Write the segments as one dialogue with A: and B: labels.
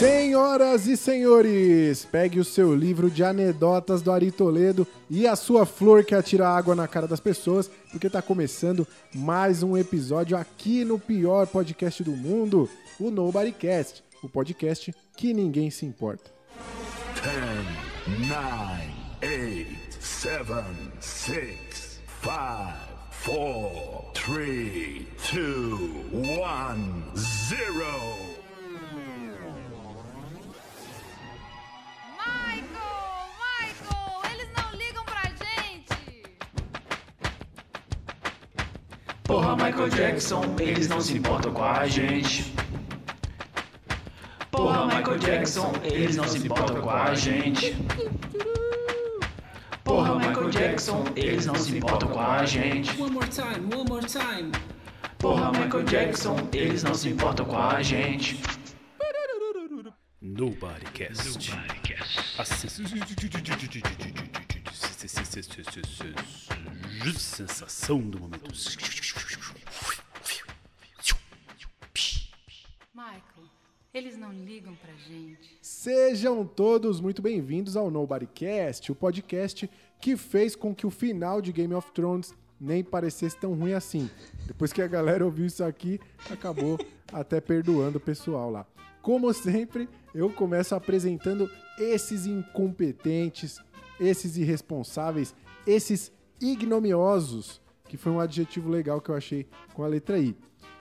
A: Senhoras e senhores, pegue o seu livro de anedotas do Ari Toledo e a sua flor que atira água na cara das pessoas, porque está começando mais um episódio aqui no pior podcast do mundo, o Nobodycast, o podcast que ninguém se importa.
B: 10, 9, 8, 7, 6, 5, 4, 3, 2, 1, 0.
C: Porra, Michael Jackson, eles não se importam com a gente. Porra, Michael Jackson, eles não se importam com a gente. Porra, Michael Jackson, eles não se importam com a gente.
D: One more time, one more time.
C: Porra, Michael Jackson, eles não se importam com a gente.
E: Nobodycast. A sensação do momento.
F: Eles não ligam pra gente.
A: Sejam todos muito bem-vindos ao Nobodycast, o podcast que fez com que o final de Game of Thrones nem parecesse tão ruim assim. Depois que a galera ouviu isso aqui, acabou até perdoando o pessoal lá. Como sempre, eu começo apresentando esses incompetentes, esses irresponsáveis, esses ignomiosos, que foi um adjetivo legal que eu achei com a letra I.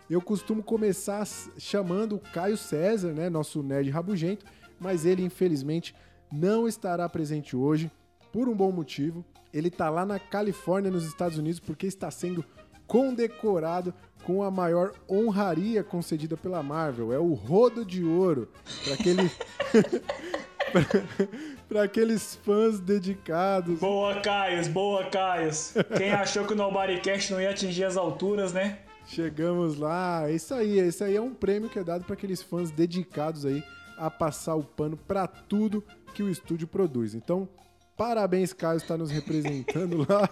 A: Eu costumo começar chamando o Caio César, né, nosso nerd rabugento, mas ele infelizmente não estará presente hoje por um bom motivo. Ele está lá na Califórnia, nos Estados Unidos, porque está sendo condecorado com a maior honraria concedida pela Marvel. É o Rodo de Ouro para aquele para aqueles fãs dedicados.
G: Boa, Caios, boa, Caios. Quem achou que o Nobodycast não ia atingir as alturas, né?
A: Chegamos lá. É isso aí, esse aí é um prêmio que é dado para aqueles fãs dedicados aí a passar o pano para tudo que o estúdio produz. Então, parabéns, Caio, está nos representando lá.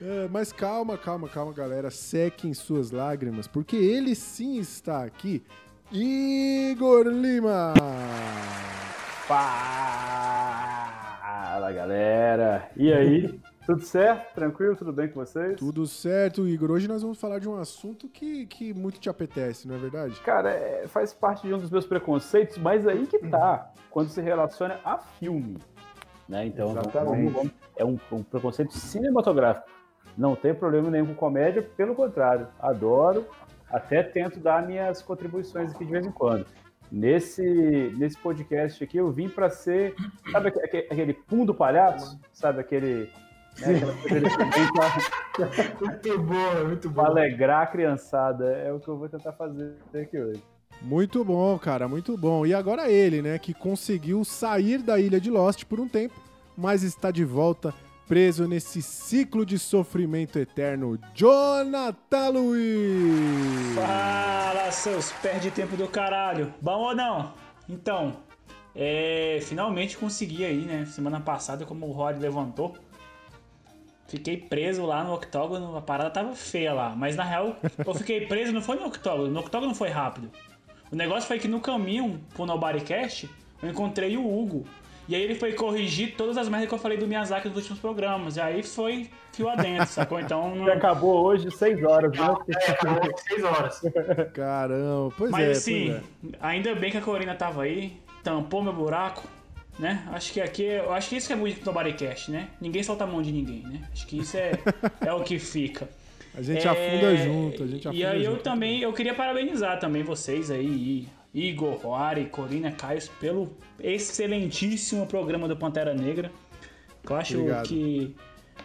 A: É, mas calma, calma, calma, galera. Sequem suas lágrimas, porque ele sim está aqui. Igor Lima!
H: Fala galera! E aí? Tudo certo? Tranquilo? Tudo bem com vocês?
A: Tudo certo, Igor? Hoje nós vamos falar de um assunto que, que muito te apetece, não é verdade?
H: Cara, é, faz parte de um dos meus preconceitos, mas aí que tá, quando se relaciona a filme. Né? Então,
A: Exatamente.
H: vamos- vamos- é um, um preconceito cinematográfico. Não tem problema nenhum com comédia, pelo contrário, adoro, até tento dar minhas contribuições aqui de vez em quando. Nesse, nesse podcast aqui, eu vim pra ser, sabe aque- aque- aquele pum do palhaço? Sabe aquele. Né, aquela coisa
G: Muito bom, muito
H: Pra alegrar a criançada. É o que eu vou tentar fazer aqui hoje.
A: Muito bom, cara, muito bom. E agora ele, né, que conseguiu sair da ilha de Lost por um tempo, mas está de volta preso nesse ciclo de sofrimento eterno. Jonathan Luiz!
G: Fala, seus perde tempo do caralho. Bom ou não? Então, é, finalmente consegui aí, né? Semana passada, como o Rod levantou. Fiquei preso lá no octógono, a parada tava feia lá. Mas na real, eu fiquei preso, não foi no octógono, no octógono foi rápido. O negócio foi que no caminho pro Nobodycast, eu encontrei o Hugo. E aí ele foi corrigir todas as merdas que eu falei do Miyazaki nos últimos programas. E aí foi fio adentro, sacou? Então não...
H: Acabou hoje, 6 horas, né?
G: seis horas.
A: Caramba, pois
G: Mas
A: é,
G: assim,
A: pois é.
G: ainda bem que a Corina tava aí, tampou meu buraco, né? Acho que aqui, eu acho que isso que é muito do Bodycast, né? Ninguém solta a mão de ninguém, né? Acho que isso é, é o que fica.
A: A gente
G: É,
A: afunda junto, a gente afunda
G: E aí eu
A: junto.
G: também, eu queria parabenizar também vocês aí, Igor, Roari, Corina, Caio, pelo excelentíssimo programa do Pantera Negra. Eu acho
A: Obrigado.
G: que,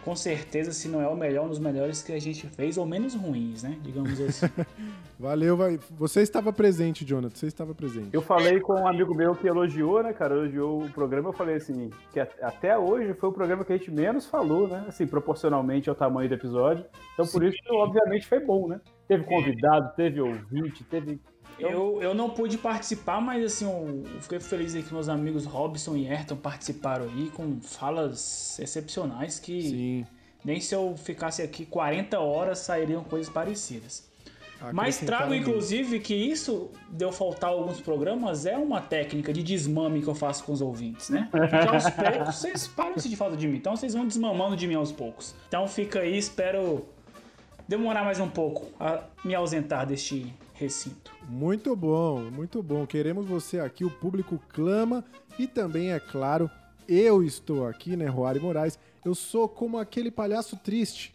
G: com certeza, se não é o melhor, um dos melhores que a gente fez, ou menos ruins, né? Digamos assim.
A: Valeu, vai. Você estava presente, Jonathan, você estava presente.
H: Eu falei com um amigo meu que elogiou, né, cara? Elogiou o programa. Eu falei assim, que até hoje foi o programa que a gente menos falou, né? Assim, proporcionalmente ao tamanho do episódio. Então, por isso, obviamente, foi bom, né? Teve convidado, teve ouvinte, teve.
G: Eu, eu não pude participar, mas assim, eu fiquei feliz aí que meus amigos Robson e Ayrton participaram aí com falas excepcionais que
A: Sim.
G: nem se eu ficasse aqui 40 horas sairiam coisas parecidas. Mas trago, inclusive, que isso deu faltar alguns programas é uma técnica de desmame que eu faço com os ouvintes, né? Porque aos poucos vocês param de falta de mim. Então vocês vão desmamando de mim aos poucos. Então fica aí, espero demorar mais um pouco a me ausentar deste recinto.
A: Muito bom, muito bom. Queremos você aqui, o público clama e também, é claro, eu estou aqui, né, Roari Moraes. Eu sou como aquele palhaço triste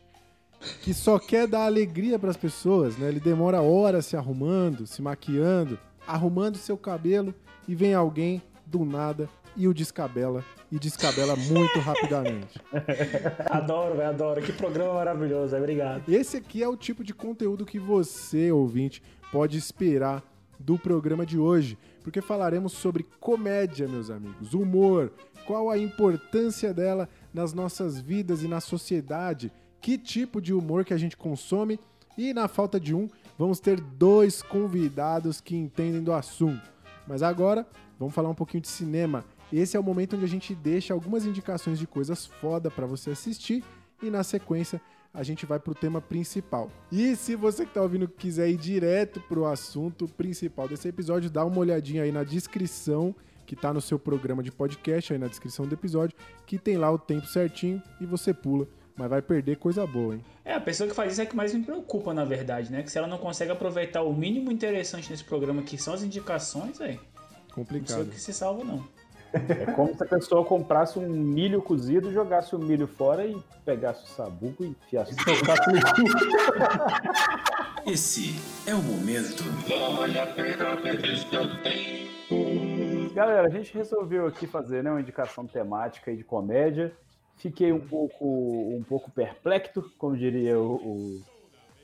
A: que só quer dar alegria para as pessoas, né? Ele demora horas se arrumando, se maquiando, arrumando seu cabelo e vem alguém do nada e o descabela e descabela muito rapidamente.
G: Adoro, velho, adoro. Que programa maravilhoso, obrigado.
A: Esse aqui é o tipo de conteúdo que você, ouvinte, pode esperar do programa de hoje, porque falaremos sobre comédia, meus amigos, humor, qual a importância dela nas nossas vidas e na sociedade, que tipo de humor que a gente consome e na falta de um, vamos ter dois convidados que entendem do assunto. Mas agora, vamos falar um pouquinho de cinema. Esse é o momento onde a gente deixa algumas indicações de coisas foda pra você assistir e na sequência a gente vai pro tema principal. E se você que tá ouvindo quiser ir direto pro assunto principal desse episódio, dá uma olhadinha aí na descrição que tá no seu programa de podcast, aí na descrição do episódio, que tem lá o tempo certinho e você pula, mas vai perder coisa boa, hein?
G: É, a pessoa que faz isso é que mais me preocupa, na verdade, né? Que se ela não consegue aproveitar o mínimo interessante nesse programa, que são as indicações, velho, não sei o
A: Complicado.
G: que se salva, não.
H: É como se a pessoa comprasse um milho cozido, jogasse o milho fora e pegasse o sabugo e enfiasse no cu.
I: Esse é o momento.
H: Galera, a gente resolveu aqui fazer né, uma indicação temática aí de comédia. Fiquei um pouco, um pouco perplexo, como diria o, o,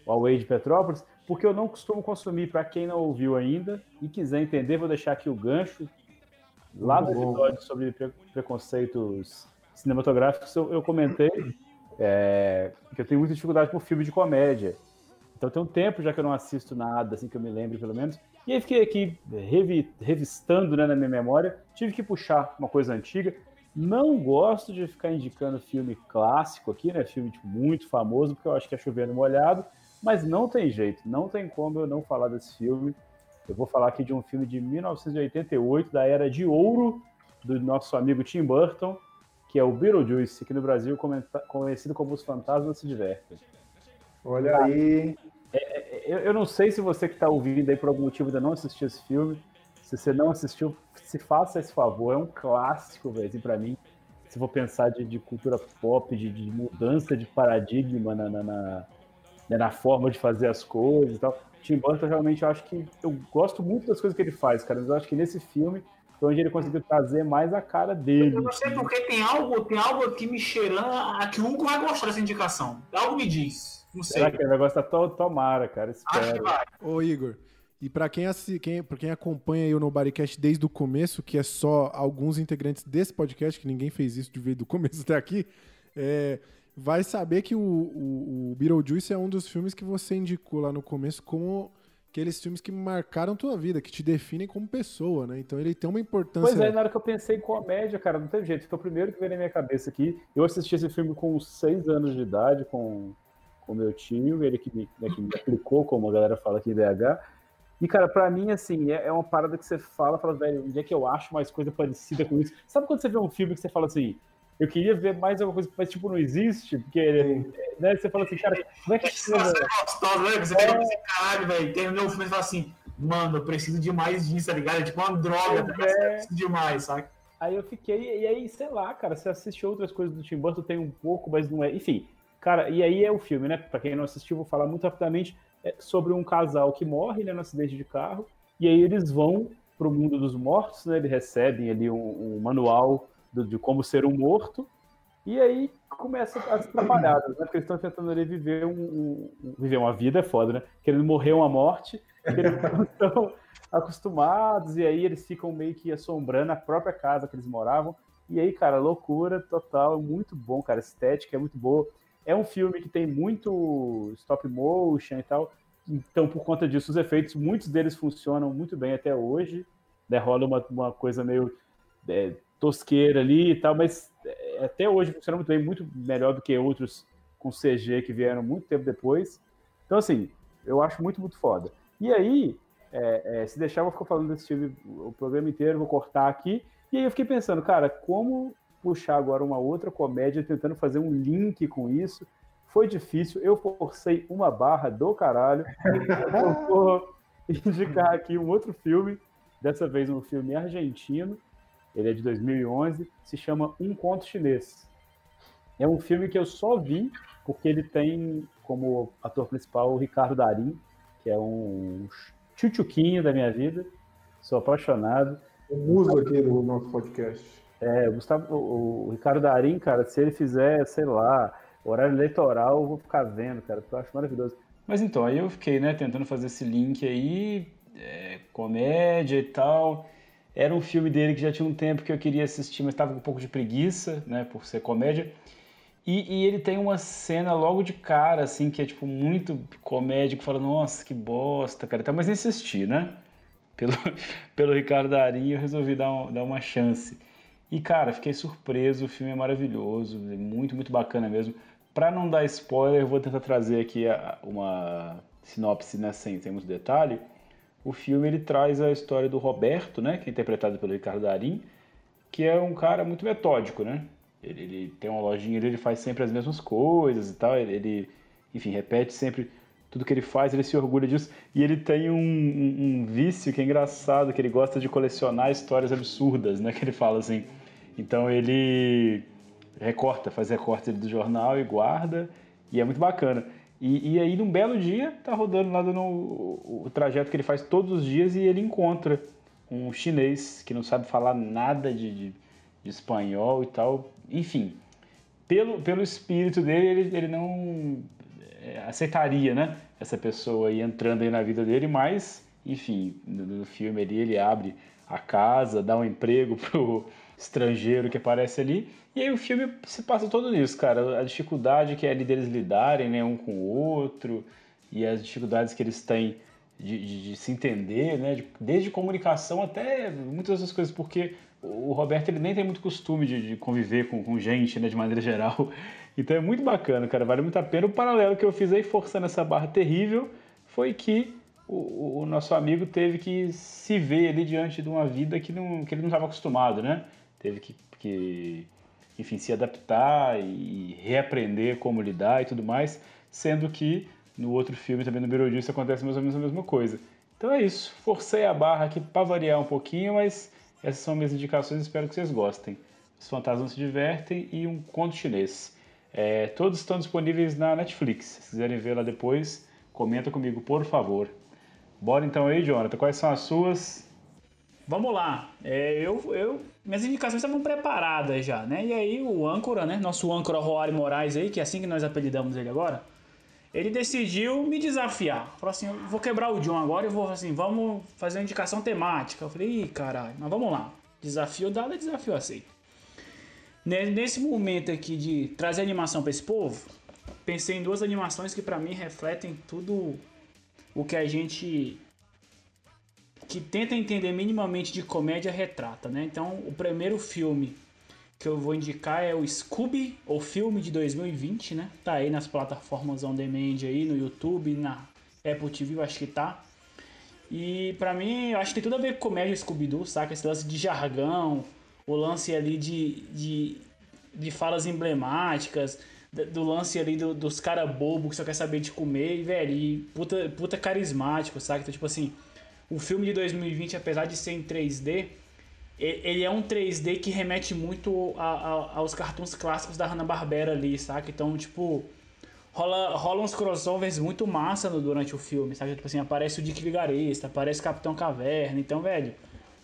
H: o Away de Petrópolis, porque eu não costumo consumir, para quem não ouviu ainda e quiser entender, vou deixar aqui o gancho. Lá no episódio sobre pre- preconceitos cinematográficos, eu, eu comentei é, que eu tenho muita dificuldade com filme de comédia. Então tem um tempo já que eu não assisto nada, assim que eu me lembre pelo menos. E aí fiquei aqui revi- revistando né, na minha memória, tive que puxar uma coisa antiga. Não gosto de ficar indicando filme clássico aqui, né? Filme tipo, muito famoso, porque eu acho que é chovendo molhado, mas não tem jeito, não tem como eu não falar desse filme. Eu vou falar aqui de um filme de 1988, da era de ouro do nosso amigo Tim Burton, que é o Beetlejuice, aqui no Brasil conhecido como Os Fantasmas Se Divertem.
J: Olha aí.
H: Eu, eu não sei se você que está ouvindo aí por algum motivo ainda não assistiu esse filme. Se você não assistiu, se faça esse favor. É um clássico, velho, assim, pra mim. Se for pensar de, de cultura pop, de, de mudança de paradigma na, na, na, né, na forma de fazer as coisas e tal. Tim Burton, realmente, eu acho que... Eu gosto muito das coisas que ele faz, cara. Mas eu acho que nesse filme foi onde ele conseguiu trazer mais a cara dele.
D: Eu não sei porque tem algo, tem algo aqui me cheirando a que o Hugo vai gostar dessa indicação. Algo me diz. Não sei.
H: Será que ele vai gostar? To- Tomara, cara.
D: Acho que
H: Espero.
D: vai.
A: Ô Igor, e pra quem, quem, quem acompanha aí o Nobodycast desde o começo, que é só alguns integrantes desse podcast, que ninguém fez isso de ver do começo até aqui, é, vai saber que o, o, o Beetlejuice é um dos filmes que você indicou lá no começo como aqueles filmes que marcaram tua vida, que te definem como pessoa, né? Então ele tem uma importância...
H: Pois é, na hora que eu pensei em comédia, cara, não teve jeito. Foi o primeiro que veio na minha cabeça aqui. Eu assisti esse filme com seis anos de idade, com o meu tio, ele que me, né, que me aplicou, como a galera fala aqui em BH. E, cara, pra mim, assim, é, é uma parada que você fala, fala, velho, onde é que eu acho mais coisa parecida com isso? Sabe quando você vê um filme que você fala assim, eu queria ver mais alguma coisa, mas, tipo, não existe? Porque, né, você fala assim, cara, como é que
D: Essa cena gostosa, né? Você pega esse caralho, velho. Terminou o filme e fala assim, mano, eu preciso de mais disso, tá ligado? É tipo uma droga, tá ligado? Eu preciso de mais, sabe?
H: Aí eu fiquei, e aí, sei lá, cara, você assiste outras coisas do Tim Burton, tem um pouco, mas não é. Enfim, cara, e aí é o filme, né? Pra quem não assistiu, vou falar muito rapidamente é sobre um casal que morre né, no acidente de carro, e aí eles vão pro mundo dos mortos, né? Eles recebem ali um, um manual do- de como ser um morto, e aí começa as atrapalhadas, né? Porque eles estão tentando ali viver um, um- viver uma vida é foda, né? Querendo morrer uma morte, eles não estão acostumados, e aí eles ficam meio que assombrando a própria casa que eles moravam. E aí, cara, loucura total, muito bom, cara. A estética é muito boa. É um filme que tem muito stop motion e tal. Então, por conta disso, os efeitos, muitos deles funcionam muito bem até hoje. Né? Rola uma, uma coisa meio é, tosqueira ali e tal, mas é, até hoje funciona muito bem, muito melhor do que outros com CG que vieram muito tempo depois. Então, assim,
J: eu acho muito, muito foda. E aí, é, é, se deixar, eu vou ficar falando desse filme o programa inteiro, vou cortar aqui. E aí eu fiquei pensando, cara, como puxar agora uma outra comédia, tentando fazer um link com isso. Foi difícil, eu forcei uma barra do caralho. eu vou indicar aqui um outro filme, dessa vez um filme argentino, ele é de 2011, se chama Um Conto Chinês. É um filme que eu só vi porque ele tem como ator principal o Ricardo Darim, que é um tchutchuquinho da minha vida. Sou apaixonado.
D: O muso aqui do nosso podcast.
J: É, o Gustavo, o, o Ricardo Darim, cara, se ele fizer, sei lá, horário eleitoral, eu vou ficar vendo, cara, porque eu acho maravilhoso.
H: Mas então, aí eu fiquei, né, tentando fazer esse link aí, é, comédia e tal. Era um filme dele que já tinha um tempo que eu queria assistir, mas estava com um pouco de preguiça, né, por ser comédia. E, e, ele tem uma cena logo de cara, assim, que é, tipo, muito comédia, que fala, nossa, que bosta, cara. Então, mas nem assisti, né? Pelo, pelo Ricardo Darim, eu resolvi dar, um, dar uma chance. E, cara, fiquei surpreso, o filme é maravilhoso, é muito, muito bacana mesmo. Para não dar spoiler, eu vou tentar trazer aqui uma sinopse né, sem, sem muito detalhe. O filme ele traz a história do Roberto, né, que é interpretado pelo Ricardo Darim, que é um cara muito metódico, né? Ele, ele tem uma lojinha ele faz sempre as mesmas coisas e tal, ele, ele, enfim, repete sempre tudo que ele faz, ele se orgulha disso. E ele tem um, um, um, vício que é engraçado, que ele gosta de colecionar histórias absurdas, né? Que ele fala assim. Então ele recorta, faz recorte do jornal e guarda, e é muito bacana. E, e aí, num belo dia, tá rodando lá no, o, o trajeto que ele faz todos os dias e ele encontra um chinês que não sabe falar nada de, de, de espanhol e tal. Enfim, pelo, pelo espírito dele, ele, ele não é, aceitaria, né? Essa pessoa aí entrando aí na vida dele, mas, enfim, no, no filme ali ele abre a casa, dá um emprego pro estrangeiro que aparece ali. E aí o filme se passa todo nisso, cara. A dificuldade que é ali deles lidarem, né, um com o outro, e as dificuldades que eles têm de, de, de se entender, né? De, desde comunicação até muitas outras coisas, porque o Roberto ele nem tem muito costume de, conviver com, com, gente, né, de maneira geral. Então é muito bacana, cara, vale muito a pena. O paralelo que eu fiz aí, forçando essa barra terrível, foi que o, o nosso amigo teve que se ver ali diante de uma vida que, não, que ele não estava acostumado, né? Teve que, que, enfim, se adaptar e reaprender como lidar e tudo mais, sendo que no outro filme, também no Beetlejuice, acontece mais ou menos a mesma coisa. Então é isso, forcei a barra aqui para variar um pouquinho, mas essas são minhas indicações, espero que vocês gostem. Os Fantasmas se Divertem e um conto chinês. É, todos estão disponíveis na Netflix. Se quiserem ver lá depois, comenta comigo, por favor. Bora então aí, Jonathan. Quais são as suas?
G: Vamos lá. É, eu, eu, minhas indicações estavam preparadas já, né? E aí o âncora, né? Nosso âncora Roari Moraes aí, que é assim que nós apelidamos ele agora, ele decidiu me desafiar. Falou assim, vou quebrar o John agora e vou assim, vamos fazer uma indicação temática. Eu falei, ih, caralho, mas vamos lá. Desafio dado é desafio aceito. Nesse momento aqui de trazer animação para esse povo, pensei em duas animações que para mim refletem tudo o que a gente que tenta entender minimamente de comédia retrata, né? Então, o primeiro filme que eu vou indicar é o Scooby, o filme de 2020, né? Tá aí nas plataformas on demand aí, no YouTube, na Apple TV, eu acho que tá. E pra mim, eu acho que tem tudo a ver com comédia Scooby-Doo, saca? Esse lance de jargão, o lance ali de, de, de falas emblemáticas, do lance ali do, dos caras bobos que só quer saber de comer, e, velho, e puta, puta carismático, saca? Então, tipo assim, o filme de 2020, apesar de ser em 3D, ele é um 3D que remete muito a, a, aos cartoons clássicos da Hanna-Barbera ali, saca? Então, tipo, rola, rola uns crossovers muito massa no, durante o filme, sabe? Tipo assim, aparece o Dick Vigarista, aparece o Capitão Caverna. Então, velho,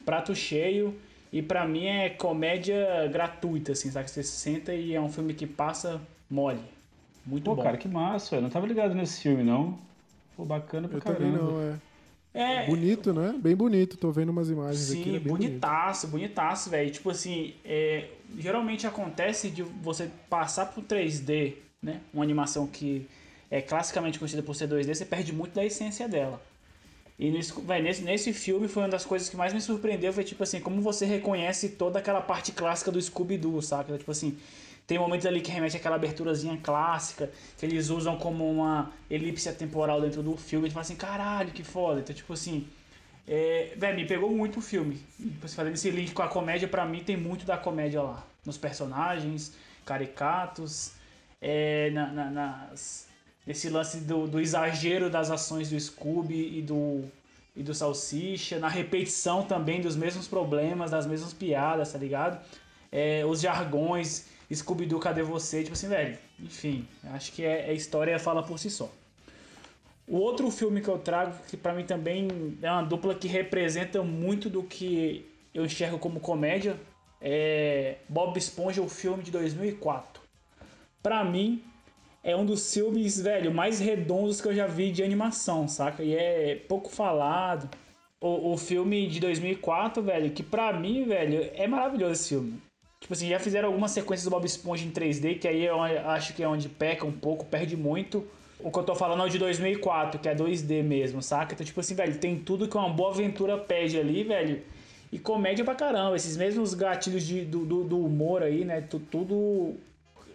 G: prato cheio. E pra mim é comédia gratuita, assim, sabe? Você se senta e é um filme que passa mole. Muito
H: Pô,
G: bom.
H: cara, que massa. Eu não tava ligado nesse filme, não. Pô, bacana pra
A: Eu
H: caramba.
A: também não, é.
G: É,
A: Bonito, né? Bem bonito. Tô vendo umas imagens aqui.
G: Sim,
A: é bem bonito.
G: bonitaço, bonitaço, velho. Tipo assim, é, geralmente acontece de você passar pro 3D, né? Uma animação que é classicamente conhecida por ser 2D, você perde muito da essência dela. E nesse, véi, nesse, nesse filme foi uma das coisas que mais me surpreendeu, foi tipo assim, como você reconhece toda aquela parte clássica do Scooby-Doo, saca? Tipo assim, Tem momentos ali que remete àquela aberturazinha clássica, que eles usam como uma elipse temporal dentro do filme. A gente fala assim, caralho, que foda. Então, tipo assim, é, velho, me pegou muito o filme. Você fazendo esse link com a comédia, pra mim tem muito da comédia lá. Nos personagens, caricatos, é, na, na, nas, nesse lance do, do, exagero das ações do Scooby e do, e do Salsicha, na repetição também dos mesmos problemas, das mesmas piadas, tá ligado? É, os jargões, Scooby-Doo, cadê você? Tipo assim, velho, enfim, acho que é, a história fala por si só. O outro filme que eu trago, que para mim também é uma dupla que representa muito do que eu enxergo como comédia, é Bob Esponja, o filme de 2004. Para mim, é um dos filmes, velho, mais redondos que eu já vi de animação, saca? E é pouco falado. O, o filme de 2004, velho, que pra mim, velho, é maravilhoso esse filme. Tipo assim, já fizeram algumas sequências do Bob Esponja em 3D, que aí eu acho que é onde peca um pouco, perde muito. O que eu tô falando é o de 2004, que é 2D mesmo, saca? Então, tipo assim, velho, tem tudo que uma boa aventura pede ali, velho. E comédia pra caramba. Esses mesmos gatilhos de, do, do, do humor aí, né? Tudo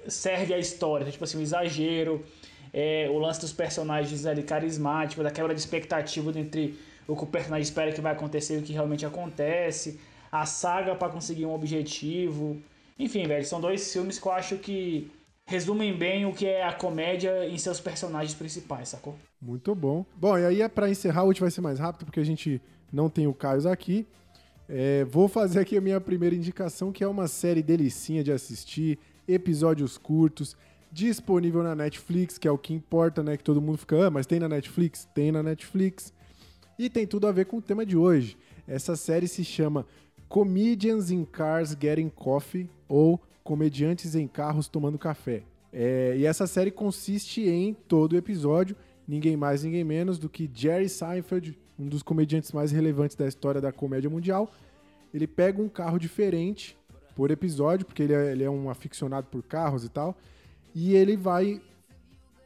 G: serve a história. Então, tipo assim, o exagero, é, o lance dos personagens ali carismáticos, da quebra de expectativa entre o que o personagem espera que vai acontecer e o que realmente acontece. A saga para conseguir um objetivo. Enfim, velho, são dois filmes que eu acho que resumem bem o que é a comédia em seus personagens principais, sacou?
A: Muito bom. Bom, e aí é para encerrar, hoje vai ser mais rápido porque a gente não tem o Caio aqui. É, vou fazer aqui a minha primeira indicação, que é uma série delicinha de assistir, episódios curtos, disponível na Netflix, que é o que importa, né? Que todo mundo fica, ah, mas tem na Netflix? Tem na Netflix. E tem tudo a ver com o tema de hoje. Essa série se chama Comedians in Cars Getting Coffee ou Comediantes em Carros Tomando Café. É, e essa série consiste em todo episódio, ninguém mais, ninguém menos do que Jerry Seinfeld, um dos comediantes mais relevantes da história da comédia mundial. Ele pega um carro diferente por episódio, porque ele é, ele é um aficionado por carros e tal, e ele vai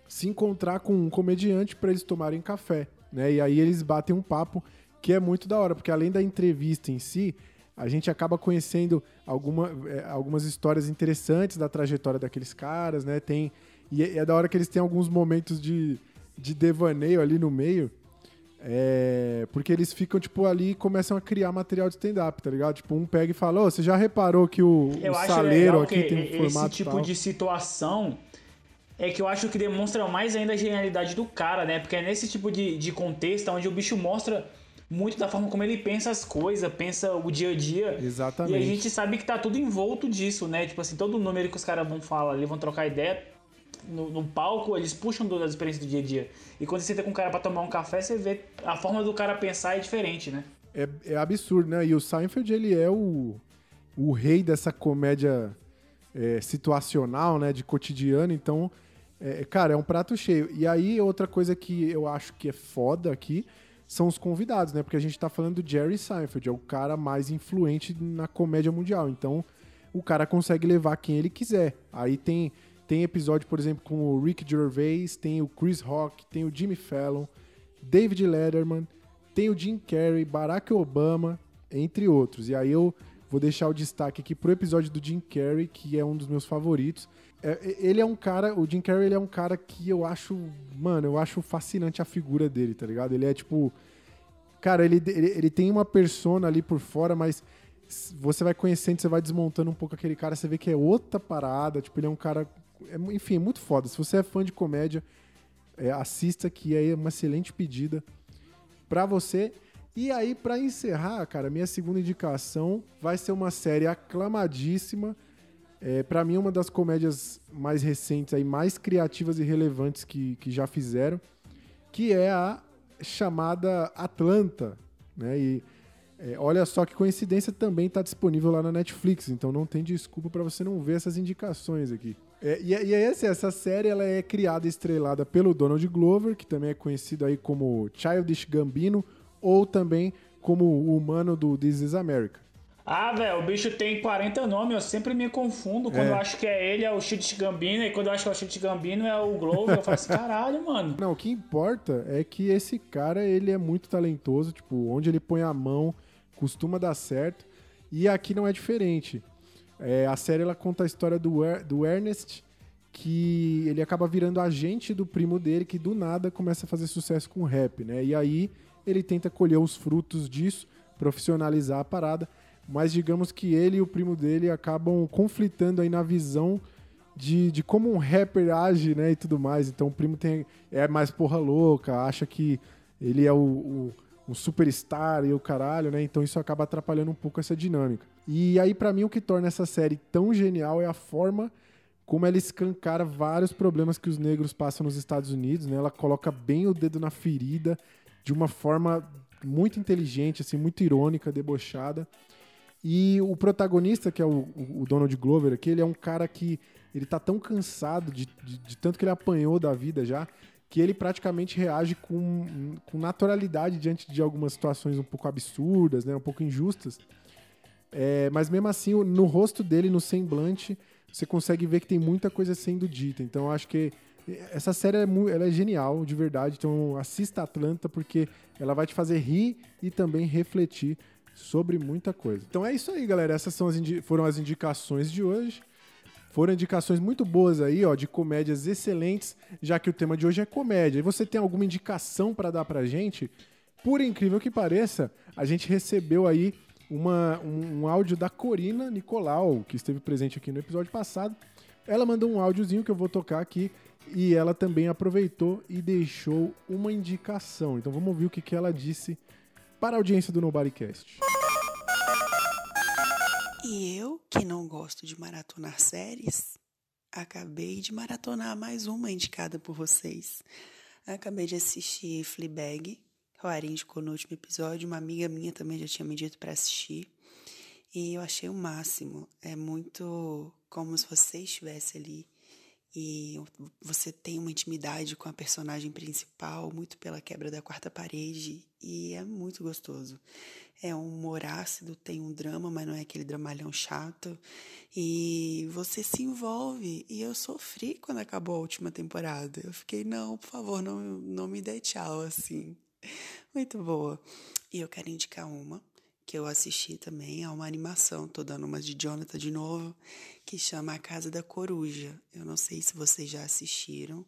A: se encontrar com um comediante para eles tomarem café, né? E aí eles batem um papo que é muito da hora, porque além da entrevista em si, a gente acaba conhecendo alguma, é, algumas histórias interessantes da trajetória daqueles caras, né? Tem, e é, é da hora que eles têm alguns momentos de, de devaneio ali no meio. É, porque eles ficam, tipo, ali e começam a criar material de stand-up, tá ligado? Tipo, um pega e fala, ô, oh, você já reparou que o, o saleiro aqui tem um formato
G: Esse tipo
A: tal?
G: de situação é que eu acho que demonstra mais ainda a genialidade do cara, né? Porque é nesse tipo de, de contexto onde o bicho mostra muito da forma como ele pensa as coisas, pensa o dia a dia.
A: Exatamente.
G: E a gente sabe que tá tudo envolto disso, né? Tipo assim, todo número que os caras vão falar ali, vão trocar ideia, no, no, palco, eles puxam das experiências do dia a dia. E quando você senta com um cara para tomar um café, você vê a forma do cara pensar é diferente, né?
A: É, é absurdo, né? E o Seinfeld, ele é o, o rei dessa comédia é, situacional, né? De cotidiano, então... É, cara, é um prato cheio. E aí, outra coisa que eu acho que é foda aqui são os convidados, né? Porque a gente tá falando do Jerry Seinfeld, é o cara mais influente na comédia mundial. Então, o cara consegue levar quem ele quiser. Aí tem, tem episódio, por exemplo, com o Rick Gervais, tem o Chris Rock, tem o Jimmy Fallon, David Letterman, tem o Jim Carrey, Barack Obama, entre outros. E aí eu vou deixar o destaque aqui pro episódio do Jim Carrey, que é um dos meus favoritos. É, ele é um cara, o Jim Carrey ele é um cara que eu acho, mano, eu acho fascinante a figura dele, tá ligado? Ele é tipo, cara, ele, ele, ele tem uma persona ali por fora, mas você vai conhecendo, você vai desmontando um pouco aquele cara, você vê que é outra parada, tipo, ele é um cara, é, enfim, é muito foda. Se você é fã de comédia, é, assista que é uma excelente pedida para você. E aí, para encerrar, cara, minha segunda indicação vai ser uma série aclamadíssima, é, para mim, uma das comédias mais recentes, aí, mais criativas e relevantes que, que já fizeram, que é a chamada Atlanta. Né? E é, olha só que coincidência, também está disponível lá na Netflix, então não tem desculpa para você não ver essas indicações aqui. É, e, e é assim, essa série ela é criada e estrelada pelo Donald Glover, que também é conhecido aí como Childish Gambino, ou também como o humano do This is America.
G: Ah, velho, o bicho tem 40 nomes, eu sempre me confundo. Quando é. eu acho que é ele, é o Chit Gambino, e quando eu acho que é o Chit Gambino, é o Glover. Eu falo assim, caralho, mano.
A: Não, o que importa é que esse cara, ele é muito talentoso, tipo, onde ele põe a mão, costuma dar certo. E aqui não é diferente. É, a série ela conta a história do, Er- do Ernest, que ele acaba virando agente do primo dele, que do nada começa a fazer sucesso com rap, né? E aí ele tenta colher os frutos disso, profissionalizar a parada, mas digamos que ele e o primo dele acabam conflitando aí na visão de, de como um rapper age, né, e tudo mais. Então o primo tem, é mais porra louca, acha que ele é o, o, um superstar e o caralho, né? Então isso acaba atrapalhando um pouco essa dinâmica. E aí, pra mim, o que torna essa série tão genial é a forma como ela escancara vários problemas que os negros passam nos Estados Unidos, né? Ela coloca bem o dedo na ferida de uma forma muito inteligente, assim, muito irônica, debochada. E o protagonista, que é o, o Donald Glover aqui, ele é um cara que ele tá tão cansado de, de, de tanto que ele apanhou da vida já, que ele praticamente reage com, com naturalidade diante de algumas situações um pouco absurdas, né, um pouco injustas. É, mas mesmo assim, no rosto dele, no semblante, você consegue ver que tem muita coisa sendo dita. Então, eu acho que essa série é, ela é genial, de verdade. Então, assista Atlanta, porque ela vai te fazer rir e também refletir sobre muita coisa. Então é isso aí, galera. Essas são as foram as indicações de hoje. Foram indicações muito boas aí, ó, de comédias excelentes, já que o tema de hoje é comédia. E você tem alguma indicação para dar pra gente? Por incrível que pareça, a gente recebeu aí uma, um, um áudio da Corina Nicolau, que esteve presente aqui no episódio passado. Ela mandou um áudiozinho que eu vou tocar aqui e ela também aproveitou e deixou uma indicação. Então vamos ouvir o que, que ela disse para a audiência do Nobodycast.
K: E eu, que não gosto de maratonar séries, acabei de maratonar mais uma indicada por vocês. Acabei de assistir Fleabag, o Ari indicou no último episódio, uma amiga minha também já tinha me dito para assistir. E eu achei o máximo. É muito como se você estivesse ali e você tem uma intimidade com a personagem principal, muito pela quebra da quarta parede, e é muito gostoso. É um humor ácido, tem um drama, mas não é aquele dramalhão chato, e você se envolve. E eu sofri quando acabou a última temporada. Eu fiquei, não, por favor, não, não me dê tchau assim. Muito boa. E eu quero indicar uma que eu assisti também, é uma animação, tô dando umas de Jonathan de novo, que chama A Casa da Coruja. Eu não sei se vocês já assistiram,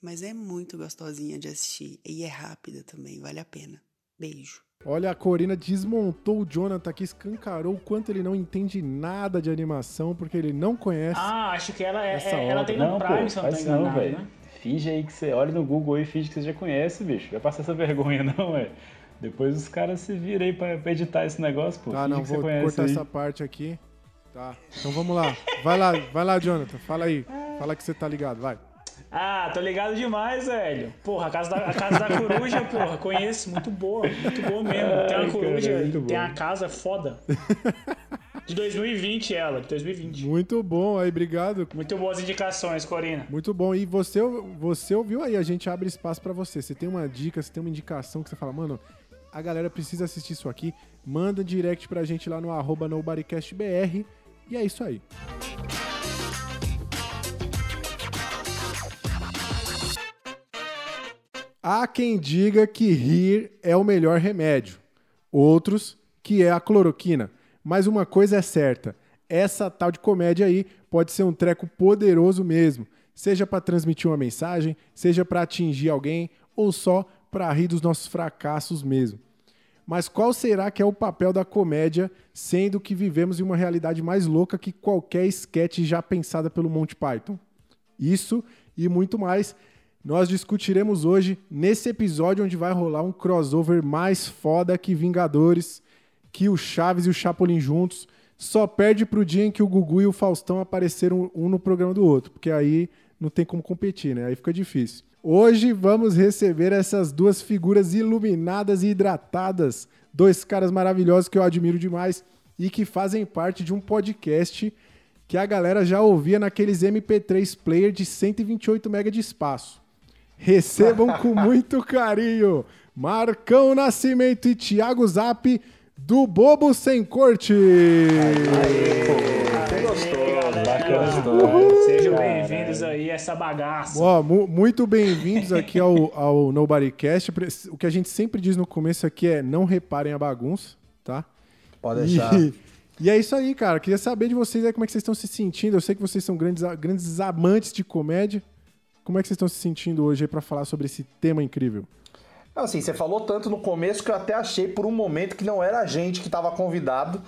K: mas é muito gostosinha de assistir e é rápida também, vale a pena. Beijo.
A: Olha, a Corina desmontou o Jonathan aqui, escancarou o quanto ele não entende nada de animação, porque ele não conhece.
G: Ah, acho que ela, é,
A: Essa
G: é- ela tem no
L: Não,
G: Prime,
L: pô,
G: se eu não
L: não,
G: enganado,
L: velho.
G: né?
L: Finge aí que você olha no Google e finge que você já conhece, bicho. Vai passar essa vergonha, não, é? Depois os caras se viram aí pra, pra editar esse negócio, pô.
A: Tá, não, vou cortar
L: aí.
A: essa parte aqui. Tá, então vamos lá. Vai lá, vai lá, Jonathan. Fala aí. Fala que você tá ligado, vai.
G: Ah, tô ligado demais, velho. Porra, a Casa da, a casa da Coruja, porra, conheço. Muito boa, muito boa mesmo. Tem
A: Ai,
G: uma coruja,
A: cara, muito
G: tem
A: bom.
G: a casa foda. De 2020 ela, de 2020.
A: Muito bom aí, obrigado.
G: Muito boas indicações, Corina.
A: Muito bom. E você, você ouviu aí, a gente abre espaço pra você. Você tem uma dica, você tem uma indicação que você fala, mano, a galera precisa assistir isso aqui. Manda direct pra gente lá no arroba nobodycastbr. E é isso aí. Há quem diga que rir é o melhor remédio. Outros que é a cloroquina. Mas uma coisa é certa: essa tal de comédia aí pode ser um treco poderoso mesmo. Seja para transmitir uma mensagem, seja para atingir alguém ou só para rir dos nossos fracassos mesmo. Mas qual será que é o papel da comédia, sendo que vivemos em uma realidade mais louca que qualquer sketch já pensada pelo Monty Python? Isso e muito mais nós discutiremos hoje nesse episódio onde vai rolar um crossover mais foda que Vingadores, que o Chaves e o Chapolin juntos. Só perde pro dia em que o Gugu e o Faustão apareceram um no programa do outro, porque aí não tem como competir, né? Aí fica difícil. Hoje vamos receber essas duas figuras iluminadas e hidratadas, dois caras maravilhosos que eu admiro demais e que fazem parte de um podcast que a galera já ouvia naqueles MP3 player de 128 MB de espaço. Recebam com muito carinho Marcão Nascimento e Thiago Zap do Bobo Sem Corte.
G: Sejam bem-vindos aí a essa bagaça.
A: Ó, mu- muito bem-vindos aqui ao, ao Nobodycast. O que a gente sempre diz no começo aqui é não reparem a bagunça, tá?
J: Pode
A: E-
J: deixar.
A: E é isso aí, cara. Queria saber de vocês aí como é que vocês estão se sentindo. Eu sei que vocês são grandes, grandes amantes de comédia. Como é que vocês estão se sentindo hoje aí pra falar sobre esse tema incrível?
J: Assim, você falou tanto no começo que eu até achei por um momento que não era a gente que estava convidado.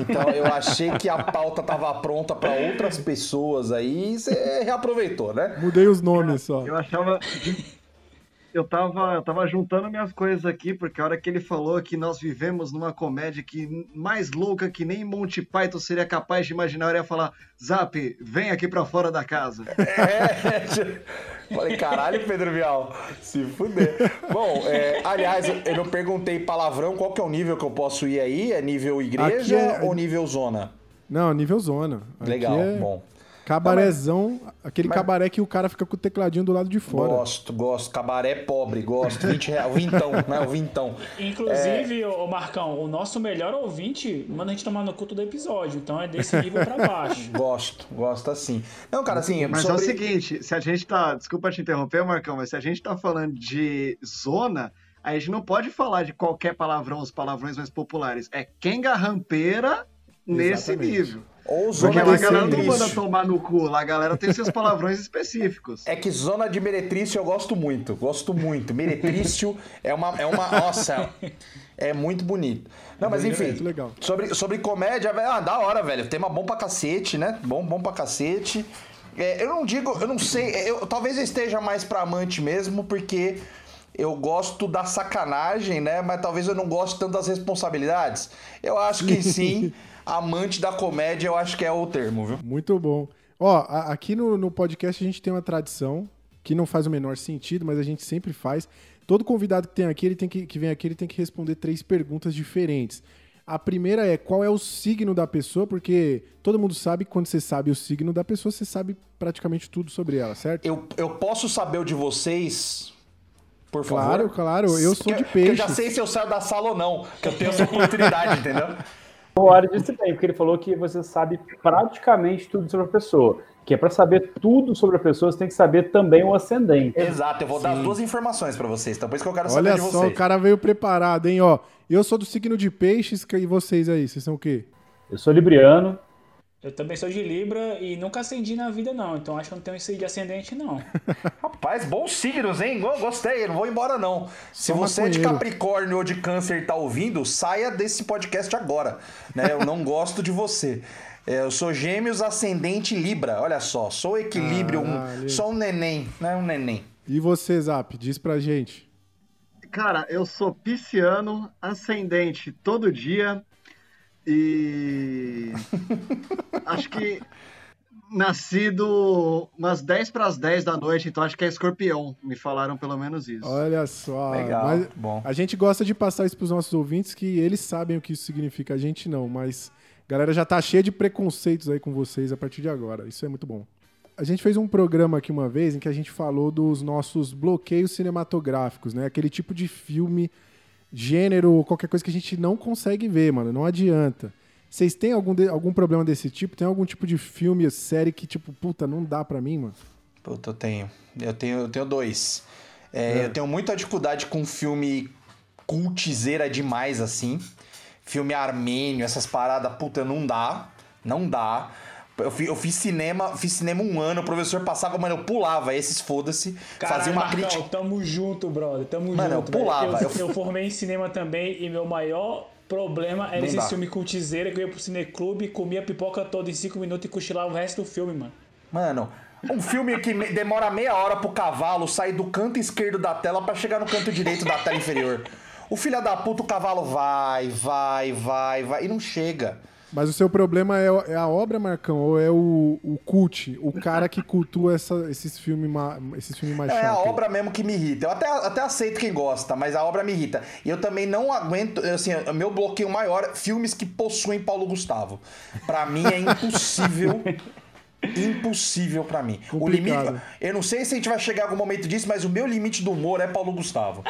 J: Então eu achei que a pauta estava pronta para outras pessoas aí e você reaproveitou, né?
A: Mudei os nomes só.
M: Eu achava. Eu tava, eu tava juntando minhas coisas aqui, porque a hora que ele falou que nós vivemos numa comédia que mais louca que nem Monty Python seria capaz de imaginar, eu ia falar: Zap, vem aqui pra fora da casa.
J: É, falei, caralho, Pedro Vial, se fuder. Bom, é, aliás, eu não perguntei palavrão, qual que é o nível que eu posso ir aí? É nível igreja
A: é-
J: ou nível zona?
A: Não, nível zona. Aqui
J: Legal,
A: é
J: bom.
A: Cabarézão, aquele
J: mas-
A: cabaré que o cara fica com o tecladinho do lado de fora.
J: Gosto, gosto. Cabaré pobre, gosto. 20 reais, o vintão, né? O vintão.
G: Inclusive, ô Marcão, o nosso melhor ouvinte manda a gente tomar no culto do episódio. Então é desse nível pra baixo.
J: Gosto, gosto assim. Não, cara, assim,
M: Mas
J: sobre...
M: é o seguinte, se a gente tá. Desculpa te interromper, Marcão, mas se a gente tá falando de zona, a gente não pode falar de qualquer palavrão, os palavrões mais populares. É quenga rampeira nesse
J: Exatamente.
M: nível.
J: Ou zona
M: lá a galera não
J: meretrício.
M: manda tomar no cu, lá a galera tem seus palavrões específicos.
J: É que zona de meretrício eu gosto muito, gosto muito. Meretrício é uma, é uma, nossa, é muito bonito. Não, mas enfim,
A: Muito legal.
J: sobre, sobre comédia, velho, ah, da hora, velho. Tema bom pra cacete, né? Bom, bom pra cacete. É, eu não digo, eu não sei, eu, talvez eu esteja mais pra amante mesmo, porque eu gosto da sacanagem, né? Mas talvez eu não goste tanto das responsabilidades. Eu acho que sim, amante da comédia, eu acho que é o termo, viu?
A: Muito bom. Ó, a- aqui no, no podcast a gente tem uma tradição que não faz o menor sentido, mas a gente sempre faz. Todo convidado que tem aqui, ele tem que, que vem aqui, ele tem que responder três perguntas diferentes. A primeira é qual é o signo da pessoa, porque todo mundo sabe que quando você sabe o signo da pessoa, você sabe praticamente tudo sobre ela, certo?
J: Eu, eu posso saber o de vocês, por favor?
A: Claro, claro, eu sou de
J: porque Eu já sei se eu saio da sala ou não, que eu tenho essa oportunidade, entendeu?
L: O Ari disse bem, porque ele falou que você sabe praticamente tudo sobre a pessoa. Que é para saber tudo sobre a pessoa, você tem que saber também o ascendente.
J: Exato, eu vou dar as
A: Sim.
J: duas informações pra vocês, então por isso que eu quero saber
A: Olha
J: de
A: só,
J: vocês.
A: o cara veio preparado, hein? Ó, eu sou do signo de peixes, e vocês aí, vocês são o quê?
L: Eu sou libriano.
G: Eu também sou de Libra e nunca acendi na vida, não. Então acho que eu não tenho isso de ascendente, não.
J: Rapaz, bons signos, hein? Go- Gostei, não vou embora não. Se
A: Só
J: você é de. Capricórnio ou de Câncer e tá ouvindo, saia desse podcast agora, né? Eu não gosto de você. É, Eu sou Gêmeos ascendente Libra, olha só, sou equilíbrio, um,
A: Caralho.
J: sou um neném, né? Um neném.
A: E você, Zap, diz pra gente.
M: Cara, eu sou pisciano, ascendente todo dia e acho que nascido umas 10 para as 10 da noite, então acho que é escorpião. Me falaram pelo menos isso.
A: Olha só.
J: Legal,
A: mas
J: bom.
A: A gente gosta de passar isso pros nossos ouvintes, que eles sabem o que isso significa, a gente não, mas a galera já tá cheia de preconceitos aí com vocês a partir de agora. Isso é muito bom. A gente fez um programa aqui uma vez em que a gente falou dos nossos bloqueios cinematográficos, né? Aquele tipo de filme, gênero, qualquer coisa que a gente não consegue ver, mano. Não adianta. Vocês têm algum, de- algum problema desse tipo? Tem algum tipo de filme, série que, tipo, puta, não dá pra mim, mano?
J: Puta, eu tenho. Eu tenho, eu tenho dois. É,
A: É.
J: Eu tenho muita dificuldade com filme cultizeira demais, assim. Filme armênio, essas paradas, puta, não dá. Não dá. Eu fiz, eu fiz cinema, fiz cinema um ano, o professor passava, mano, eu pulava esses foda-se, fazia uma
G: Marcão,
J: crítica.
G: tamo junto, brother. Tamo
J: Mano,
G: junto.
J: eu
G: velho.
J: pulava,
G: Eu,
J: eu-
G: eu formei em cinema também e meu maior problema era
J: Não
G: esse
J: dá.
G: filme cultizeira que eu ia pro cineclube, comia pipoca toda em 5 minutos e cochilava o resto do filme, mano.
J: Mano, um filme que me- demora meia hora pro cavalo sair do canto esquerdo da tela pra chegar no canto direito da tela inferior. O filho da puta, o cavalo vai, vai, vai, vai, e não chega.
A: Mas o seu problema é, é a obra, Marcão, ou é o, o cult? O cara que cultua essa- esses filmes esses filmes mais
J: É a obra mesmo que me irrita. Eu até, até aceito quem gosta, mas a obra me irrita. E eu também não aguento, assim, o meu bloqueio maior é filmes que possuem Paulo Gustavo. Pra mim é impossível. impossível pra mim. O
A: Complicado.
J: limite, eu não sei se a gente vai chegar em algum momento disso, mas o meu limite do humor é Paulo Gustavo.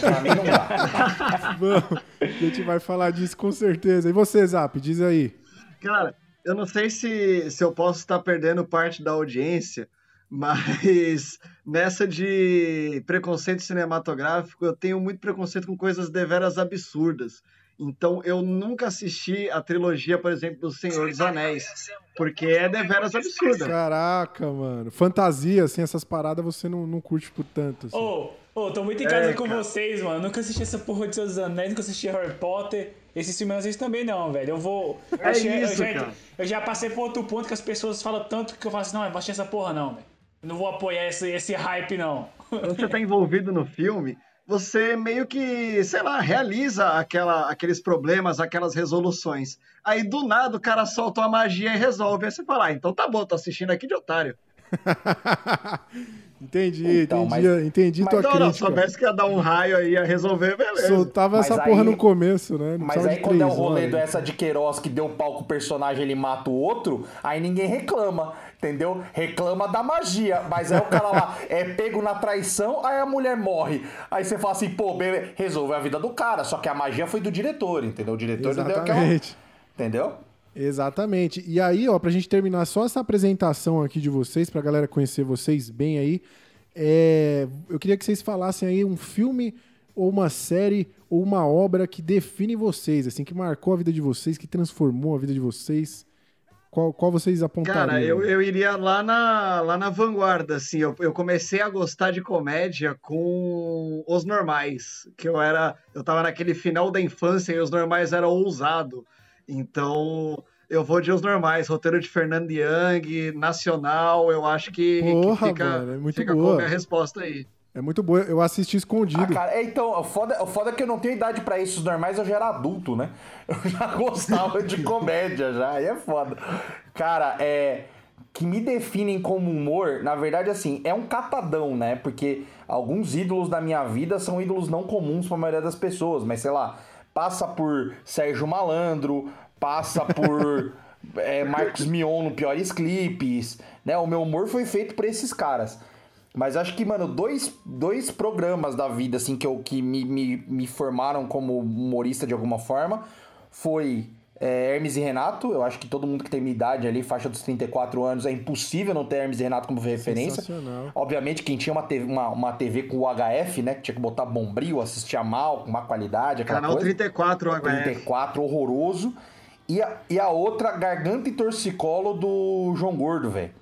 J: pra mim não dá.
A: Vamos, a gente vai falar disso com certeza. E você, Zap, diz aí.
M: Cara, eu não sei se, se eu posso estar perdendo parte da audiência, mas nessa de preconceito cinematográfico, eu tenho muito preconceito com coisas deveras absurdas. Então eu nunca assisti a trilogia, por exemplo, do Senhor dos Anéis, porque é deveras absurda.
A: Caraca, mano. Fantasia, assim, essas paradas você não, não curte por tanto. Assim.
G: Ô, ô, tô muito em casa
M: É,
G: com
M: cara.
G: vocês, mano. Nunca assisti essa porra de Seus Anéis, nunca assisti Harry Potter. Esses filmes eu não assisto também não, velho. Eu vou...
M: É
G: eu, já-
M: isso,
G: eu, já,
M: cara.
G: eu já passei por outro ponto que as pessoas falam tanto que eu falo assim, não, eu vou assistir essa porra não, velho. Não vou apoiar esse, esse hype, não.
M: Quando você tá envolvido no filme, você meio que, sei lá, realiza aquela, aqueles problemas, aquelas resoluções. Aí do nada o cara solta uma magia e resolve. Aí você fala, ah, então tá bom, tô assistindo aqui de otário.
A: Entendi,
J: Então,
A: entendi,
J: mas-
A: entendi
J: mas
A: tua
M: Não, não,
A: crítica.
M: soubesse que ia dar um raio aí, ia resolver, beleza.
A: Soltava
J: Mas
A: essa
J: aí-
A: porra no começo, né? Não
J: Mas aí quando é o
A: três
J: rolê
A: horas.
J: do essa de Queiroz que deu pau com o personagem, ele mata o outro, aí ninguém reclama, entendeu? Reclama da magia. Mas aí o cara lá é pego na traição, aí a mulher morre. Aí você fala assim, pô, beleza, resolve a vida do cara. Só que a magia foi do diretor, entendeu? O diretor não deu aquela.
A: Exatamente.
J: Entendeu?
A: Exatamente. E aí, ó, pra gente terminar só essa apresentação aqui de vocês, pra galera conhecer vocês bem aí, é, eu queria que vocês falassem aí um filme ou uma série ou uma obra que define vocês, assim, que marcou a vida de vocês, que transformou a vida de vocês. Qual, qual vocês apontariam?
M: Cara, eu, eu iria lá na, lá na vanguarda, assim. Eu, eu comecei a gostar de comédia com Os Normais, que eu era. Eu tava naquele final da infância e Os Normais era ousado. Então, eu vou de Os Normais, roteiro de Fernando Young, nacional, eu acho que, que
A: Porra,
M: fica,
A: mano, é muito
M: fica
A: boa.
M: com a resposta aí.
A: É muito boa. Eu assisti escondido.
J: Ah, cara, é, então, o foda, o foda é que eu não tenho idade pra isso. Normais eu já era adulto, né? Eu já gostava de comédia, já. Aí é foda. Cara, é. Que me definem como humor, na verdade, assim, é um catadão, né? Porque alguns ídolos da minha vida são ídolos não comuns pra maioria das pessoas, mas sei lá, passa por Sérgio Malandro, passa por é, Marcos Mion no Piores Clipes, né? O meu humor foi feito por esses caras. Mas acho que, mano, dois, dois programas da vida, assim, que, eu, que me, me, me formaram como humorista de alguma forma foi é, Hermes e Renato. Eu acho que todo mundo que tem minha idade ali, faixa dos 34 anos, é impossível não ter Hermes e Renato como referência.
A: Sensacional.
J: Obviamente, quem tinha uma TV, uma, uma TV com UHF, né? Que tinha que botar bombril, assistia mal, com má qualidade, aquela
M: Canal
J: coisa.
M: 34, HF.
J: 34, horroroso. E a, e a outra, Garganta e Torcicolo do João Gordo, velho.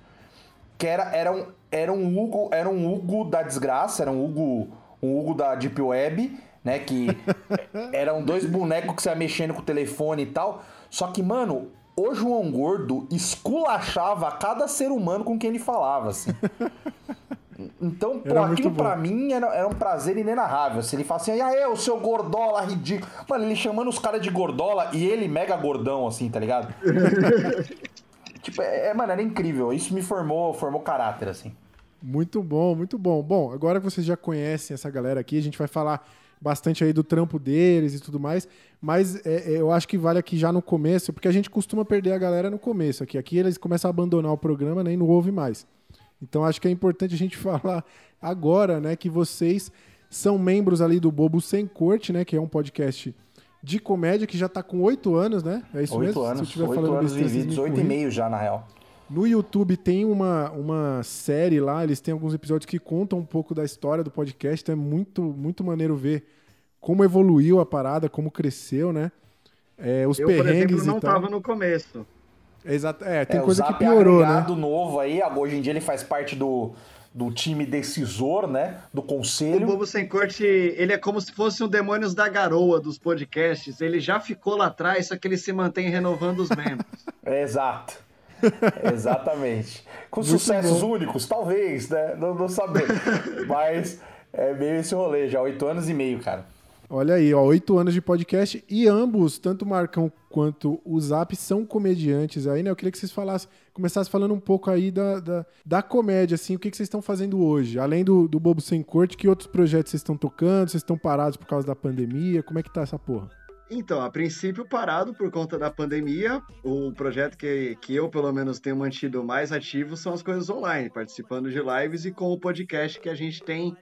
J: Que era, era, um, era um Hugo, era um Hugo da desgraça, era um Hugo, um Hugo da Deep Web, né? Que eram dois bonecos que você ia mexendo com o telefone e tal. Só que, mano, o João Gordo esculachava cada ser humano com quem ele falava, assim. Então, pô,
A: Era
J: aquilo pra mim era, era um prazer inenarrável. Se ele fala assim, ah, é, o seu gordola ridículo. Mano, ele chamando os caras de gordola e ele mega gordão, assim, tá ligado? tipo, é, é, mano, era incrível. Isso me formou, formou caráter, assim.
A: Muito bom, muito bom. Bom, agora que vocês já conhecem essa galera aqui, a gente vai falar bastante aí do trampo deles e tudo mais, mas é, é, eu acho que vale aqui já no começo, porque a gente costuma perder a galera no começo aqui. Aqui eles começam a abandonar o programa, nem não ouve mais. Então acho que é importante a gente falar agora, né, que vocês são membros ali do Bobo Sem Corte, né, que é um podcast de comédia que já tá com oito anos, né? É isso
J: Oito
A: mesmo? Se eu
J: anos, oito
A: falando
J: anos e meio já, na real.
A: No YouTube tem uma, uma série lá, eles têm alguns episódios que contam um pouco da história do podcast, então é muito, muito maneiro ver como evoluiu a parada, como cresceu, né? É, os
M: Eu, por
A: perrengues
M: exemplo, não
A: e tal.
M: tava no começo.
A: Exato, é, tem
J: É,
A: coisa
J: o
A: que
J: é
A: piorou, né?
J: agregado novo aí, hoje em dia ele faz parte do, do time decisor, né? Do
M: O
J: conselho.
M: Bobo Sem Corte, ele é como se fosse um Demônios da Garoa dos podcasts. Ele já ficou lá atrás, só que ele se mantém renovando os membros.
J: É, Exato. Exatamente. Com
A: Muito
J: sucessos
A: bom.
J: únicos, talvez, né? Não, não sabemos. Mas é meio esse rolê, já oito anos e meio, cara.
A: Olha aí, ó, oito anos de podcast e ambos, tanto o Marcão quanto o Zap, são comediantes aí, né? Eu queria que vocês falassem, começassem falando um pouco aí da, da, da comédia, assim, o que, que vocês estão fazendo hoje? Além do, do Bobo Sem Corte, que outros projetos vocês estão tocando? Vocês estão parados por causa da pandemia? Como é que tá essa porra?
M: Então, a princípio parado por conta da pandemia, o projeto que, que eu pelo menos tenho mantido mais ativo são as coisas online, participando de lives e com o podcast que a gente tem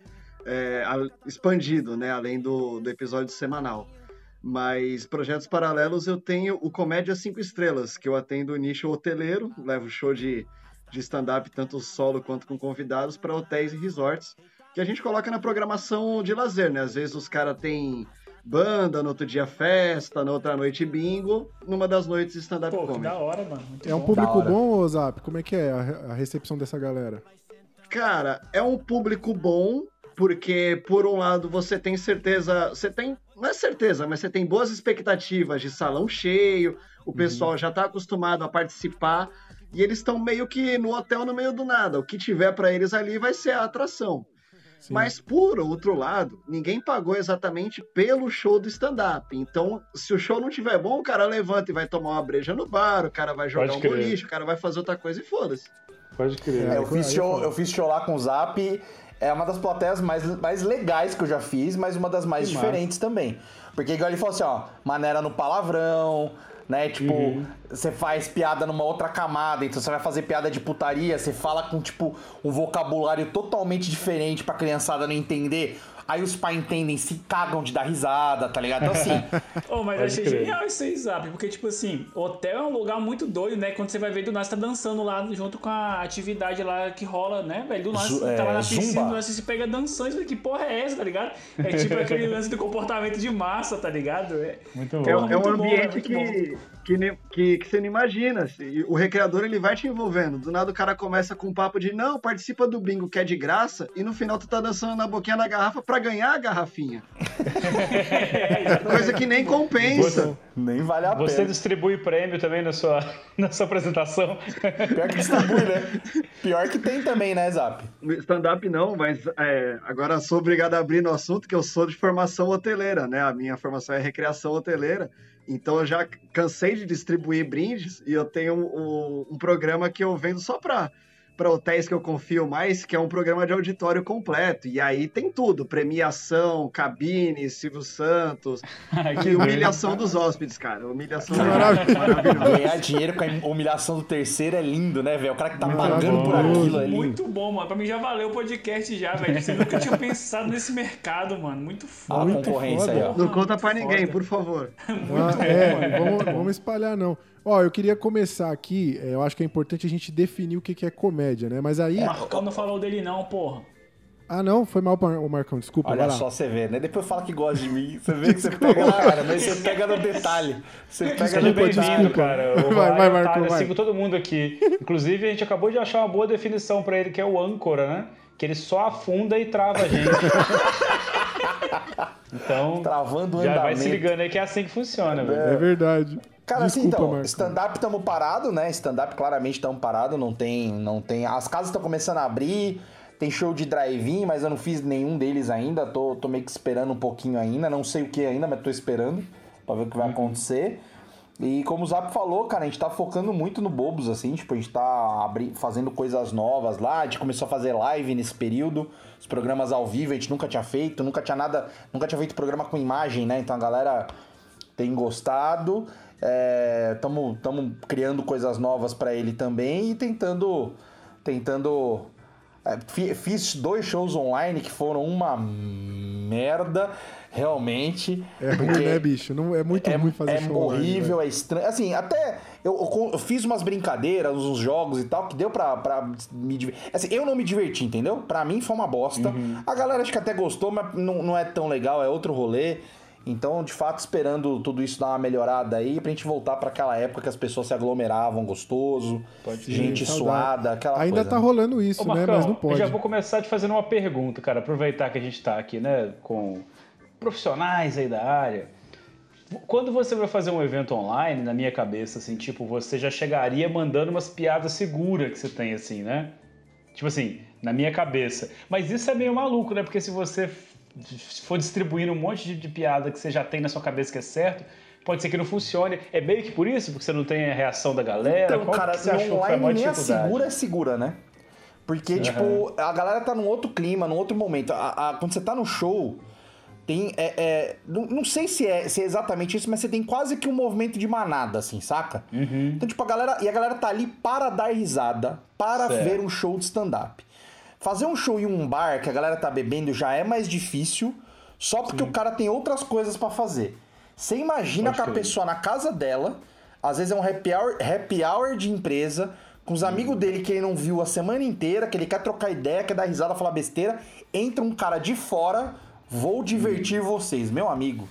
M: é, expandido, né, além do, do episódio semanal. Mas projetos paralelos eu tenho o Comédia 5 Estrelas, que eu atendo o nicho hoteleiro, levo show de, de stand-up tanto solo quanto com convidados para hotéis e resorts, que a gente coloca na programação de lazer, né? Às vezes os caras têm banda, no outro dia festa, na outra noite bingo, numa das noites stand-up comedy.
G: da hora, mano. Muito
A: É um
G: bom.
A: público bom, ô Zap? Como é que é a, a recepção dessa galera?
M: Cara, é um público bom, porque por um lado você tem certeza, você tem, não é certeza, mas você tem boas expectativas de salão cheio, o
A: Uhum.
M: pessoal já tá acostumado a participar e eles estão meio que no hotel no meio do nada. O que tiver pra eles ali vai ser a atração. Mas por outro lado, ninguém pagou exatamente pelo show do stand-up. Então, se o show não tiver bom, o cara levanta e vai tomar uma breja no bar, o cara vai jogar
L: Pode
M: um
L: crer.
M: boliche, o cara vai fazer outra coisa e foda-se.
L: Pode crer.
J: É, eu, fiz show, eu fiz show lá com o Zap. É uma das plateias mais, mais legais que eu já fiz, mas uma das mais
L: Que massa.
J: diferentes também. Porque igual ele falou assim, ó, maneira no palavrão, né? Tipo,
L: Uhum.
J: você faz piada numa outra camada, então você vai fazer piada de putaria, você fala com, tipo, um vocabulário totalmente diferente pra criançada não entender. Aí os pais entendem, se cagam de dar risada, tá ligado? Então assim.
G: Ô, mas eu
J: Pode
G: achei
J: crer.
G: genial isso aí, Zap, porque, tipo assim, hotel é um lugar muito doido, né? Quando você vai ver do nada, você tá dançando lá junto com a atividade lá que rola, né, velho? Do nada, você tá lá
J: é,
G: na piscina,
J: zumba.
G: do nada você se pega dançando, que porra é essa, tá ligado? É tipo aquele lance do comportamento de massa, tá ligado? É,
L: muito
M: É, é um ambiente que, que, ne- que, que você não imagina. assim. O recreador ele vai te envolvendo. Do nada o cara começa com um papo de não, participa do bingo que é de graça, e no final tu tá dançando na boquinha da garrafa pra ganhar a garrafinha. Coisa que nem compensa.
J: Nem vale a
L: Você
J: pena.
L: distribui prêmio também na sua, na sua apresentação?
J: Pior que distribui, né? Pior que tem também, né, Zap?
M: Stand-up não, mas é, agora sou obrigado a abrir no assunto que eu sou de formação hoteleira, né? A minha formação é recreação hoteleira. Então eu já cansei de distribuir brindes e eu tenho um, um programa que eu vendo só para para hotéis que eu confio mais, que é um programa de auditório completo. E aí tem tudo: premiação, cabine, Silvio Santos.
L: que
M: e humilhação dos hóspedes, cara. Humilhação hóspedes.
J: Ganhar dinheiro com a humilhação do terceiro é lindo, né, velho? O cara que tá pagando por aquilo é lindo.
G: Muito bom, mano. Pra mim já valeu o podcast já, velho. Você nunca tinha pensado nesse mercado, mano. Muito foda.
J: a concorrência aí, ó.
M: Não conta pra ninguém, por favor.
A: Ah, é, vamos, vamos espalhar, não. Ó, eu queria começar aqui, é, eu acho que é importante a gente definir o que que é comédia, né? Mas aí.
G: O Marcão não falou dele não, porra.
A: Ah, não? Foi mal, ô, Marcão, desculpa.
J: Olha
A: vai lá.
J: só, você vê, né? Depois fala que gosta de mim. Você vê que você pega lá, cara, mas você pega no detalhe. Você pega no
L: bem-vindo,
J: detalhe.
L: cara. O
A: Vai, vai,
L: Otário,
A: Marco,
L: eu
A: vai.
L: sigo todo mundo aqui. Inclusive, a gente acabou de achar uma boa definição pra ele, que é o âncora, né? Que ele só afunda e trava a gente. Então,
J: Travando o
L: já vai
J: andamento.
L: se ligando aí que é assim que funciona, velho.
A: É verdade.
J: Cara, assim,
A: Desculpa,
J: então,
A: Marcão.
J: stand-up estamos parado, né? Stand-up claramente estamos parado, não tem, não tem. As casas estão começando a abrir, tem show de drive-in, mas eu não fiz nenhum deles ainda, tô, tô meio que esperando um pouquinho ainda, não sei o que ainda, mas tô esperando pra ver o que vai acontecer. E como o Zap falou, cara, a gente tá focando muito no Bobos, assim, tipo, a gente tá abri- fazendo coisas novas lá, a gente começou a fazer live nesse período, os programas ao vivo a gente nunca tinha feito, nunca tinha nada, nunca tinha feito programa com imagem, né? Então a galera tem gostado. Estamos criando coisas novas pra ele também e tentando. Tentando. é, fi- fiz dois shows online que foram uma merda, realmente.
A: É ruim, né, bicho? Não, é muito ruim fazer
J: É
A: show online,
J: horrível,
A: velho.
J: é estranho. Assim, até eu, eu- eu fiz umas brincadeiras, uns jogos e tal, que deu pra, pra me divertir. Assim, eu não me diverti, entendeu? Pra mim foi uma bosta.
A: Uhum.
J: A galera acho que até gostou, mas não, não é tão legal, é outro rolê. Então, de fato, esperando tudo isso dar uma melhorada aí, pra gente voltar pra aquela época que as pessoas se aglomeravam gostoso, gente
A: Sim,
J: suada, aquela
A: Ainda
J: coisa.
A: tá rolando isso,
L: Ô,
A: né?
L: Marcão,
A: Mas não
L: eu
A: pode.
L: já vou começar te fazendo uma pergunta, cara. Aproveitar que a gente tá aqui, né, com profissionais aí da área. Quando você vai fazer um evento online, na minha cabeça, assim, tipo, você já chegaria mandando umas piadas seguras que você tem, assim, né? Tipo assim, na minha cabeça. Mas isso é meio maluco, né? Porque se você f- for distribuindo um monte de, de piada que você já tem na sua cabeça que é certo, pode ser que não funcione. É meio que por isso, porque você não tem a reação da galera.
J: Então,
L: Qual
J: cara,
L: que você achou que foi a
J: online nem a
L: dificuldade?
J: segura é segura, né? Porque,
L: Aham.
J: tipo, a galera tá num outro clima, num outro momento. A- a- quando você tá no show, tem. É, é, não, não sei se é, se é exatamente isso, mas você tem quase que um movimento de manada, assim, saca?
L: Uhum.
J: Então, tipo, a galera. E a galera tá ali para dar risada, para
L: Certo.
J: ver um show de stand-up. Fazer um show em um bar que a galera tá bebendo já é mais difícil, só porque o cara tem outras coisas pra fazer. Você imagina
L: Pode
J: que a
L: crer.
J: pessoa na casa dela, às vezes é um happy hour, happy hour de empresa, com os amigos dele que ele não viu a semana inteira, que ele quer trocar ideia, quer dar risada, falar besteira, entra um cara de fora, vou divertir vocês, meu amigo.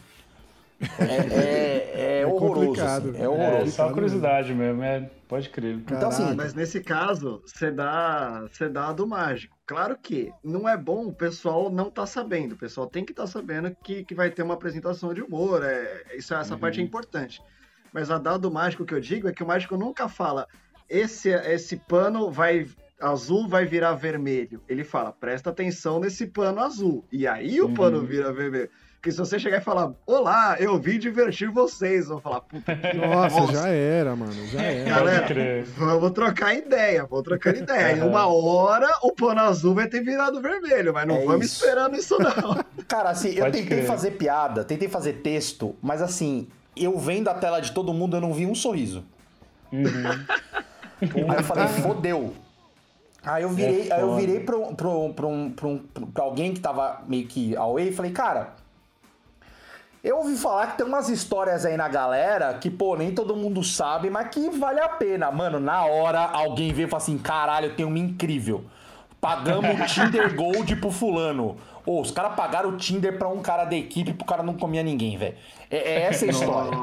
J: É, é, é horroroso.
A: complicado.
J: assim, é
L: É,
J: horroroso.
L: só curiosidade mesmo, é, pode crer.
J: Então, assim,
M: Mas nesse caso, você dá, você dá a do mágico. Claro que não é bom o pessoal não tá sabendo. O pessoal tem que estar sabendo que, que vai ter uma apresentação de humor. É, isso, essa parte é importante. Mas a dado mágico que eu digo é que o mágico nunca fala esse, esse pano vai azul vai virar vermelho. Ele fala, presta atenção nesse pano azul. E aí o pano vira vermelho. Porque se você chegar e falar, olá, eu vim divertir vocês, vão falar, puta que
A: Nossa,
M: bosta.
A: já era, mano. Já era.
M: Galera, vamos trocar ideia, vamos trocar ideia. Em uma hora o pano azul vai ter virado vermelho, mas não
J: É
M: vamos
J: isso.
M: esperando isso não.
J: Cara, assim, eu
M: Pode
J: tentei
M: crer.
J: fazer piada, tentei fazer texto, mas assim, eu vendo a tela de todo mundo, eu não vi um sorriso. Aí eu falei, fodeu. Aí eu virei,
L: É
J: aí eu virei pra, um- pra, um- pra, um- pra, um- pra alguém que tava meio que away e falei, cara, eu ouvi falar que tem umas histórias aí na galera que, pô, nem todo mundo sabe, mas que vale a pena. Mano, na hora alguém veio e falou assim: caralho, eu tenho uma incrível. Pagamos o Tinder Gold pro fulano. Ô, os caras pagaram o Tinder pra um cara da equipe pro cara não comia ninguém, velho. É, é essa a história.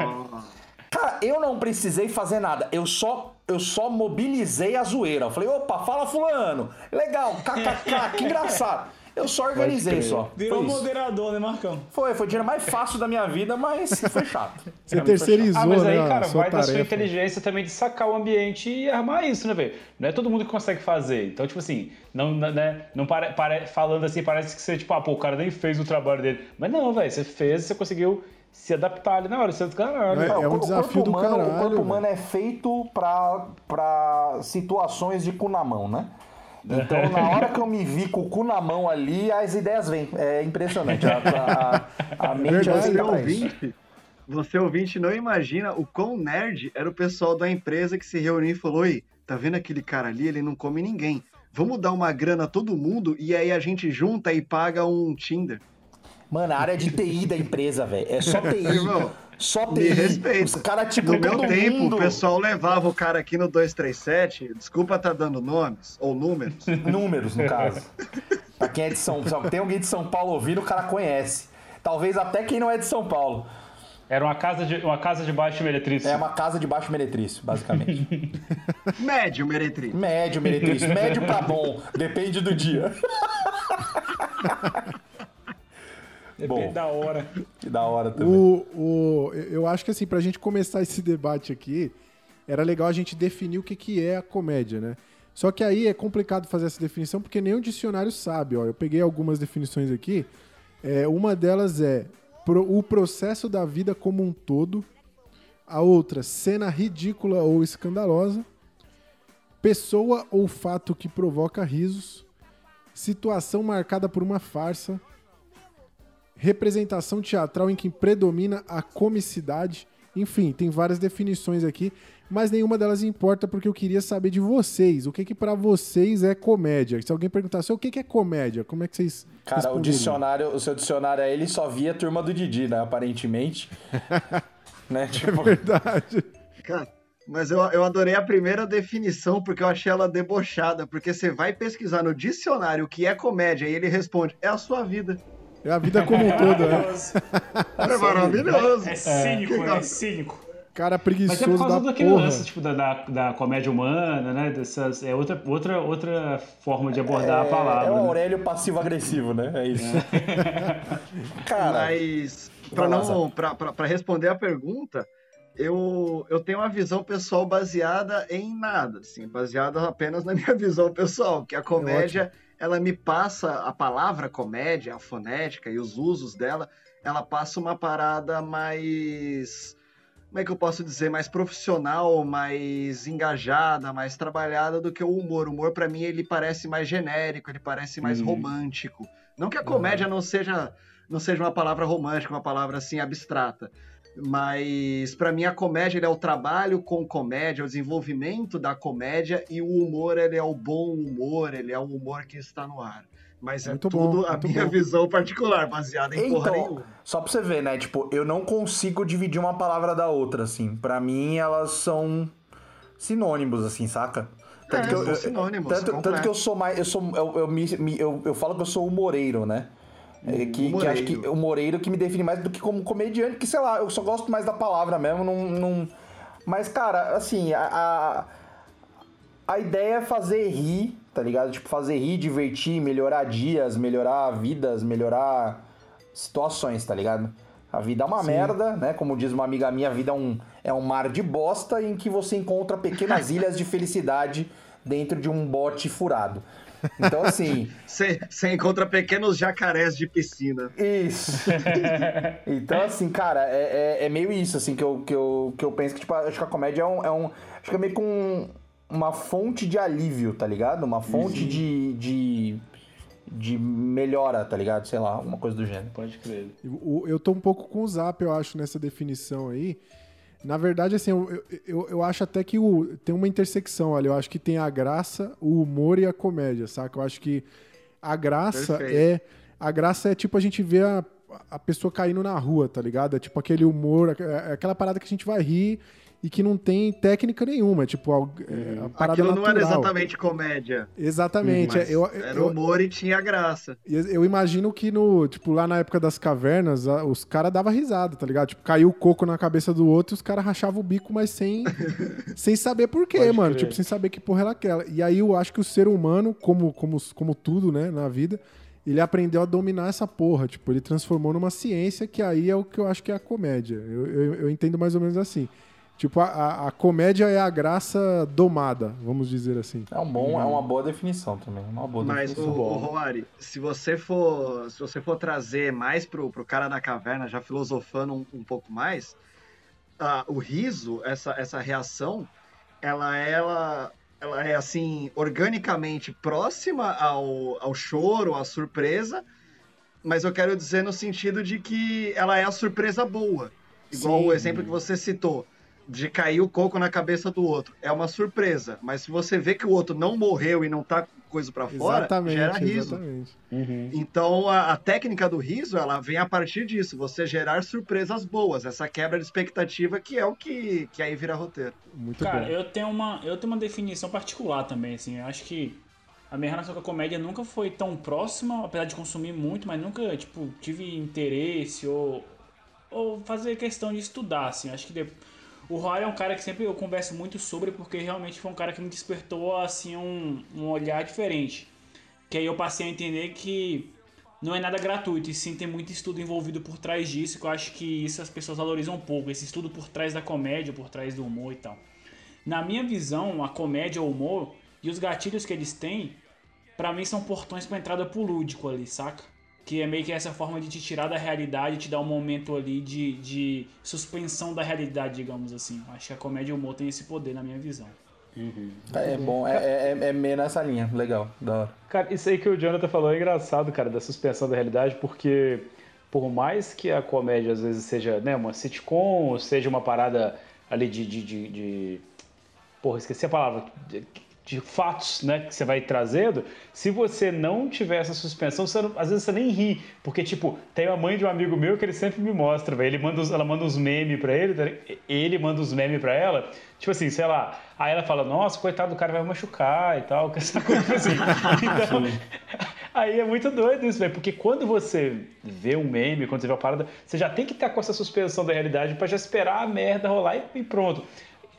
J: Cara, eu não precisei fazer nada. Eu só, eu só mobilizei a zoeira. Eu falei, opa, fala fulano. Legal, kkk, que engraçado. Eu só organizei só.
G: Virou
J: Foi isso.
G: moderador, né, Marcão?
J: Foi, foi o dinheiro mais fácil da minha vida, mas foi chato.
A: Você
J: Foi
A: terceirizou,
L: Ah, mas aí,
A: né, a
L: cara,
A: sua
L: vai da sua
A: tarefa.
L: inteligência também de sacar o ambiente e armar isso, né, velho? Não é todo mundo que consegue fazer. Então, tipo assim, não, né, não pare, pare- falando assim, parece que você, tipo, ah, pô, o cara nem fez o trabalho dele. Mas não, velho, você fez, você conseguiu se adaptar ali na hora, você caralho.
A: É- é um
J: o
A: desafio
J: corpo
A: do
J: humano, O
A: caralho,
J: corpo
A: velho.
J: humano é feito pra, pra situações de cu na mão, né? Então, na hora que eu me vi com o cu na mão ali, as ideias vêm. É impressionante. A, a, a mente é feita pra isso.
M: ouvinte, você ouvinte não imagina o quão nerd era o pessoal da empresa que se reuniu e falou: Oi, tá vendo aquele cara ali? Ele não come ninguém. Vamos dar uma grana a todo mundo e aí a gente junta e paga um Tinder.
J: Mano, a área de TI da empresa, velho. É só TI.
M: Irmão,
J: só
M: Me
J: TI.
M: respeita.
J: Os caras, tipo,
M: no meu tempo,
J: mundo...
M: o pessoal levava o cara aqui no 237. Desculpa tá dando nomes ou números.
J: Números, no caso. pra quem é de São Paulo. Tem alguém de São Paulo ouvindo, o cara conhece. Talvez até quem não é de São Paulo.
L: Era uma casa de, uma casa de baixo meretrício.
J: É uma casa de baixo meretrício, basicamente.
M: Médio, meretriz.
J: Médio meretrício. Médio pra bom. Depende do dia.
G: Depende
J: Bom.
G: da hora.
J: Que da hora também.
A: O, o, eu acho que assim, pra gente começar esse debate aqui, era legal a gente definir o que, que é a comédia, né? Só que aí é complicado fazer essa definição porque nem o dicionário sabe. Ó, eu peguei algumas definições aqui. É, uma delas é pro- o processo da vida como um todo. A outra, cena ridícula ou escandalosa. Pessoa ou fato que provoca risos. Situação marcada por uma farsa representação teatral em que predomina a comicidade. Enfim, tem várias definições aqui, mas nenhuma delas importa porque eu queria saber de vocês. O que que para vocês é comédia? Se alguém perguntasse o que que é comédia, como é que vocês
J: Cara, o dicionário, o seu dicionário aí, ele só via a turma do Didi, né? Aparentemente. né? Tipo,
A: Verdade.
M: Cara, mas eu, eu adorei a primeira definição porque eu achei ela debochada. Porque você vai pesquisar no dicionário o que é comédia e ele responde: é a sua vida.
A: É a vida como um todo, né?
M: É maravilhoso.
G: É cínico, né? É cínico.
A: Cara
L: Mas é
A: preguiçoso
L: por causa
A: da
L: daquele
A: porra.
L: lance, tipo, da, da, da comédia humana, né? Dessas, é outra, outra, outra forma de abordar a palavra.
J: É o
L: né?
J: Aurélio passivo-agressivo, né? É isso. Cara,
M: Mas, pra, não, pra, pra, pra responder a pergunta, eu, eu tenho uma visão pessoal baseada em nada, assim, baseada apenas na minha visão pessoal, que a comédia, ela me passa, a palavra comédia, a fonética e os usos dela, ela passa uma parada mais como é que eu posso dizer, mais profissional, mais engajada, mais trabalhada do que o humor. O humor, pra mim, ele parece mais genérico, ele parece mais
L: Uhum.
M: romântico. Não que a comédia não seja não seja uma palavra romântica, uma palavra assim abstrata. Mas pra mim a comédia ele é o trabalho com comédia, é o desenvolvimento da comédia e o humor ele é o bom humor, ele é o humor que está no ar. Mas é
A: Muito
M: tudo
A: bom,
M: a minha
A: bom.
M: visão particular, baseada em porra
J: Então,
M: nenhuma.
J: só pra você ver, né? Tipo, eu não consigo dividir uma palavra da outra, assim. Pra mim, elas são sinônimos, assim, saca?
M: É,
J: eu,
M: são sinônimos,
J: tanto, tanto que eu sou mais. Eu, sou, eu, eu, me- me- eu, eu falo que eu sou humoreiro, né? É, que, que acho que
M: Moreiro.
J: o Moreiro que me define mais do que como comediante, que sei lá, eu só gosto mais da palavra mesmo, não. não... Mas, cara, assim, a, a, a ideia é fazer rir, tá ligado? Tipo, fazer rir, divertir, melhorar dias, melhorar vidas, melhorar situações, tá ligado? A vida é uma
A: Sim.
J: merda, né? Como diz uma amiga minha, a vida é um, é um mar de bosta em que você encontra pequenas ilhas de felicidade dentro de um bote furado. Então, assim.
M: Você você encontra pequenos jacarés de piscina.
J: Isso. Então, assim, cara, é, é, é meio isso, assim, que eu, que, eu, que eu penso que, tipo, acho que a comédia é um. É um acho que é meio que um, uma fonte de alívio, tá ligado? Uma fonte de, de. de melhora, tá ligado? Sei lá, uma coisa do gênero.
G: Pode crer.
A: O- Eu tô um pouco com o Zap, eu acho, nessa definição aí. Na verdade, assim, eu, eu, eu acho até que o, tem uma intersecção ali. Eu acho que tem a graça, o humor e a comédia, saca? Eu acho que a graça
M: Perfeito.
A: é. A graça é tipo a gente ver a, a pessoa caindo na rua, tá ligado? É tipo aquele humor, é aquela parada que a gente vai rir e que não tem técnica nenhuma. Tipo, é, a parada
M: Aquilo não era exatamente comédia.
A: Exatamente.
M: Mas
A: é, eu,
M: era
A: eu-
M: humor e tinha graça.
A: Eu imagino que no, tipo, lá na época das cavernas, os caras davam risada, tá ligado? Tipo, caiu o coco na cabeça do outro e os caras rachavam o bico, mas sem, sem saber por quê,
G: Pode
A: mano.
G: crer.
A: Tipo, sem saber que porra era aquela. E aí eu acho que o ser humano, como, como, como tudo, né, na vida, ele aprendeu a dominar essa porra. Tipo, ele transformou numa ciência que aí é o que eu acho que é a comédia. Eu, eu, eu entendo mais ou menos assim. Tipo, a, a, comédia é a graça domada, vamos dizer assim.
J: É, um bom, é uma boa definição também. Uma boa
M: Mas, o,
J: definição.
M: o Roari, se você for, se você for trazer mais pro, pro cara da caverna, já filosofando um, um pouco mais, ah, o riso, essa, essa reação, ela, ela, ela é assim, organicamente próxima ao, ao choro, à surpresa, mas eu quero dizer no sentido de que ela é a surpresa boa. Igual
A: Sim.
M: o exemplo que você citou, de cair o coco na cabeça do outro. É uma surpresa, mas se você vê que o outro não morreu e não tá com coisa pra fora,
A: exatamente,
M: gera riso.
A: exatamente.
M: Então a, a técnica do riso, ela vem a partir disso, você gerar surpresas boas, essa quebra de expectativa que é o que, que aí vira roteiro.
A: Muito
G: Cara,
A: bom.
G: eu tenho, uma, eu tenho uma definição particular também, assim. Eu acho que a minha relação com a comédia nunca foi tão próxima, apesar de consumir muito, mas nunca, tipo, tive interesse ou, ou fazer questão de estudar, assim. Eu acho que de- o Roy é um cara que sempre eu converso muito sobre, porque realmente foi um cara que me despertou, assim, um, um olhar diferente. Que aí eu passei a entender que não é nada gratuito, e sim tem muito estudo envolvido por trás disso, que eu acho que isso as pessoas valorizam um pouco, esse estudo por trás da comédia, por trás do humor e tal. Na minha visão, a comédia, o humor e os gatilhos que eles têm, pra mim são portões pra entrada pro lúdico ali, saca? Que é meio que essa forma de te tirar da realidade, te dar um momento ali de, de suspensão da realidade, digamos assim. Acho que a comédia e o humor tem esse poder na minha visão.
J: É bom, é, é, é meio nessa linha. Legal, da hora.
H: Cara, isso aí que o Jonathan falou é engraçado, cara, da suspensão da realidade, porque por mais que a comédia às vezes seja né, uma sitcom, ou seja uma parada ali de. de, de, de- Porra, esqueci a palavra. De, fatos, né, que você vai trazendo, se você não tiver essa suspensão, não- às vezes você nem ri, porque, tipo, tem a mãe de um amigo meu que ele sempre me mostra, ele manda os- ela manda uns memes pra ele, tá ele manda os memes pra ela, tipo assim, sei lá, aí ela fala, nossa, coitado do cara vai machucar e tal, que essa coisa assim. Então, Aí é muito doido isso, velho, porque quando você vê um meme, quando você vê uma parada, você já tem que estar com essa suspensão da realidade pra já esperar a merda rolar e, e pronto.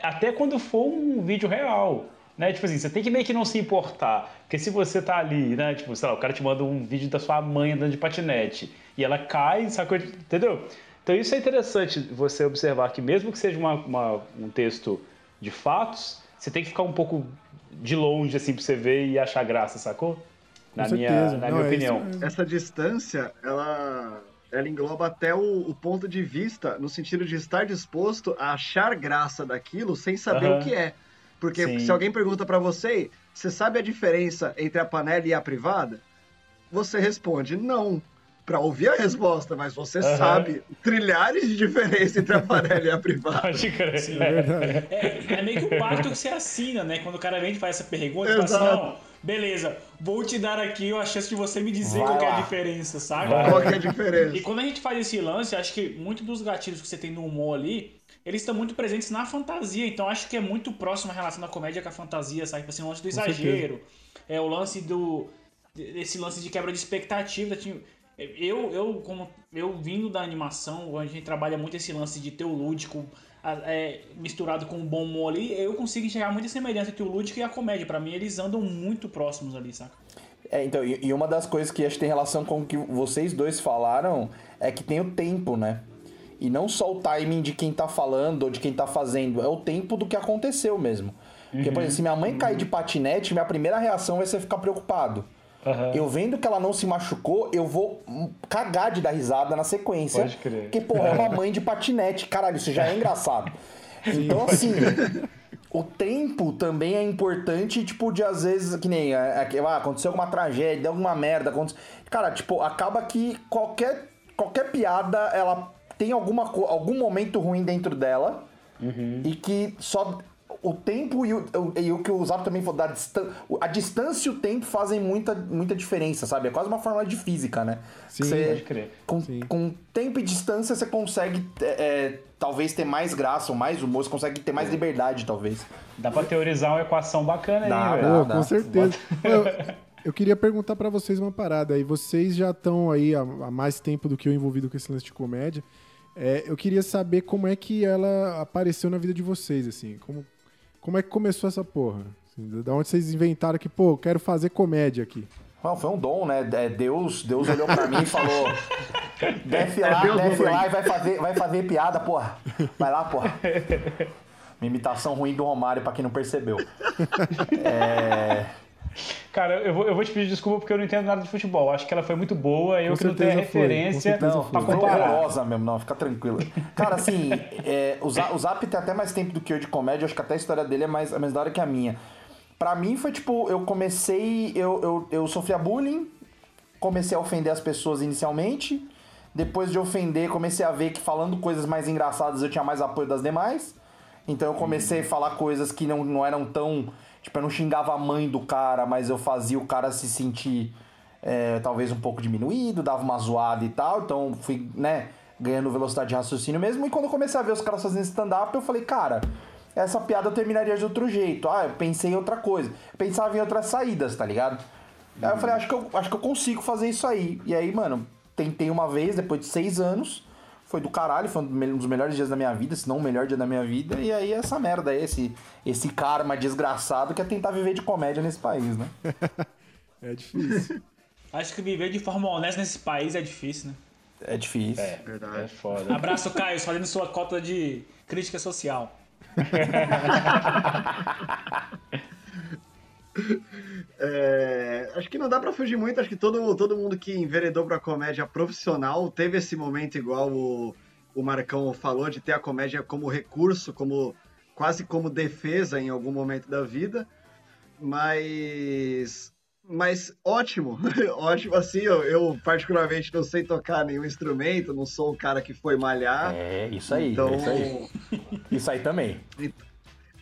H: Até quando for um vídeo real, né? Tipo assim, você tem que meio que não se importar, porque se você tá ali, né? Tipo, sei lá, o cara te manda um vídeo da sua mãe andando de patinete e ela cai, sacou? Entendeu? Então isso é interessante você observar que mesmo que seja uma- uma- um texto de fatos, você tem que ficar um pouco de longe, assim, pra você ver e achar graça, sacou? Na
M: Com
H: minha,
M: certeza.
H: na
M: Não,
H: minha
M: é
H: opinião.
M: Essa distância, ela, ela engloba até o, o ponto de vista, no sentido de estar disposto a achar graça daquilo sem saber
H: Aham.
M: o que é. Porque
H: Sim.
M: se alguém pergunta pra você, você sabe a diferença entre a panela e a privada? Você responde não. Pra ouvir a resposta, mas você
G: Aham.
M: sabe trilhares de diferença entre a panela e a privada.
H: Pode crer.
G: Sim, é, é meio que o pacto que você assina, né? Quando o cara vem e faz essa pergunta, você fala assim,
M: Exato.
G: não, beleza, vou te dar aqui a chance de você me dizer
M: Vai
G: qual que é a diferença?
M: Vai. Qual que é a diferença?
G: E quando a gente faz esse lance, acho que muito dos gatilhos que você tem no humor ali, eles estão muito presentes na fantasia, então acho que é muito próximo a relação da comédia com a fantasia, sabe? Tipo assim, o lance do
A: Com
G: exagero, é o lance do... esse lance de quebra de expectativa, tipo, Eu, eu, como eu vindo da animação, a gente trabalha muito esse lance de ter o lúdico é, misturado com o bom humor ali, eu consigo enxergar muita semelhança entre o lúdico e a comédia. Pra mim, eles andam muito próximos ali, saca?
J: É, então, e e uma das coisas que acho que tem relação com o que vocês dois falaram é que tem o tempo, né? E não só o timing de quem tá falando ou de quem tá fazendo, é o tempo do que aconteceu mesmo. Porque, por exemplo, se minha mãe cair de patinete, minha primeira reação vai ser ficar preocupado. Eu vendo que ela não se machucou, eu vou cagar de dar risada na sequência.
L: Pode crer.
J: Porque, porra, é uma mãe de patinete. Caralho, isso já é engraçado. Então, assim, o tempo também é importante, tipo, de às vezes, que nem, é, é, ah, aconteceu alguma tragédia, alguma merda, aconteceu... Cara, tipo, acaba que qualquer, qualquer piada, ela tem alguma, algum momento ruim dentro dela e que só... O tempo e o, e o que o Zap também falou, da distan a distância e o tempo fazem muita, muita diferença, sabe? É quase uma fórmula de física, né?
A: Sim,
J: Você-
L: pode crer.
J: Com, com tempo e distância você consegue, é, é, talvez, ter mais graça ou mais humor, você consegue ter mais liberdade, talvez.
L: Dá pra teorizar uma equação bacana aí,
J: Dá,
L: velho.
A: Pô, com certeza. Eu, eu queria perguntar pra vocês uma parada aí. Vocês já estão aí há, há mais tempo do que eu envolvido com esse lance de comédia. É, eu queria saber como é que ela apareceu na vida de vocês, assim. Como, como é que começou essa porra? Assim, da onde vocês inventaram que, pô, eu quero fazer comédia aqui?
J: Não, foi um dom, né? É, Deus, Deus olhou pra mim e falou: desce lá,
M: Deus
J: desce
M: mamãe."
J: lá e vai fazer, vai fazer piada, porra. Vai lá, porra. Uma imitação ruim do Romário, pra quem não percebeu. É.
L: Cara, eu vou, eu vou te pedir desculpa porque eu não entendo nada de futebol. Acho que ela foi muito boa, eu
A: Com
L: que não tenho a
A: certeza foi,
L: referência
A: com
L: pra
J: foi
L: comparar.
J: horrorosa mesmo, não, fica tranquilo. Cara, assim, é, o, Zap, o Zap tem até mais tempo do que eu de comédia, acho que até a história dele é mais, é mais da hora que a minha. Pra mim foi tipo, eu comecei, eu, eu, eu sofria bullying, comecei a ofender as pessoas inicialmente, depois de ofender, comecei a ver que falando coisas mais engraçadas eu tinha mais apoio das demais. Então eu comecei a falar coisas que não, não eram tão. Tipo, eu não xingava a mãe do cara, mas eu fazia o cara se sentir é, talvez um pouco diminuído, dava uma zoada e tal. Então fui, né, ganhando velocidade de raciocínio mesmo. E quando eu comecei a ver os caras fazendo stand-up, eu falei, cara, essa piada terminaria de outro jeito. Ah, eu pensei em outra coisa. Pensava em outras saídas, tá ligado? Aí eu falei, acho que eu, acho que eu consigo fazer isso aí. E aí, mano, tentei uma vez, depois de seis anos. Foi do caralho, foi um dos melhores dias da minha vida, se não o melhor dia da minha vida. E aí essa merda aí, esse, esse karma desgraçado que é tentar viver de comédia nesse país, né?
A: É difícil.
G: Acho que viver de forma honesta nesse país é difícil, né?
J: É difícil.
L: É,
M: Verdade.
L: é foda.
G: Abraço, Caio, fazendo sua cota de crítica social.
M: É, acho que não dá pra fugir muito, acho que todo, todo mundo que enveredou pra comédia profissional teve esse momento igual o, o Marcão falou, de ter a comédia como recurso, como quase como defesa em algum momento da vida. Mas. Mas ótimo, ótimo assim, eu, eu particularmente não sei tocar nenhum instrumento, não sou o cara que foi malhar.
J: É, isso aí,
M: Então,
J: é isso aí. Isso aí também.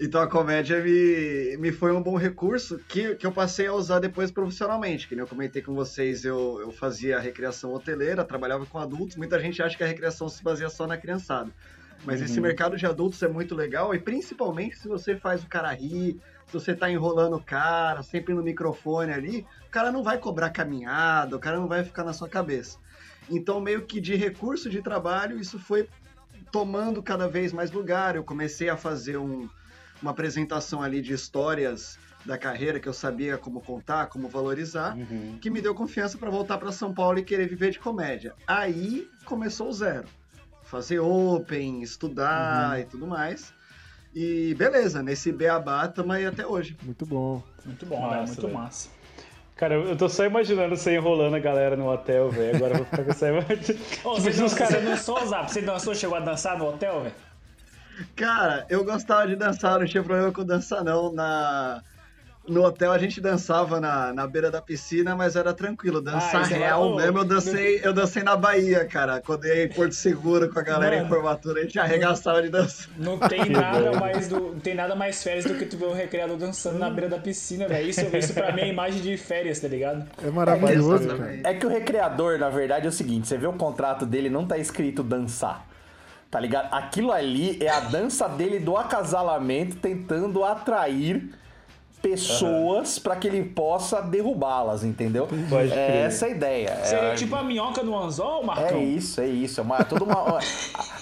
M: Então a comédia me, me foi um bom recurso que, que eu passei a usar depois profissionalmente. Que nem eu comentei com vocês, eu, eu fazia recreação hoteleira, trabalhava com adultos. Muita gente acha que a recreação se baseia só na criançada. Mas esse mercado de adultos é muito legal e principalmente se você faz o cara rir, se você tá enrolando o cara, sempre no microfone ali, o cara não vai cobrar caminhada, o cara não vai ficar na sua cabeça. Então, meio que de recurso de trabalho, isso foi tomando cada vez mais lugar. Eu comecei a fazer um, uma apresentação ali de histórias da carreira que eu sabia como contar, como valorizar, que me deu confiança para voltar para São Paulo e querer viver de comédia. Aí começou o zero. Fazer open, estudar e tudo mais. E beleza, nesse beabá estamos aí até hoje.
A: Muito bom.
G: Muito bom,
L: Massa,
G: velho, muito
L: velho.
G: massa.
L: Cara, eu tô só imaginando você enrolando a galera no hotel, velho. Agora eu vou ficar com essa imagem.
G: Ô,
L: Tipo,
G: você,
L: se
G: não,
L: os
G: você
L: caras-
G: dançou, Zap? Você dançou, chegou a dançar no hotel, velho?
M: Cara, eu gostava de dançar, não tinha problema com dançar não. Na... No hotel a gente dançava na, na beira da piscina, mas era tranquilo. Dançar
G: Ah, é
M: real
G: lá- ô,
M: mesmo, eu dancei, eu dancei na Bahia, cara. Quando eu ia em Porto Seguro com a galera em
G: Mano.
M: formatura, a gente arregaçava de dançar.
G: Não tem nada mais do, não tem nada mais férias do que tu ver um recreador dançando na beira da piscina, velho. Isso, isso pra mim é imagem de férias, tá ligado?
A: É maravilhoso, cara.
M: Exatamente.
J: É que o recreador, na verdade, é o seguinte: você vê o contrato dele, não tá escrito dançar. Tá ligado? Aquilo ali é a dança dele do acasalamento tentando atrair pessoas pra que ele possa derrubá-las, entendeu?
G: Pode
J: é essa a ideia.
G: Seria
J: é,
G: tipo a minhoca do anzol, Marcão?
J: é isso, é isso. É uma, toda uma, a-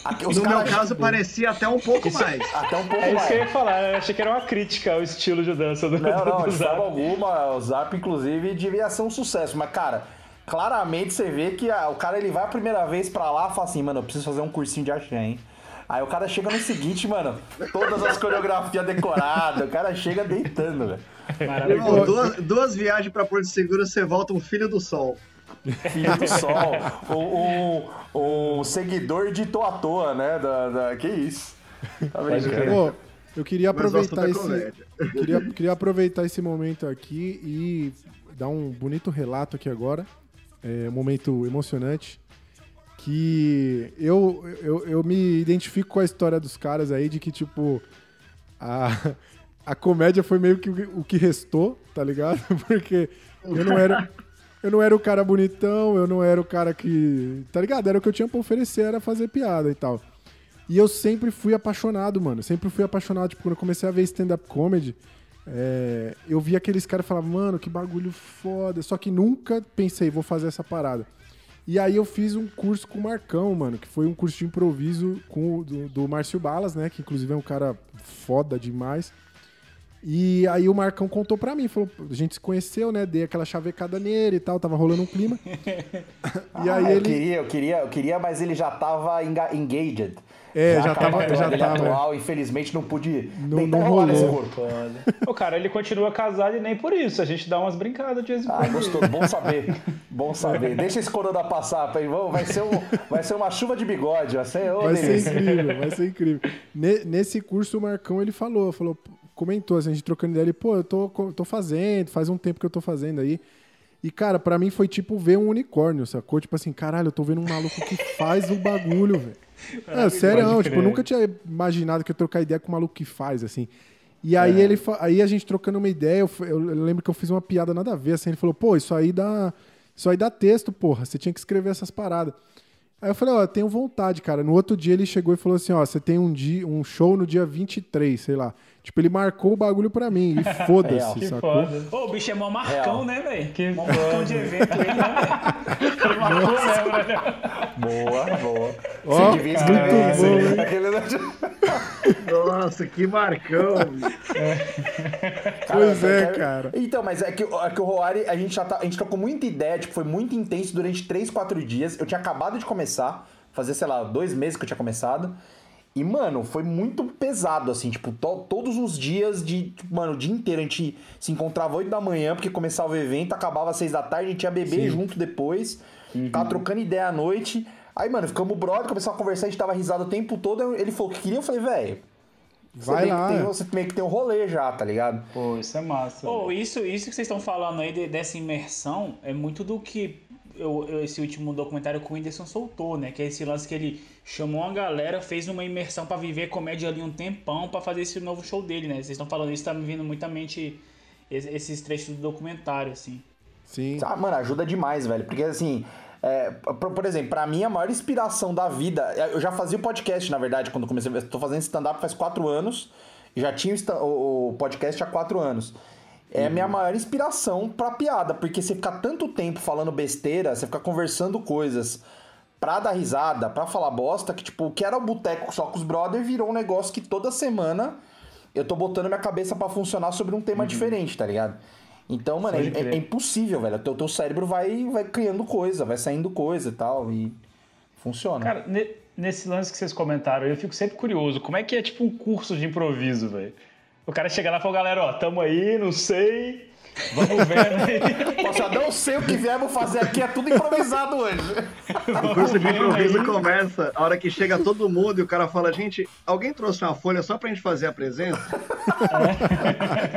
J: a- os
M: No meu caso, parecia até um pouco mais.
J: Até um pouco
G: É isso
J: mais.
G: que eu ia falar, eu achei que era uma crítica ao estilo de dança do,
J: Não, não,
G: do
J: de
G: Zap.
J: forma alguma, o Zap, inclusive, devia ser um sucesso. Mas, cara, claramente você vê que a- o cara ele vai a primeira vez pra lá e fala assim, mano, eu preciso fazer um cursinho de axé, hein? Aí o cara chega no seguinte, mano, todas as coreografias decoradas, o cara chega deitando, velho.
M: Duas, duas viagens pra Porto Seguro, você volta um filho do sol.
J: Filho do sol, o, o, o seguidor de Tô à Toa, né? Da, da- que isso? Tá brincando.
A: Pô, eu queria aproveitar esse. Queria, queria aproveitar esse momento aqui e dar um bonito relato aqui agora. É momento emocionante. Que eu, eu, eu me identifico com a história dos caras aí de que, tipo, a, a comédia foi meio que o que restou, tá ligado? Porque eu não era. Eu não era o cara bonitão, eu não era o cara que. Tá ligado? Era o que eu tinha pra oferecer, era fazer piada e tal. E eu sempre fui apaixonado, mano. Sempre fui apaixonado. Tipo, quando eu comecei a ver stand-up comedy, é, eu vi aqueles caras falando, mano, que bagulho foda. Só que nunca pensei, vou fazer essa parada. E aí eu fiz um curso com o Marcão, mano, que foi um curso de improviso com, do, do Márcio Balas, né? Que inclusive é um cara foda demais. E aí o Marcão contou pra mim, falou, a gente se conheceu, né? Dei aquela chavecada nele e tal, tava rolando um clima. e aí
J: Ah, eu
A: ele.
J: queria, eu queria, eu queria, mas ele já tava enga- engaged.
A: É, já
J: acabou
A: tava- já tava,
J: atual, infelizmente não pude
A: Não-
J: tentar
A: não
J: rolar nesse
A: rolou.
J: corpo.
G: O cara, ele continua casado e nem por isso. A gente dá umas brincadas de vez em
J: Ah,
G: quando.
J: gostoso, bom saber. Bom saber. Deixa esse corona passar, pai. Vai, ser um, vai ser uma chuva de bigode, vai ser,
A: Vai ser incrível, vai ser incrível. Ne- nesse curso, o Marcão, ele falou, falou, comentou, assim, a gente trocando ideia, ele, pô, eu tô, tô fazendo, faz um tempo que eu tô fazendo aí. E, cara, pra mim foi tipo ver um unicórnio, sacou? Tipo assim, caralho, eu tô vendo um maluco que faz o bagulho, velho. É, sério, não, tipo, eu nunca tinha imaginado que eu trocar ideia com um maluco que faz, assim. E aí ele fa- aí a gente trocando uma ideia, eu, eu lembro que eu fiz uma piada nada a ver, assim, ele falou, pô, isso aí dá. Isso aí dá texto, porra. Você tinha que escrever essas paradas. Aí eu falei, ó, eu tenho vontade, cara. No outro dia ele chegou e falou assim, ó, você tem um, dia, um show no dia 23, sei lá. Tipo, ele marcou o bagulho pra mim. E foda-se, sacou?
G: foda.
N: Ô, o bicho é mó marcão,
J: Real.
N: né, velho?
G: Que
N: Mó marcão de evento ele, né, velho? Ele marcou mesmo, né?
J: Boa, boa.
A: Ó,
J: Você devia escrever
A: muito bom,
J: hein?
A: hein?
J: Aquele-
M: Nossa, que marcão.
A: Pois
J: eu
A: é,
J: quero-
A: cara.
J: Então, mas é que, é que o Roari, a gente já tá, a gente trocou muita ideia, tipo, foi muito intenso durante 3, 4 dias. Eu tinha acabado de começar, fazer, sei lá, dois meses que eu tinha começado. E, mano, foi muito pesado, assim, tipo, to- todos os dias de, tipo, mano, o dia inteiro a gente se encontrava 8 da manhã, porque começava o evento, acabava às 6 da tarde, a gente ia beber junto depois, ficava trocando ideia à noite. Aí, mano, ficamos brother, começamos a conversar, a gente tava risado o tempo todo. Ele falou que queria, eu falei, velho,
A: Vai
J: meio que
A: lá.
J: tem- você meio que tem um rolê já, tá ligado?
G: Pô, isso é massa.
N: Pô, isso, isso que vocês estão falando aí de- dessa imersão é muito do que eu, eu- esse último documentário que o Whindersson soltou, né? Que é esse lance que ele chamou uma galera, fez uma imersão pra viver comédia ali um tempão pra fazer esse novo show dele, né? Vocês estão falando isso, tá me vindo muito à mente es- esses trechos do documentário, assim.
A: Sim.
J: Ah, mano, ajuda demais, velho. Porque assim, é, por, por exemplo, pra mim a maior inspiração da vida. é, Eu já fazia o podcast, na verdade, quando comecei. Tô fazendo stand-up faz quatro anos. Já tinha o, o podcast há quatro anos. É a minha maior inspiração pra piada, porque você ficar tanto tempo falando besteira, você ficar conversando coisas pra dar risada, pra falar bosta, que tipo, o que era o boteco só com os brothers virou um negócio que toda semana eu tô botando minha cabeça pra funcionar sobre um tema diferente, tá ligado? Então, mano, é, é- é impossível, velho. O teu, teu cérebro vai, vai criando coisa, vai saindo coisa e tal, e funciona.
G: Cara, ne- nesse lance que vocês comentaram, eu fico sempre curioso. Como é que é tipo um curso de improviso, velho? O cara chega lá e fala, galera, ó, tamo aí, não sei. Vamos aí.
J: Poxa, não sei o que viemos fazer aqui, é tudo improvisado hoje.
M: O curso de improviso começa a hora que chega todo mundo e o cara fala, gente, alguém trouxe uma folha só pra gente fazer a presença?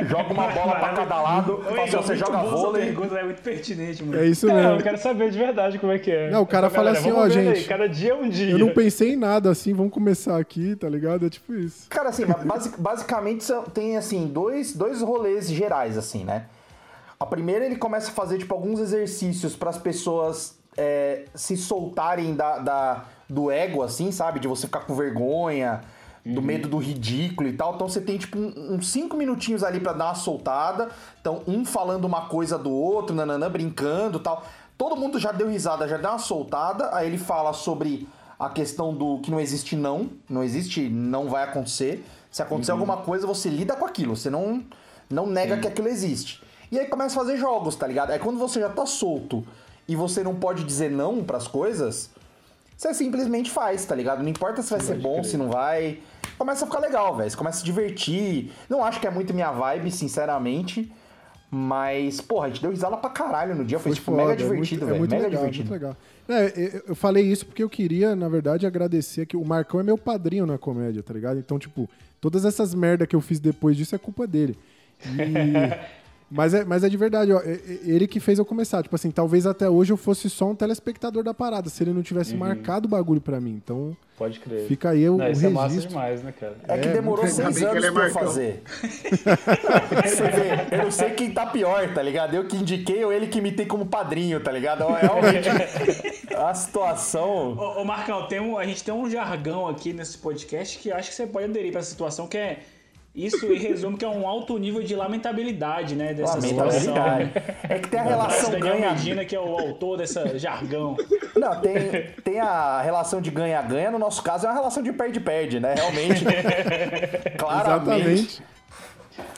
J: Joga uma bola pra cada lado, fala assim, ó, você joga vôlei.
N: pergunta, é muito pertinente, mano.
A: É isso
G: Não,
A: mesmo.
G: eu quero saber de verdade como é que é.
A: Não, o cara fala
G: Galera,
A: assim, ó,
G: vendo aí,
A: gente,
G: cada dia é um dia.
A: Eu não pensei em nada assim, vamos começar aqui, tá ligado? É tipo isso.
J: Cara, assim, basi- basicamente tem, assim, dois, dois rolês gerais, assim, né? A primeira, ele começa a fazer, tipo, alguns exercícios para as pessoas é, se soltarem da, da- do ego, assim, sabe? De você ficar com vergonha, do medo do ridículo e tal. Então você tem, tipo, um- uns cinco minutinhos ali pra dar uma soltada. Então, um falando uma coisa do outro, nananã, brincando tal. Todo mundo já deu risada, já deu uma soltada. Aí ele fala sobre a questão do que não existe não. Não existe, não vai acontecer. Se acontecer alguma coisa, você lida com aquilo. Você não, não nega que aquilo existe. E aí começa a fazer jogos, tá ligado? Aí quando você já tá solto e você não pode dizer não pras coisas, você simplesmente faz, tá ligado? Não importa se vai ser bom, se não vai. Começa a ficar legal, velho. Você começa a se divertir. Não acho que é muito minha vibe, sinceramente. Mas, porra, a gente deu risada pra caralho no dia. Foi, tipo,
A: foda,
J: mega
A: é muito-
J: divertido,
A: é
J: velho.
A: muito
J: mega
A: legal,
J: divertido.
A: muito legal. É, eu- eu falei isso porque eu queria, na verdade, agradecer que o Marcão é meu padrinho na comédia, tá ligado? Então, tipo, todas essas merda que eu fiz depois disso é culpa dele. E- Mas é, mas é de verdade, ó. Ele que fez eu começar. Tipo assim, talvez até hoje eu fosse só um telespectador da parada, se ele não tivesse
L: Uhum.
A: marcado o bagulho pra mim. Então,
L: Pode crer.
A: Fica aí o-
L: Não,
A: o
L: isso é massa
A: registro.
L: demais, né, cara?
J: É que
A: É,
J: demorou seis anos pra eu
A: é
J: fazer. Você vê, eu não sei quem tá pior, tá ligado? Eu que indiquei ou ele que me tem como padrinho, tá ligado? É realmente a situação.
G: Ô, ô, Marcão, tem um- a gente tem um jargão aqui nesse podcast que eu acho que você pode aderir pra essa situação, que é. Isso e resume que é um alto nível de lamentabilidade, né? Dessa
J: Lamentabilidade.
G: situação.
J: É que tem a relação
G: Daniel
J: ganha-
G: Medina, que é o autor dessa jargão.
J: Não, tem, tem a relação de ganha-ganha, no nosso caso é uma relação de perde-perde, né? Realmente. Claramente.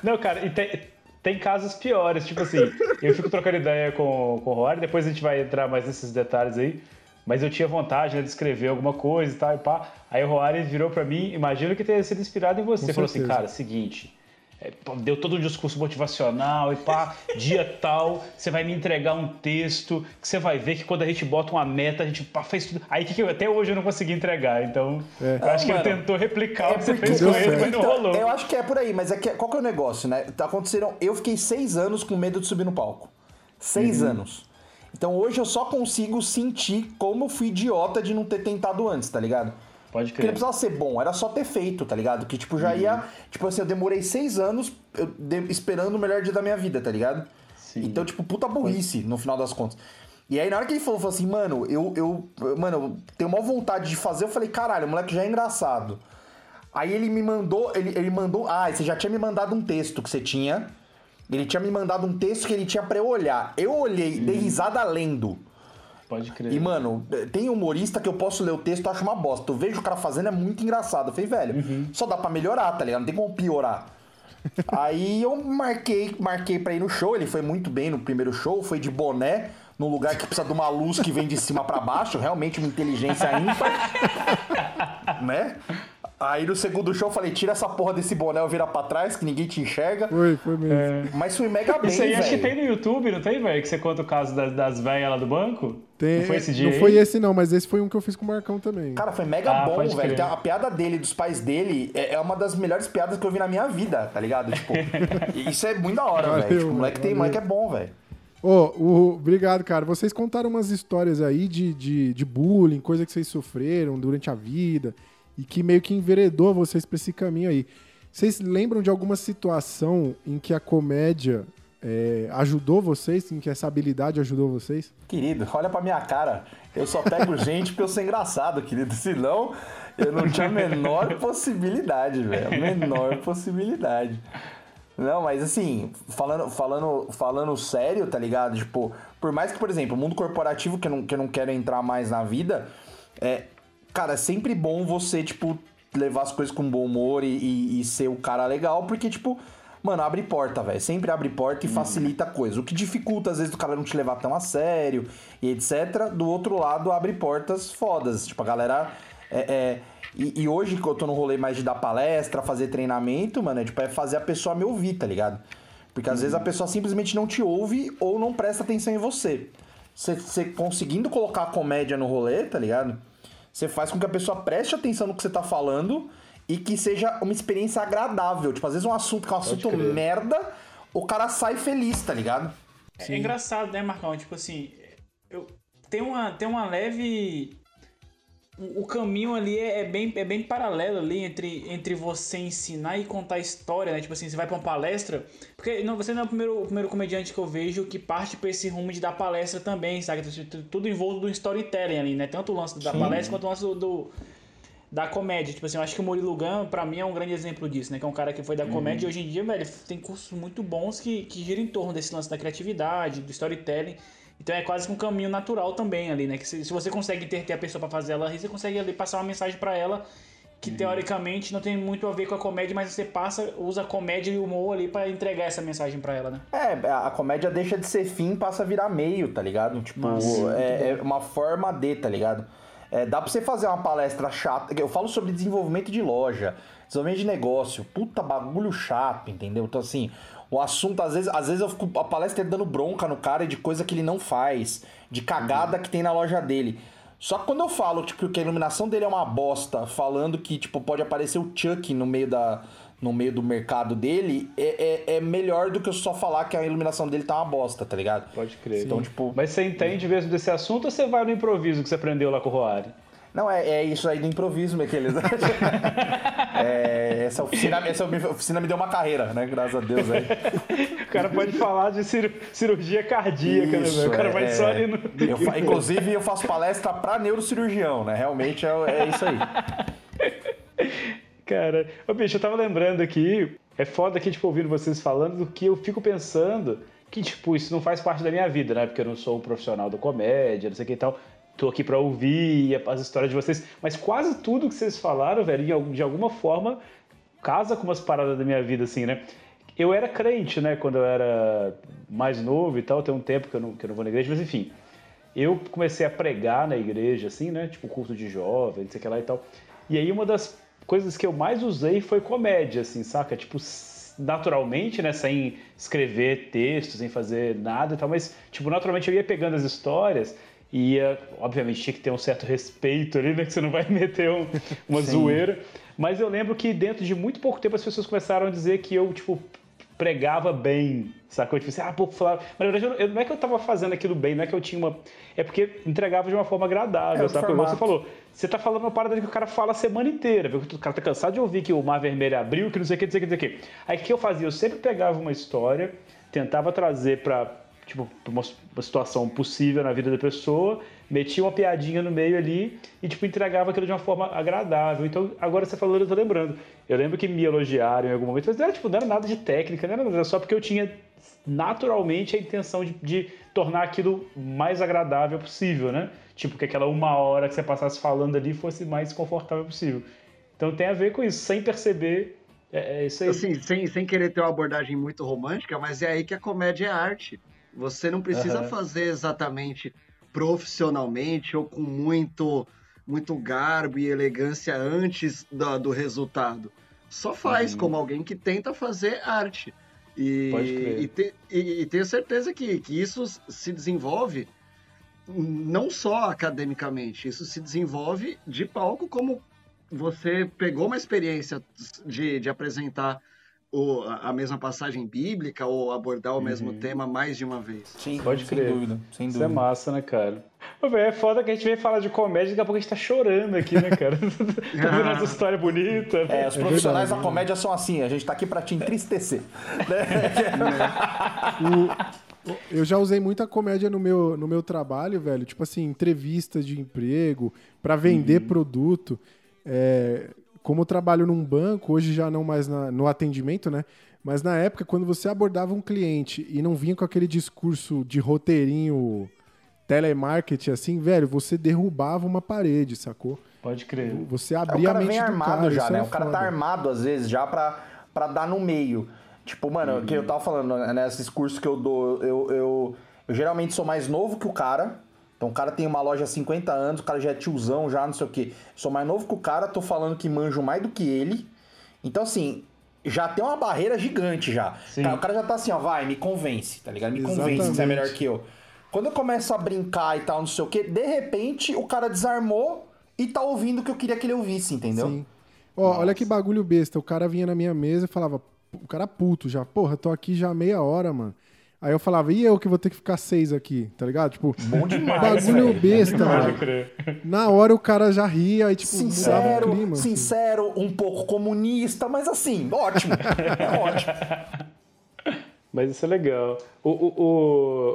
L: Não, cara, e tem, tem casos piores, tipo assim, eu fico trocando ideia com, com o Rory, depois a gente vai entrar mais nesses detalhes aí, mas eu tinha vontade né, de escrever alguma coisa e tal, e pá. Aí o Rory virou pra mim, imagino que tenha sido inspirado em você.
A: Com
L: Falou assim,
A: certeza.
L: cara, seguinte, é, deu todo um discurso motivacional e pá, dia tal, você vai me entregar um texto que você vai ver que quando a gente bota uma meta, a gente pá, fez tudo. Aí que, que eu, até hoje eu não consegui entregar, então
A: É.
L: eu acho que
J: Mano,
L: ele tentou replicar o que você
J: porque-
L: fez com ele, mas não
J: Então,
L: rolou.
J: Eu acho que é por aí, mas é que, qual que é o negócio, né? Aconteceram. Eu fiquei seis anos com medo de subir no palco. Seis
L: Uhum.
J: anos. Então hoje eu só consigo sentir como eu fui idiota de não ter tentado antes, tá ligado?
L: Pode
J: Porque não precisava ser bom, era só ter feito, tá ligado? Que tipo, já ia. Tipo assim, eu demorei seis anos eu de- esperando o melhor dia da minha vida, tá ligado? Então, tipo, puta burrice, no final das contas. E aí, na hora que ele falou, falou assim, mano, eu, eu. Mano, eu tenho uma vontade de fazer, eu falei, caralho, o moleque já é engraçado. Aí ele me mandou, ele, ele mandou. Ah, você já tinha me mandado um texto que você tinha. Ele tinha me mandado um texto que ele tinha pra eu olhar. Eu olhei, dei risada lendo.
L: Pode crer.
J: E, mano, tem humorista que eu posso ler o texto e acho uma bosta. Eu vejo o cara fazendo, é muito engraçado. Eu falei, velho, só dá pra melhorar, tá ligado? Não tem como piorar. Aí eu marquei, marquei pra ir no show. Ele foi muito bem no primeiro show, foi de boné, num lugar que precisa de uma luz que vem de cima pra baixo. Realmente uma inteligência ímpar. né? Aí no segundo show eu falei, tira essa porra desse boné, eu vira pra trás, que ninguém te enxerga.
A: Foi, foi mesmo.
J: Mas fui mega bem,
L: Isso aí acho que tem no YouTube, não tem, velho? Que você conta o caso das, das velhas lá do banco?
A: Tem-
L: não foi esse dia
A: não
L: aí?
A: foi esse não, mas esse foi um que eu fiz com o Marcão também.
J: Cara, foi mega
L: Ah,
J: bom, velho. Tem A piada dele, dos pais dele, é é uma das melhores piadas que eu vi na minha vida, tá ligado? Tipo, isso é muito da hora, velho. Tipo, o moleque, tem, moleque é bom, velho.
A: Ô, o- obrigado, cara. Vocês contaram umas histórias aí de, de, de bullying, coisa que vocês sofreram durante a vida e que meio que enveredou vocês pra esse caminho aí. Vocês lembram de alguma situação em que a comédia é, ajudou vocês, em que essa habilidade ajudou vocês?
J: Querido, olha pra minha cara. Eu só pego gente pra eu ser engraçado, querido. Senão, eu não tinha a menor possibilidade, velho. A menor possibilidade. Não, mas assim, falando, falando, falando sério, tá ligado? Tipo, por mais que, por exemplo, o mundo corporativo, que eu não, que eu não quero entrar mais na vida, é. Cara, é sempre bom você, tipo, levar as coisas com bom humor e, e- e ser o cara legal, porque, tipo, mano, abre porta, velho. Sempre abre porta e facilita a coisa. O que dificulta, às vezes, o cara não te levar tão a sério e etc. Do outro lado, abre portas fodas. Tipo, a galera. É, é- e, e hoje que eu tô no rolê mais de dar palestra, fazer treinamento, mano, é, tipo, é fazer a pessoa me ouvir, tá ligado? Porque às vezes a pessoa simplesmente não te ouve ou não presta atenção em você. Você, você conseguindo colocar a comédia no rolê, tá ligado? Você faz com que a pessoa preste atenção no que você tá falando e que seja uma experiência agradável. Tipo, às vezes um assunto que é um assunto merda, o cara sai feliz, tá ligado?
G: É engraçado, né, Marcão? Tipo assim, eu, tem, uma, tem uma leve. O, caminho ali é, é bem, é bem paralelo ali entre, entre você ensinar e contar história, né? Tipo assim, você vai pra uma palestra. Porque não, você não é o primeiro, o primeiro comediante que eu vejo que parte pra esse rumo de dar palestra também, sabe? Tudo envolto do storytelling ali, né? Tanto o lance da
L: Sim.
G: palestra quanto o lance do, do, da comédia. Tipo assim, eu acho que o Murilo Gun, pra mim, é um grande exemplo disso, né? Que é um cara que foi da comédia e hoje em dia, velho, tem cursos muito bons que, que giram em torno desse lance da criatividade, do storytelling. Então é quase que um caminho natural também ali, né? Que se, se você consegue ter, ter a pessoa pra fazer ela rir, você consegue ali passar uma mensagem pra ela que teoricamente não tem muito a ver com a comédia, mas você passa, usa a comédia e o humor ali pra entregar essa mensagem pra ela, né?
J: É, a comédia deixa de ser fim, passa a virar meio, tá ligado? Tipo,
G: Nossa,
J: é, é uma forma de, tá ligado? É, dá pra você fazer uma palestra chata. Eu falo sobre desenvolvimento de loja, desenvolvimento de negócio. Puta bagulho chato, entendeu? Então, assim, o assunto, às vezes, às vezes eu fico a palestra dando bronca no cara de coisa que ele não faz, de cagada que tem na loja dele. Só que quando eu falo, tipo, que a iluminação dele é uma bosta, falando que, tipo, pode aparecer o Chuck no meio da. No meio do mercado dele, é, é, é melhor do que eu só falar que a iluminação dele tá uma bosta, tá ligado?
H: Pode crer.
J: Então, tipo.
H: Mas você entende mesmo desse assunto ou você vai no improviso que você aprendeu lá com o Roari?
J: Não, é, é isso aí do improviso, meu querido. é, essa, oficina, essa oficina me deu uma carreira, né? Graças a Deus aí.
H: O cara pode falar de cir- cirurgia cardíaca, né, velho? O cara vai
J: é,
H: só ali no.
J: eu fa- inclusive, eu faço palestra pra neurocirurgião, né? Realmente é, é isso aí.
H: Cara, ô bicho, eu tava lembrando aqui, é foda aqui, tipo, ouvindo vocês falando do que eu fico pensando que, tipo, isso não faz parte da minha vida, né? Porque eu não sou um profissional da comédia, não sei o que e tal. Tô aqui pra ouvir as histórias de vocês. Mas quase tudo que vocês falaram, velho, de alguma forma, casa com umas paradas da minha vida, assim, né? Eu era crente, né? Quando eu era mais novo e tal, tem um tempo que eu não, que eu não vou na igreja, mas enfim. Eu comecei a pregar na igreja, assim, né? Tipo, curso de jovem, não sei o que lá e tal. E aí uma das coisas que eu mais usei foi comédia, assim, saca? Tipo, naturalmente, né? Sem escrever texto, sem fazer nada e tal, mas, tipo, naturalmente eu ia pegando as histórias e ia, obviamente, tinha que ter um certo respeito ali, né? Que você não vai meter um- uma
J: Sim.
H: zoeira. Mas eu lembro que dentro de muito pouco tempo as pessoas começaram a dizer que eu, tipo, pregava bem, sacou? Tipo assim, ah, pouco falava. Mas na verdade, eu, não é que eu tava fazendo aquilo bem, não é que eu tinha uma. É porque entregava de uma forma agradável,
J: É,
H: sabe? Igual você falou. Você tá falando uma parada que o cara fala a semana inteira, viu? o cara tá cansado de ouvir que o Mar Vermelho abriu, que não sei o que, não sei o que, não sei o que. Aí o que eu fazia? Eu sempre pegava uma história, tentava trazer pra, tipo, uma, uma situação possível na vida da pessoa, metia uma piadinha no meio ali e, tipo, entregava aquilo de uma forma agradável. Então, agora você falando, eu tô lembrando. Eu lembro que me elogiaram em algum momento, mas era, tipo, não era nada de técnica, não era nada, era só porque eu tinha naturalmente a intenção de, de tornar aquilo mais agradável possível, né? Tipo, que aquela uma hora que você passasse falando ali fosse mais confortável possível. Então tem a ver com isso, sem perceber, é, é.
M: Assim, sem, sem querer ter uma abordagem muito romântica, mas é aí que a comédia é arte. Você não precisa
H: Aham.
M: fazer exatamente profissionalmente ou com muito, muito garbo e elegância antes da- do resultado. Só faz
H: Uhum.
M: como alguém que tenta fazer arte. E, e, te- e- e tenho certeza que, que isso se desenvolve não só academicamente, isso se desenvolve de palco como você pegou uma experiência de, de apresentar o- a mesma passagem bíblica ou abordar o mesmo tema mais de uma vez.
J: Sim,
H: Pode
J: sem
H: crer.
J: dúvida, sem
H: Isso
J: dúvida.
H: é massa, né, cara? É foda que a gente vem falar de comédia e daqui a pouco a gente tá chorando aqui, né, cara? tá vendo essa história bonita.
J: É, os profissionais da comédia são assim, a gente tá aqui pra te entristecer.
A: O- eu já usei muita comédia no meu, no meu trabalho, velho. Tipo assim, entrevistas de emprego, pra vender produto. É, como eu trabalho num banco, hoje já não mais na- no atendimento, né? Mas na época, quando você abordava um cliente e não vinha com aquele discurso de roteirinho telemarketing, assim, velho, você derrubava uma parede, sacou?
H: Pode crer.
A: Você
J: É,
A: abria a
J: cara
A: mente
J: vem
A: do
J: armado
A: cara,
J: já, né?
A: é
J: O cara tá
A: foda.
J: armado, às vezes, já pra, pra dar no meio. Tipo, mano, o que eu tava falando, né, nesses cursos que eu dou, eu, eu, eu geralmente sou mais novo que o cara. Então o cara tem uma loja há 50 anos, o cara já é tiozão, já não sei o quê. Sou mais novo que o cara, tô falando que manjo mais do que ele. Então, assim, já tem uma barreira gigante já. Cara, o cara já tá assim, ó, vai, me convence, tá ligado? Me convence que você é
A: Exatamente.
J: melhor que eu. Quando eu começo a brincar e tal, não sei o quê, de repente o cara desarmou e tá ouvindo o que eu queria que ele ouvisse, entendeu?
A: Sim. Ó, olha que bagulho besta. O cara vinha na minha mesa e falava, o cara puto já, porra, tô aqui já há meia hora, mano. Aí eu falava, e eu que vou ter que ficar seis aqui, tá ligado? Tipo,
J: Bom demais,
A: bagulho
J: velho.
A: besta, mano.
H: crer.
A: Na hora o cara já ria e, tipo, mudava o
J: Sincero,
A: clima. assim.
J: sincero, um pouco comunista, mas assim, ótimo. É ótimo.
H: Mas isso é legal. O, o,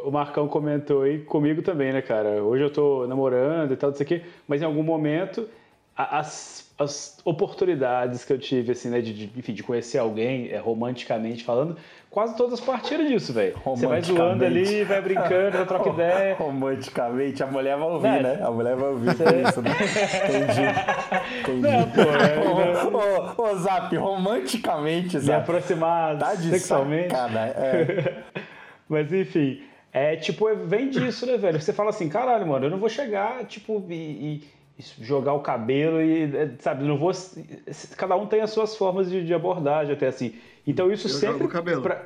H: o, o Marcão comentou aí comigo também, né, cara? Hoje eu tô namorando e tal, não sei o quê, mas em algum momento as as oportunidades que eu tive, assim, né, de, de, enfim, de conhecer alguém, é, romanticamente falando, quase todas partiram disso, velho. Você vai zoando ali, vai brincando, troca ideia.
J: Romanticamente, a mulher vai ouvir,
H: Né?
J: né? A mulher vai ouvir isso, né? Entendi. Entendi.
H: Não, pô, é-
J: ô, ô, ô, Zap, romanticamente,
H: Me
J: Zap.
H: aproximar
J: Tá
H: sexualmente.
J: é.
H: Mas enfim, é tipo, vem disso, né, velho? Você fala assim, caralho, mano, eu não vou chegar, tipo, e- e jogar o cabelo e, é, sabe, não vou. Cada um tem as suas formas de, de abordagem, até assim. Então isso
M: Eu
H: sempre.
M: jogo o cabelo.
H: pra-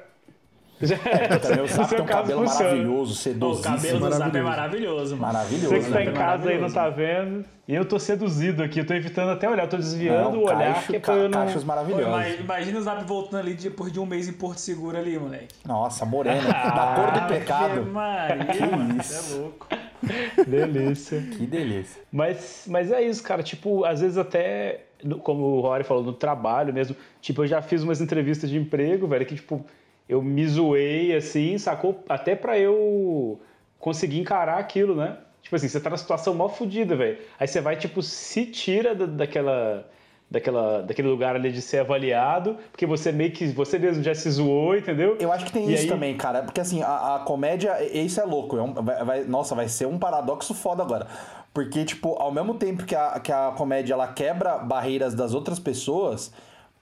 J: É, também o Zap tem um
H: caso,
J: cabelo
H: funciona.
J: maravilhoso,
G: O
J: sedosíssimo.
G: cabelo do Zap é maravilhoso, mano.
J: Maravilhoso.
H: Você que tá
J: né?
H: em casa aí não tá vendo. E eu tô seduzido aqui, eu tô evitando até olhar, eu tô desviando
J: Não,
H: o olhar,
J: cacho-
H: que é pra eu não.
J: cachos
G: Pô,
J: maravilhosos.
G: ima- Imagina o Zap voltando ali depois de um mês em Porto Seguro ali, moleque.
J: Nossa, morena. da cor do
G: Ave
J: pecado.
G: Maria,
J: Que isso.
G: é louco.
H: Delícia.
J: Que delícia.
H: Mas, mas é isso, cara. Tipo, às vezes até, como o Rory falou, no trabalho mesmo. Tipo, eu já fiz umas entrevistas de emprego, velho, que, tipo, eu me zoei, assim, sacou? Até pra eu conseguir encarar aquilo, né? Tipo assim, você tá na situação mó fodida, velho. Aí você vai, tipo, se tira da- daquela... Daquela, daquele lugar ali de ser avaliado, porque você meio que você mesmo já se zoou, entendeu?
J: Eu acho que tem
H: E
J: isso
H: aí-
J: também, cara. Porque assim, a, a comédia, isso é louco. é um- vai- vai- nossa, vai ser um paradoxo foda agora. Porque, tipo, ao mesmo tempo que a, que a comédia ela quebra barreiras das outras pessoas,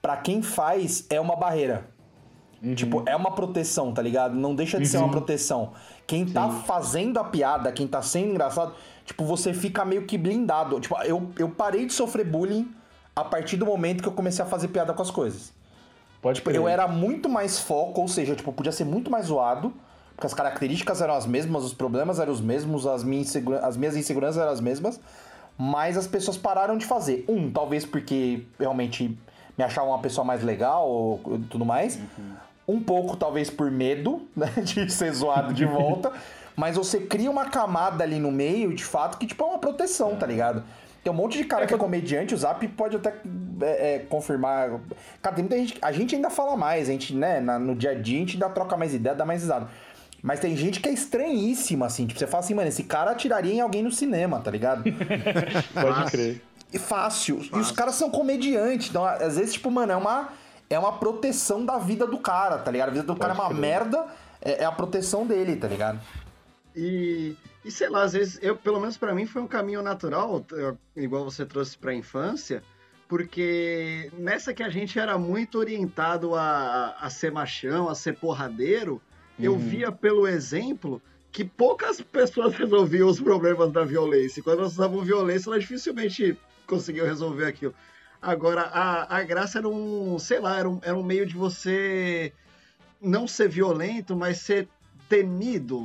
J: pra quem faz é uma barreira. Tipo, é uma proteção, tá ligado? Não deixa de ser uma proteção. Quem tá fazendo a piada, quem tá sendo engraçado, tipo, você fica meio que blindado. Tipo, eu, eu parei de sofrer bullying a partir do momento que eu comecei a fazer piada com as coisas.
H: Pode
J: Tipo, eu era muito mais foco, ou seja, tipo, podia ser muito mais zoado, porque as características eram as mesmas, os problemas eram os mesmos, as minhas, insegura- as minhas inseguranças eram as mesmas, mas as pessoas pararam de fazer. Um, talvez porque realmente me achavam uma pessoa mais legal ou tudo mais. Um pouco, talvez, por medo né, de ser zoado de volta. mas você cria uma camada ali no meio, de fato, que tipo é uma proteção, tá ligado? Tem um monte de cara que é comediante, o Zap pode até é, é, confirmar. Cara, tem muita gente. A gente ainda fala mais, a gente, né, na- no dia a dia a gente ainda troca mais ideia, dá mais risada. Mas tem gente que é estranhíssima, assim. Tipo, você fala assim, mano, esse cara atiraria em alguém no cinema, tá ligado?
H: Pode crer.
J: E fácil. E os caras são comediantes. Então, às vezes, tipo, mano, é uma, é uma proteção da vida do cara, tá ligado? A vida do cara é uma
M: crer.
J: merda, é, é a proteção dele, tá ligado?
M: E, e sei lá, às vezes, eu, pelo menos pra mim foi um caminho natural, igual você trouxe pra infância, porque nessa que a gente era muito orientado a, a ser machão, a ser porradeiro, eu
H: Uhum.
M: via pelo exemplo que poucas pessoas resolviam os problemas da violência. E Quando elas usavam violência, elas dificilmente conseguiam resolver aquilo. Agora, a, a graça era um, sei lá, era um, era um meio de você não ser violento, mas ser temido.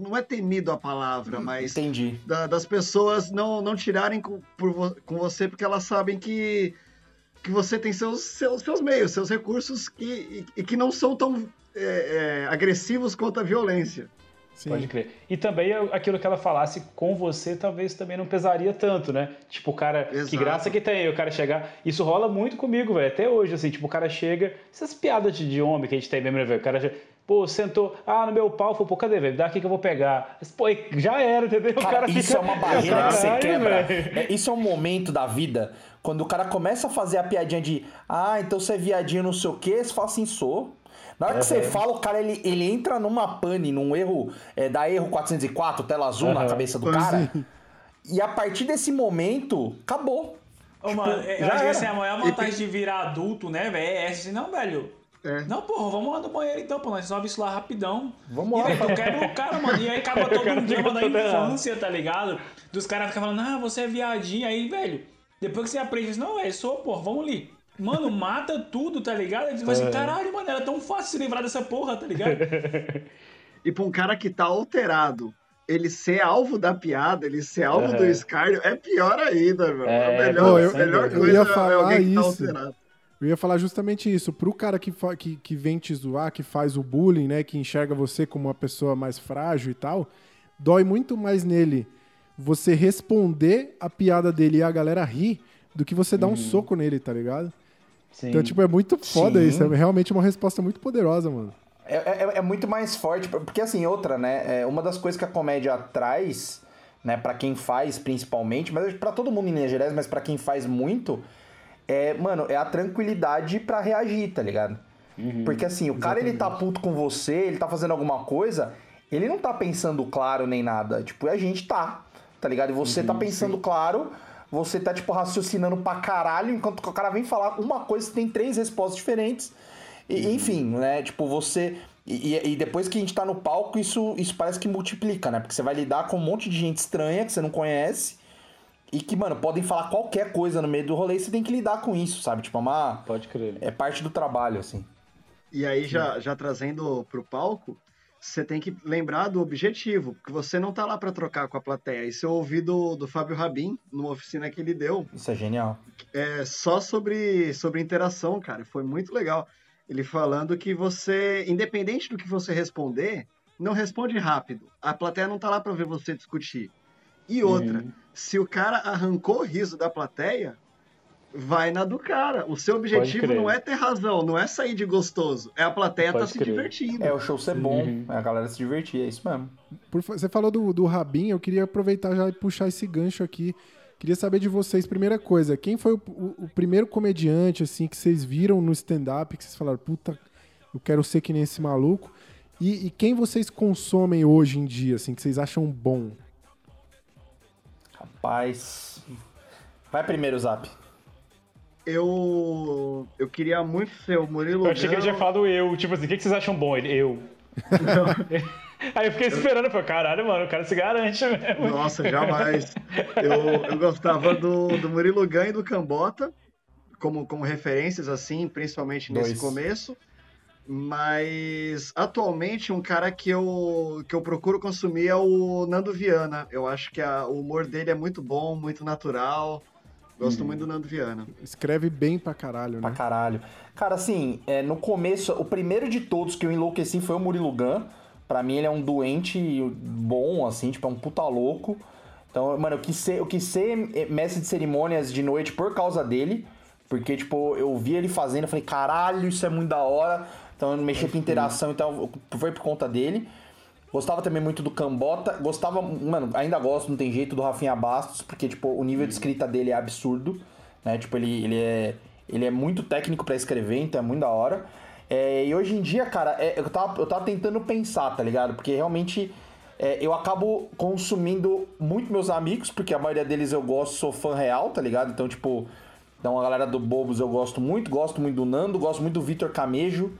M: Não- é temido a palavra, mas
J: Entendi.
M: da- das pessoas não, não tirarem com, por com você porque elas sabem que, que você tem seus, seus, seus meios, seus recursos que, e, e que não são tão é, é, agressivos quanto a violência.
H: Pode crer. E também aquilo que ela falasse com você talvez também não pesaria tanto, né? Tipo, o cara, que
M: Exato.
H: graça que tem, o cara chegar. Isso rola muito comigo, velho. Até hoje, assim, tipo, o cara chega. Essas piadas de, homem que a gente tem mesmo, né, velho? O cara já. Pô, sentou, ah, no meu pau, foi, pô, cadê, velho? Dá aqui que eu vou pegar. Pô, já era, entendeu? O
J: Cara,
H: cara
J: isso
H: fica-
J: é uma barreira que você
H: Caralho,
J: quebra. É, isso é um momento da vida quando o cara começa a fazer a piadinha de ah, então você é viadinho não sei o quê, você fala assim, sou. Na hora que você fala, o cara ele, ele entra numa pane, num erro, é, dá erro 404, tela azul na
H: Aham.
J: cabeça do cara. E a partir desse momento, acabou.
G: Ô,
J: Tipo,
G: mano, eu
J: já
G: acho que
J: era.
G: assim, a maior vantagem de virar adulto, né, velho, é essa assim, não, velho. Não, porra, vamos lá no banheiro então, pô, nós resolve isso lá rapidão.
J: Vamos
G: e,
J: lá.
G: velho, tu quebra o cara, mano. E aí acaba todo um drama da infância, tá ligado? Dos caras ficam falando, ah, você é viadinho. Aí, velho, depois que você aprende isso, não, velho, sou, porra, vamos ali. Mano, mata tudo, tá ligado? Aí tu assim,
M: É.
G: caralho, mano, era tão fácil se livrar dessa porra, tá ligado?
M: E pra um cara que tá alterado, ele ser alvo da piada, ele ser alvo
A: É.
M: do escárnio, é pior ainda, meu.
H: É,
M: a melhor,
A: Pô, eu,
M: melhor
A: eu
M: coisa
A: ia
M: é
A: falar
M: alguém que tá
A: isso.
M: alterado.
A: Eu ia falar justamente isso. Pro cara que, que, que vem te zoar, que faz o bullying, né? Que enxerga você como uma pessoa mais frágil e tal, dói muito mais nele você responder a piada dele e a galera rir do que você dar um soco nele, tá ligado?
H: Sim.
A: Então, tipo, é muito foda
J: Sim.
A: isso. É realmente uma resposta muito poderosa, mano.
J: É, é- é muito mais forte, porque assim, outra, né? É uma das coisas que a comédia traz, né, para quem faz principalmente, mas pra todo mundo em Minas Gerais, mas pra quem faz muito, é, mano, é a tranquilidade pra reagir, tá ligado? Porque assim, o cara ele tá puto com você, ele tá fazendo alguma coisa, ele não tá pensando claro nem nada. Tipo, a gente tá, tá ligado? E você tá pensando claro, você tá, tipo, raciocinando pra caralho, enquanto que o cara vem falar uma coisa, você tem três respostas diferentes. E, Enfim, né? Tipo, você. E, e- e depois que a gente tá no palco, isso, isso parece que multiplica, né? Porque você vai lidar com um monte de gente estranha que você não conhece. E que, mano, podem falar qualquer coisa no meio do rolê e você tem que lidar com isso, sabe? Tipo, é uma.
H: Pode crer.
J: É parte do trabalho, assim.
M: E aí, já, já trazendo pro palco, você tem que lembrar do objetivo, porque você não tá lá pra trocar com a plateia. Isso eu ouvi do, do Fábio Rabin, numa oficina que ele deu,
J: Isso é genial.
M: é, só sobre, sobre interação, cara. Foi muito legal. Ele falando que você, independente do que você responder, não responde rápido. A plateia não tá lá pra ver você discutir. E outra,
H: Uhum.
M: se o cara arrancou o riso da plateia, vai na do cara. O seu objetivo
J: crer.
M: não é ter razão, não é sair de gostoso. É a plateia tá se divertindo.
J: É o show ser bom, é a galera se divertir, é isso mesmo.
A: Por você falou do, do Rabin, eu queria aproveitar já e puxar esse gancho aqui. Queria saber de vocês, primeira coisa, quem foi o, o- o primeiro comediante, assim, que vocês viram no stand-up, que vocês falaram, puta, eu quero ser que nem esse maluco? E, e quem vocês consomem hoje em dia, assim, que vocês acham bom?
J: Rapaz. Vai primeiro, Zap.
M: Eu, eu queria muito ser o Murilo
H: Eu achei que ele tinha falado eu, tipo assim, o que vocês acham bom? Ele, eu. Aí eu fiquei esperando, eu falei, caralho, mano, o cara se garante mesmo.
M: Nossa, jamais. Eu, eu gostava do, do Murilo Gun e do Cambota, como, como referências, assim, principalmente nesse
J: Dois.
M: começo. Mas atualmente um cara que eu, que eu procuro consumir é o Nando Viana. Eu acho que a- o humor dele é muito bom, muito natural. Gosto
J: Uhum.
M: muito do Nando Viana.
A: Escreve bem pra caralho, né?
J: Pra caralho. Cara, assim, é, no começo, o primeiro de todos que eu enlouqueci foi o Murilo Gun. Pra mim, ele é um doente bom, assim, tipo, é um puta louco. Então, mano, eu quis ser, eu quis ser eh, mestre de cerimônias de noite por causa dele. Porque, tipo, eu vi ele fazendo, eu falei, caralho, isso é muito da hora. Então, eu mexi com interação, então foi por conta dele. Gostava também muito do Cambota. Gostava, mano, ainda gosto, não tem jeito, do Rafinha Bastos, porque, tipo, o nível de escrita dele é absurdo, né? Tipo, ele, ele, é, ele é muito técnico pra escrever, então é muito da hora. É, e hoje em dia, cara, é, eu, tava, eu tava tentando pensar, tá ligado? Porque realmente é, eu acabo consumindo muito meus amigos, porque a maioria deles eu gosto, sou fã real, tá ligado? Então, tipo, então a galera do Bobos eu gosto muito, gosto muito do Nando, gosto muito do Vitor Camejo,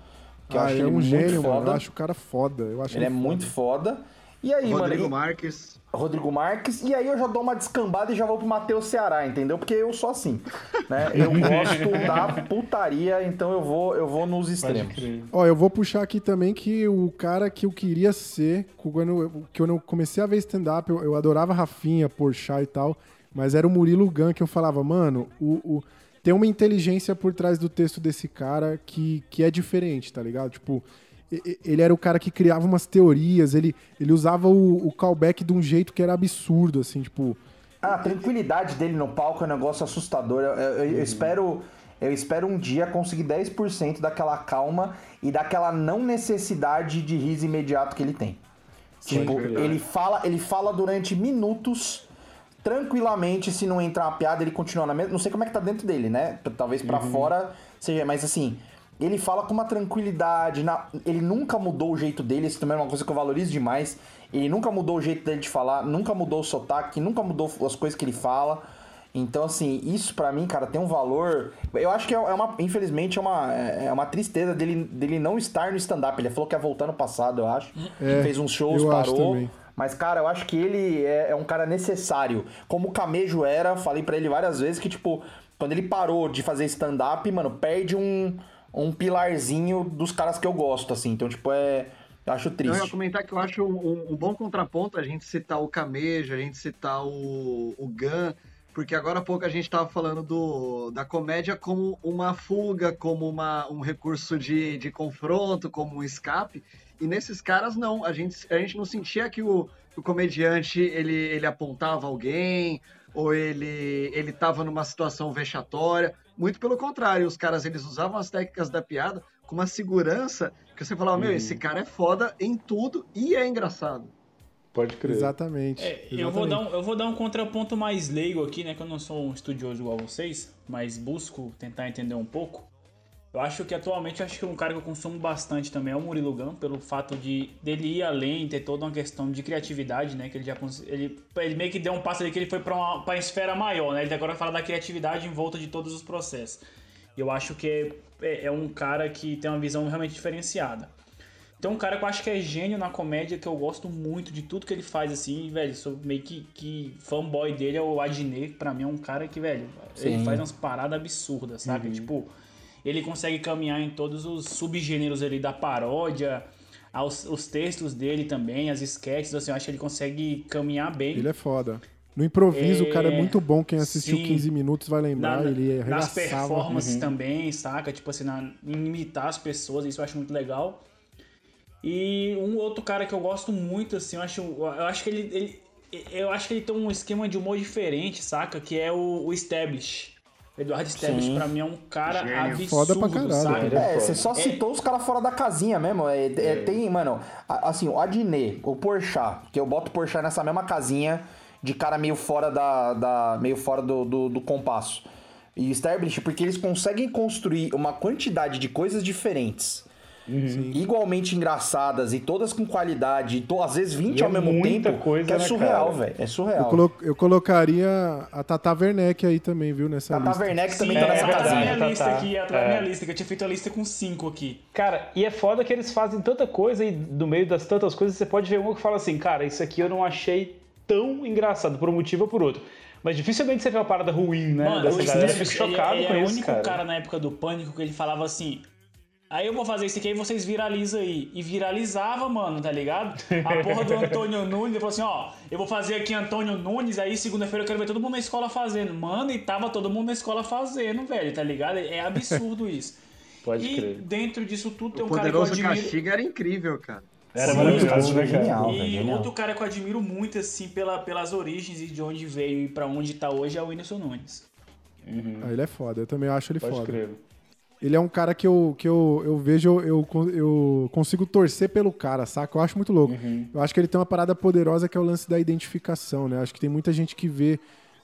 J: que eu
A: ah,
J: acho
A: ele é
J: ele
A: um
J: muito
A: gênio,
J: foda.
A: mano. Eu acho o cara foda. Eu acho
J: Ele é muito foda. E aí,
M: Rodrigo
J: mano? e-
M: Marques.
J: Rodrigo Marques. E aí eu já dou uma descambada e já vou pro Matheus Ceará, entendeu? Porque eu sou assim, né? Eu gosto da putaria, então eu vou, eu vou nos extremos.
A: Ó, eu vou puxar aqui também que o cara que eu queria ser, quando eu, que quando eu comecei a ver stand-up, eu, eu adorava Rafinha, Porchat e tal, mas era o Murilo Gun que eu falava, mano, o, o- tem uma inteligência por trás do texto desse cara que, que é diferente, tá ligado? Tipo, ele era o cara que criava umas teorias, ele, ele usava o, o callback de um jeito que era absurdo, assim, tipo...
J: Ah, a tranquilidade dele no palco é um negócio assustador. Eu, eu- eu espero. Eu espero um dia conseguir 10% daquela calma e daquela não necessidade de riso imediato que ele tem.
H: Sim,
J: Tipo,
H: verdade.
J: ele fala, ele fala durante minutos, tranquilamente, se não entrar uma piada, ele continua na mesma. Não sei como é que tá dentro dele, né? Talvez pra
H: Uhum.
J: fora seja, mas assim, ele fala com uma tranquilidade, na- ele nunca mudou o jeito dele, isso também é uma coisa que eu valorizo demais. Ele nunca mudou o jeito dele de falar, nunca mudou o sotaque, nunca mudou as coisas que ele fala. Então, assim, isso pra mim, cara, tem um valor. Eu acho que é é uma. Infelizmente, é uma, é uma tristeza dele, dele não estar no stand-up. Ele falou que ia voltar no passado, eu acho.
A: É,
J: Fez uns shows, parou. Mas, cara, eu acho que ele é, é um cara necessário. Como o Camejo era, falei pra ele várias vezes que, tipo, quando ele parou de fazer stand-up, mano, perde um, um pilarzinho dos caras que eu gosto, assim. Então, tipo, é. Eu acho
M: Eu ia
J: triste.
M: comentar que eu acho um, um bom contraponto a gente citar o Camejo, a gente citar o, o Gun, porque agora há pouco a gente estava falando do, da comédia como uma fuga, como uma, um recurso de, de confronto, como um escape. E nesses caras, não. A gente, a gente não sentia que o, o comediante ele, ele apontava alguém ou ele ele estava numa situação vexatória. Muito pelo contrário, os caras eles usavam as técnicas da piada com uma segurança que você falava, meu,
H: Uhum.
M: esse cara é foda em tudo e é engraçado.
H: Pode crer.
A: Exatamente.
G: É, eu, vou dar um, eu vou dar um contraponto mais leigo aqui, né? Que eu não sou um estudioso igual vocês, mas busco tentar entender um pouco. Eu acho que atualmente acho que um cara que eu consumo bastante também é o Murilo Gun, pelo fato de dele ir além, ter toda uma questão de criatividade, né? Que ele já ele, ele meio que deu um passo ali que ele foi pra uma, pra uma esfera maior, né? Ele agora fala da criatividade em volta de todos os processos. E eu acho que é, é, é um cara que tem uma visão realmente diferenciada. Então, um cara que eu acho que é gênio na comédia, que eu gosto muito de tudo que ele faz, assim, velho, sou meio que, que fanboy dele, é o Adnet, que pra mim é um cara que, velho, ele
J: Sim.
G: faz umas paradas absurdas, sabe? Tipo, ele consegue caminhar em todos os subgêneros ali da paródia, aos, os textos dele também, as sketches, assim, eu acho que ele consegue caminhar bem.
A: Ele é foda. No improviso, o cara é
G: É,
A: muito bom. Quem assistiu
G: sim.
A: 15 minutos vai lembrar.
G: Na-
A: ele
G: nas performances
A: Uhum.
G: também, saca? Tipo assim, na, imitar as pessoas, isso eu acho muito legal. E um outro cara que eu gosto muito, assim, eu acho, eu acho que ele, ele- eu acho que ele tem um esquema de humor diferente, saca? Que é o, o Stablish. Eduardo
J: Sim.
G: pra mim, é um cara
J: Gênio.
G: absurdo,
A: Foda pra caralho,
G: saca?
J: É, você só citou os caras fora da casinha mesmo. É, é, Tem, mano, assim, o Adnet, o Porchat, que eu boto o Porchat nessa mesma casinha de cara meio fora da. da- meio fora do, do, do compasso. E Starblish, porque eles conseguem construir uma quantidade de coisas diferentes. Igualmente engraçadas e todas com qualidade, e to- às vezes 20
H: E
J: ao
H: é
J: mesmo
H: muita
J: tempo,
H: coisa,
J: que é
H: né,
J: surreal, velho. É
A: Eu,
J: surreal.
A: colo- eu colocaria a Tata Werneck aí também, viu? Nessa
J: Tata
A: lista.
J: Werneck
G: Sim,
J: também
G: é,
J: tá nessa
G: tá na
J: casinha.
G: minha lista aqui, ela tá na
H: É.
G: minha lista, que eu tinha feito a lista com cinco aqui.
H: Cara, e é foda que eles fazem tanta coisa e no meio das tantas coisas você pode ver um que fala assim, cara, isso aqui eu não achei tão engraçado por um motivo ou por outro. Mas dificilmente você vê uma parada ruim, né?
G: Mano,
H: dessa
G: o
H: galera. Eu fico chocado
G: ele, ele
H: com
G: é o
H: isso,
G: único
H: cara.
G: cara. na época do Pânico que ele falava assim... Aí eu vou fazer isso aqui, aí vocês viralizam aí. E viralizava, mano, tá ligado? A porra do Antônio Nunes, ele falou assim, ó, eu vou fazer aqui Antônio Nunes, aí segunda-feira eu quero ver todo mundo na escola fazendo. Mano, e tava todo mundo na escola fazendo, velho, tá ligado? É absurdo isso.
H: Pode
G: e
H: crer.
G: dentro disso tudo tem
M: O
G: um cara que eu admiro...
M: Castigo era incrível, cara.
H: Era
G: Sim,
H: maravilhoso, né, cara?
J: Genial, velho,
G: E
J: genial.
G: outro cara que eu admiro muito, assim, pela, pelas origens e de onde veio e pra onde tá hoje é o Whindersson Nunes.
A: Ah, ele é foda. Eu também acho ele
H: Pode
A: foda.
H: crer.
A: Ele é um cara que eu, que eu, eu vejo, eu, eu consigo torcer pelo cara, saca? Eu acho muito louco.
H: Uhum.
A: Eu acho que ele tem uma parada poderosa que é o lance da identificação, né? Acho que tem muita gente que vê,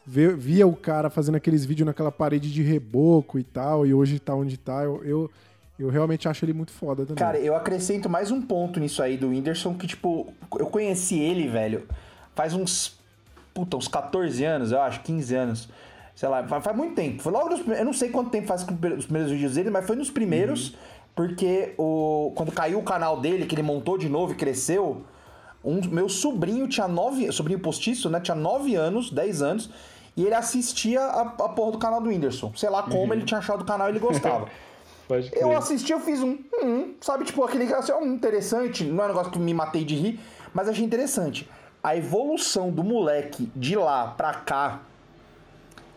A: vê via o cara fazendo aqueles vídeos naquela parede de reboco e tal, e hoje tá onde tá. Eu, eu, eu realmente acho ele muito foda também.
J: Cara, eu acrescento mais um ponto nisso aí do Whindersson, que, tipo, eu conheci ele, velho, faz uns. Puta, uns 14 anos, eu acho, 15 anos. Sei lá, faz, faz muito tempo. Foi logo nos primeiros. Eu não sei quanto tempo faz com os primeiros vídeos dele, mas foi nos primeiros, porque o, quando caiu o canal dele, que ele montou de novo e cresceu, um, meu sobrinho tinha 9. Sobrinho postiço, né? Tinha 9 anos, 10 anos. E ele assistia a, a porra do canal do Whindersson. Sei lá como ele tinha achado o canal e ele gostava. Eu assisti, eu fiz um, hum, sabe, tipo, aquele assim, ó, hum, interessante, não é um negócio que me matei de rir, mas achei interessante. A evolução do moleque de lá pra cá,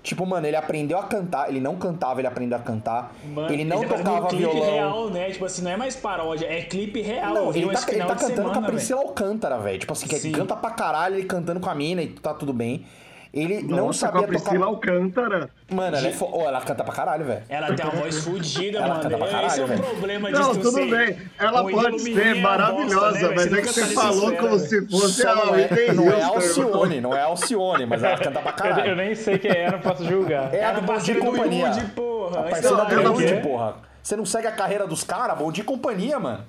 J: tipo, mano, ele aprendeu a cantar, ele não cantava, ele aprendeu a cantar,
G: Mano,
J: ele não
G: tá fazendo
J: tocava
G: clipe
J: violão.
G: real, né? Tipo assim, não é mais paródia, é clipe real.
J: Não, ele tá, ele tá cantando com a
G: semana.
J: Priscila Alcântara, velho. Tipo assim, que
G: Sim.
J: canta pra caralho, ele cantando com a mina e tá tudo bem. Ele não
M: Nossa,
J: sabia
M: com a Priscila
J: tocar.
M: Alcântara.
J: Mano, ela, é fo... oh, ela canta pra caralho, velho.
G: Ela tem uma voz fodida,
J: Ela
G: mano.
J: canta pra caralho,
G: Esse é o problema
M: Não,
G: disso
M: tudo
G: ser
M: bem. Ela
G: um
M: pode ser maravilhosa,
G: bosta, né,
M: mas
G: velho?
M: é que
G: Você tá
M: falou como
G: esfera,
M: se fosse
J: Só
M: a
J: não, é, não é Alcione, não é Alcione, mas ela canta pra
H: Eu,
J: caralho.
H: eu nem sei quem é, não posso julgar.
J: É a
G: Ela
J: do Bom e
G: parceira do
J: Companhia.
G: Porra.
J: A parceira
M: Não,
J: do
M: ela-
J: porra. Você não segue a carreira dos caras? Bom Dia e Companhia, mano.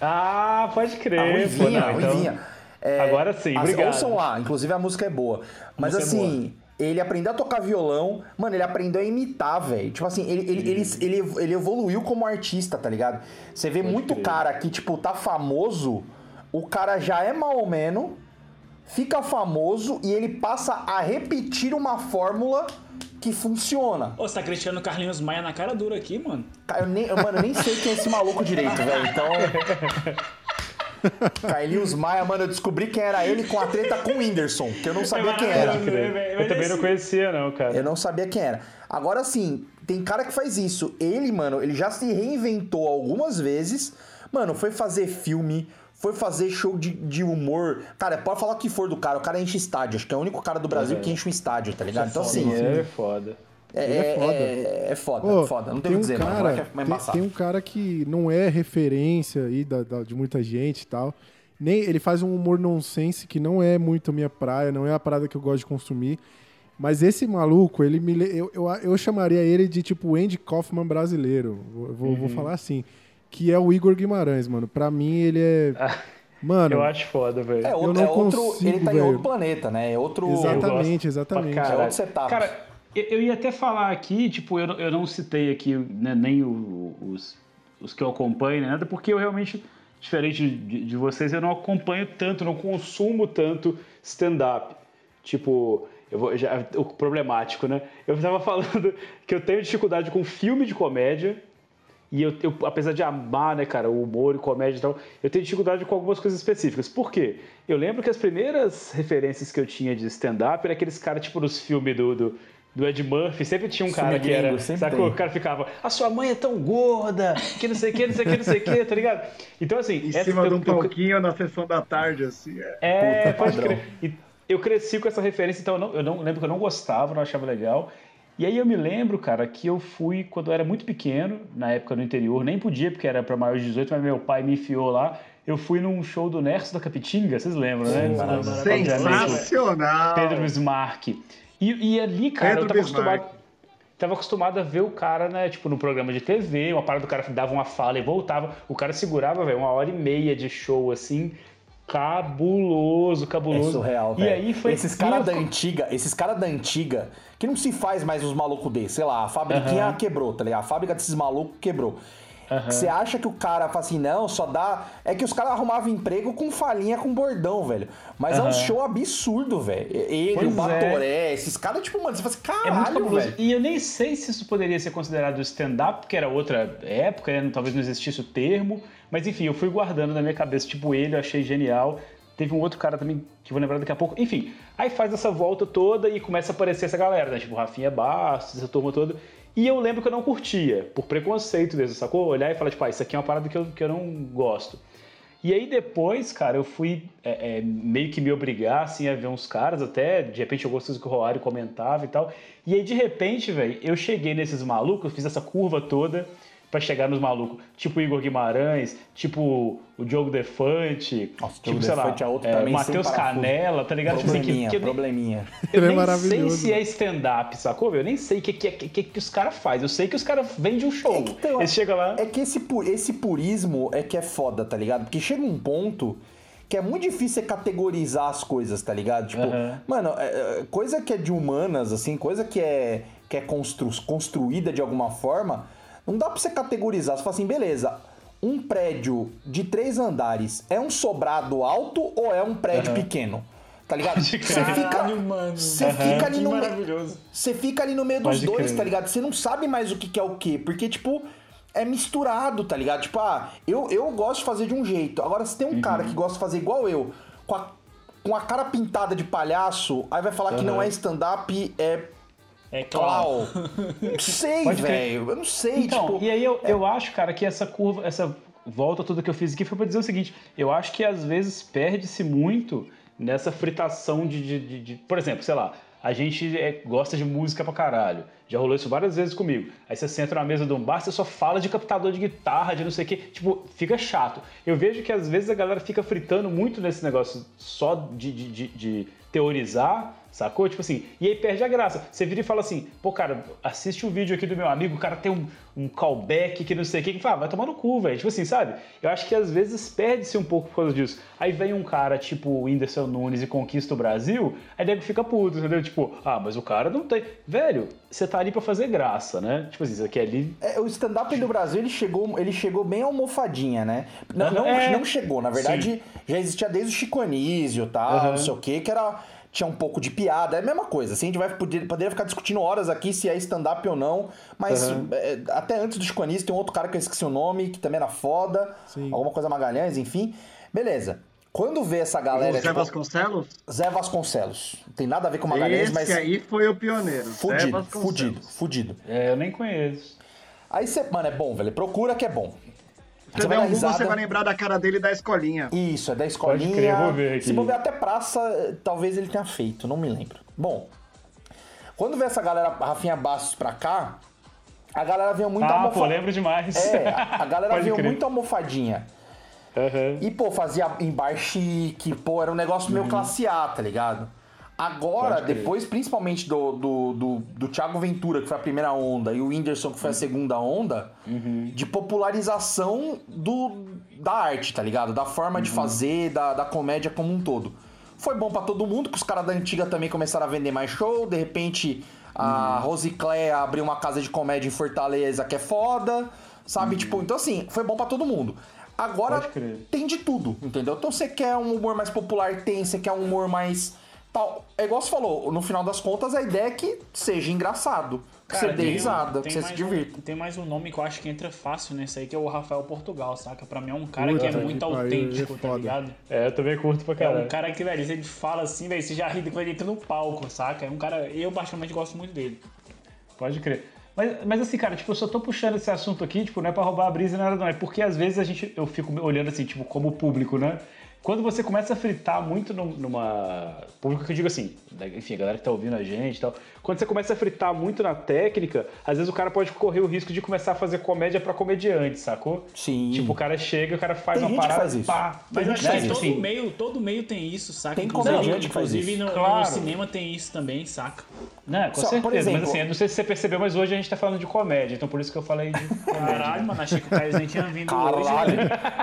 H: Ah, pode crer.
J: A
H: pô,
J: Ruivinha,
H: não,
J: a
H: então-
J: Ruivinha. É,
H: Agora sim,
J: as-
H: obrigado.
J: Ouçam lá, inclusive a música é boa. Mas
G: música é
J: assim, ele aprendeu a tocar violão, mano, ele aprendeu a imitar, velho. Tipo assim, ele, ele, ele, ele, ele evoluiu como artista, tá ligado? Você vê muito
H: crer.
J: cara que, tipo, tá famoso, o cara já é malomeno, fica famoso e ele passa a repetir uma fórmula que funciona.
G: Ô, você tá criticando o Carlinhos Maia na cara dura aqui, mano?
J: Eu nem, eu, mano, eu nem sei quem é esse maluco direito, velho. Então. Carlinhos Maia, mano, eu descobri quem era ele com a treta com o Whindersson, que eu não sabia quem era.
H: Eu também não conhecia, não, cara.
J: Eu não sabia quem era. Agora sim, tem cara que faz isso. Ele, mano, ele já se reinventou algumas vezes. Mano, foi fazer filme, foi fazer show de, de humor. Cara, pode falar o que for do cara, o cara enche estádio. Acho que é o único cara do Brasil
H: Uhum.
J: que enche um estádio, tá ligado? Então, assim,
H: Sim, é foda.
J: É,
A: Ele é foda.
J: é, é foda, é foda. Não tem
A: tem
J: o que
A: um
J: dizer,
A: cara,
J: é
A: tem, tem um cara que não é referência aí da, da- de muita gente e tal. Nem, ele faz um humor nonsense que não é muito minha praia, não é a parada que eu gosto de consumir. Mas esse maluco, ele me, eu, eu, eu chamaria ele de tipo Andy Kaufman brasileiro. Vou, vou, vou
H: Uhum.
A: falar assim. Que é o Igor Guimarães, mano. Pra mim, ele é. Mano.
H: Eu acho foda, velho.
J: É,
A: Eu
J: outro,
A: não
J: é outro
A: consigo,
J: ele tá em
A: velho.
J: outro planeta, né? É outro.
A: Exatamente, exatamente.
H: Pra
J: É outro setup.
H: Cara, eu, eu ia até falar aqui, tipo, eu, eu não citei aqui né, nem o- os, os que eu acompanho, nada, porque eu realmente, diferente de, de vocês, eu não acompanho tanto, não consumo tanto stand-up. Tipo, eu vou, já, o problemático, né? Eu estava falando que eu tenho dificuldade com filme de comédia. E eu, eu, apesar de amar, né, cara, o humor e comédia e tal, eu tenho dificuldade com algumas coisas específicas. Por quê? Eu lembro que as primeiras referências que eu tinha de stand-up era aqueles caras, tipo, nos filmes do, do, do Ed Murphy. Sempre tinha um cara
J: Filme
H: que era. Sacou? O cara ficava, a sua mãe é tão gorda, que não sei o que, não sei o que, não sei o que, tá ligado? Então, assim.
M: Em
H: essa-
M: cima
H: eu-
M: de um
H: eu-
M: palquinho na sessão da tarde, assim. É,
H: é, pode
M: padrão.
H: crer. E eu cresci com essa referência, então eu, não, eu não lembro que eu não gostava, não achava legal. E aí eu me lembro, cara, que eu fui quando eu era muito pequeno, na época no interior, nem podia porque era pra maiores de 18, mas meu pai me enfiou lá. Eu fui num show do Nerso da Capitinga, vocês lembram, né?
M: Sensacional!
H: Pedro Bismarck. E, e ali, cara,
M: Pedro
H: eu tava
M: Bismarck.
H: acostumado. Tava acostumado a ver o cara, né, tipo, no programa de TV, uma parada do cara dava uma fala e voltava. O cara segurava, velho, uma hora e meia de show, assim, cabuloso,
J: É
H: cabuloso.
J: surreal,
H: E aí foi.
J: Esses caras da antiga, esses caras da antiga, que não se faz mais os malucos desses, sei lá, a fabriquinha
H: Aham.
J: quebrou, tá ligado? A fábrica desses malucos quebrou. Você acha que o cara fala assim, não, só dá. É que os caras arrumavam emprego com falinha com bordão, velho. Mas é um show absurdo, velho. Ele,
H: Pois
J: o Batoré,
H: é.
J: esses caras, tipo, mano, você fala assim,
H: É
J: caralho,
H: cabuloso.
J: velho.
H: E eu nem sei se isso poderia ser considerado stand-up, porque era outra época, né? talvez não existisse o termo. Mas enfim, eu fui guardando na minha cabeça, tipo, ele, eu achei genial. Teve um outro cara também, que vou lembrar daqui a pouco. Enfim, aí faz essa volta toda e começa a aparecer essa galera, né? Tipo, Rafinha Bastos, essa turma toda. E eu lembro que eu não curtia, por preconceito mesmo, sacou? Olhar e falar, tipo, ah, isso aqui é uma parada que eu, que eu não gosto. E aí depois, cara, eu fui é, é, meio que me obrigar, assim, a ver uns caras, até, de repente eu gostei do que o Roário comentava e tal. E aí, de repente, velho, eu cheguei nesses malucos, fiz essa curva toda pra chegar nos malucos. Tipo o Igor Guimarães, tipo o Diogo Defante, tipo,
J: Diogo
H: sei lá,
J: Defante é outro
H: é,
J: também,
H: Matheus. Canela, tá ligado? Tipo assim, que-
J: Probleminha,
H: que eu nem-
J: probleminha.
H: eu
A: é
H: nem sei se é stand-up, sacou? Eu nem sei o que, que, que, que os caras fazem. Eu sei que os caras vendem um show. Eles chegam lá.
J: É que esse, esse purismo é que é foda, tá ligado? Porque chega um ponto que é muito difícil você categorizar as coisas, tá ligado? Tipo,
H: Aham.
J: mano, é- é, coisa que é de humanas, assim, coisa que é, que é constru- construída de alguma forma, não dá pra você categorizar. Você fala assim, beleza, um prédio de três andares é um sobrado alto ou é um prédio
H: Aham.
J: pequeno? Tá ligado? Você fica, você fica ali
G: Que
J: no meio. Você fica ali no meio dos dois,
H: crer.
J: tá ligado? Você não sabe mais o que, que é o que. Porque, tipo, é misturado, tá ligado? Tipo, ah, eu, eu gosto de fazer de um jeito. Agora, se tem um cara
H: Uhum.
J: que gosta de fazer igual eu, com a, com a cara pintada de palhaço, aí vai falar que não é stand-up, é.
G: É
J: Clau. Não sei, velho. Eu não sei,
H: Então,
J: tipo.
H: e aí eu, eu acho, cara, que essa curva, essa volta toda que eu fiz aqui foi pra dizer o seguinte: eu acho que às vezes perde-se muito nessa fritação de, de, de- de- Por exemplo, sei lá, a gente é, gosta de música pra caralho. Já rolou isso várias vezes comigo. Aí você senta na mesa de um bar, você só fala de captador de guitarra, de não sei o quê. Tipo, fica chato. Eu vejo que às vezes a galera fica fritando muito nesse negócio só de, de, de- de teorizar, sacou? Tipo assim, e aí perde a graça. Você vira e fala assim, pô, cara, assiste um vídeo aqui do meu amigo, o cara tem um, um callback que não sei o que, que fala, vai tomar no cu, velho. Tipo assim, sabe? Eu acho que às vezes perde-se um pouco por causa disso. Aí vem um cara tipo o Whindersson Nunes e conquista o Brasil, aí nego fica puto, entendeu? Tipo, ah, mas o cara não tem. Velho, você tá ali pra fazer graça, né? Tipo assim, isso aqui é ali.
J: É, o stand-up do Brasil, ele chegou, ele chegou bem almofadinha, né? Não, não,
H: É.
J: não chegou, na verdade, já existia desde o Chico Anísio e tal,
H: Aham.
J: não sei o que, que era... Tinha um pouco de piada, é a mesma coisa. Assim, a gente vai poder, poderia ficar discutindo horas aqui se é stand-up ou não, mas
H: Aham.
J: é, até antes do Chico Anísio tem um outro cara que eu esqueci o nome, que também era foda, alguma coisa Magalhães, enfim. Beleza. Quando vê essa galera...
M: Zé
J: tipo,
M: Vasconcelos?
J: Zé Vasconcelos. Não tem nada a ver com Magalhães,
M: Esse
J: mas...
M: aí foi o pioneiro.
J: Fudido, fudido, fudido.
H: É, eu nem conheço.
J: Aí você, mano, é bom, velho. Procura que é bom.
M: Você der um Google, você vai lembrar da cara dele da escolinha.
J: Isso, é da escolinha.
H: Pode crer, vou ver aqui.
J: Se bobear até praça, talvez ele tenha feito, não me lembro. Bom, quando vê essa galera, Rafinha Bastos pra cá, a galera veio muito
H: ah,
J: almofa-
H: pô, lembro demais.
J: É, a, a galera veio
H: crer.
J: muito almofadinha. E, pô, fazia em bar chique, pô, era um negócio meio classe A, tá ligado? Agora, depois, principalmente do, do, do, do Thiago Ventura, que foi a primeira onda, e o Whindersson, que foi a segunda onda, de popularização do, da arte, tá ligado? Da forma de fazer, da, da comédia como um todo. Foi bom pra todo mundo, que os caras da antiga também começaram a vender mais show, de repente a Rose Clé abriu uma casa de comédia em Fortaleza que é foda, sabe? Tipo, então assim, foi bom pra todo mundo. Agora tem de tudo, entendeu? Então você quer um humor mais popular, tem, você quer um humor mais. Tal. É igual você falou, no final das contas a ideia é que seja engraçado, que você dê
G: tem
J: risada, que você se
G: mais
J: divirta.
G: Um, tem mais um nome que eu acho que entra fácil nesse aí, que é o Rafael Portugal, saca? Pra mim é um cara
H: Puta
G: que é muito
H: pariu,
G: autêntico,
H: é
G: tá ligado?
H: É, eu também curto pra
G: É
H: caralho.
G: um cara que, velho, se ele fala assim, velho, você já ri quando ele entra no palco, saca? É um cara, eu particularmente gosto muito dele.
H: Pode crer. Mas, mas assim, cara, tipo, eu só tô puxando esse assunto aqui, tipo, não é pra roubar a brisa, nada não. É porque às vezes a gente, eu fico olhando assim, tipo, como público, né? Quando você começa a fritar muito num- numa. Público que eu digo assim, enfim, a galera que tá ouvindo a gente e tal. Quando você começa a fritar muito na técnica, às vezes o cara pode correr o risco de começar a fazer comédia pra comediante, sacou?
J: Sim.
H: Tipo, o cara chega, o cara faz
G: Tem
H: uma parada
G: faz isso.
H: pá.
G: Mas
H: Tem
G: acho
H: gente
G: que
H: faz
G: todo
H: isso.
G: meio, todo meio tem isso, saca?
J: Tem
G: inclusive,
J: comediante que faz
G: inclusive
J: isso.
G: no,
H: Claro.
G: no cinema tem isso também, saca?
H: Né, com
G: Só,
H: certeza.
G: por exemplo-
H: mas assim, eu não sei se você percebeu, mas hoje a gente tá falando de comédia, então por isso que eu falei de comédia.
G: Caralho, mano, achei que o Caio nem tinha vindo hoje.
J: Caralho,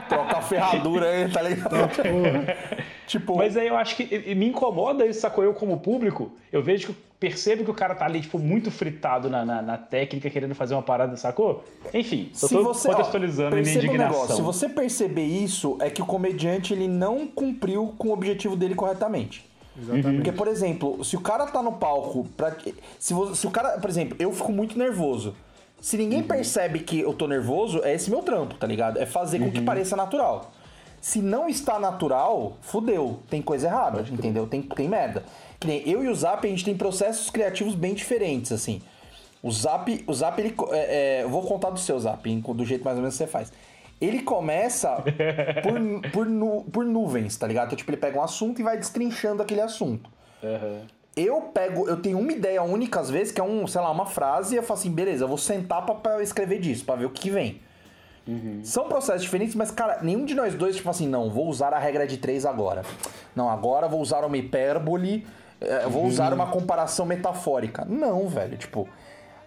J: troca a ferradura aí, tá ligado?
H: Tipo... Mas aí eu acho que me incomoda isso, sacou? Eu como público, eu vejo que percebo que o cara tá ali, tipo, muito fritado na, na, na técnica, querendo fazer uma parada, sacou? Enfim, só
J: Se
H: tô
J: você, ó,
H: contextualizando a minha
J: um
H: indignação.
J: negócio, se você perceber isso, é que o comediante ele não cumpriu com o objetivo dele corretamente.
A: Exatamente.
J: Porque, por exemplo, se o cara tá no palco, pra, se, se o cara, por exemplo, eu fico muito nervoso. Se ninguém percebe que eu tô nervoso, é esse meu trampo, tá ligado? É fazer com que pareça natural. Se não está natural, fudeu. Tem coisa errada, entendeu? Tem, tem merda. Que eu e o Zap, a gente tem processos criativos bem diferentes, assim. O Zap, o Zap ele. é, é, eu vou contar do seu Zap, do jeito mais ou menos que você faz. Ele começa por, por, nu- por nuvens, tá ligado? Então, tipo, ele pega um assunto e vai destrinchando aquele assunto. Eu pego, eu tenho uma ideia única às vezes, que é um, sei lá, uma frase, e eu falo assim, beleza, eu vou sentar pra, pra escrever disso, pra ver o que vem. São processos diferentes, mas, cara, nenhum de nós dois, tipo assim, não, vou usar a regra de três agora. Não, agora vou usar uma hipérbole, eh, vou usar uma comparação metafórica. Não, velho, tipo.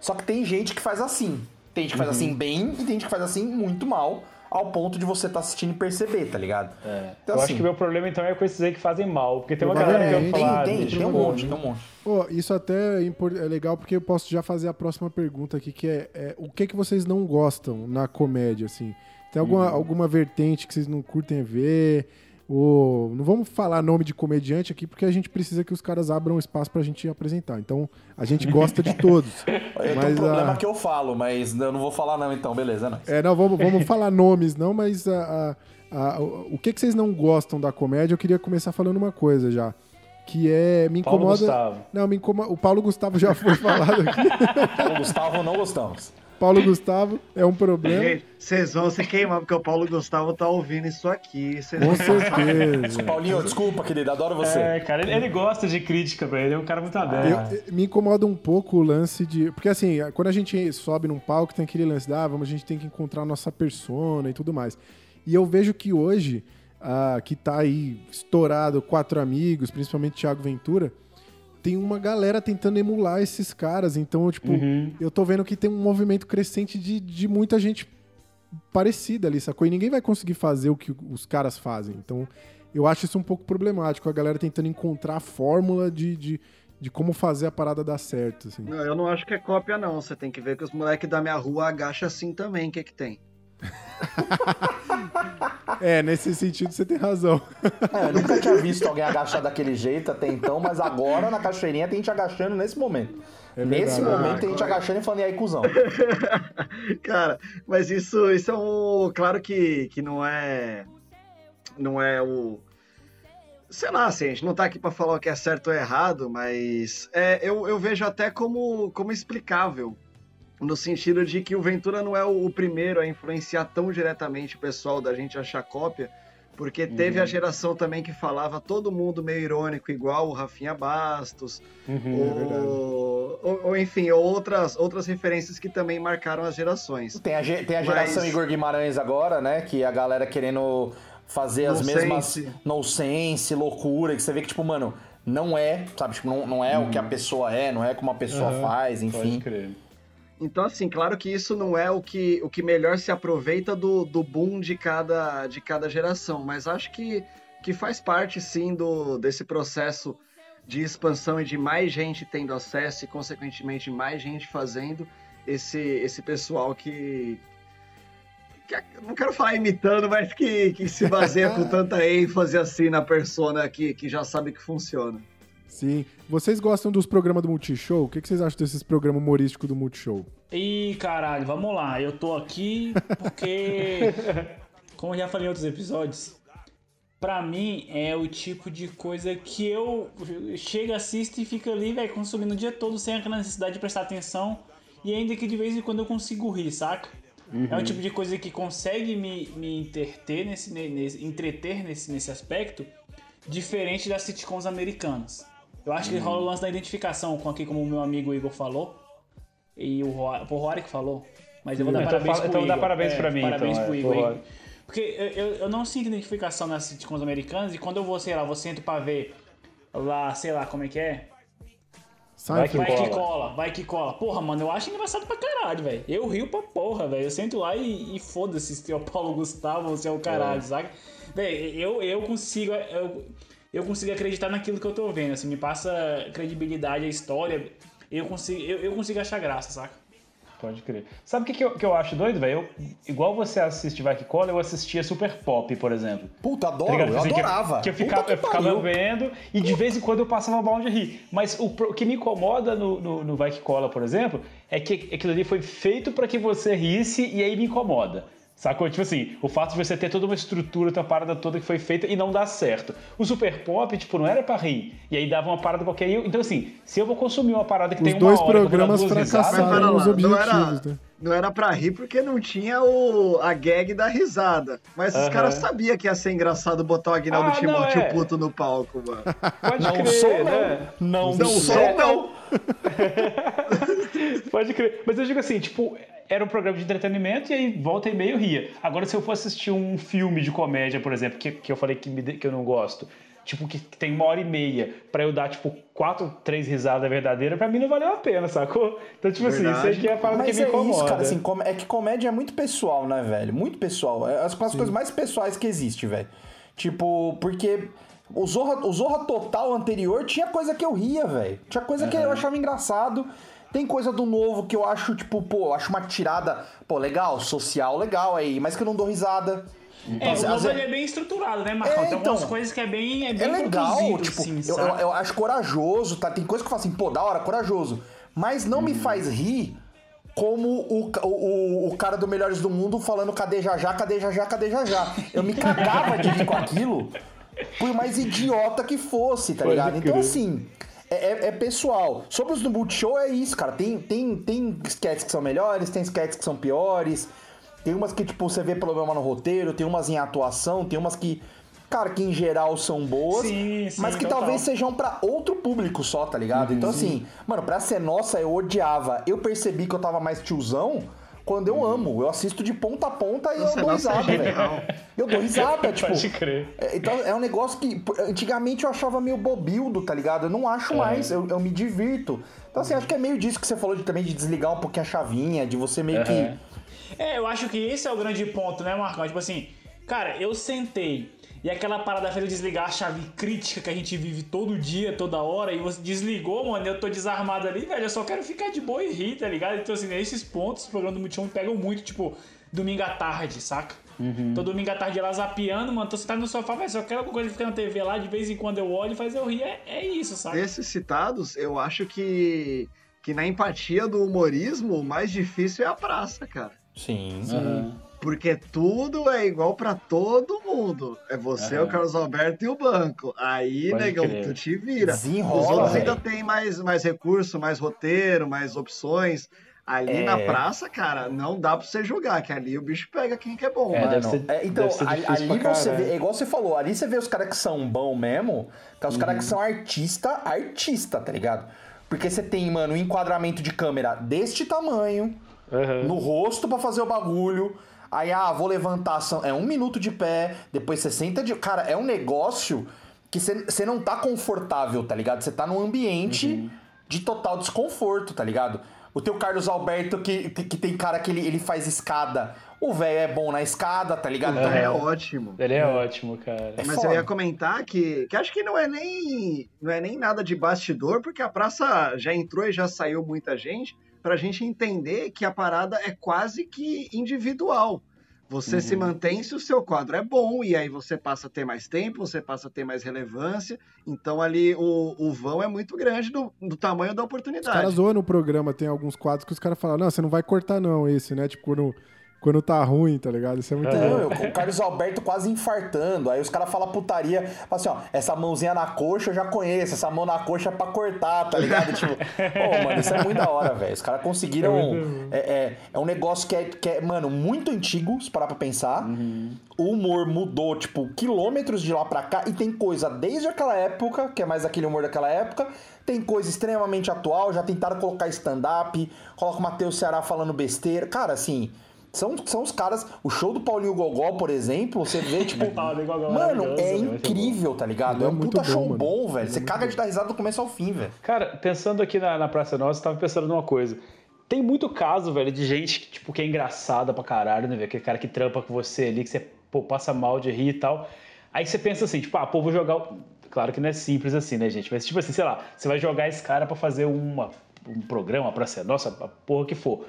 J: Só que tem gente que faz assim. Tem gente que faz
H: Uhum.
J: assim bem e tem gente que faz assim muito mal, ao ponto de você estar assistindo e perceber, tá ligado? Então,
H: eu
J: assim,
H: acho que o meu problema então é com esses aí que fazem mal, porque tem uma galera que eu falar,
J: tem,
H: deixa
J: tem
H: eu
J: um
H: ver.
J: monte, tem um monte.
A: Pô, isso até é, é legal porque eu posso já fazer a próxima pergunta aqui, que é, é, o que que vocês não gostam na comédia, assim? Tem alguma,
H: Uhum.
A: alguma vertente que vocês não curtem ver? Ou, não vamos falar nome de comediante aqui, porque a gente precisa que os caras abram espaço pra gente apresentar. Então, a gente gosta de todos.
J: Eu tenho um
A: mas
J: problema
A: a-
J: que eu falo, mas eu não vou falar não, então, beleza, não.
A: É, não, vamos, vamos falar nomes, não, mas a- a- a- o o que, que vocês não gostam da comédia? Eu queria começar falando uma coisa já. Que é. Me
H: Paulo
A: incomoda.
H: Gustavo.
A: Não, me incomoda. O Paulo Gustavo já foi falado aqui.
J: O Gustavo não gostamos.
A: Paulo Gustavo é um problema.
M: Gente, vocês vão se queimar porque o Paulo Gustavo tá ouvindo isso aqui. Vocês
A: Com
M: não
A: certeza.
J: Paulinho, desculpa, querido, adoro você.
H: É, cara, ele, ele gosta de crítica, velho. Ele é um cara muito aberto.
A: Eu- eu- me incomoda um pouco o lance de. Porque assim, quando a gente sobe num palco, tem aquele lance de, ah, vamos, a gente tem que encontrar a nossa persona e tudo mais. E eu vejo que hoje, ah, que tá aí estourado quatro amigos, principalmente Thiago Ventura, tem uma galera tentando emular esses caras. Então, tipo,
H: Uhum.
A: eu tô vendo que tem um movimento crescente de, de muita gente parecida ali, sacou? E ninguém vai conseguir fazer o que os caras fazem. Então, eu acho isso um pouco problemático, a galera tentando encontrar a fórmula de, de, de como fazer a parada dar certo, assim.
M: Não, eu não acho que é cópia, não. Você tem que ver que os moleques da minha rua agacham assim também. O que que tem?
A: É, nesse sentido você tem razão.
J: É, eu nunca tinha visto alguém agachar daquele jeito até então, mas agora na cachoeirinha tem gente agachando nesse momento.
A: É
J: nesse momento
M: Ah,
J: tem gente agachando e falando, e aí, cuzão?
M: Cara, mas isso, isso é um. Claro que, que não é. Não é o. Sei lá, assim, a gente não tá aqui pra falar o que é certo ou errado, mas é, eu, eu vejo até como, como explicável. No sentido de que o Ventura não é o, primeiro a influenciar tão diretamente o pessoal da gente achar cópia, porque teve
H: Uhum.
M: a geração também que falava todo mundo meio irônico, igual o Rafinha Bastos,
H: Uhum,
M: ou, ou, ou, enfim, outras, outras referências que também marcaram as gerações.
J: Tem a, tem a
M: Mas-
J: geração Igor Guimarães agora, né? Que a galera querendo fazer as
M: Nonsense.
J: mesmas nonsense, loucura, que você vê que, tipo, mano, não é, sabe? Tipo, não, não é o que a pessoa é, não é como a pessoa
L: Aham,
J: faz,
L: pode
J: enfim.
L: crer.
M: Então, assim, claro que isso não é o que, o que melhor se aproveita do, do boom de cada, de cada geração, mas acho que, que faz parte, sim, do, desse processo de expansão e de mais gente tendo acesso e, consequentemente, mais gente fazendo esse, esse pessoal que, que- Não quero falar imitando, mas que, que se baseia com tanta ênfase assim na persona que, que já sabe que funciona.
A: Sim. Vocês gostam dos programas do Multishow? O que que vocês acham desses programas humorísticos do Multishow?
G: Ih, caralho, vamos lá. Eu tô aqui porque, como eu já falei em outros episódios, pra mim é o tipo de coisa que eu chego, assisto e fico ali, velho, consumindo o dia todo sem aquela necessidade de prestar atenção e ainda que de vez em quando eu consigo rir, saca? É um
L: Uhum.
G: tipo de coisa que consegue me, me interter nesse, nesse, entreter nesse, nesse aspecto, diferente das sitcoms americanas. Eu acho que
L: Uhum.
G: rola o lance da identificação, com aqui como o meu amigo Igor falou, e o o Rory que falou. Mas eu vou dar
H: Então
G: parabéns
H: fala-
G: pro
H: então dá
G: Igor.
H: parabéns
G: É,
H: pra mim,
G: Parabéns
H: então,
G: pro
H: é,
G: Igor.
H: pro.
G: Porque eu, eu, não sinto identificação nas sitcoms americanas e quando eu vou, sei lá, vou sento pra ver lá, sei lá, como é que é?
A: Vai que
G: vai
A: cola.
G: que cola, vai que cola. Porra, mano, eu acho engraçado pra caralho, velho. Eu rio pra porra, velho. Eu sento lá e, e foda-se se é o Paulo Gustavo ou se é o caralho,
L: É.
G: saca? Velho, eu, eu consigo. Eu, eu consigo acreditar naquilo que eu tô vendo. Assim, me passa credibilidade a história. Eu consigo, eu, eu consigo achar graça, saca?
H: Pode crer. Sabe o que, que, eu, que eu acho doido, velho? Eu- Igual você assiste Vai Que Cola, eu assistia Super Pop, por exemplo.
J: Puta,
H: Tá
J: adoro,
H: ligado?
J: eu
H: Assim, que
J: adorava.
H: Que eu ficava,
J: que
H: eu ficava
J: pariu.
H: vendo e de vez em quando eu passava mal de rir. Mas o, o que me incomoda no, no, no Vai Que Cola, por exemplo, é que aquilo ali foi feito pra que você risse e aí me incomoda. Sacou? Tipo assim, o fato de você ter toda uma estrutura, uma parada toda que foi feita e não dá certo. O Super Pop, tipo, não era pra rir. E aí dava uma parada qualquer. e eu- Então, assim, se eu vou consumir uma parada que
A: Os
H: tem uma
A: dois
H: hora,
A: programas fracassaram nos
M: lá, não
A: objetivos,
M: era-
A: né?
M: Não era pra rir porque não tinha o, a gag da risada. Mas os caras sabiam que ia ser engraçado botar o Aguinaldo
H: Ah,
M: Timóteo
H: é.
M: puto no palco, mano.
H: Pode
J: Não
H: crer,
J: sou, não.
H: né?
J: Não,
M: Não
J: sou,
M: sou,
J: não.
H: Pode crer. Mas eu digo assim, tipo, era um programa de entretenimento e aí volta e meio ria. Agora, se eu for assistir um filme de comédia, por exemplo, que, que eu falei que, me que eu não gosto, tipo, que, que tem uma hora e meia, pra eu dar, tipo, quatro, três risadas verdadeiras, pra mim não valeu a pena, sacou? Então, tipo assim, isso aí que é a parada
J: Mas
H: que me
J: é
H: incomoda.
J: isso, cara, assim, é que comédia é muito pessoal, né, velho? Muito pessoal. É as, as coisas mais pessoais que existe, velho. Tipo, porque o Zorra, o Zorra Total anterior tinha coisa que eu ria, velho. Tinha coisa que eu achava engraçado. Tem coisa do novo que eu acho, tipo, pô, eu acho uma tirada, pô, legal, social, legal aí, mas que eu não dou risada.
G: É,
J: Às
G: o novo ele é bem estruturado, né, Marcão?
J: É,
G: tem
J: então,
G: algumas coisas que é bem, é bem
J: é legal,
G: produzido,
J: tipo,
G: assim,
J: eu, eu, eu acho corajoso, tá? Tem coisa que eu falo assim, pô, da hora, corajoso. Mas não
G: Uhum.
J: me faz rir como o, o, o cara do Melhores do Mundo falando cadê já já, cadê já já, cadê já já. Eu me cagava de rir com aquilo, por mais idiota que fosse, tá
H: Pode
J: ligado? Então,
H: crer.
J: assim, é, é- é pessoal. Sobre os do Multishow é isso, cara. Tem, tem, tem sketches que são melhores, tem sketches que são piores. Tem umas que, tipo, você vê problema no roteiro, tem umas em atuação, tem umas que, cara, que em geral são boas,
G: Sim, sim,
J: mas que
G: total.
J: talvez sejam pra outro público só, tá ligado? então, assim, mano, pra ser nossa, eu odiava. Eu percebi que eu tava mais tiozão quando eu amo. Eu assisto de ponta a ponta e eu dou
M: nossa,
J: risada,
M: é
J: velho. Eu dou risada, tipo.
H: Pode crer.
J: É, Então é um negócio que antigamente eu achava meio bobildo, tá ligado? Eu não acho mais, eu, eu me divirto. Então assim, acho que é meio disso que você falou de também de desligar um pouquinho a chavinha, de você meio
H: Aham.
J: que.
G: É, eu acho que esse é o grande ponto, né, Marcão? Tipo assim, cara, eu sentei e aquela parada fez eu desligar a chave crítica que a gente vive todo dia, toda hora, e você desligou, mano, eu tô desarmado ali, velho, eu só quero ficar de boa e rir, tá ligado? Então, assim, esses pontos, o programa do Multishow me pegam muito, tipo, domingo à tarde, saca? Tô domingo à tarde ela zapeando, mano, tô sentado no sofá, velho, só quero alguma coisa ficar na TV lá, de vez em quando eu olho e faz eu rir, é, é isso, saca?
M: Desses citados, eu acho que, que na empatia do humorismo, o mais difícil é a praça, cara.
J: Sim.
M: Porque tudo é igual pra todo mundo. É você,
H: Aham.
M: o Carlos Alberto e o banco. Aí,
H: Pode
M: negão,
H: crer.
M: tu te vira.
J: Desenrola,
M: Os outros
J: velho.
M: ainda tem mais, mais recurso, mais roteiro, mais opções. Ali
J: É.
M: na praça, cara, não dá pra você jogar, que ali o bicho pega quem que é bom.
H: É,
M: mano.
H: deve ser-
J: É, então,
H: deve ser
J: ali,
H: difícil
J: ali
H: pra
J: você
H: caralho.
J: vê, é igual você falou, ali você vê os caras que são bom mesmo, que é os caras que são artista, artista, tá ligado? Porque você tem, mano, um enquadramento de câmera deste tamanho,
H: Aham.
J: no rosto pra fazer o bagulho. Aí, ah, vou levantar, são- é um minuto de pé, depois 60 de. Cara, é um negócio que você não tá confortável, tá ligado? Você tá num ambiente de total desconforto, tá ligado? O teu Carlos Alberto, que, que, que tem cara que ele, ele faz escada. O velho é bom na escada, tá ligado?
M: Então é
J: Então,
M: ótimo.
H: Ele é ótimo, cara.
J: É
M: Mas
J: foda.
M: eu ia comentar que, que acho que não é nem não é nem nada de bastidor, porque a praça já entrou e já saiu muita gente, pra gente entender que a parada é quase que individual. Você
H: Uhum.
M: se mantém se o seu quadro é bom, e aí você passa a ter mais tempo, você passa a ter mais relevância. Então ali o, o vão é muito grande do, do tamanho da
A: Os
M: oportunidade.
A: caras zoam no programa, tem alguns quadros que os caras falam, não, você não vai cortar não esse, né? Tipo, quando, quando tá ruim, tá ligado? Isso é muito
J: Não,
A: bom.
J: eu- o Carlos Alberto quase infartando. Aí os caras falam putaria. Fala assim, ó, essa mãozinha na coxa eu já conheço. Essa mão na coxa é pra cortar, tá ligado? tipo, pô, mano, isso é muito da hora, velho. Os caras conseguiram. É, é, é um negócio que é, que é, mano, muito antigo, se parar pra pensar. O humor mudou, tipo, quilômetros de lá pra cá. E tem coisa desde aquela época, que é mais aquele humor daquela época. Tem coisa extremamente atual. Já tentaram colocar stand-up. Coloca o Matheus Ceará falando besteira. Cara, assim. São, são os caras. O show do Paulinho Gogó, por exemplo, você vê, tipo.
G: Gogó
J: mano, é
G: velho,
J: incrível, tá ligado? É
A: é
J: um puta show bom, velho.
A: É
J: Você caga de dar risada do começo ao fim, velho.
H: Cara, pensando aqui na, na Praça Nossa, eu tava pensando numa coisa. Tem muito caso, velho, de gente que, tipo, que é engraçada pra caralho, né, velho? Aquele cara que trampa com você ali, que você, pô, passa mal de rir e tal. Aí você pensa assim, tipo, ah, pô, vou jogar. Claro que não é simples assim, né, gente? Mas, tipo assim, sei lá, você vai jogar esse cara pra fazer uma, um programa, pra ser nossa, a porra que for.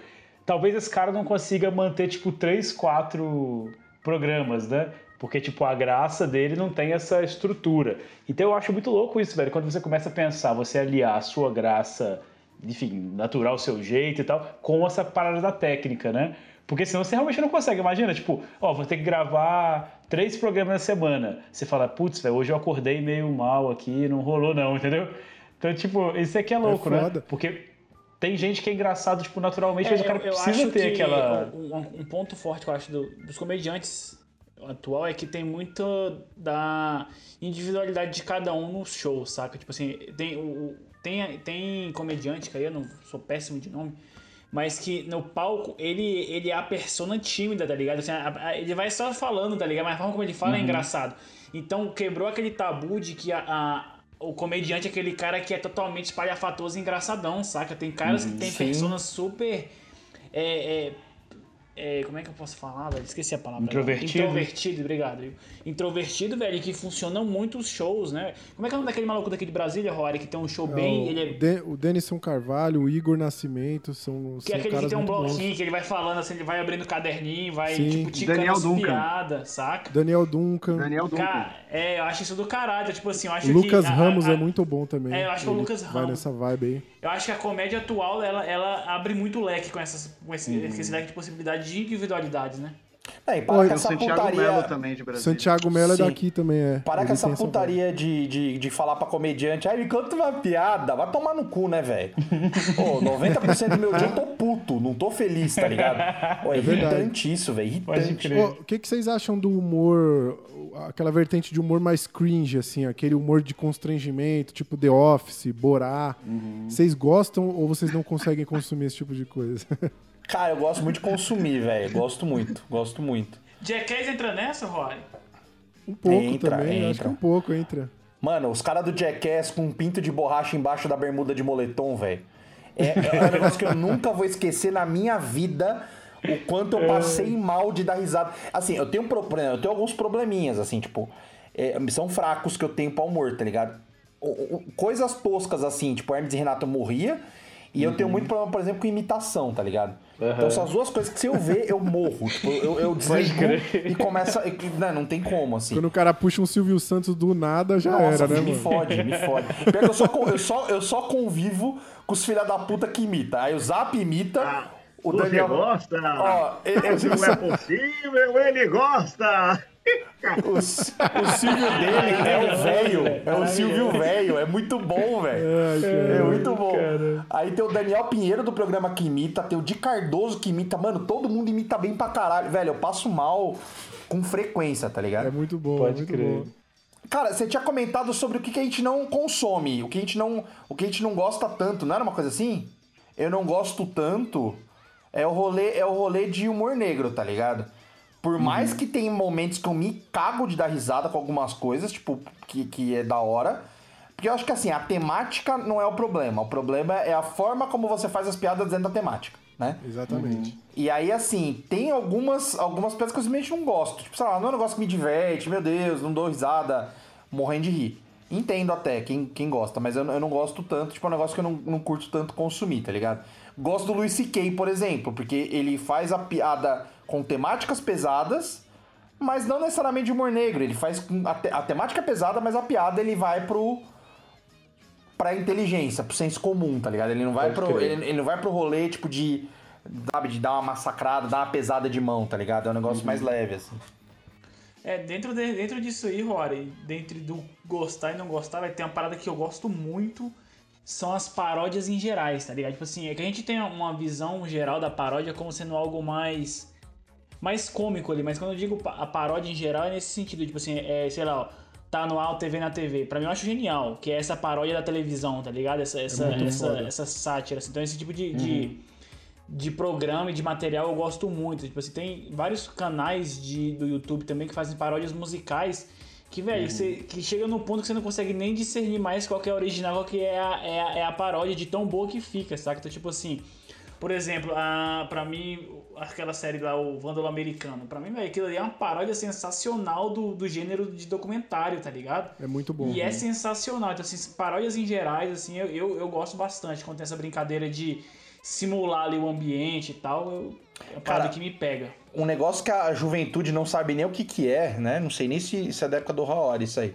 H: Talvez esse cara não consiga manter, tipo, três, quatro programas, né? Porque, tipo, a graça dele não tem essa estrutura. Então eu acho muito louco isso, velho. Quando você começa a pensar, você aliar a sua graça, enfim, natural, seu jeito e tal, com essa parada da técnica, né? Porque senão você realmente não consegue. Imagina, tipo, ó, vou ter que gravar três programas na semana. Você fala, putz, velho, hoje eu acordei meio mal aqui, não rolou não, entendeu? Então, tipo, isso aqui é louco, né?
A: foda.
H: Porque tem gente que é engraçado, tipo, naturalmente, mas o cara
G: É, eu, eu
H: precisa ter
G: que
H: aquela...
G: Um, um- ponto forte que eu acho do- dos comediantes atual é que tem muito da individualidade de cada um no show, saca? Tipo assim, tem, o, tem, tem comediante, que aí eu não sou péssimo de nome, mas que no palco ele, ele é a persona tímida, tá ligado? Assim, a- a- ele vai só falando, tá ligado? Mas a forma como ele fala é
H: Uhum.
G: engraçado. Então quebrou aquele tabu de que a, a- o comediante é aquele cara que é totalmente espalhafatoso e engraçadão, saca? Tem caras
H: Uhum.
G: que tem
J: Sim.
G: personas super. é, é, é, como é que eu posso falar, velho? Esqueci a palavra.
H: Introvertido.
G: Introvertido, obrigado. Introvertido, velho, que funcionam muito os shows, né? Como é que é o nome daquele maluco daqui de Brasília, Rory, que tem um show bem.
A: o,
G: Ele é
A: De- o Denison Carvalho, o Igor Nascimento são,
G: que
A: são
G: é aquele que tem um
A: muito bons.
G: bloquinho, que ele vai falando assim, ele vai abrindo caderninho, vai,
A: Sim.
G: tipo, ticando
M: Daniel
G: as
M: Duncan.
G: piadas, saca?
A: Daniel Duncan.
M: Daniel Duncan.
G: Cara, é, eu acho isso do caralho. Tipo assim, eu acho
A: o Lucas
G: que. a-
A: Ramos
G: a-
A: é muito bom também.
G: É, eu acho que o Lucas
A: Vai
G: Ramos.
A: nessa vibe aí.
G: Eu acho que a comédia atual, ela, ela abre muito leque com, essas, com esse,
A: Uhum.
G: esse leque de possibilidades de individualidades, né?
J: É, e para
M: Tem o
J: essa
M: Santiago
J: putaria.
M: Melo também de Brasília.
A: Santiago Mello é daqui também, é.
J: Parar
A: Ele
J: com essa putaria de, de, de falar pra comediante, ai, me conta uma piada, vai tomar no cu, né, velho? Pô, 90% do meu dia eu tô puto, não tô feliz, tá ligado? Pô, é,
A: É verdade.
J: irritante isso, velho, irritante.
A: O que, que vocês acham do humor, aquela vertente de humor mais cringe, assim, aquele humor de constrangimento, tipo The Office, Borá?
J: Uhum.
A: Vocês gostam ou vocês não conseguem consumir esse tipo de coisa?
J: Cara, eu gosto muito de consumir, velho, gosto muito, gosto muito.
G: Jackass entra nessa, Rory?
A: Um pouco
J: Entra,
A: também, acho
J: entra.
A: que um pouco entra.
J: Mano, os caras do Jackass com um pinto de borracha embaixo da bermuda de moletom, velho. É, é um negócio que eu nunca vou esquecer na minha vida. O quanto eu passei mal de dar risada. Assim, eu tenho, um pro- por exemplo, eu tenho alguns probleminhas, assim, tipo. é, são fracos que eu tenho pra humor, tá ligado? O- o- Coisas toscas, assim, tipo, Hermes e Renato eu morria. E eu tenho muito problema, por exemplo, com imitação, tá ligado? Então essas duas coisas que se eu ver, eu morro. Tipo, eu, eu desligo e começa. Não, não tem como, assim.
A: Quando o cara puxa um Silvio Santos do nada, já
J: Nossa,
A: era, né,
J: me
A: mano?
J: fode, me fode. Pior que eu só, eu, só, eu só convivo com os filha da puta que imita. Aí o Zap imita, o
M: Você
J: Daniel...
M: gosta?
J: Ó, ele-
M: não é possível, ele gosta!
J: o, o Silvio dele é o velho. É o Silvio velho. É muito bom, velho. É muito bom. Aí tem o Daniel Pinheiro do programa que imita, tem o Di Cardoso que imita. Mano, todo mundo imita bem pra caralho. Velho, eu passo mal com frequência, tá ligado?
A: É muito bom,
H: Pode
A: muito
H: crer.
A: bom.
J: Cara, você tinha comentado sobre o que, que a gente não consome, o que a gente não, o que a gente não gosta tanto, não era uma coisa assim? Eu não gosto tanto. É o rolê, é o rolê de humor negro, tá ligado? Por
H: Uhum.
J: mais que tem momentos que eu me cago de dar risada com algumas coisas, tipo, que, que é da hora. Porque eu acho que assim, a temática não é o problema. O problema é a forma como você faz as piadas dentro da temática, né?
A: Exatamente.
J: E aí, assim, tem algumas, algumas piadas que eu simplesmente não gosto. Tipo, sei lá, não é um negócio que me diverte, meu Deus, não dou risada, morrendo de rir. Entendo até quem, quem gosta, mas eu, eu não gosto tanto, tipo, é um negócio que eu não, não curto tanto consumir, tá ligado? Gosto do Luis C.K., por exemplo, porque ele faz a piada com temáticas pesadas, mas não necessariamente de humor negro. Ele faz com a, te- a temática é pesada, mas a piada ele vai pro pra inteligência, pro senso comum, tá ligado? Ele não vai
H: Pode
J: pro ele, ele não vai pro rolê tipo de sabe, de dar uma massacrada, dar uma pesada de mão, tá ligado? É um negócio mais leve assim.
G: É, dentro, de- dentro disso aí, Rory, dentro do gostar e não gostar, vai ter uma parada que eu gosto muito, são as paródias em gerais, tá ligado? Tipo assim, é que a gente tem uma visão geral da paródia como sendo algo mais mais cômico ali, mas quando eu digo a paródia em geral é nesse sentido, tipo assim, é, sei lá, ó, tá no ar, TV na TV. Pra mim eu acho genial, que é essa paródia da televisão, tá ligado? Essa, essa,
A: muito
G: essa, essa sátira. assim. Então esse tipo de, de, de programa e de material eu gosto muito. Tipo assim, tem vários canais de, do YouTube também que fazem paródias musicais que, velho, você- que chega no ponto que você não consegue nem discernir mais qual que é a original, qual que é a, é a, é a paródia de tão boa que fica, saca? Então, tipo assim, por exemplo, a, pra mim, aquela série lá, o Vândalo Americano, pra mim, velho, aquilo ali é uma paródia sensacional do, do gênero de documentário, tá ligado?
A: É muito bom.
G: E é sensacional. Então, assim, paródias em gerais, assim, eu, eu, eu gosto bastante quando tem essa brincadeira de simular ali o ambiente e tal. Eu, é uma parada
J: Cara,
G: que me pega.
J: Um negócio que a juventude não sabe nem o que que é, né? Não sei nem se, se é da época do Raori isso aí.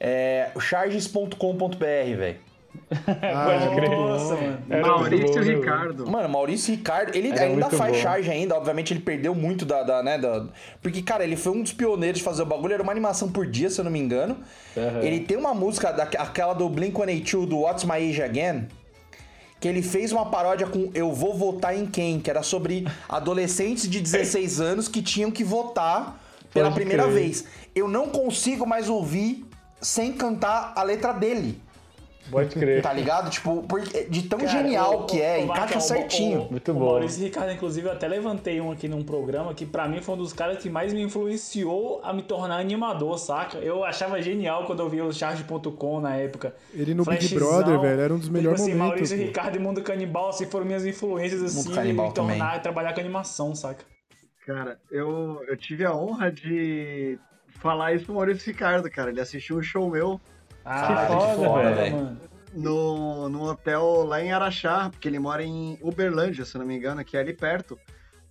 J: É o charges.com.br, velho.
H: Pode crer.
G: Nossa, mano.
H: Era
M: Maurício
H: bom, né,
M: Ricardo.
J: Mano, Maurício Ricardo, ele
H: Era
J: ainda faz
H: bom.
J: charge ainda, obviamente ele perdeu muito da, da, né, da... Porque, cara, ele foi um dos pioneiros de fazer o bagulho, era uma animação por dia, se eu não me engano.
H: Aham.
J: Ele tem uma música, da, aquela do Blink-182, do What's My Age Again, que ele fez uma paródia com Eu Vou Votar em Quem, que era sobre adolescentes de 16 anos que tinham que votar pela
H: Pode
J: primeira
H: crer.
J: vez. Eu não consigo mais ouvir sem cantar a letra dele.
H: Pode crer.
J: Tá ligado? Tipo, porque de tão
G: Cara,
J: genial
G: o-
J: que é,
G: o- o
J: encaixa certinho.
G: o-
H: Muito
G: o
H: bom.
G: Maurício Ricardo, inclusive, eu até levantei um aqui num programa que pra mim foi um dos caras que mais me influenciou a me tornar animador, saca? Eu achava genial quando eu via o charge.com na época.
A: Ele no Big
G: Flashzão.
A: Brother, velho, era um dos
G: Tipo
A: melhores
G: assim,
A: momentos.
G: Maurício
A: pô.
G: Ricardo e Mundo Canibal, assim, foram minhas influências, assim,
J: Canibal
G: me tornar
J: também.
G: e trabalhar com animação, saca?
M: Cara, eu, eu tive a honra de falar isso pro Maurício Ricardo, cara. Ele assistiu um show meu
G: Ah,
H: foda,
J: foda,
H: velho.
M: no, no hotel lá em Araxá, porque ele mora em Uberlândia, se não me engano, que é ali perto.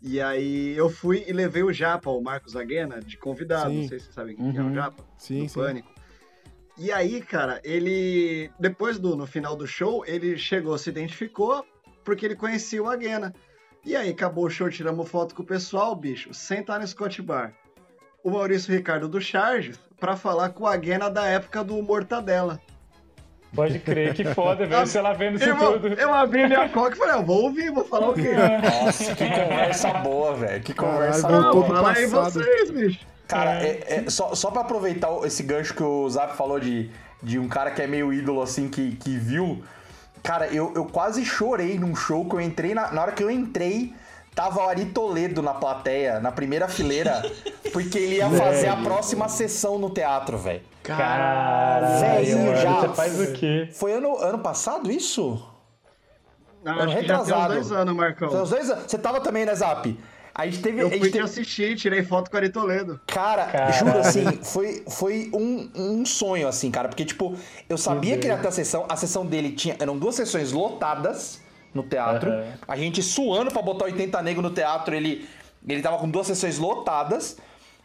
M: E aí eu fui e levei o Japa, o Marcos Aguena, de convidado.
A: Sim.
M: Não sei se vocês sabem quem é
H: Uhum.
M: o Japa.
A: Sim,
M: do
A: sim.
M: Pânico. E aí, cara, ele. Depois do no final do show, ele chegou, se identificou, porque ele conhecia o Aguena. E aí, acabou o show, tiramos foto com o pessoal, bicho, sentar no Scott Bar. O Maurício Ricardo do Charges, pra falar com o Aguena da época do Mortadela.
H: Pode crer, que foda, velho. Você lá vendo isso
M: Eu,
H: tudo.
M: eu abri minha coca e falei, ah, vou ouvir, vou falar o quê?
J: Nossa, que conversa boa, velho. Que conversa
A: Caralho,
J: boa.
M: Fala aí vocês, bicho.
J: Cara, é, é- só, só pra aproveitar esse gancho que o Zap falou de, de um cara que é meio ídolo, assim, que, que viu. Cara, eu, eu quase chorei num show que eu entrei. Na, na hora que eu entrei, tava o Ari Toledo na plateia, na primeira fileira, porque ele ia fazer a
H: Velho.
J: próxima sessão no teatro, velho.
H: Caralho, mano,
J: já.
H: Você faz o quê?
J: Foi ano, ano passado isso?
M: Não,
J: Ano
M: acho que já tem uns
J: retrasado.
M: dois anos, Marcão.
J: Foi uns dois anos. Você tava também, né, Zap? A gente teve.
M: Eu
J: a gente
M: fui te
J: teve-
M: assistir, tirei foto com o Ari Toledo.
J: Cara,
H: Caralho.
J: juro assim, foi, foi um, um sonho, assim, cara. Porque, tipo, eu sabia que ele ia ter a sessão. A sessão dele tinha. Eram duas sessões lotadas no teatro.
H: Aham.
J: A gente suando pra botar 80 nego no teatro, ele. Ele tava com duas sessões lotadas.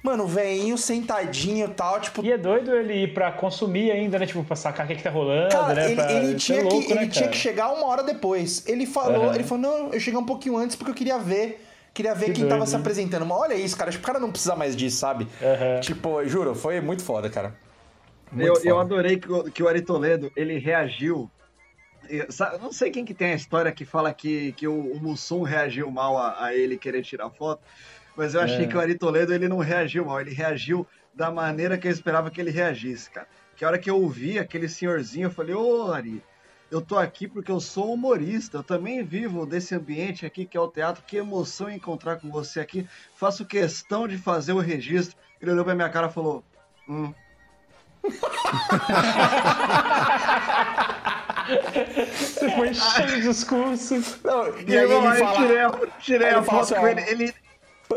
J: Mano, o velhinho sentadinho e tal, tipo.
H: E é doido ele ir pra consumir ainda, né? Tipo, pra sacar o que, que tá rolando,
J: Cara,
H: né?
J: ele,
H: pra...
J: ele
H: Isso
J: tinha,
H: é louco,
J: que,
H: né,
J: ele tinha
H: cara?
J: que chegar uma hora depois. Ele falou,
H: Aham.
J: ele falou, não, eu cheguei um pouquinho antes porque eu queria ver. Queria ver
H: Que
J: quem tava
H: doido,
J: se
H: hein?
J: apresentando. Mas olha isso, cara. Tipo, o cara não precisa mais disso, sabe?
H: Aham.
J: Tipo, juro, foi muito foda, cara. Muito
M: Eu,
J: foda.
M: eu adorei que o, que o Ari Toledo, ele reagiu. Eu, não sei quem que tem a história que fala que, que o, o Mussum reagiu mal a, a ele querer tirar foto, mas eu achei
H: É.
M: que o Ari Toledo, ele não reagiu mal, ele reagiu da maneira que eu esperava que ele reagisse, cara. Que a hora que eu ouvi aquele senhorzinho, eu falei, ô Ari, Eu tô aqui porque eu sou humorista. Eu também vivo desse ambiente aqui que é o teatro. Que emoção encontrar com você aqui. Faço questão de fazer o registro. Ele olhou pra minha cara e falou: Hum.
H: Você foi cheio de discurso.
J: Não,
M: E aí
J: ele
M: eu
J: fala-
M: tirei a, tirei
J: aí
M: a
J: ele
M: foto
J: assim,
M: com ele. Ele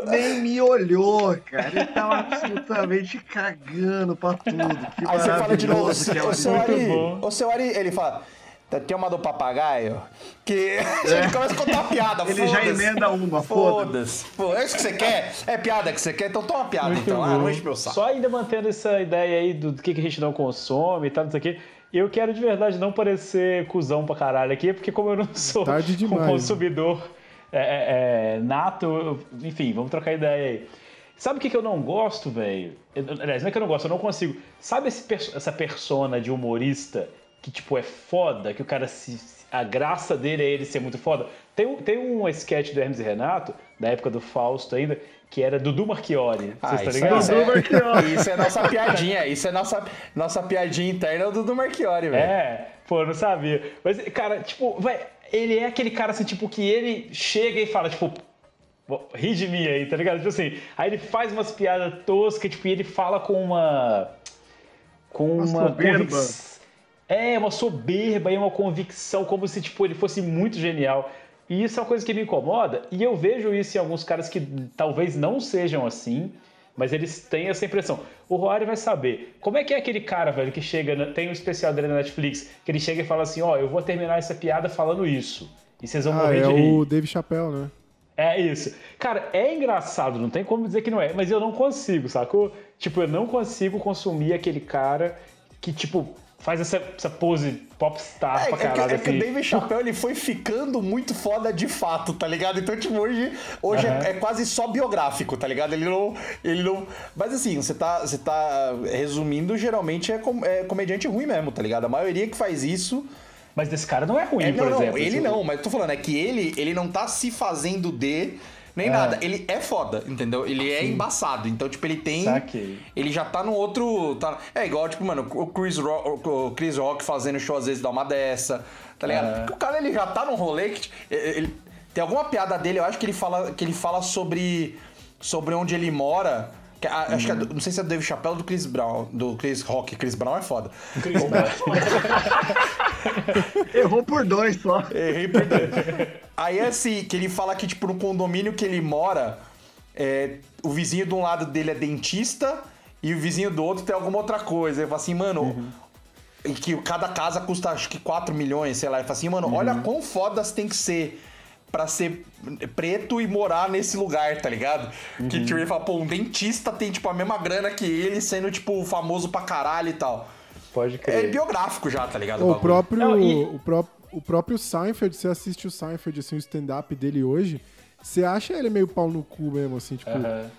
M: nem me olhou, cara. Ele tava absolutamente cagando pra tudo. Que
J: Aí você fala de novo,
M: que é
J: ô
M: o
J: seu Ari, ô seu Ari, ele fala, "Tá- tem uma do papagaio? Que ele começa a contar uma piada,
M: É. Ele já emenda uma,
J: Foda-se. Pô, é isso que você quer? É piada que você quer? Então toma uma piada,
H: Muito
J: então. Ah, não enche meu saco.
H: Só ainda mantendo essa ideia aí do que que a gente não consome e tal, não sei o quê. Eu quero de verdade não parecer cuzão pra caralho aqui, porque como eu não sou um consumidor é, é, é, nato, eu- enfim, vamos trocar ideia aí. Sabe o que, que eu não gosto, velho? Aliás, não é que eu não gosto, eu não consigo. Sabe esse essa persona de humorista que, tipo, é foda, que o cara se. A graça dele é ele ser muito foda? Tem, um- tem um sketch do Hermes e Renato, da época do Fausto ainda, que era Dudu Marchiori.
J: Ah,
H: Vocês estão ligados?
J: é, isso é nossa piadinha, isso é nossa, nossa piadinha interna do Dudu Marchiori, velho.
H: É, pô, eu não sabia. Mas, cara, tipo, vai, ele é aquele cara assim, tipo, que ele chega e fala, tipo, "Pô, ri de mim aí, tá ligado? Tipo assim, aí ele faz umas piadas toscas, tipo, e ele fala com uma. Com
M: Uma
H: uma.
M: soberba.
H: convic- É, uma soberba e uma convicção, como se, tipo, ele fosse muito genial. E isso é uma coisa que me incomoda, e eu vejo isso em alguns caras que talvez não sejam assim, mas eles têm essa impressão. O Roari vai saber. Como é que é aquele cara, velho, que chega, tem um especial dele na Netflix, que ele chega e fala assim, ó, eu vou terminar essa piada falando isso. E vocês vão
A: Ah,
H: morrer
A: é
H: de rir.
A: o Dave Chappelle, né?
H: É isso. Cara, é engraçado, não tem como dizer que não é, mas eu não consigo, sacou? Tipo, eu não consigo consumir aquele cara que, tipo, faz essa, essa pose popstar
J: É,
H: pra
J: é que,
H: caralho.
J: é que o
H: assim.
J: David Chappelle ele foi ficando muito foda de fato, tá ligado? Então, tipo, hoje, hoje
H: Aham.
J: é, é quase só biográfico, tá ligado? Ele não. Ele não. Mas assim, você tá, você tá resumindo, geralmente é, com- é comediante ruim mesmo, tá ligado? A maioria que faz isso.
H: Mas desse cara não é ruim,
J: É,
H: por
J: não, não,
H: exemplo.
J: ele
H: assim.
J: não, mas eu tô falando, é que ele, ele não tá se fazendo de. Nem
H: É.
J: nada, ele é foda, entendeu? Ele é embaçado. Então, tipo, ele tem.
H: Saquei.
J: Ele já tá no outro. Tá, é igual, tipo, mano, o Chris, Rock, o Chris Rock fazendo show às vezes dá uma dessa, tá ligado?
H: É.
J: Porque o cara ele já tá num rolê que. tipo, Ele, tem alguma piada dele, eu acho que ele fala, que ele fala sobre. Sobre onde ele mora. Que- ah, Acho que é do- não sei se é do Dave Chappelle ou do Chris Brown. Do Chris Rock. Chris Brown é foda.
M: Errou por dois só.
J: Errei por dois. Aí é assim, que ele fala que, tipo, no condomínio que ele mora, é, o vizinho de um lado dele é dentista e o vizinho do outro tem alguma outra coisa. Ele fala assim, mano. E que cada casa custa acho que 4 milhões, sei lá. Ele fala assim, mano, olha quão foda você tem que ser pra ser preto e morar nesse lugar, tá ligado? Que tipo, ele fala, pô, um dentista tem, tipo, a mesma grana que ele, sendo, tipo, famoso pra caralho e tal.
H: Pode
J: É
H: crer.
J: biográfico já, tá ligado?
A: O
J: bagulho.
A: próprio,
H: Não, e-
A: o, pró- o próprio Seinfeld, você assiste o Seinfeld, assim, o stand-up dele hoje, você acha ele meio pau no cu mesmo, assim, tipo...
H: Aham.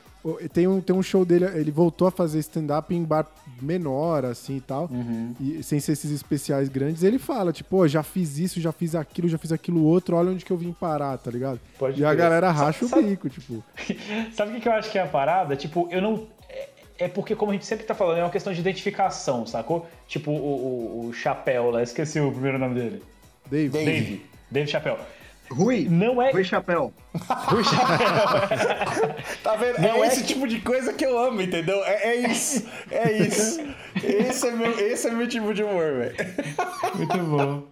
A: Tem um, tem um show dele, ele voltou a fazer stand-up em bar menor, assim, e tal,
H: Uhum.
A: e sem ser esses especiais grandes, ele fala, tipo, "Pô, já fiz isso, já fiz aquilo, já fiz aquilo outro, olha onde que eu vim parar, tá ligado?
H: Pode
A: e a galera racha
H: sabe-
A: o bico, tipo...
H: Sabe o que que eu acho que é a parada? Tipo, eu não. é- É porque, como a gente sempre tá falando, é uma questão de identificação, sacou? Tipo, o, o, o Chapéu lá, esqueci o primeiro nome dele.
A: Dave.
H: Dave. Dave Chapéu.
M: Rui.
H: Não é.
M: Rui Chapéu.
H: Rui Chapéu.
J: Tá vendo?
H: Não
J: é
H: é
J: esse
H: que-
J: tipo de coisa que eu amo, entendeu? É, é isso. É isso. Esse é meu, esse é meu tipo de humor, velho.
H: Muito bom.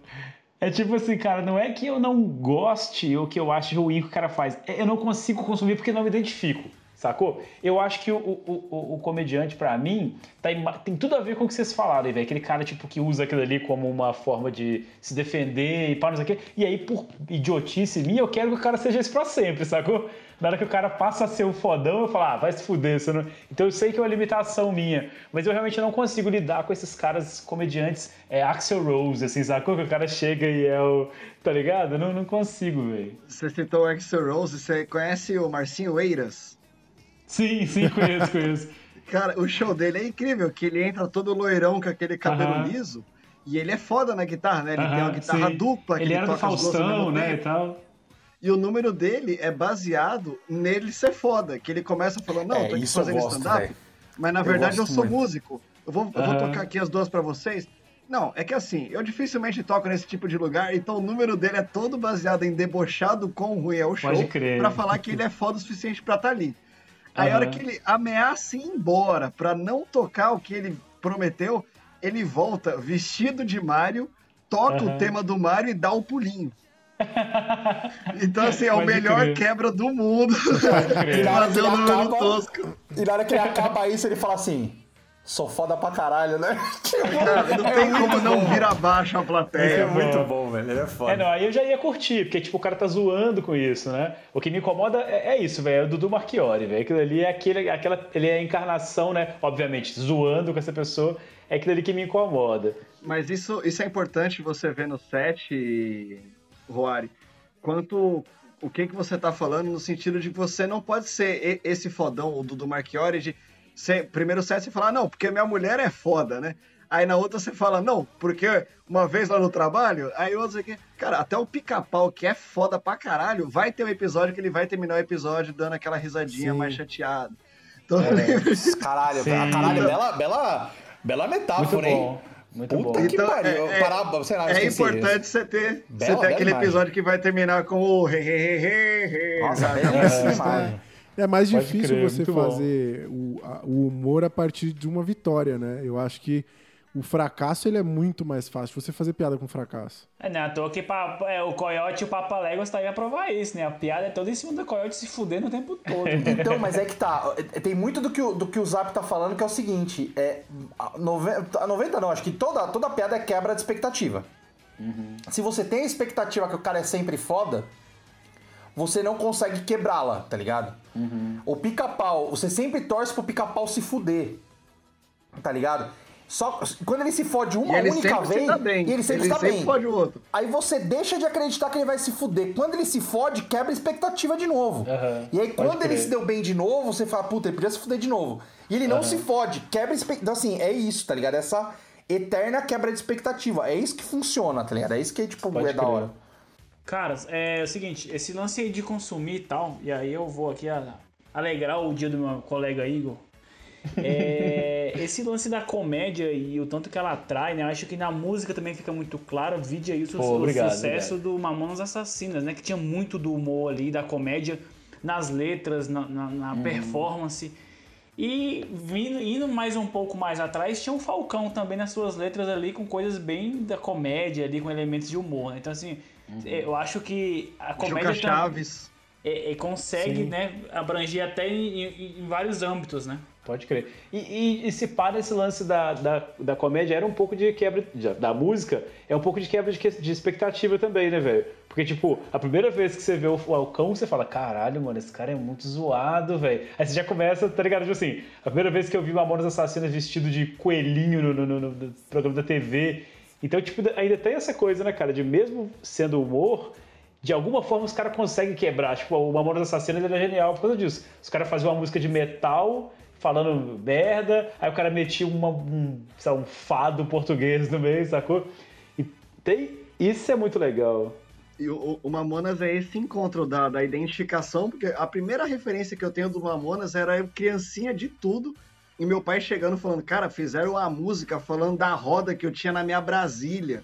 H: É tipo assim, cara, não é que eu não goste ou que eu ache ruim o que o cara faz. É, Eu não consigo consumir porque não me identifico, sacou? Eu acho que o, o, o, o comediante, pra mim, tá tem tudo a ver com o que vocês falaram velho. Aquele cara, tipo, que usa aquilo ali como uma forma de se defender e pá, não sei o quê. E aí, por idiotice minha, eu quero que o cara seja isso pra sempre, sacou? Na hora que o cara passa a ser o fodão, eu falo, ah, vai se fuder. Você não... Então eu sei que é uma limitação minha, mas eu realmente não consigo lidar com esses caras comediantes é, Axel Rose, assim, sacou? Que o cara chega e é o. Tá ligado? Eu não, não consigo, velho.
M: Você citou o Axel Rose, você conhece o Marcinho Eiras?
H: Sim, sim, conheço, conheço.
M: Cara, o show dele é incrível, que ele entra todo loirão com aquele cabelo liso. E ele é foda na guitarra, né? Ele tem uma guitarra
H: sim.
M: dupla que
H: Ele
M: ele,
H: era do
M: toca as duas ao
H: Faustão,
M: mesmo
H: né? E tal.
M: E o número dele é baseado nele ser foda, que ele começa falando, não,
J: É,
M: tô aqui fazendo stand-up, mas na
J: Eu
M: verdade eu, sou
J: muito.
M: músico. Eu vou, eu vou tocar aqui as duas pra vocês. Não, é que assim, eu dificilmente toco nesse tipo de lugar, então o número dele é todo baseado em debochado quão ruim é o show,
H: Pode crer.
M: pra falar que ele é foda o suficiente pra estar ali. Aí a hora que ele ameaça ir embora pra não tocar o que ele prometeu, ele volta vestido de Mario, toca
H: Aham.
M: o tema do Mario e dá o pulinho. Então, assim, é o
J: Pode
M: melhor
J: crer.
M: quebra do mundo. Fazer um número tosco.
J: E na hora que ele acaba isso, ele fala assim: sou foda pra caralho, né?
M: Cara, não tem como não vir abaixo a plateia.
H: É muito
J: bom, velho. Ele é foda.
H: É, não, aí eu já ia curtir, porque, tipo, o cara tá zoando com isso, né? O que me incomoda é, é isso, velho, é o Dudu Marchiori, velho. Aquilo ali é aquele, aquela, ele é a encarnação, né? Obviamente, zoando com essa pessoa, é aquilo ali que me incomoda.
M: Mas isso, isso é importante você ver no set, Roari, quanto o que, que você tá falando no sentido de que você não pode ser esse fodão, o Dudu Marchiori, de primeiro set você fala, não, porque minha mulher é foda, né? Aí na outra você fala, não, porque uma vez lá no trabalho, aí outra aqui, cara, até o pica-pau, que é foda pra caralho, vai ter um episódio que ele vai terminar o episódio dando aquela risadinha
J: Sim.
M: mais chateada. Então,
J: Caralho,
M: Sim.
J: caralho, bela, bela, bela metáfora,
H: Muito
J: hein?
H: bom, muito
J: Puta
H: bom.
J: que
M: Então,
J: pariu.
M: é-
J: Parar- sei lá,
M: é importante
J: isso.
M: você ter,
J: Bela-
M: você ter
J: bela
M: aquele
J: imagem.
M: episódio que vai terminar com o he, he, he, he, he.
J: Nossa, imagem.
A: É mais
H: Pode
A: difícil
H: crer,
A: você fazer o, a- o humor a partir de uma vitória, né? Eu acho que o fracasso ele é muito mais fácil. Você fazer piada com fracasso.
G: É, né? À toa que é, o Coyote e o Papa Léguas tá aí a provar isso, né? A piada é toda em cima do Coyote se fudendo o tempo todo.
J: Então, mas é que tá. Tem muito do que o, do que o Zap tá falando que é o seguinte: é, a 90, a 90 não, acho que toda, toda piada é quebra de expectativa. Se você tem a expectativa que o cara é sempre foda, você não consegue quebrá-la, tá ligado? O pica-pau, você sempre torce pro pica-pau se fuder. Tá ligado? Só quando ele se fode uma
M: E ele
J: única vez, e ele sempre
M: Ele
J: está
M: sempre
J: bem.
M: fode o outro.
J: Aí você deixa de acreditar que ele vai se fuder. Quando ele se fode, quebra a expectativa de novo. E aí,
H: pode
J: quando ele
H: crer.
J: se deu bem de novo, você fala, puta, ele podia se fuder de novo. E ele não
H: Aham.
J: se fode, quebra a expectativa. Então, assim, é isso, tá ligado? Essa eterna quebra de expectativa. É isso que funciona, tá ligado? É isso que, tipo,
H: Pode
J: é da hora.
G: Cara, é o seguinte, esse lance aí de consumir e tal, e aí eu vou aqui a- alegrar o dia do meu colega Igor. É, esse lance da comédia e o tanto que ela atrai, né? Acho que na música também fica muito claro. Vide aí o,
H: Pô,
G: o
H: obrigado,
G: sucesso do Mamonas Assassinas, né? Que tinha muito do humor ali, da comédia nas letras, na, na- na
H: Uhum.
G: performance. E vindo, indo mais um pouco mais atrás, tinha o Falcão também nas suas letras ali, com coisas bem da comédia ali, com elementos de humor, né? Então, assim, eu acho que a comédia...
M: Juca Chaves.
G: é- é- consegue,
H: Sim.
G: né, abranger até em, em- em vários âmbitos, né?
H: Pode crer. E, e, e se para esse lance da, da, da comédia, era um pouco de quebra. da música, é um pouco de quebra de, de expectativa também, né, velho? Porque, tipo, a primeira vez que você vê o Falcão, você fala: caralho, mano, esse cara é muito zoado, velho. Aí você já começa, tá ligado? Tipo assim, a primeira vez que eu vi o Mamonas Assassinas vestido de coelhinho no, no- no- no programa da TV. Então, tipo, ainda tem essa coisa, né, cara, de mesmo sendo humor. De alguma forma os caras conseguem quebrar. Tipo, o Mamonas Assassinas ele é genial por causa disso. Os caras faziam uma música de metal falando merda, aí o cara metia uma, um, um fado português no meio, sacou? E tem. Isso é muito legal.
M: E o, o Mamonas é esse encontro da, da identificação, porque a primeira referência que eu tenho do Mamonas era criancinha de tudo, e meu pai chegando falando, cara, fizeram uma música falando da roda que eu tinha na minha Brasília.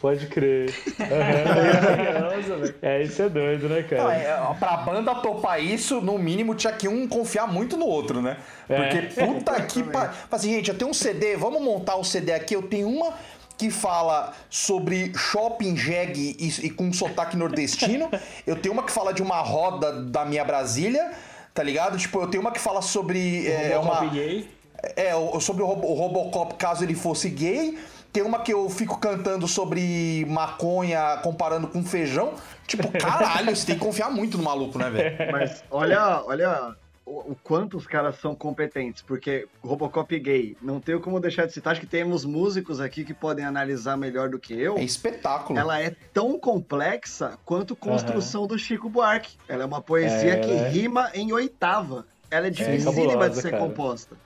H: Pode crer. é, isso é doido, né, cara?
J: Não, é, pra banda topar isso, no mínimo tinha que um confiar muito no outro, né? Porque
H: É.
J: puta que pariu. Fala assim, gente, eu tenho um CD, vamos montar o CD aqui. Eu tenho uma que fala sobre shopping jegue e, e com sotaque nordestino. eu tenho uma que fala de uma roda da minha Brasília, tá ligado? Tipo, eu tenho uma que fala sobre. é, uma,
G: gay.
J: é, o- sobre o, o Robocop caso ele fosse gay. Tem uma que eu fico cantando sobre maconha comparando com feijão. Tipo, caralho, você tem que confiar muito no maluco, né, velho?
M: Mas olha, olha o, o quanto os caras são competentes, porque Robocop gay, não tenho como deixar de citar, acho que temos músicos aqui que podem analisar melhor do que eu.
J: É espetáculo.
M: Ela é tão complexa quanto construção do Chico Buarque. Ela é uma poesia
H: É,
M: que
H: é-
M: rima em oitava. Ela é dificílima
H: cabulosa,
M: de ser
H: cara.
M: composta.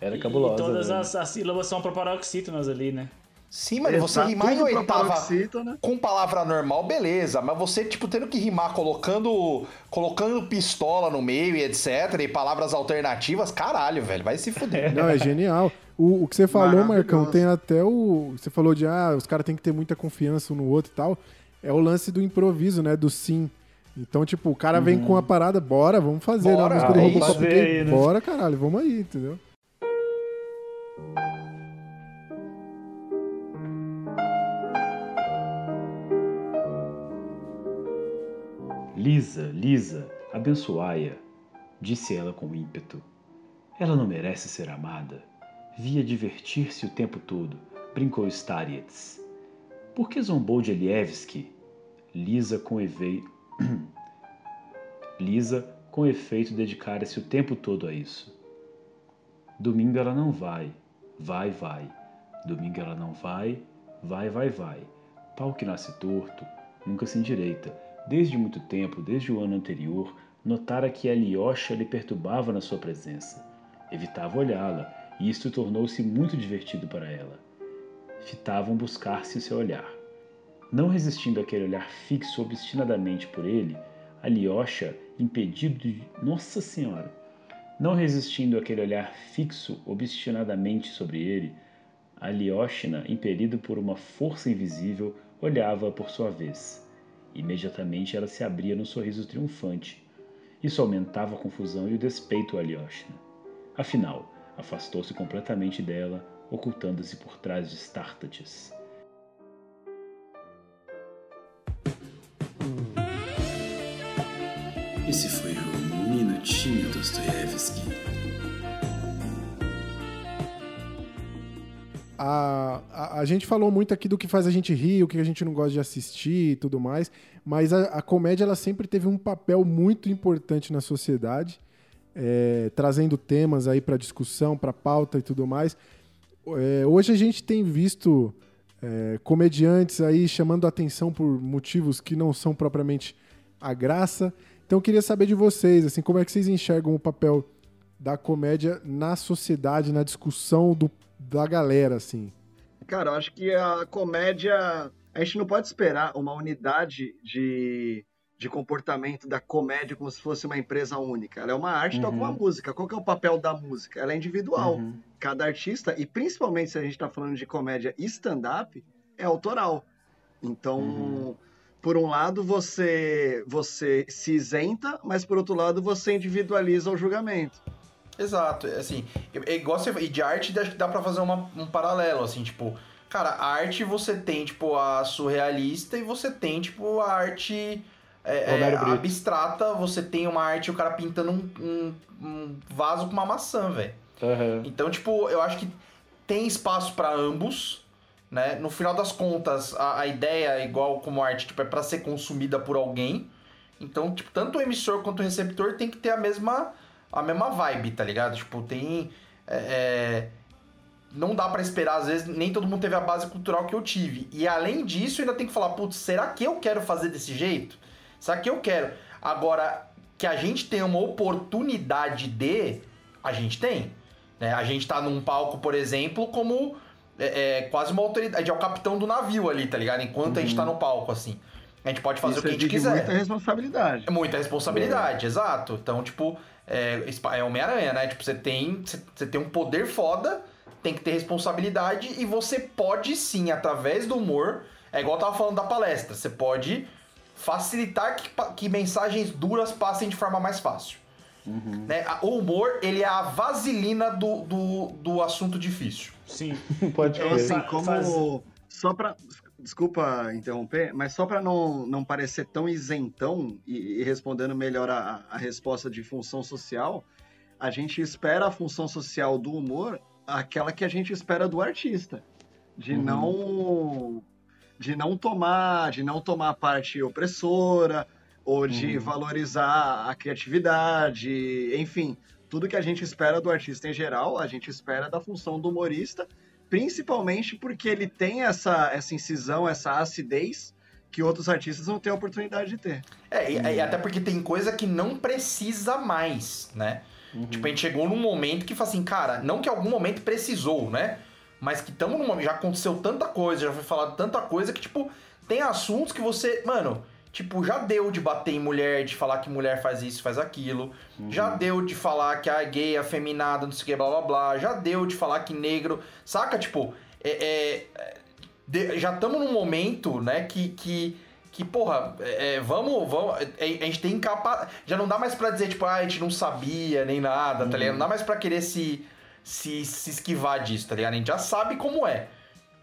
H: Era cabulosa.
G: E todas as, as sílabas são proparoxítonas ali, né?
J: Sim, mano, você rimar em
M: tudo
J: oitava
M: paroxítona.
J: com palavra normal, beleza. Mas você, tipo, tendo que rimar colocando, colocando pistola no meio e etc. E palavras alternativas, caralho, velho. Vai se fuder.
A: Não, é genial. O, o que você falou. Marcão, tem até o. Você falou de ah, os caras têm que ter muita confiança um no outro e tal. É o lance do improviso, né? Do sim. Então, tipo, o cara vem com a parada, bora, vamos fazer
J: Bora,
A: a música do Robocop.
H: Fazer aí, né?
A: Bora, caralho, vamos aí, entendeu?
H: Lisa, Lisa, abençoai-a, disse ela com ímpeto. Ela não merece ser amada. Via divertir-se o tempo todo, brincou Starietz. Por que zombou de Elievski? Lisa com evei... Lisa, com efeito, dedicara-se o tempo todo a isso. Domingo ela não vai, vai, vai. Domingo ela não vai, vai, vai, vai. Pau que nasce torto, nunca se endireita. Desde muito tempo, desde o ano anterior, notara que a Lyosha lhe perturbava na sua presença. Evitava olhá-la, e isto tornou-se muito divertido para ela. Fitavam buscar-se o seu olhar. Não resistindo àquele olhar fixo obstinadamente por ele, a Lyosha, impedido de... Nossa Senhora! Não resistindo àquele olhar fixo obstinadamente sobre ele, a Lyoshna, impelido por uma força invisível, olhava por sua vez. Imediatamente ela se abria num sorriso triunfante. Isso aumentava a confusão e o despeito a Lyoshna. Afinal, afastou-se completamente dela, ocultando-se por trás de Startates.
A: A, a, a gente falou muito aqui do que faz a gente rir, o que a gente não gosta de assistir e tudo mais, mas a, a comédia ela sempre teve um papel muito importante na sociedade, é, trazendo temas aí para discussão, para pauta e tudo mais. É, hoje a gente tem visto é, comediantes aí chamando atenção por motivos que não são propriamente a graça. Então eu queria saber de vocês, assim, como é que vocês enxergam o papel da comédia na sociedade, na discussão do, da galera, assim?
M: Cara, eu acho que a comédia. A gente não pode esperar uma unidade de, de comportamento da comédia como se fosse uma empresa única. Ela é uma arte, tal
H: Uhum.
M: como a música. Qual que é o papel da música? Ela é individual.
H: Uhum.
M: Cada artista, e principalmente se a gente está falando de comédia stand-up, é autoral. Então,
H: Uhum.
M: por um lado, você, você se isenta, mas por outro lado, você individualiza o julgamento.
J: Exato, é assim, é igual você, e de arte acho que dá pra fazer uma- um paralelo, assim, tipo, cara, a arte você tem, tipo, a surrealista e você tem, tipo, a arte é, é, abstrata, você tem uma arte, o cara pintando um, um- um vaso com uma maçã, velho.
H: Aham.
J: Então, tipo, eu acho que tem espaço pra ambos, né? No final das contas, a, a ideia, igual como arte, tipo, é pra ser consumida por alguém. Então, tipo, tanto o emissor quanto o receptor tem que ter a mesma, a mesma vibe, tá ligado? Tipo, tem. é, é, não dá pra esperar, às vezes, nem todo mundo teve a base cultural que eu tive. E além disso, ainda tem que falar, putz, será que eu quero fazer desse jeito? Será que eu quero? Agora, que a gente tem uma oportunidade de, a gente tem. Né? A gente tá num palco, por exemplo, como é, é, quase uma autoridade, é o capitão do navio ali, tá ligado? Enquanto a gente tá no palco, assim. A gente pode fazer
M: Isso
J: o que a gente
M: exige
J: quiser.
M: muita responsabilidade.
J: É muita responsabilidade, exato. Então, tipo, é, é Homem-Aranha, né? Tipo, você tem, você tem um poder foda, tem que ter responsabilidade e você pode sim, através do humor, é igual eu tava falando da palestra, você pode facilitar que, que mensagens duras passem de forma mais fácil. Né? A- O humor, ele é a vaselina do, do, do assunto difícil.
G: Sim.
H: Pode
M: Então,
H: crer.
M: assim, como.
G: faz-
M: Só pra. Desculpa interromper, mas só para não, não parecer tão isentão e, e respondendo melhor a, a resposta de função social, a gente espera a função social do humor aquela que a gente espera do artista. De
H: Uhum.
M: não. De não tomar, de não tomar parte opressora, ou de
H: Uhum.
M: valorizar a criatividade, enfim, tudo que a gente espera do artista em geral, a gente espera da função do humorista, principalmente porque ele tem essa, essa incisão, essa acidez que outros artistas não têm a oportunidade de ter.
J: É, e, e até porque tem coisa que não precisa mais, né? Tipo, a gente chegou num momento que fala assim, cara, não que algum momento precisou, né? mas que estamos numa. Já aconteceu tanta coisa, já foi falado tanta coisa que, tipo, tem assuntos que você. Mano, tipo, já deu de bater em mulher, de falar que mulher faz isso, faz aquilo. Já deu de falar que a gay é afeminada, não sei o que, blá blá blá. Já deu de falar que negro. Saca? Tipo, é. é- de- já estamos num momento, né, que. que que, porra, é, é, vamos, vamos. é, A gente tem capa. Já não dá mais pra dizer, tipo, ah, a gente não sabia nem nada, tá ligado? Não dá mais pra querer se, se, se esquivar disso, tá ligado? A gente já sabe como é.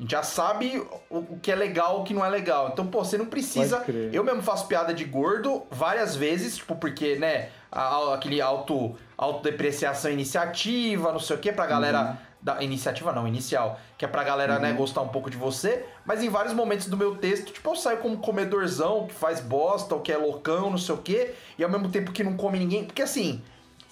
J: Gente já sabe o, que é legal o que não é legal. Então, pô, você não precisa. Eu mesmo faço piada de gordo várias vezes, tipo, porque, né, a- aquele auto, autodepreciação iniciativa, não sei o que, pra galera. Da, iniciativa não, inicial. Que é pra galera, né, gostar um pouco de você. Mas em vários momentos do meu texto, tipo, eu saio como comedorzão, que faz bosta, ou que é loucão, não sei o quê. E ao mesmo tempo que não come ninguém. Porque assim,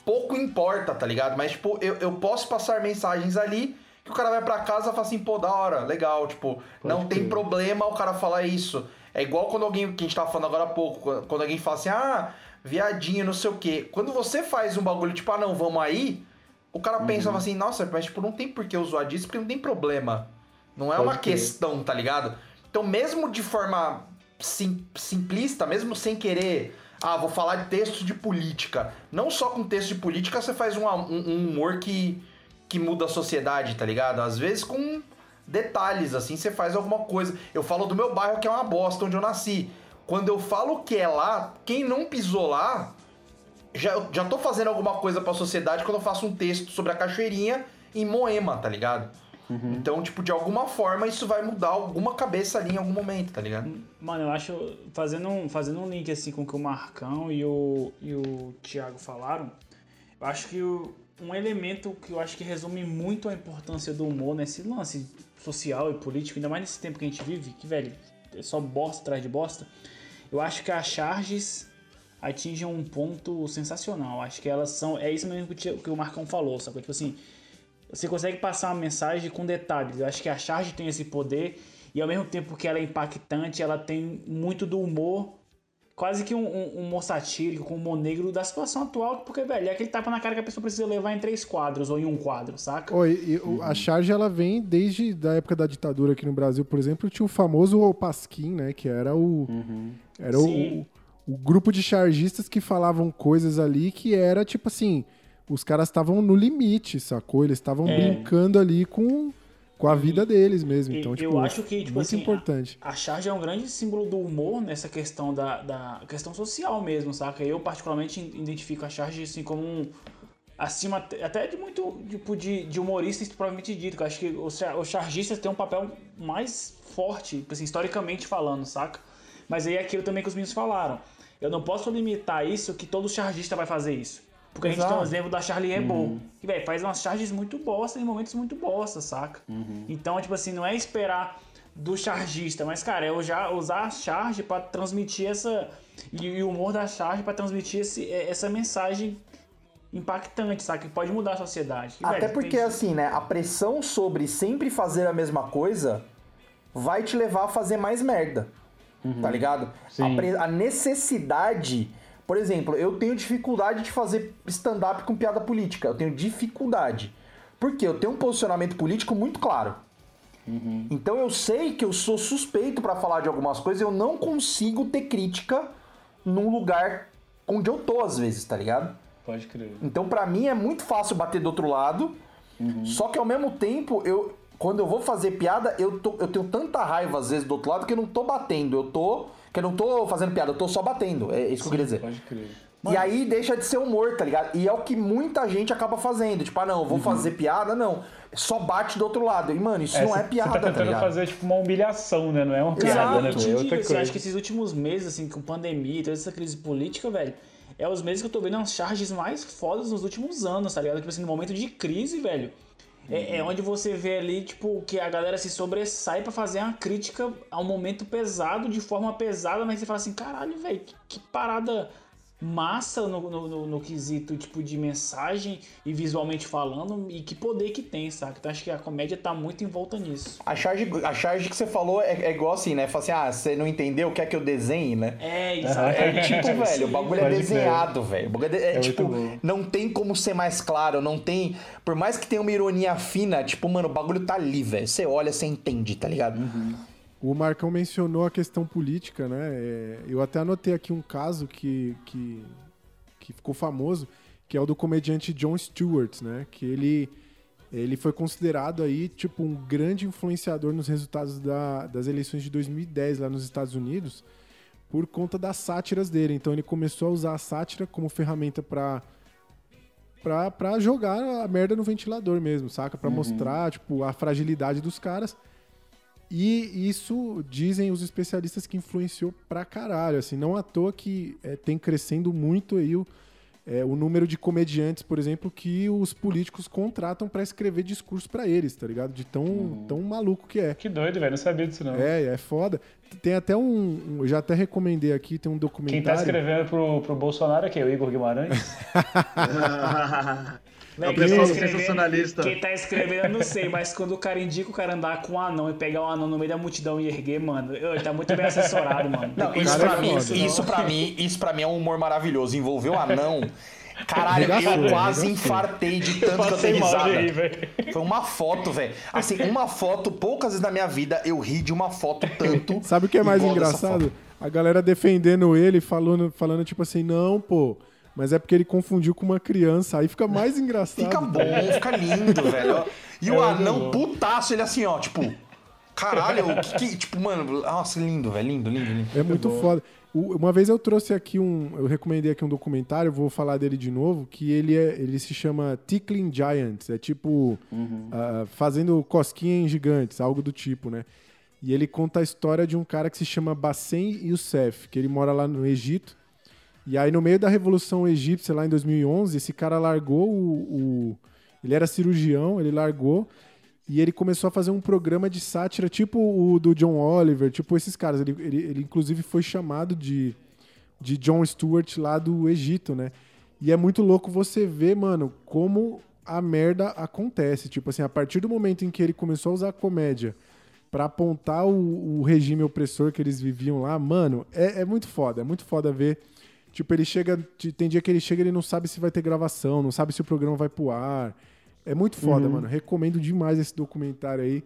J: pouco importa, tá ligado? Mas, tipo, eu, eu posso passar mensagens ali que o cara vai pra casa e fala assim, pô, da hora, legal, tipo, não tem problema o cara falar isso. É igual quando alguém, que a gente tava falando agora há pouco, quando- alguém fala assim, ah, viadinho, não sei o quê. Quando você faz um bagulho, tipo, ah, não, vamos aí, o cara pensa
H: Uhum.
J: assim, nossa, mas, tipo, não tem por que eu zoar disso, porque não tem problema. Não é
H: Pode
J: uma
H: crer.
J: questão, tá ligado? Então, mesmo de forma sim- simplista, mesmo sem querer, ah, vou falar de texto de política. Não só com texto de política você faz um, um- um humor que, que muda a sociedade, tá ligado? Às vezes com detalhes, assim, você faz alguma coisa. Eu falo do meu bairro que é uma bosta, onde eu nasci. Quando eu falo que é lá, quem não pisou lá, já, já tô fazendo alguma coisa pra sociedade quando eu faço um texto sobre a cachoeirinha em Moema, tá ligado? Então, tipo, de alguma forma isso vai mudar alguma cabeça ali em algum momento, tá ligado?
G: Mano, eu acho, fazendo um, fazendo um link assim com o que o Marcão e o, e o Thiago falaram, eu acho que o- um elemento que eu acho que resume muito a importância do humor nesse lance social e político, ainda mais nesse tempo que a gente vive, que, velho, é só bosta atrás de bosta, eu acho que as charges atingem um ponto sensacional. Acho que elas são. É isso mesmo que o Marcão falou, sabe? Tipo assim, você consegue passar uma mensagem com detalhes. Eu acho que a charge tem esse poder e ao mesmo tempo que ela é impactante, ela tem muito do humor, quase que um, um, um humor satírico, com um humor negro da situação atual, porque, velho, é aquele tapa na cara que a pessoa precisa levar em três quadros ou em um quadro, saca?
A: Oi, e o- a charge ela vem desde da época da ditadura aqui no Brasil, por exemplo, tinha o famoso Pasquim, né, que era o era o, o grupo de chargistas que falavam coisas ali que era tipo assim, os caras estavam no limite, sacou? Eles estavam
G: É.
A: brincando ali com com a vida deles mesmo. Então,
G: eu
A: tipo,
G: acho que, tipo
A: muito
G: assim,
A: importante.
G: A charge é um grande símbolo do humor nessa questão da, da questão social mesmo, saca? Eu particularmente identifico a charge assim como um acima até- de muito tipo de, de humoristas provavelmente dito, que eu acho que os, os chargistas têm um papel mais forte, assim, historicamente falando, saca? Mas aí é aquilo também que os meninos falaram. Eu não posso limitar isso que todo chargista vai fazer isso. Porque a gente tem um
J: Exato.
G: exemplo da Charlie Hebdo,
J: Uhum.
G: que, velho, faz umas charges muito bosta em momentos muito bosta, saca? Então, tipo assim, não é esperar do chargista, mas, cara, é já usar a charge pra transmitir essa. E, e o humor da charge pra transmitir esse, é, essa mensagem impactante, saca? Que pode mudar a sociedade. Que,
J: Até
G: velho,
J: porque,
G: tem-
J: assim, né, a pressão sobre sempre fazer a mesma coisa vai te levar a fazer mais merda. Tá ligado? A, pre- a necessidade. Por exemplo, eu tenho dificuldade de fazer stand-up com piada política. Eu tenho dificuldade. Porque eu tenho um posicionamento político muito claro. Então eu sei que eu sou suspeito pra falar de algumas coisas, eu não consigo ter crítica num lugar onde eu tô às vezes, tá ligado?
H: Pode crer.
J: Então, pra mim, é muito fácil bater do outro lado. Só que ao mesmo tempo, eu. Quando eu vou fazer piada, eu, tô- eu tenho tanta raiva, às vezes, do outro lado, que eu não tô batendo. Eu tô. Que eu não tô fazendo piada, eu tô só batendo. É isso que eu queria dizer.
H: Pode crer.
J: E aí deixa de ser humor, tá ligado? E é o que muita gente acaba fazendo. Tipo, ah, não, eu vou fazer piada, não. Só bate do outro lado. E, mano, isso não é
H: você-
J: piada,
H: Você tá
J: tá
H: tentando
J: ligado?
H: fazer tipo uma humilhação, né? Não é uma piada, né?
G: Exato,
H: É outra coisa.
G: eu acho que esses últimos meses, assim, com pandemia e toda essa crise política, velho, é os meses que eu tô vendo as charges mais fodas nos últimos anos, tá ligado? Tipo assim, no momento de crise, velho. É, é onde você vê ali, tipo, que a galera se sobressai pra fazer uma crítica a um momento pesado, de forma pesada, mas você fala assim, caralho, velho, que, que parada massa no, no, no, no quesito tipo de mensagem e visualmente falando e que poder que tem, saca? Então acho que a comédia tá muito em volta nisso.
J: A charge, a charge que você falou é, é igual assim, né? Fala assim, ah, você não entendeu, quer que eu desenhe, né?
G: É,
J: É
G: exatamente.
J: tipo, velho, o bagulho é desenhado, velho. O bagulho é, é,
H: É muito
J: tipo, não tem como ser mais claro, não tem. Por mais que tenha uma ironia fina, tipo, mano, o bagulho tá ali, velho. Você olha, você entende, tá ligado?
A: O Marcão mencionou a questão política, né? É, eu até anotei aqui um caso que, que, que ficou famoso, que é o do comediante Jon Stewart, né? Que ele, ele foi considerado aí, tipo, um grande influenciador nos resultados da- das eleições de 2010 lá nos Estados Unidos, por conta das sátiras dele. Então ele começou a usar a sátira como ferramenta para pra jogar a merda no ventilador mesmo, saca? Pra mostrar, tipo, a fragilidade dos caras. E isso, dizem os especialistas, que influenciou pra caralho. Assim, não à toa que é, tem crescendo muito aí o, é, o número de comediantes, por exemplo, que os políticos contratam pra escrever discurso pra eles, tá ligado? De tão, tão maluco que é.
H: Que doido, velho. Não sabia disso, não.
A: É, é foda. Tem até um, um- Eu já até recomendei aqui, tem um
H: Quem tá
A: documentário.
H: escrevendo pro, pro Bolsonaro é quem? O Igor Guimarães?
M: É o
G: tá
M: pessoal
G: escrevendo-
M: sensacionalista.
G: Quem tá escrevendo, eu não sei, mas quando o cara indica o cara andar com um anão e pegar o anão no meio da multidão e erguer, mano, ele tá muito bem assessorado, mano.
J: Não, isso pra, mim,
G: isso, não.
J: isso, pra mim, isso pra mim é um humor maravilhoso. Envolveu anão. Caralho, eu quase
A: regaçou.
J: infartei de tanto que eu dei risada.
H: velho.
J: Foi uma foto, velho. Assim, uma foto, poucas vezes na minha vida eu ri de uma foto tanto.
A: Sabe o que é mais engraçado? A galera defendendo ele, falando, falando tipo assim, não, pô, mas é porque ele confundiu com uma criança. Aí fica mais engraçado.
J: Fica bom, fica lindo, velho. E o anão putaço, ele assim, ó, tipo. Caralho, o que, que- Tipo, mano, nossa, lindo, velho. Lindo, lindo, lindo.
A: É muito foda. Uma vez eu trouxe aqui um. Eu recomendei aqui um documentário, vou falar dele de novo, que ele, é, ele se chama Tickling Giants. É tipo. ah, fazendo cosquinha em gigantes, algo do tipo, né? E ele conta a história de um cara que se chama Bassem Youssef, que ele mora lá no Egito. E aí, no meio da Revolução Egípcia, lá em 2011, esse cara largou o. o- ele era cirurgião, ele largou. E ele começou a fazer um programa de sátira, tipo o do John Oliver, tipo esses caras. Ele, ele, ele, inclusive, foi chamado de, de John Stewart lá do Egito, né? E é muito louco você ver, mano, como a merda acontece. Tipo assim, a partir do momento em que ele começou a usar a comédia pra apontar o, o regime opressor que eles viviam lá, mano, é, é muito foda. É muito foda ver. Tipo, ele chega. Tem dia que ele chega e ele não sabe se vai ter gravação, não sabe se o programa vai pro ar. É muito foda,
H: Uhum.
A: mano. Recomendo demais esse documentário aí.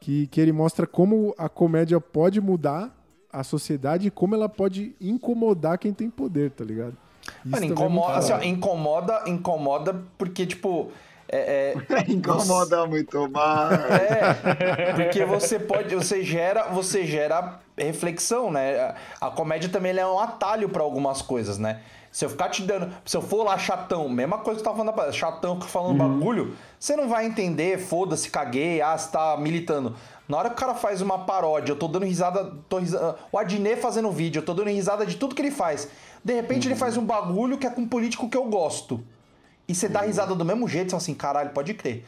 A: Que, que ele mostra como a comédia pode mudar a sociedade e como ela pode incomodar quem tem poder, tá ligado? Isso
J: Mano,
A: é
J: incomoda,
A: muito
J: assim, ó, incomoda, incomoda porque, tipo. É, é,
M: Incomoda muito mais.
J: É, porque você pode, você gera, você gera reflexão, né? A comédia também ela é um atalho pra algumas coisas, né? Se eu ficar te dando, se eu for lá chatão, mesma coisa que eu tava falando, chatão falando bagulho, você não vai entender, foda-se, caguei, ah, você tá militando. Na hora que o cara faz uma paródia, eu tô dando risada, tô risada o Adnet fazendo vídeo, eu tô dando risada de tudo que ele faz. De repente ele faz um bagulho que é com um político que eu gosto. E você dá risada do mesmo jeito, você fala assim, caralho, pode crer.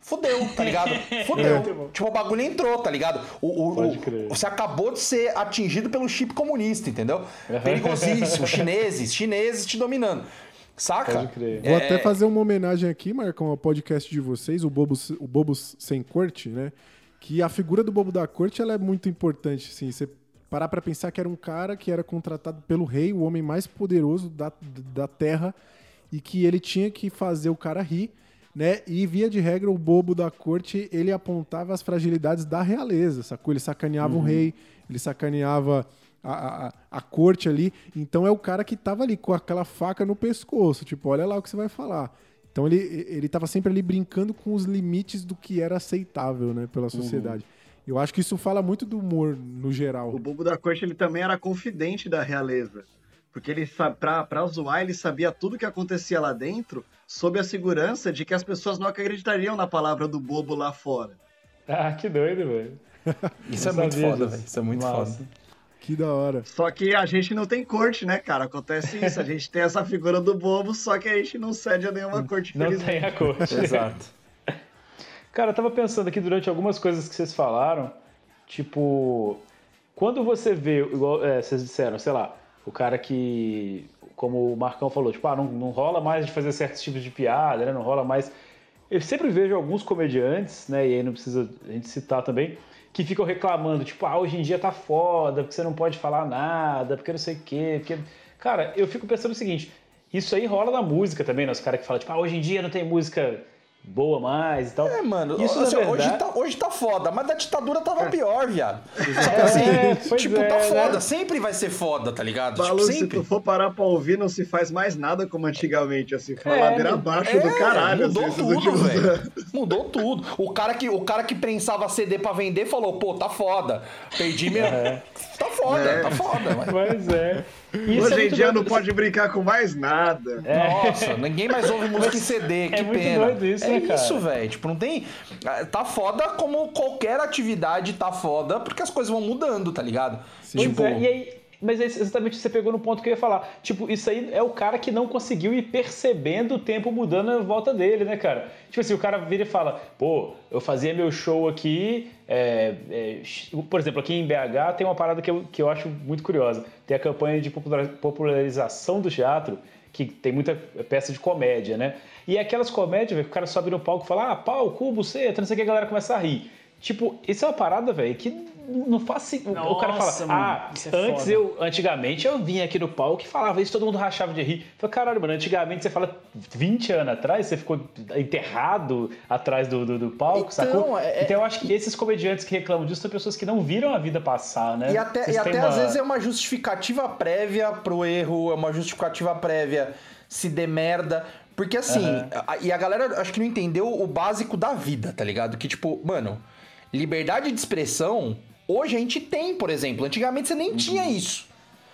J: Fudeu, tá ligado? Fudeu. tipo, o bagulho entrou, tá ligado? O, o-
H: Pode
J: o-
H: crer.
J: você acabou de ser atingido pelo chip comunista, entendeu? Perigosíssimo. chineses, chineses te dominando. Saca?
H: Pode crer.
A: Vou
J: É,
A: até fazer uma homenagem aqui, Marcão, ao podcast de vocês, o Bobos, o Bobos Sem Corte, né? Que a figura do Bobo da Corte ela é muito importante, assim. Você parar pra pensar que era um cara que era contratado pelo rei, o homem mais poderoso da, da terra, e que ele tinha que fazer o cara rir, né? E via de regra, o bobo da corte, ele apontava as fragilidades da realeza, sacou? Ele sacaneava o rei, ele sacaneava a, a, a corte ali. Então é o cara que tava ali com aquela faca no pescoço, tipo, olha lá o que você vai falar. Então ele, ele tava sempre ali brincando com os limites do que era aceitável, né, pela sociedade. Eu acho que isso fala muito do humor no geral.
M: O bobo da corte ele também era confidente da realeza. Porque ele pra, pra zoar, ele sabia tudo que acontecia lá dentro, sob a segurança de que as pessoas não acreditariam na palavra do bobo lá fora.
H: Ah, que doido, velho.
J: Isso é
H: Não
J: muito
H: sabia
J: foda,
H: disso.
J: velho. Isso é muito foda.
A: Que da hora.
M: Só que a gente não tem corte, né, cara? Acontece isso. A gente tem essa figura do bobo, só que a gente não cede a nenhuma corte,
H: Não
M: infelizmente.
H: tem a corte.
J: Exato.
H: Cara, eu tava pensando aqui durante algumas coisas que vocês falaram, tipo, quando você vê, igual é, vocês disseram, sei lá, o cara que. como o Marcão falou, tipo, ah, não, não rola mais de fazer certos tipos de piada, né? Não rola mais. Eu sempre vejo alguns comediantes, né? E aí não precisa a gente citar também, que ficam reclamando, tipo, ah, hoje em dia tá foda, porque você não pode falar nada, porque não sei o quê, porque. Cara, eu fico pensando o seguinte, isso aí rola na música também, né? Os caras que falam, tipo, ah, hoje em dia não tem música boa mais e tal.
J: É, mano,
H: Isso,
J: assim,
H: verdade...
J: hoje, tá, hoje tá foda, mas da ditadura tava pior, viado. Só que assim,
H: É,
J: tipo,
H: é,
J: tá
H: né?
J: foda, sempre vai ser foda, tá ligado?
M: Balu,
J: tipo,
M: se
J: sempre.
M: tu for parar pra ouvir, não se faz mais nada como antigamente, assim, foi
J: É,
M: ladeira abaixo
J: é,
M: do caralho.
J: Mudou
M: assim,
J: tudo, velho. Mudou tudo. O cara, que, o cara que prensava CD pra vender falou, pô, tá foda. Perdi meu. Tá foda,
M: É.
J: tá foda. Mas...
H: Pois é.
M: Hoje em dia não pode brincar com mais nada.
J: Nossa, ninguém mais ouve música em CD, que
H: É muito
J: pena.
H: doido isso,
J: é
H: né, cara?
J: isso, velho. Tipo, não tem. Tá foda como qualquer atividade tá foda, porque as coisas vão mudando, tá ligado?
H: Pois
J: Tipo,
H: é, e aí, mas é exatamente você pegou no ponto que eu ia falar. Tipo, isso aí é o cara que não conseguiu ir percebendo o tempo mudando à volta dele, né, cara? Tipo assim, o cara vira e fala, pô, eu fazia meu show aqui. é, é, por exemplo, aqui em BH tem uma parada que eu, que eu acho muito curiosa. Tem a campanha de popular- popularização do teatro, que tem muita peça de comédia, né? E é aquelas comédias, o cara sobe no palco e fala, ah, pau, cu, buceta, não sei o que, a galera começa a rir. Tipo, isso é uma parada, velho, que não faz sentido. O cara fala,
G: mano,
H: ah,
G: isso é
H: antes
G: foda.
H: eu, antigamente eu vinha aqui no palco e falava isso, todo mundo rachava de rir. Falei, caralho, mano, antigamente você fala 20 anos atrás, você ficou enterrado atrás do, do, do palco,
J: Então,
H: sacou?
J: é-
H: Então eu acho que esses comediantes que reclamam disso são pessoas que não viram a vida passar, né?
J: E até,
H: Vocês
J: e até
H: uma-
J: às vezes é uma justificativa prévia pro erro, é uma justificativa prévia se der merda. Porque assim,
H: Aham.
J: a- e a galera acho que não entendeu o básico da vida, tá ligado? Que tipo, mano, liberdade de expressão, hoje a gente tem, por exemplo. Antigamente você nem tinha isso.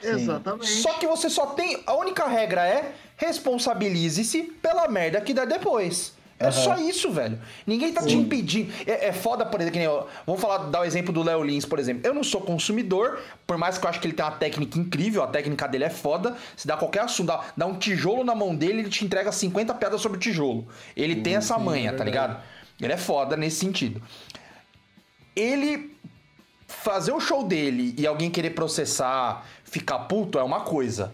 M: Exatamente.
J: Só que você só tem. A única regra é responsabilize-se pela merda que der depois. É
H: Aham.
J: só isso, velho. Ninguém tá te impedindo. É, é foda, por exemplo, que nem eu- Vamos falar, dar o exemplo do Léo Lins, por exemplo. Eu não sou consumidor, por mais que eu acho que ele tem uma técnica incrível, a técnica dele é foda. Se dá qualquer assunto, dá, dá um tijolo na mão dele, ele te entrega 50 piadas sobre o tijolo. Ele tem essa manha, tá ligado? Ele é foda nesse sentido. Ele fazer o show dele e alguém querer processar, ficar puto é uma coisa.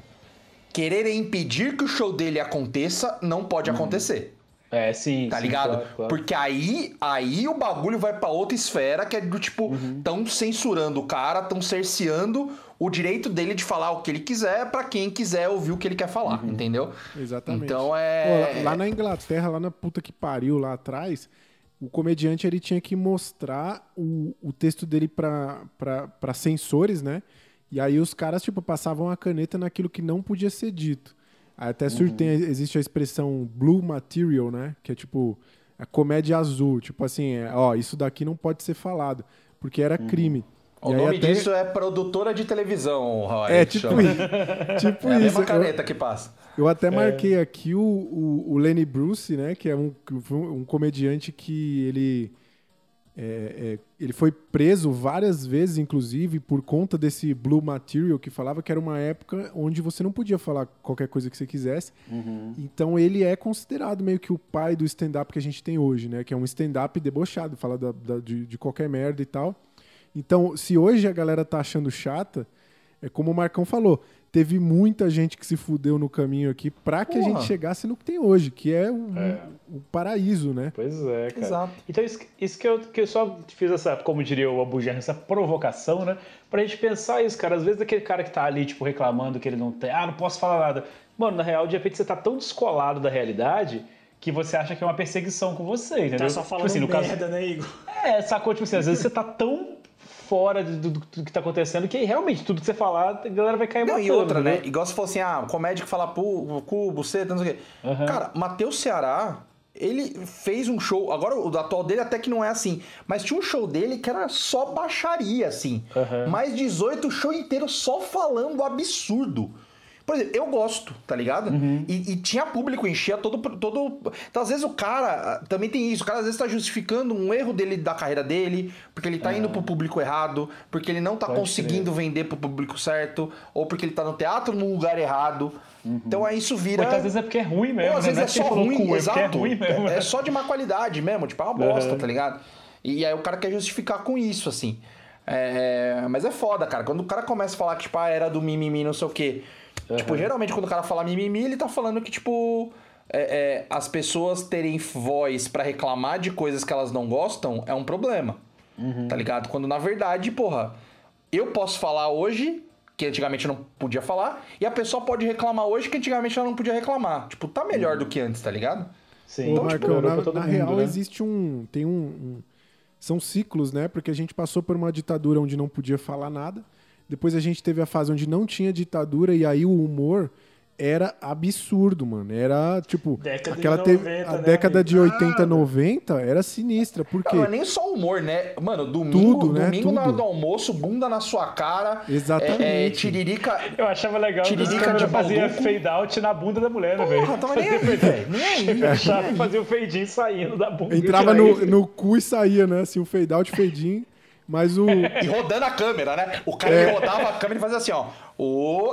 J: Querer impedir que o show dele aconteça não pode acontecer.
H: É, sim.
J: Tá
H: sim,
J: ligado?
H: claro, claro.
J: Porque aí, aí o bagulho vai pra outra esfera que é do tipo,
H: Uhum.
J: tão censurando o cara, tão cerceando o direito dele de falar o que ele quiser pra quem quiser ouvir o que ele quer falar,
H: Uhum.
J: entendeu?
A: Exatamente.
J: Então é.
A: Pô, lá, lá na Inglaterra, lá na puta que pariu, lá atrás, o comediante ele tinha que mostrar o, o texto dele pra censores, né? E aí os caras, tipo, passavam a caneta naquilo que não podia ser dito. Aí até
H: Uhum.
A: tem- existe a expressão blue material, né? Que é tipo a comédia azul. Tipo assim, é, ó, isso daqui não pode ser falado, porque era crime.
J: O
A: E aí
J: nome
A: até-
J: disso é produtora de televisão, Roy.
A: É,
J: que
A: tipo. Tipo
J: é a
A: isso.
J: mesma
A: Eu-
J: caneta que passa.
A: Eu até marquei aqui o, o, o Lenny Bruce, né? Que é um, um comediante que ele, é, é, ele foi preso várias vezes, inclusive, por conta desse Blue Material, que falava que era uma época onde você não podia falar qualquer coisa que você quisesse. Então ele é considerado meio que o pai do stand-up que a gente tem hoje, né? Que é um stand-up debochado, fala da- da- de, de qualquer merda e tal. Então, se hoje a galera tá achando chata, é como o Marcão falou, teve muita gente que se fudeu no caminho aqui pra que a
H: Porra.
A: gente chegasse no que tem hoje, que é o, o paraíso, né?
H: Pois é, cara.
A: Exato.
H: Então, isso, isso que, eu, que eu só fiz essa, como diria o Abu Janra, essa provocação, né? Pra gente pensar isso, cara. Às vezes aquele cara que tá ali, tipo, reclamando que ele não tem, ah, não posso falar nada. Mano, na real, de repente você tá tão descolado da realidade que você acha que é uma perseguição com você, entendeu?
G: Tá só falando
H: tipo assim, no caso,
G: merda, né, Igor?
H: É, sacou? Tipo assim, às vezes você tá tão fora do, do- do que tá acontecendo que realmente tudo que você falar, a galera vai cair
J: Não,
H: matando,
J: e outra, né?
H: entendeu?
J: Igual se fosse, ah, um comédia que fala cu, buceta, não sei o quê. Cara, Matheus Ceará, ele fez um show. Agora, o atual dele até que não é assim. Mas tinha um show dele que era só baixaria, assim. Mais 18, o show inteiro só falando absurdo. Por exemplo, eu gosto, tá ligado? E, e tinha público, enchia todo, todo. Então, às vezes o cara. ah, Também tem isso. O cara às vezes tá justificando um erro dele da carreira dele, porque ele tá indo pro público errado, porque ele não tá
H: Pode
J: conseguindo vender pro público certo, ou porque ele tá no teatro no lugar errado. Então aí isso vira.
H: Então, às vezes é porque é ruim mesmo,
J: Ou às
H: né?
J: vezes é
H: é porque
J: só ruim,
H: cu, é porque
J: exato.
H: é ruim mesmo.
J: É, é só de má qualidade mesmo, tipo, é uma bosta,
H: Uhum.
J: tá ligado? E aí o cara quer justificar com isso, assim. É, Mas é foda, cara. Quando o cara começa a falar que, tipo, ah, era do mimimi, não sei o quê. Tipo, geralmente quando o cara fala mimimi, ele tá falando que, tipo, é, é, as pessoas terem voz pra reclamar de coisas que elas não gostam é um problema. Tá ligado? Quando na verdade, porra, eu posso falar hoje que antigamente eu não podia falar, e a pessoa pode reclamar hoje que antigamente ela não podia reclamar. Tipo, tá melhor do que antes, tá ligado?
H: Sim.
A: Ô, Marcão, na,
H: todo
A: na
H: mundo,
A: real
H: né?
A: existe um. Tem um, um- São ciclos, né? Porque a gente passou por uma ditadura onde não podia falar nada. Depois a gente teve a fase onde não tinha ditadura e aí o humor era absurdo, mano. Era tipo.
G: Década de
A: aquela teve-
G: 90,
A: a
G: né,
A: década
G: amigo?
A: de 80, 90 era sinistra. Por quê?
J: Não, não é nem só humor, né? Mano, domingo,
A: Tudo, né?
J: domingo na hora
A: Tudo.
J: do almoço, bunda na sua cara.
A: Exatamente.
J: É, é, tiririca.
H: Eu achava legal
J: Tiririca de
H: fazia
J: balduco.
H: fade out na bunda da mulher, né, velho?
J: Porra, tava nem aí, velho. Nem aí.
H: Eu achava que fazia o fade in saindo da bunda.
A: Entrava no, no cu e saía, né? Assim, o fade out, fade in. Mas o.
J: E rodando a câmera, né? O cara
A: É.
J: rodava a câmera e fazia assim, ó.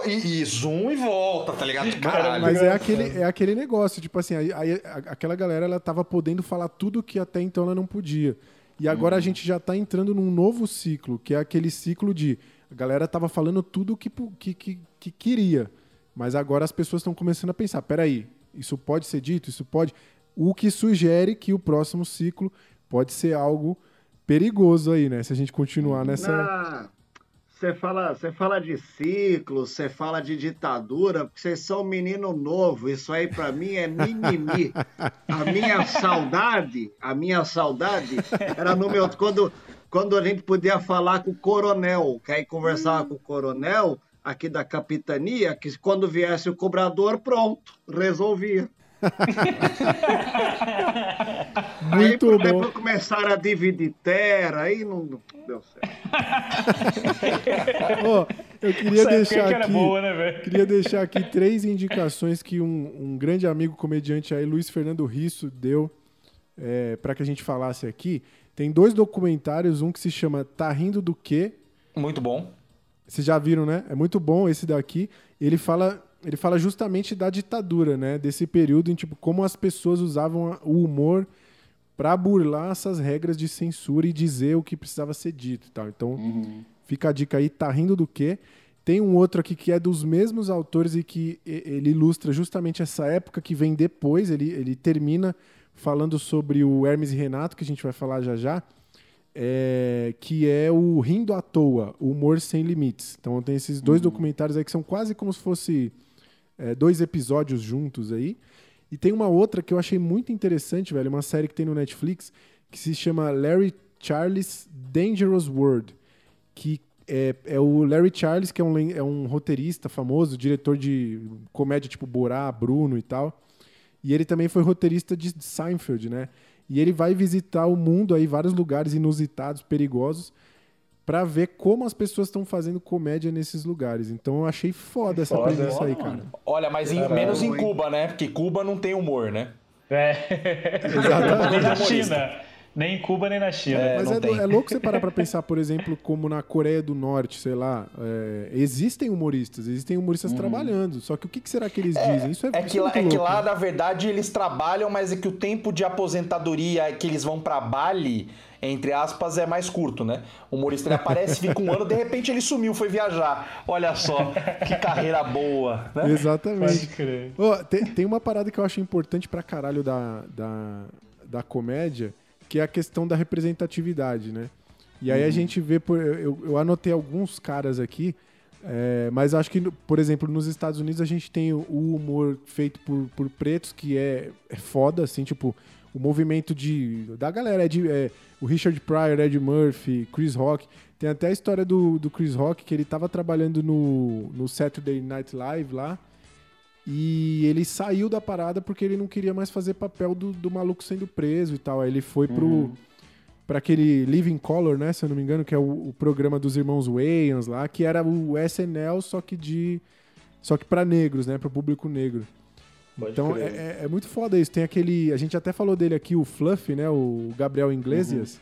J: E, e zoom e volta, tá ligado? Caralho.
A: Mas é aquele, é aquele negócio, tipo assim, aí, aí a- aquela galera ela tava podendo falar tudo que até então ela não podia. E agora a gente já tá entrando num novo ciclo, que é aquele ciclo de a galera tava falando tudo que, que, que, que queria. Mas agora as pessoas estão começando a pensar, peraí, isso pode ser dito, isso pode. O que sugere que o próximo ciclo pode ser algo perigoso aí, né? Se a gente continuar nessa.
M: Você fala, você fala de ciclo, você fala de ditadura, porque vocês são menino novo. Isso aí pra mim é mimimi. A minha saudade, a minha saudade era no meu quando quando a gente podia falar com o coronel, que aí conversava com o coronel aqui da capitania, que quando viesse o cobrador, pronto, resolvia. Aí, por
A: bom.
M: exemplo, começaram a dividir terra, aí não não deu certo.
A: Ó, eu queria
H: Essa
A: deixar aqui,
H: boa, né,
A: queria deixar aqui três indicações que um, um grande amigo comediante aí, Luiz Fernando Risso, deu para que a gente falasse aqui. Tem dois documentários, um que se chama Tá Rindo do Quê?
J: Muito bom.
A: Vocês já viram, né? É muito bom esse daqui. Ele fala, ele fala justamente da ditadura, né? Desse período em tipo como as pessoas usavam o humor para burlar essas regras de censura e dizer o que precisava ser dito, e tal. Então, fica a dica aí, tá rindo do quê? Tem um outro aqui que é dos mesmos autores e que ele ilustra justamente essa época que vem depois. Ele, ele termina falando sobre o Hermes e Renato, que a gente vai falar já já é, que é o Rindo à Toa, o Humor Sem Limites. Então tem esses dois documentários aí que são quase como se fosse é, dois episódios juntos aí. E tem uma outra que eu achei muito interessante, velho, uma série que tem no Netflix que se chama Larry Charles Dangerous World, que é, é o Larry Charles, que é um, é um roteirista famoso, diretor de comédia tipo Borá, Bruno e tal. E ele também foi roteirista de Seinfeld, né? E ele vai visitar o mundo aí, vários lugares inusitados, perigosos, pra ver como as pessoas estão fazendo comédia nesses lugares. Então eu achei foda essa
H: Foda,
A: aí,
H: mano.
A: cara.
J: Olha, mas em- menos em? Cuba, né? Porque Cuba não tem humor, né?
H: É.
A: Exatamente.
H: nem na China. Nem em Cuba, nem na China.
A: Mas é, é louco você parar pra pensar, por exemplo, como na Coreia do Norte, sei lá, é, existem humoristas, existem humoristas trabalhando. Só que o que, que será que eles dizem? Isso é,
J: É que,
A: é
J: lá, é que lá, na verdade, eles trabalham, mas é que o tempo de aposentadoria que eles vão pra Bali, entre aspas, é mais curto, né? O humorista ele aparece, fica um ano, de repente ele sumiu, foi viajar. Olha só, que carreira boa, né?
A: Exatamente.
H: Pode crer.
A: Ó, tem, tem uma parada que eu acho importante pra caralho da, da, da comédia, que é a questão da representatividade, né? E aí a
O: Uhum.
A: gente vê, por, eu, eu anotei alguns caras aqui, é, mas acho que, por exemplo, nos Estados Unidos a gente tem o, humor feito por, por pretos, que é, é foda, assim, tipo, o movimento de, da galera, é de, é, o Richard Pryor, Ed Murphy, Chris Rock. Tem até a história do, do Chris Rock, que ele tava trabalhando no, no Saturday Night Live lá, e ele saiu da parada porque ele não queria mais fazer papel do, do maluco sendo preso e tal. Aí ele foi pro.
H: Uhum.
A: Pra aquele Living Color, né? Se eu não me engano, que é o, o programa dos irmãos Wayans lá, que era o SNL, só que de. Só que pra negros, né? Pro público negro.
H: Pode
A: então é, é- é muito foda isso. Tem aquele. A gente até falou dele aqui, o Fluffy, né? O Gabriel Iglesias.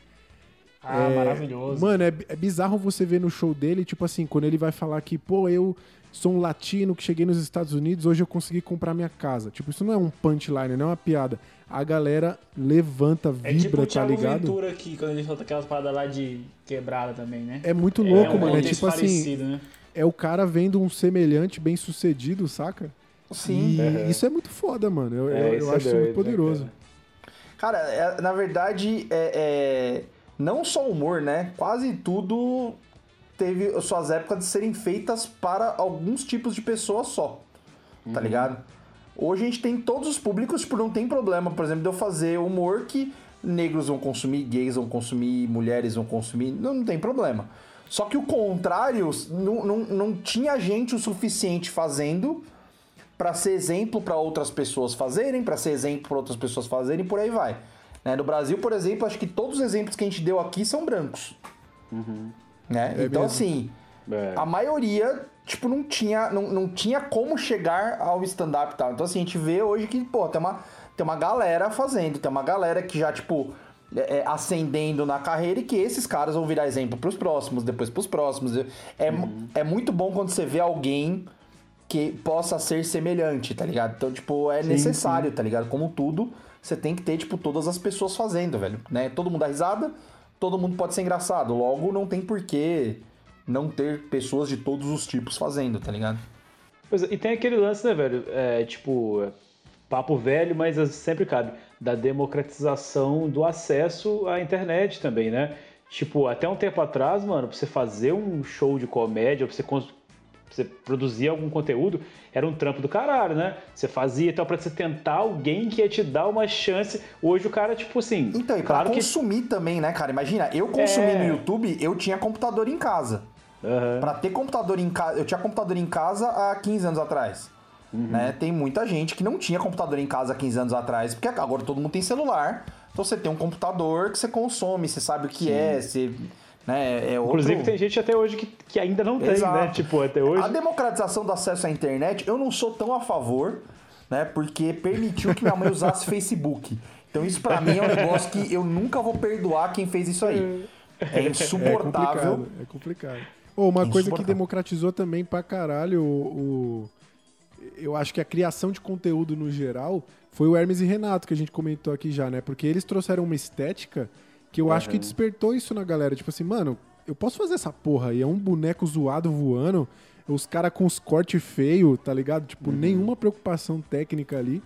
G: Ah,
A: É,
G: maravilhoso.
A: Mano, é, é bizarro você ver no show dele, tipo assim, quando ele vai falar que, pô, eu sou um latino que cheguei nos Estados Unidos, hoje eu consegui comprar minha casa. Tipo, isso não é um punchline, não é uma piada. A galera levanta,
G: É tipo
A: vibra,
G: o
A: tá ligado?
G: Ventura aqui, quando ele solta aquelas paradas lá de quebrada também, né?
A: É muito louco,
G: um
A: mano. É tipo assim.
G: parecido, né?
A: é o cara vendo um semelhante bem sucedido, saca?
J: Sim.
A: E
J: Uhum.
A: isso é muito foda, mano. Eu,
J: É,
A: eu- eu
J: é
A: acho isso
J: doido,
A: muito poderoso.
J: Cara, é- na verdade, é, é- não só humor, né? Quase tudo teve suas épocas de serem feitas para alguns tipos de pessoas só. Tá ligado? Hoje a gente tem todos os públicos, tipo, não tem problema, por exemplo, de eu fazer humor que negros vão consumir, gays vão consumir, mulheres vão consumir, não, não tem problema. Só que o contrário, não, não, não tinha gente o suficiente fazendo para ser exemplo para outras pessoas fazerem, para ser exemplo para outras pessoas fazerem, e por aí vai. Né? No Brasil, por exemplo, acho que todos os exemplos que a gente deu aqui são brancos. Né?
H: É
J: então,
H: mesmo.
J: assim,
H: É.
J: a maioria, tipo, não tinha, não, não tinha como chegar ao stand-up e tal. Então, assim, a gente vê hoje que, pô, tem uma, tem uma galera fazendo, tem uma galera que já, tipo, é, é, ascendendo na carreira e que esses caras vão virar exemplo pros próximos, depois pros próximos. É, é muito bom quando você vê alguém que possa ser semelhante, tá ligado? Então, tipo, é
H: Sim,
J: necessário, tá ligado? Como tudo, você tem que ter, tipo, todas as pessoas fazendo, velho, né? Todo mundo dá risada, todo mundo pode ser engraçado. Logo, não tem porquê não ter pessoas de todos os tipos fazendo, tá ligado?
H: Pois é, e tem aquele lance, né, velho? É, tipo, papo velho, mas sempre cabe. Da democratização do acesso à internet também, né? Tipo, até um tempo atrás, mano, pra você fazer um show de comédia, pra você, você produzir algum conteúdo, era um trampo do caralho, né? Você fazia, então, pra você tentar alguém que ia te dar uma chance. Hoje o cara, tipo assim.
J: Então, e pra
H: claro que
J: consumir também, né, cara? Imagina, eu consumi
H: É.
J: no YouTube, eu tinha computador em casa. Pra ter computador em casa, eu tinha computador em casa há 15 anos atrás.
H: Uhum.
J: Né? Tem muita gente que não tinha computador em casa há 15 anos atrás, porque agora todo mundo tem celular. Então você tem um computador que você consome, você sabe o que
H: Sim.
J: é, você. Né, é outro...
H: Inclusive, tem gente até hoje que, que ainda não tem,
J: Exato.
H: né? Tipo, até hoje.
J: A democratização do acesso à internet, eu não sou tão a favor, né? Porque permitiu que minha mãe usasse Facebook. Então isso pra mim é um negócio que eu nunca vou perdoar quem fez isso aí. É insuportável.
A: É complicado. É complicado. Ô, uma coisa que democratizou também pra caralho o, o- Eu acho que a criação de conteúdo no geral foi o Hermes e Renato, que a gente comentou aqui já, né? Porque eles trouxeram uma estética que eu acho que
H: Aham.
A: despertou isso na galera. Tipo assim, mano, eu posso fazer essa porra aí. É um boneco zoado voando, os caras com os cortes feios, tá ligado? Tipo, nenhuma preocupação técnica ali.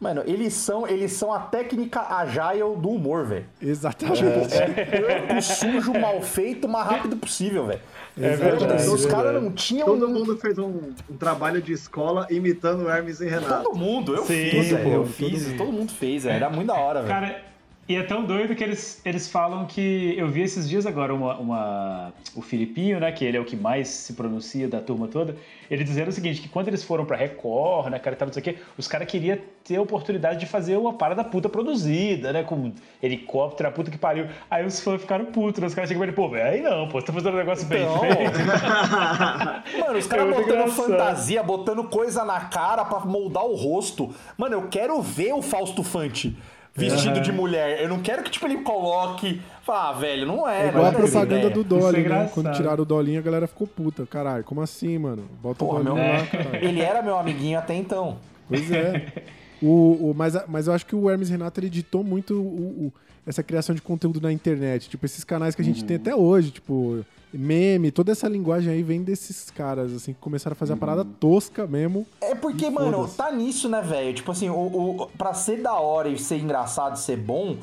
J: Mano, eles são, eles são a técnica agile do humor, velho.
A: Exatamente.
J: É porco sujo, mal feito, o mais rápido possível, velho.
M: É verdade.
J: Os caras não tinham.
M: Todo mundo fez um, um trabalho de escola imitando o Hermes e Renato.
J: Todo mundo, eu
H: Sim,
J: fiz. Eu fiz,
H: todo
J: todo mundo, fez, velho. Era muito da hora, velho.
G: Cara, e é tão doido que eles, eles falam que. Eu vi esses dias agora uma, uma- o Filipinho, né? Que ele é o que mais se pronuncia da turma toda. Ele dizendo o seguinte: que quando eles foram pra Record, né, cara, tal, não sei o quê, os caras queriam ter a oportunidade de fazer uma parada puta produzida, né? Com helicóptero, a puta que pariu. Aí os fãs ficaram putos, né? Os caras chegam e pô, velho, aí não, pô, você tá fazendo um negócio bem
J: Não.
G: feito.
J: Mano, os
G: É
J: caras botando
G: engraçado.
J: fantasia, botando coisa na cara pra moldar o rosto. Mano, eu quero ver o Fausto Fante vestido
A: Aham.
J: de mulher. Eu não quero que, tipo, ele coloque. Fala, ah, velho, não é.
A: É igual
J: não
A: a
J: é
A: propaganda
J: ideia.
A: do Dolly, né? Quando tiraram o Dolinho, a galera ficou puta. Caralho, como assim, mano? Bota
J: Porra,
A: o Dolinho
J: meu-
A: lá, caralho.
J: Ele era meu amiguinho até então.
A: Pois é. O, o- mas, mas eu acho que o Hermes Renato ele ditou muito o- o- essa criação de conteúdo na internet. Tipo, esses canais que a gente
J: Uhum.
A: tem até hoje, tipo, meme, toda essa linguagem aí vem desses caras, assim, que começaram a fazer a parada tosca mesmo.
J: É porque,
A: E
J: mano, tá nisso, né, velho? Tipo assim, o, o, pra ser da hora e ser engraçado, ser bom,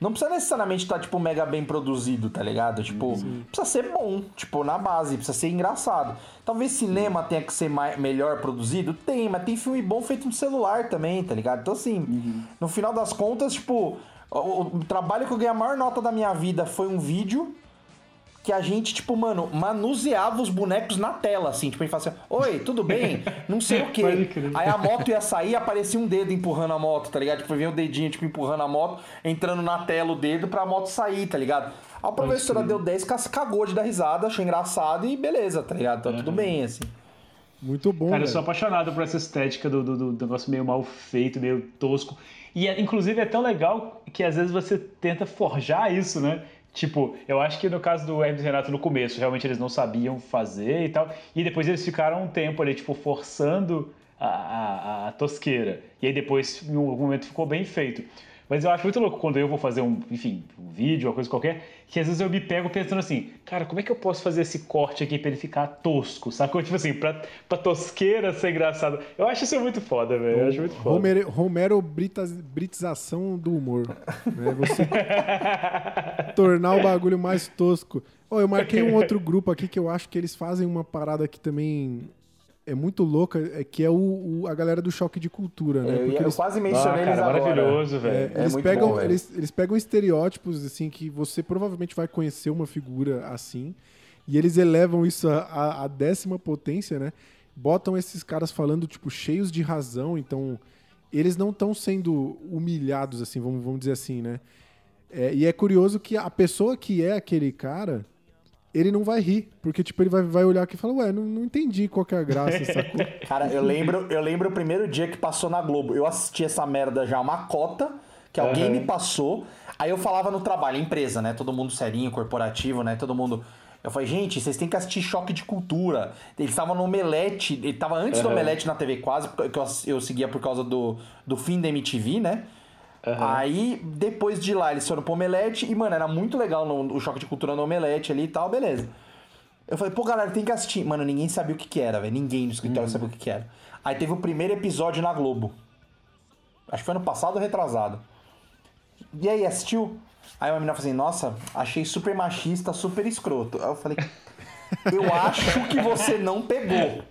J: não precisa necessariamente estar, tipo, mega bem produzido, tá ligado? Tipo, precisa ser bom, tipo, na base, precisa ser engraçado. Talvez cinema tenha que ser mai- melhor produzido? Tem, mas tem filme bom feito no celular também, tá ligado? Então, assim, no final das contas, tipo, o, o trabalho que eu ganhei a maior nota da minha vida foi um vídeo que a gente, tipo, mano, manuseava os bonecos na tela, assim. Tipo, a gente falava assim, oi, tudo bem? Não sei o quê. Aí a moto ia sair aparecia um dedo empurrando a moto, tá ligado? Tipo, vinha o dedinho, tipo, empurrando a moto, entrando na tela o dedo pra moto sair, tá ligado? A professora deu 10, ca- cagou de dar risada, achou engraçado e beleza, tá ligado? Tá tudo bem, assim.
A: Muito bom,
G: Cara, eu
A: velho.
G: sou apaixonado por essa estética do, do, do negócio meio mal feito, meio tosco. E, é- inclusive, é tão legal que às vezes você tenta forjar isso, né? Tipo, eu acho que no caso do Hermes Renato no começo, realmente eles não sabiam fazer e tal. E depois eles ficaram um tempo ali, tipo, forçando a, a, a tosqueira. E aí depois, em algum momento, ficou bem feito.
H: Mas eu acho muito louco quando eu vou fazer um, enfim, um vídeo, uma coisa qualquer, que às vezes eu me pego pensando assim, cara, como é que eu posso fazer esse corte aqui pra ele ficar tosco, sacou? Tipo assim, pra, pra tosqueira ser engraçado. Eu acho isso muito foda, velho. Eu acho muito foda.
A: Romero, Romero Britas, britização do humor. Né? Você tornar o bagulho mais tosco. Ó, eu marquei um outro grupo aqui que eu acho que eles fazem uma parada que também é muito louca, é que é o, o- a galera do choque de cultura, né?
J: Eu,
A: Porque
J: eu
A: eles-
J: quase mencionei
H: Ah,
J: eles
H: cara,
J: agora.
H: maravilhoso, velho.
A: É,
J: É
A: eles, pegam,
J: bom,
A: eles, eles pegam estereótipos, assim, que você provavelmente vai conhecer uma figura assim, e eles elevam isso à décima potência, né? Botam esses caras falando, tipo, cheios de razão, então eles não estão sendo humilhados, assim, vamos, vamos dizer assim, né? É, e é curioso que a pessoa que é aquele cara, ele não vai rir, porque, tipo, ele vai, vai olhar aqui e falar, ué, não, não entendi qual que é a graça, sacou?
J: Cara, eu lembro, eu lembro o primeiro dia que passou na Globo. Eu assisti essa merda já uma cota, que alguém
H: Aham.
J: me passou. Aí eu falava no trabalho, empresa, né? Todo mundo serinho, corporativo, né? Todo mundo. Eu falei, gente, vocês têm que assistir Choque de Cultura. Eles estavam no Omelete, ele tava antes do
H: Aham.
J: Omelete na TV quase, porque eu, eu seguia por causa do, do fim da MTV, né? Aí, depois de lá, eles foram pro Omelete e, mano, era muito legal no, o choque de cultura no Omelete ali e tal, beleza. Eu falei, pô, galera, tem que assistir. Mano, ninguém sabia o que que era, velho. Ninguém no escritório sabia o que que era. Aí teve o primeiro episódio na Globo. Acho que foi ano passado ou retrasado. E aí, assistiu? Aí uma menina falou assim, nossa, achei super machista, super escroto. Aí eu falei, eu acho que você não pegou.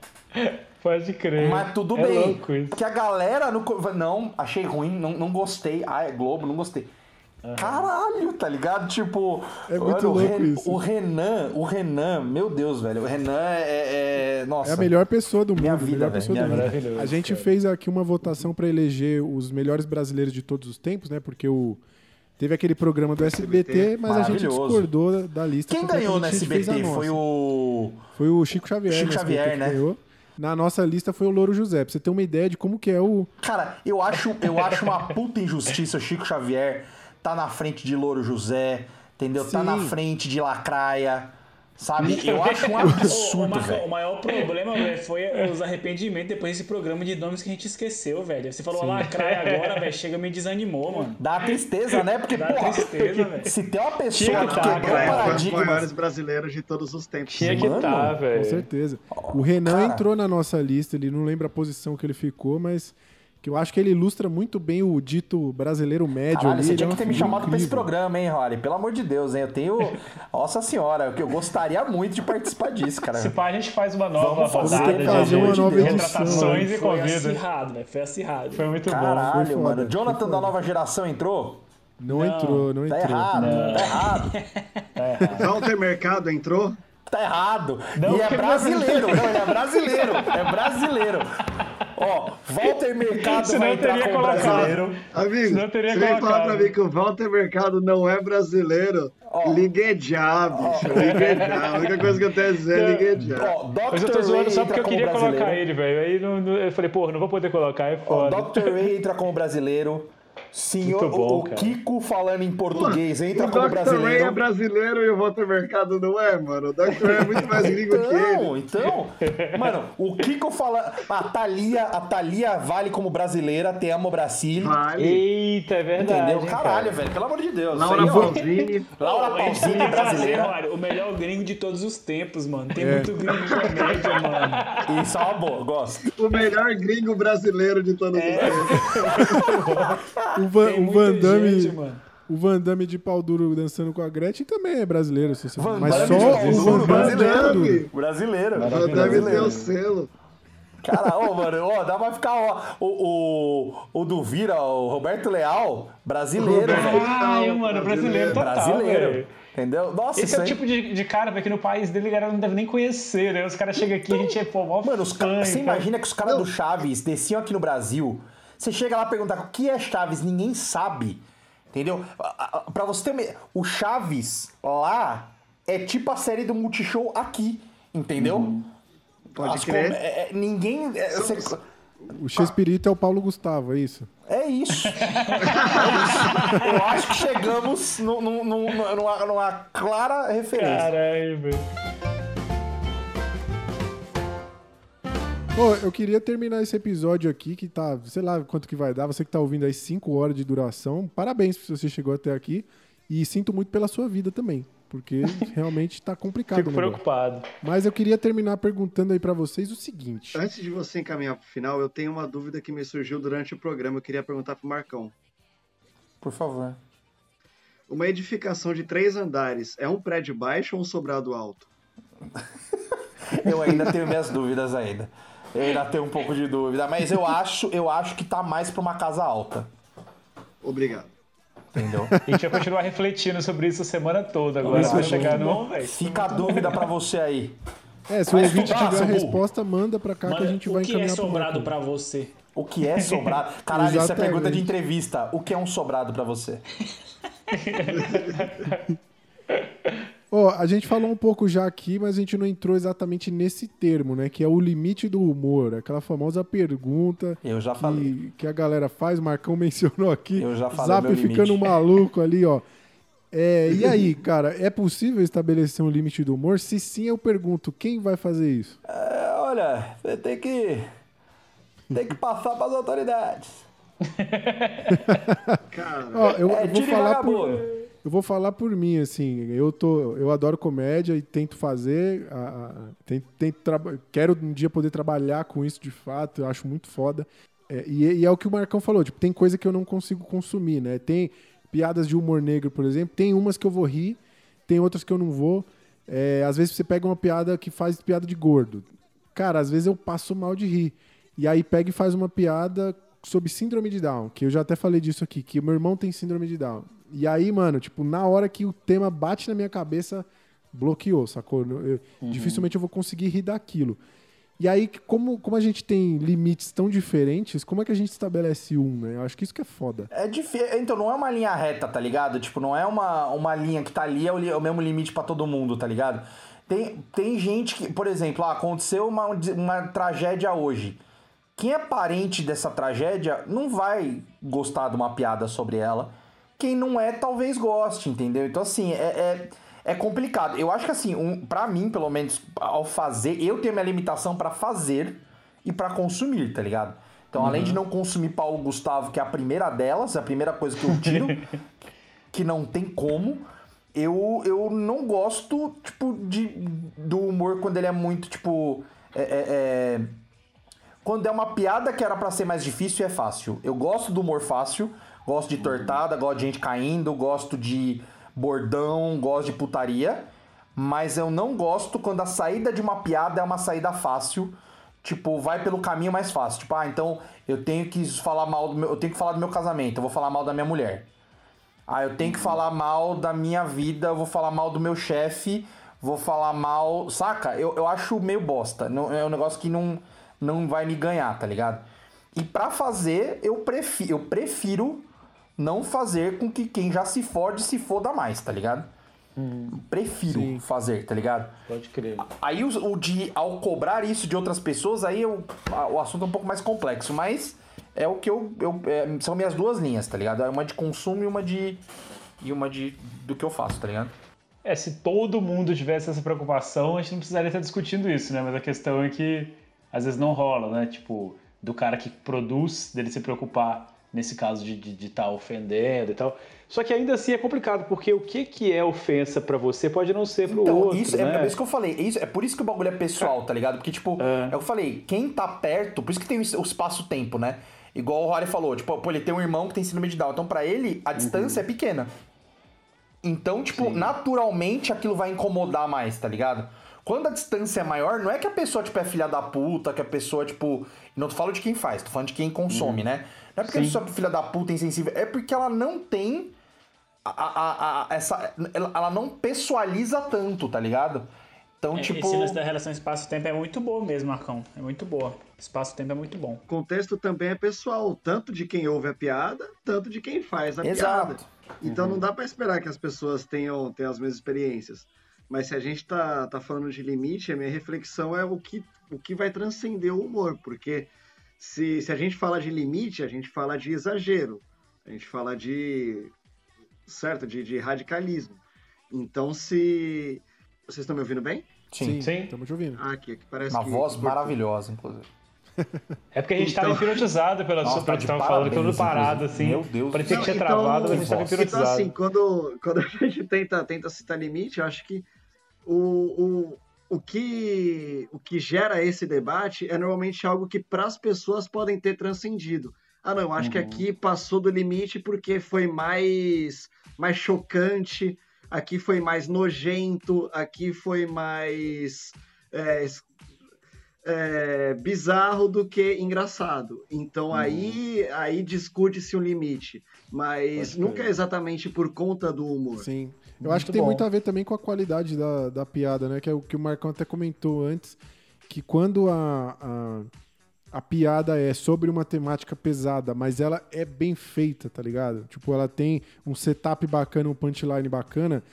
H: Pode crer.
J: Mas tudo
H: é
J: bem.
H: louco isso.
J: Porque a galera no, não, achei ruim, não, não gostei. Ah, é Globo, não gostei. Caralho, tá ligado? Tipo,
A: É muito
J: mano, o, Ren-
A: isso.
J: o Renan, o Renan, meu Deus, velho. O Renan é. é- nossa.
A: É a melhor pessoa do mundo.
J: Minha
A: a
J: vida,
A: melhor
J: velho,
A: pessoa
J: minha
A: do mundo.
J: vida.
A: A gente
H: cara.
A: fez aqui uma votação pra eleger os melhores brasileiros de todos os tempos, né? Porque o teve aquele programa do SBT, mas a gente discordou da, lista.
J: Quem ganhou no SBT? Foi o.
A: Foi o Chico Xavier.
J: Chico
A: SBT
J: Xavier, né?
A: ganhou. Na nossa lista foi o Louro José. Pra você ter uma ideia de como que é o.
J: Cara, eu acho, eu acho uma puta injustiça o Chico Xavier tá na frente de Louro José, entendeu? Tá
A: Sim.
J: na frente de Lacraia, sabe? Eu acho um absurdo,
G: Marcão,
J: velho.
G: o maior problema, velho, foi os arrependimentos depois desse programa de nomes que a gente esqueceu, velho. Você falou lacraia agora, velho, chega me desanimou, mano.
J: Dá tristeza, né? Porque,
G: Dá
J: porra,
G: tristeza, velho.
J: se tem uma pessoa
H: Tinha
J: que
H: que tá,
J: quebrou
H: cara.
M: Foi os
J: paradigmas...
M: maiores brasileiros de todos os tempos.
H: Tinha que
J: Mano,
A: Com
H: velho.
A: certeza. O Renan
J: cara.
A: entrou na nossa lista, ele não lembra a posição que ele ficou, mas que eu acho que ele ilustra muito bem o dito brasileiro médio
J: Caralho,
A: ali.
J: você
A: ele
J: tinha
A: é
J: que ter me
A: figura
J: chamado pra esse
A: incrível.
J: programa, hein, Rory? Pelo amor de Deus, hein? Eu tenho... Nossa senhora, que eu gostaria muito de participar disso, cara.
H: Se pá, a gente faz uma nova
J: Vamos
H: rodada
A: fazer
H: de,
A: uma
H: de
A: nova edição,
H: retratações e
G: Foi
H: convida.
G: acirrado, velho, foi acirrado.
H: Foi muito bom.
J: Caralho,
A: foi foda,
J: mano.
A: foi
J: Jonathan da nova geração entrou?
A: Não, entrou, não
J: Tá
A: entrou.
J: errado, tá errado.
M: Walter Mercado entrou?
J: Tá errado.
H: Não,
J: e é brasileiro. Não, ele é brasileiro. É brasileiro. Ó, Walter Mercado
H: Senão
J: vai
H: eu
J: entrar
H: teria
J: como
H: colocado.
J: brasileiro.
M: Amigo,
H: Senão eu teria
M: você vem falar
H: colocado.
M: pra mim que o Walter Mercado não é brasileiro? Ligue já, bicho. Ligue já. A única coisa que eu tenho a dizer é ligue já.
J: Ó,
H: Mas eu tô zoando só porque eu queria colocar ele, velho. Aí não- não- eu falei, porra, não vou poder colocar, é foda.
J: Dr. Ray entra como brasileiro. Senhor,
H: bom,
J: o
H: cara.
J: Kiko falando em português entra
M: o
J: como
M: Dr. Ray
J: brasileiro.
M: é brasileiro e o Walter Mercado não é, mano. O Dr. Ray é muito mais gringo que ele.
J: Então, então, mano, o Kiko fala. A Thalia, a Thalia vale como brasileira, te amo Brasil.
M: Vale.
H: Eita, é verdade.
J: Entendeu?
H: hein,
J: Caralho,
H: cara.
J: velho, pelo amor de Deus.
M: Laura. Pausini.
J: Laura Pausini brasileira.
G: O melhor gringo de todos os tempos, mano. Tem
A: É.
G: muito gringo em comédia, mano.
J: Isso é uma boa, gosto.
M: O melhor gringo brasileiro de todos
G: É.
M: os tempos.
A: O Van,
G: Tem
A: o Van Damme.
G: gente, mano.
A: O Van Damme de pau duro dançando com a Gretchen também é brasileiro, se você
J: Van
A: Mas
J: Damme
A: só
J: de pau
A: o
J: duro,
A: Van Damme
M: brasileiro.
J: Brasileiro.
M: Deve ter
J: brasileiro.
M: o selo.
J: Cara, ô, mano, ó, dá pra ficar, ó, o, o, o do Vira, o Roberto Leal, brasileiro, velho.
H: Ai, mano, brasileiro total,
J: Brasileiro.
H: velho.
J: Entendeu? Nossa,
H: Esse é o
J: aí-
H: tipo de, de cara velho, que no país dele a galera não deve nem conhecer, né? Os caras chegam aqui e a gente é, pô, mó
J: Mano, os
H: fã,
J: caras. Você
H: então.
J: imagina que os caras do Chaves desciam aqui no Brasil. Você chega lá e perguntar o que é Chaves, ninguém sabe. Entendeu? A- a- Pra você ter uma... O Chaves lá é tipo a série do Multishow aqui. Entendeu?
M: Pode
J: As
M: crer.
J: com- é- é- ninguém. é, você-
A: O Chespirito é o Paulo Gustavo, é isso?
J: É isso. É isso. Eu acho que chegamos nu- nu- nu- numa, numa clara referência.
H: Caralho, velho.
A: Pô, eu queria terminar esse episódio aqui, que tá, sei lá quanto que vai dar. Você que tá ouvindo aí 5 horas de duração. Parabéns se você chegou até aqui. E sinto muito pela sua vida também. Porque realmente tá complicado.
H: Fico preocupado.
A: Mas eu queria terminar perguntando aí pra vocês o seguinte.
M: Antes de você encaminhar pro final, eu tenho uma dúvida que me surgiu durante o programa. Eu queria perguntar pro Marcão.
J: Por favor.
M: Uma edificação de três andares é um prédio baixo ou um sobrado alto?
J: Eu ainda tenho minhas dúvidas ainda. Eu ainda tenho um pouco de dúvida, mas eu acho, eu acho que tá mais pra uma casa alta.
M: Obrigado.
J: Entendeu?
H: A gente vai continuar refletindo sobre isso a semana toda agora.
J: Isso
H: Vai
J: é
H: chegar no. velho.
J: Fica a dúvida pra você aí.
A: É, se o ouvinte tiver a resposta, manda pra cá que a gente
G: o
A: vai
G: que é
A: encaminhar pro
G: sobrado
A: Marcão.
G: pra você?
J: O que é sobrado? Caralho, isso é
A: Exatamente.
J: pergunta de entrevista. O que é um sobrado pra você?
A: Ó, a gente falou um pouco já aqui, mas a gente não entrou exatamente nesse termo, né? Que é o limite do humor. Aquela famosa pergunta
J: Eu já falei.
A: que, que a galera faz, o Marcão mencionou aqui.
J: Eu já falei
A: Zap
J: meu
A: ficando
J: limite.
A: maluco ali, ó. É, e aí, cara, é possível estabelecer um limite do humor? Se sim, eu pergunto, quem vai fazer isso?
J: É, olha, você tem que. Tem que passar pras autoridades.
M: Cara,
A: Ó, eu,
J: É,
A: eu vou falar por. Eu vou falar por mim, assim, eu tô, eu adoro comédia e tento fazer, a- a- tento, tento quero um dia poder trabalhar com isso de fato, eu acho muito foda. É, e, e é o que o Marcão falou, tipo, tem coisa que eu não consigo consumir, né? Tem piadas de humor negro, por exemplo, tem umas que eu vou rir, tem outras que eu não vou. É, às vezes você pega uma piada que faz piada de gordo. Cara, às vezes eu passo mal de rir. E aí pega e faz uma piada sobre síndrome de Down, que eu já até falei disso aqui, que meu irmão tem síndrome de Down. E aí, mano, tipo, na hora que o tema bate na minha cabeça, bloqueou, sacou? Eu- Dificilmente eu vou conseguir rir daquilo. E aí, como, como a gente tem limites tão diferentes, como é que a gente estabelece um, né? Eu acho que isso que é foda.
J: É difícil. Então, não é uma linha reta, tá ligado? Tipo, não é uma, uma linha que tá ali, é o, é o mesmo limite pra todo mundo, tá ligado? Tem, tem gente que, por exemplo, ah, aconteceu uma, uma tragédia hoje. Quem é parente dessa tragédia não vai gostar de uma piada sobre ela. Quem não é, talvez goste, entendeu? Então, assim, é, é, é complicado. Eu acho que, assim, um, pra mim, pelo menos, ao fazer, eu tenho minha limitação pra fazer e pra consumir, tá ligado? Então, além de não consumir Paulo Gustavo, que é a primeira delas, é a primeira coisa que eu tiro, que não tem como, eu, eu não gosto, tipo, de, do humor quando ele é muito, tipo. é- é- é, quando é uma piada que era pra ser mais difícil é fácil. Eu gosto do humor fácil, gosto de tortada, gosto de gente caindo, gosto de bordão, gosto de putaria, mas eu não gosto quando a saída de uma piada é uma saída fácil, tipo, vai pelo caminho mais fácil. Tipo, ah, então eu tenho que falar mal do meu, eu tenho que falar do meu casamento, eu vou falar mal da minha mulher. Ah, eu tenho que falar mal da minha vida, eu vou falar mal do meu chefe, vou falar mal. Saca? Eu, eu acho meio bosta. Não, é um negócio que não, não vai me ganhar, tá ligado? E pra fazer, eu prefiro, eu prefiro não fazer com que quem já se fode se foda mais, tá ligado? Prefiro fazer, tá ligado?
H: Pode crer.
J: Aí o, o de ao cobrar isso de outras pessoas, aí eu, a- o assunto é um pouco mais complexo, mas é o que eu. eu- é, são minhas duas linhas, tá ligado? É uma de consumo e uma de. E uma de. do que eu faço, tá ligado?
H: É, se todo mundo tivesse essa preocupação, a gente não precisaria estar discutindo isso, né? Mas a questão é que às vezes não rola, né? Tipo, do cara que produz, dele se preocupar nesse caso de estar de, tá ofendendo e tal. Só que ainda assim é complicado, porque o que, que é ofensa pra você pode não ser pro
J: Então,
H: outro,
J: isso,
H: né?
J: é, é isso que eu falei. É, isso, é por isso que o bagulho é pessoal, tá ligado? Porque, tipo, é. o que eu falei, quem tá perto, por isso que tem o espaço-tempo, né? Igual o Rory falou, tipo, pô, ele tem um irmão que tem síndrome de Down. Então, pra ele, a distância é pequena. Então, tipo, naturalmente aquilo vai incomodar mais, tá ligado? Quando a distância é maior, não é que a pessoa, tipo, é filha da puta, que a pessoa, tipo. Não tô falando de quem faz, tô falando de quem consome, né? Não é porque a
H: Sim.
J: pessoa é filha da puta insensível, é porque ela não tem. A, a, a- essa, ela, ela não pessoaliza tanto, tá ligado? Então,
G: É,
J: tipo.
G: Esse lance da relação espaço-tempo é muito boa mesmo, Marcão. É muito boa. Espaço-tempo é muito bom.
M: O contexto também é pessoal, tanto de quem ouve a piada, tanto de quem faz a
J: Exato.
M: piada. Então não dá pra esperar que as pessoas tenham, tenham as mesmas experiências. Mas se a gente tá, tá falando de limite, a minha reflexão é o que, o que vai transcender o humor, porque se, se a gente fala de limite, a gente fala de exagero, a gente fala de certo, de, de radicalismo. Então se vocês estão me ouvindo bem?
J: Sim.
A: Estamos te ouvindo.
M: Ah, aqui, aqui parece
J: Uma
M: que
J: voz maravilhosa, inclusive.
H: É porque a gente tava
M: Então-
H: hipnotizado pela
J: Nossa,
H: sua
J: tá
H: falando, todo parado, assim.
J: Meu Deus
H: Parecia que tinha travado, mas a gente tava
M: então,
H: hipnotizado.
M: assim, quando, quando a gente tenta, tenta citar limite, eu acho que o, o, o, que, o que gera esse debate é normalmente algo que para as pessoas podem ter transcendido. Ah, não, acho que
H: Uhum.
M: aqui passou do limite porque foi mais, mais chocante, aqui foi mais nojento, aqui foi mais é, é, bizarro do que engraçado. Então aí, aí discute-se um limite. Mas
A: Pode
M: nunca é exatamente por conta do humor.
A: Sim. Eu acho que tem muito a ver também com a qualidade da, da piada, né? Que é o que o Marcão até comentou antes, que quando a, a, a piada é sobre uma temática pesada, mas ela é bem feita, tá ligado? Tipo, ela tem um setup bacana, um punchline bacana,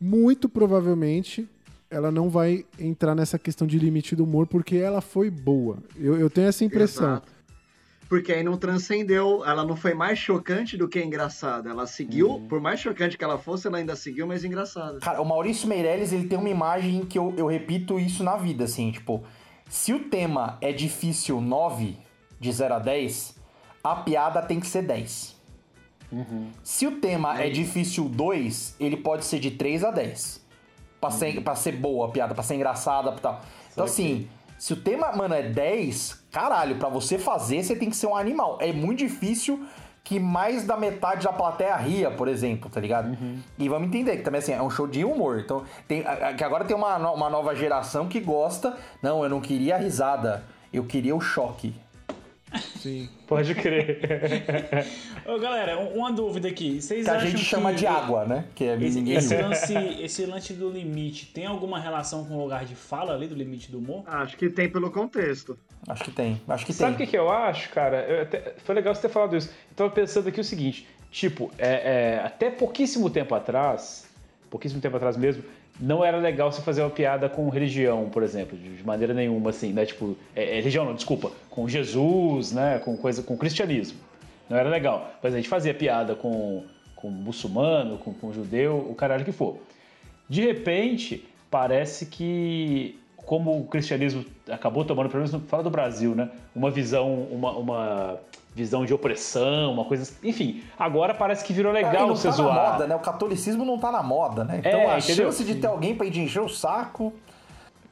A: muito provavelmente ela não vai entrar nessa questão de limite do humor, porque ela foi boa. Eu, eu tenho essa impressão.
M: Exato. Porque aí não transcendeu, ela não foi mais chocante do que engraçada. Ela seguiu, por mais chocante que ela fosse, ela ainda seguiu, mas engraçada.
J: Cara, o Maurício Meirelles, ele tem uma imagem que eu, eu repito isso na vida, assim, tipo, se o tema é difícil 9, de 0 a 10, a piada tem que ser 10. Se o tema é, difícil 2, ele pode ser de 3 a 10. Pra, ser, pra ser boa a piada, pra ser engraçada e tal. Então, assim, se o tema, mano, é 10, caralho, pra você fazer, você tem que ser um animal. É muito difícil que mais da metade da plateia ria, por exemplo, tá ligado? E vamos entender que também, assim, é um show de humor. Então, tem, que agora tem uma, uma nova geração que gosta. Não, eu não queria a risada, eu queria o choque.
A: Sim.
H: Pode crer.
G: Ô, galera, um- uma dúvida aqui. Vocês
J: Que a
G: acham
J: gente
G: que
J: chama de água, né? Que é
G: Esse,
J: ninguém
G: esse lance, esse lance do limite tem alguma relação com o lugar de fala ali do limite do humor?
M: Acho que tem pelo contexto.
J: Acho que tem, acho que
H: Sabe o que, que eu acho, cara? Eu até- foi legal você ter falado isso. Eu tava pensando aqui o seguinte, tipo, é, é, até pouquíssimo tempo atrás, pouquíssimo tempo atrás mesmo, não era legal você fazer uma piada com religião, por exemplo, de maneira nenhuma, assim, né? Tipo, é, é, religião não, desculpa, com Jesus, né? Com coisa, com cristianismo. Não era legal. Mas a gente fazia piada com, com muçulmano, com, com judeu, o caralho que for. De repente, parece que, como o cristianismo acabou tomando, pelo menos no- fala do Brasil, né? Uma visão, uma, uma visão de opressão, uma coisa. Enfim, agora parece que virou
J: É, e
H: legal
J: não
H: você
J: tá
H: zoar.
J: na moda, né? O catolicismo não tá na moda, né? Então
H: É,
J: a
H: entendeu?
J: chance de ter alguém pra ir de encher o saco.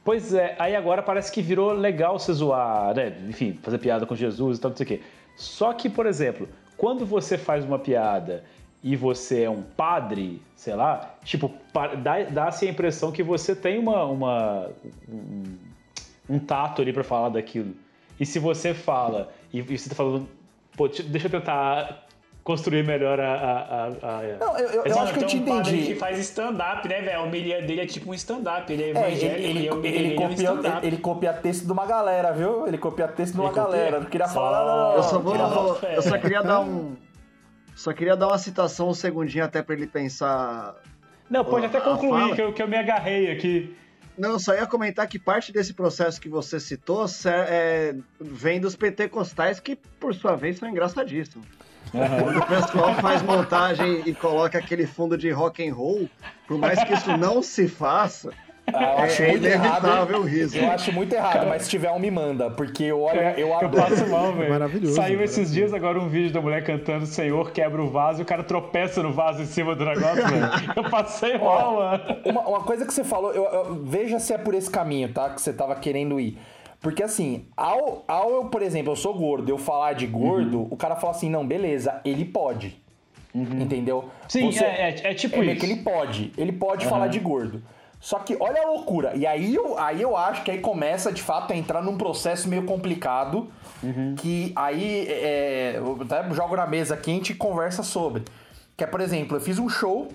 H: Pois é, aí agora parece que virou legal você zoar, né? Enfim, fazer piada com Jesus e tal, não sei o quê. Só que, por exemplo, quando você faz uma piada e você é um padre, sei lá, tipo, dá-se a impressão que você tem uma, uma- um, um tato ali pra falar daquilo. E se você fala, e, e você tá falando, pô, deixa eu tentar construir melhor a. a, a- a-
J: Não, eu, eu, eu acho que eu te
G: tem um
J: entendi.
G: que faz stand-up, né, velho? A homilia dele é tipo um stand-up. Ele é
J: É,
G: evangélico
J: ele, ele,
G: e homilia
J: ele,
G: dele é um
J: copia,
G: stand-up.
J: ele copia texto de uma galera, viu? Ele copia texto de uma
G: Ele copia?
J: galera. Não queria
G: Só-
J: falar, não, não,
M: Eu só vou.
G: Queria-
M: Eu só queria dar um. Só queria dar uma citação um segundinho até pra ele pensar.
H: Não, pode até concluir que eu, que eu me agarrei aqui.
M: Não, só ia comentar que parte desse processo que você citou é, vem dos pentecostais, que por sua vez são engraçadíssimos. Quando o pessoal faz montagem e coloca aquele fundo de rock and roll, por mais que isso não se faça,
J: Ah, eu acho
M: é
J: muito errado.
M: o riso.
J: Eu acho muito errado, mas se tiver um, me manda. Porque olha, eu
H: Eu
J: adoro.
H: passo mal, velho.
A: Maravilhoso,
H: Saiu esses dias agora um vídeo da mulher cantando Senhor quebra o vaso e o cara tropeça no vaso em cima do negócio, velho. Eu passei mal, mano.
J: Uma, uma coisa que você falou, eu, eu- veja se é por esse caminho, tá? Que você tava querendo ir. Porque assim, ao, ao eu, por exemplo, eu sou gordo, eu falar de gordo, o cara fala assim, não, beleza, ele pode. Entendeu?
H: Sim, é- é- é tipo
J: meio
H: isso.
J: que ele pode. Ele pode
H: Aham.
J: falar de gordo. Só que olha a loucura. E aí eu, aí eu acho que aí começa, de fato, a entrar num processo meio complicado. Que aí é, eu até jogo na mesa aqui e a gente conversa sobre. Que é, por exemplo, eu fiz um show,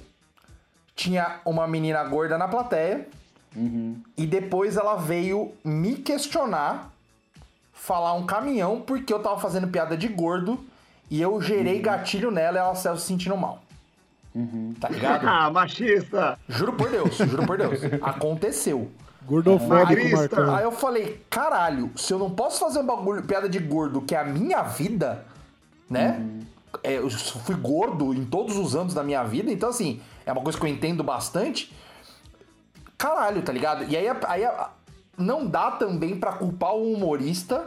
J: tinha uma menina gorda na plateia. E depois ela veio me questionar, falar um caminhão, porque eu tava fazendo piada de gordo e eu gerei gatilho nela e ela saiu se sentindo mal. Tá ligado?
M: Ah, machista!
J: Juro por Deus, juro por Deus. Aconteceu.
A: Gordofóbico,
J: Aí,
A: Marcão.
J: aí eu falei, caralho, se eu não posso fazer um bagulho, piada de gordo, que é a minha vida, né? É, eu fui gordo em todos os anos da minha vida, então assim, é uma coisa que eu entendo bastante. Caralho, tá ligado? E aí, aí não dá também pra culpar o humorista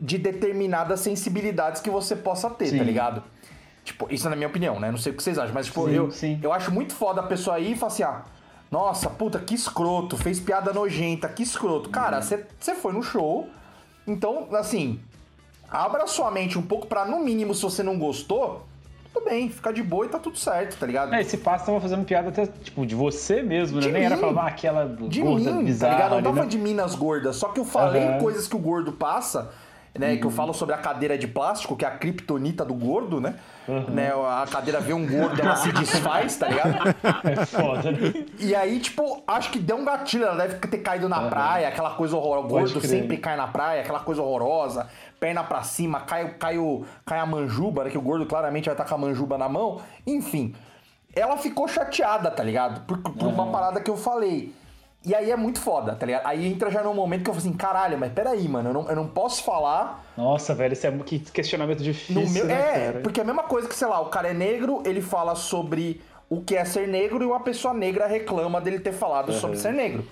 J: de determinadas sensibilidades que você possa ter,
H: Sim.
J: tá ligado? Tipo, isso é na minha opinião, né? Não sei o que vocês acham, mas tipo,
H: Sim,
J: eu,
H: sim.
J: eu acho muito foda a pessoa aí e falar assim, ah, nossa, puta, que escroto, fez piada nojenta, que escroto. Cara, você você foi no show, então, assim, abra sua mente um pouco pra, no mínimo, se você não gostou, tudo bem, fica de boa e tá tudo certo, tá ligado?
H: É, esse passo tava fazendo piada até, tipo, de você mesmo, né? Nem era
J: mim.
H: falar ah, aquela
J: de
H: gorda
J: mim,
H: bizarra.
J: tá ligado? Eu não tava
H: né?
J: de minas gordas, só que eu falei
H: Aham.
J: coisas que o gordo passa, né?
H: Uhum.
J: Que eu falo sobre a cadeira de plástico, que é a kriptonita do gordo, né? né? A cadeira vê um gordo, ela se desfaz, tá ligado?
H: É foda, né?
J: E aí, tipo, acho que deu um gatilho, ela deve ter caído na praia, aquela coisa horrorosa. O gordo sempre cai na praia, aquela coisa horrorosa, perna pra cima, cai, cai, o, cai a manjuba, né? Que o gordo claramente vai estar com a manjuba na mão. Enfim, ela ficou chateada, tá ligado? Por, por uma parada que eu falei. E aí é muito foda, tá ligado? Aí entra já num momento que eu falo assim, caralho, mas peraí, mano, eu não, eu não posso falar
H: Nossa, velho, esse é um que questionamento difícil,
J: no meu,
H: né,
J: é,
H: cara?
J: porque é a mesma coisa que, sei lá, o cara é negro, ele fala sobre o que é ser negro e uma pessoa negra reclama dele ter falado sobre
H: Uhum.
J: ser negro.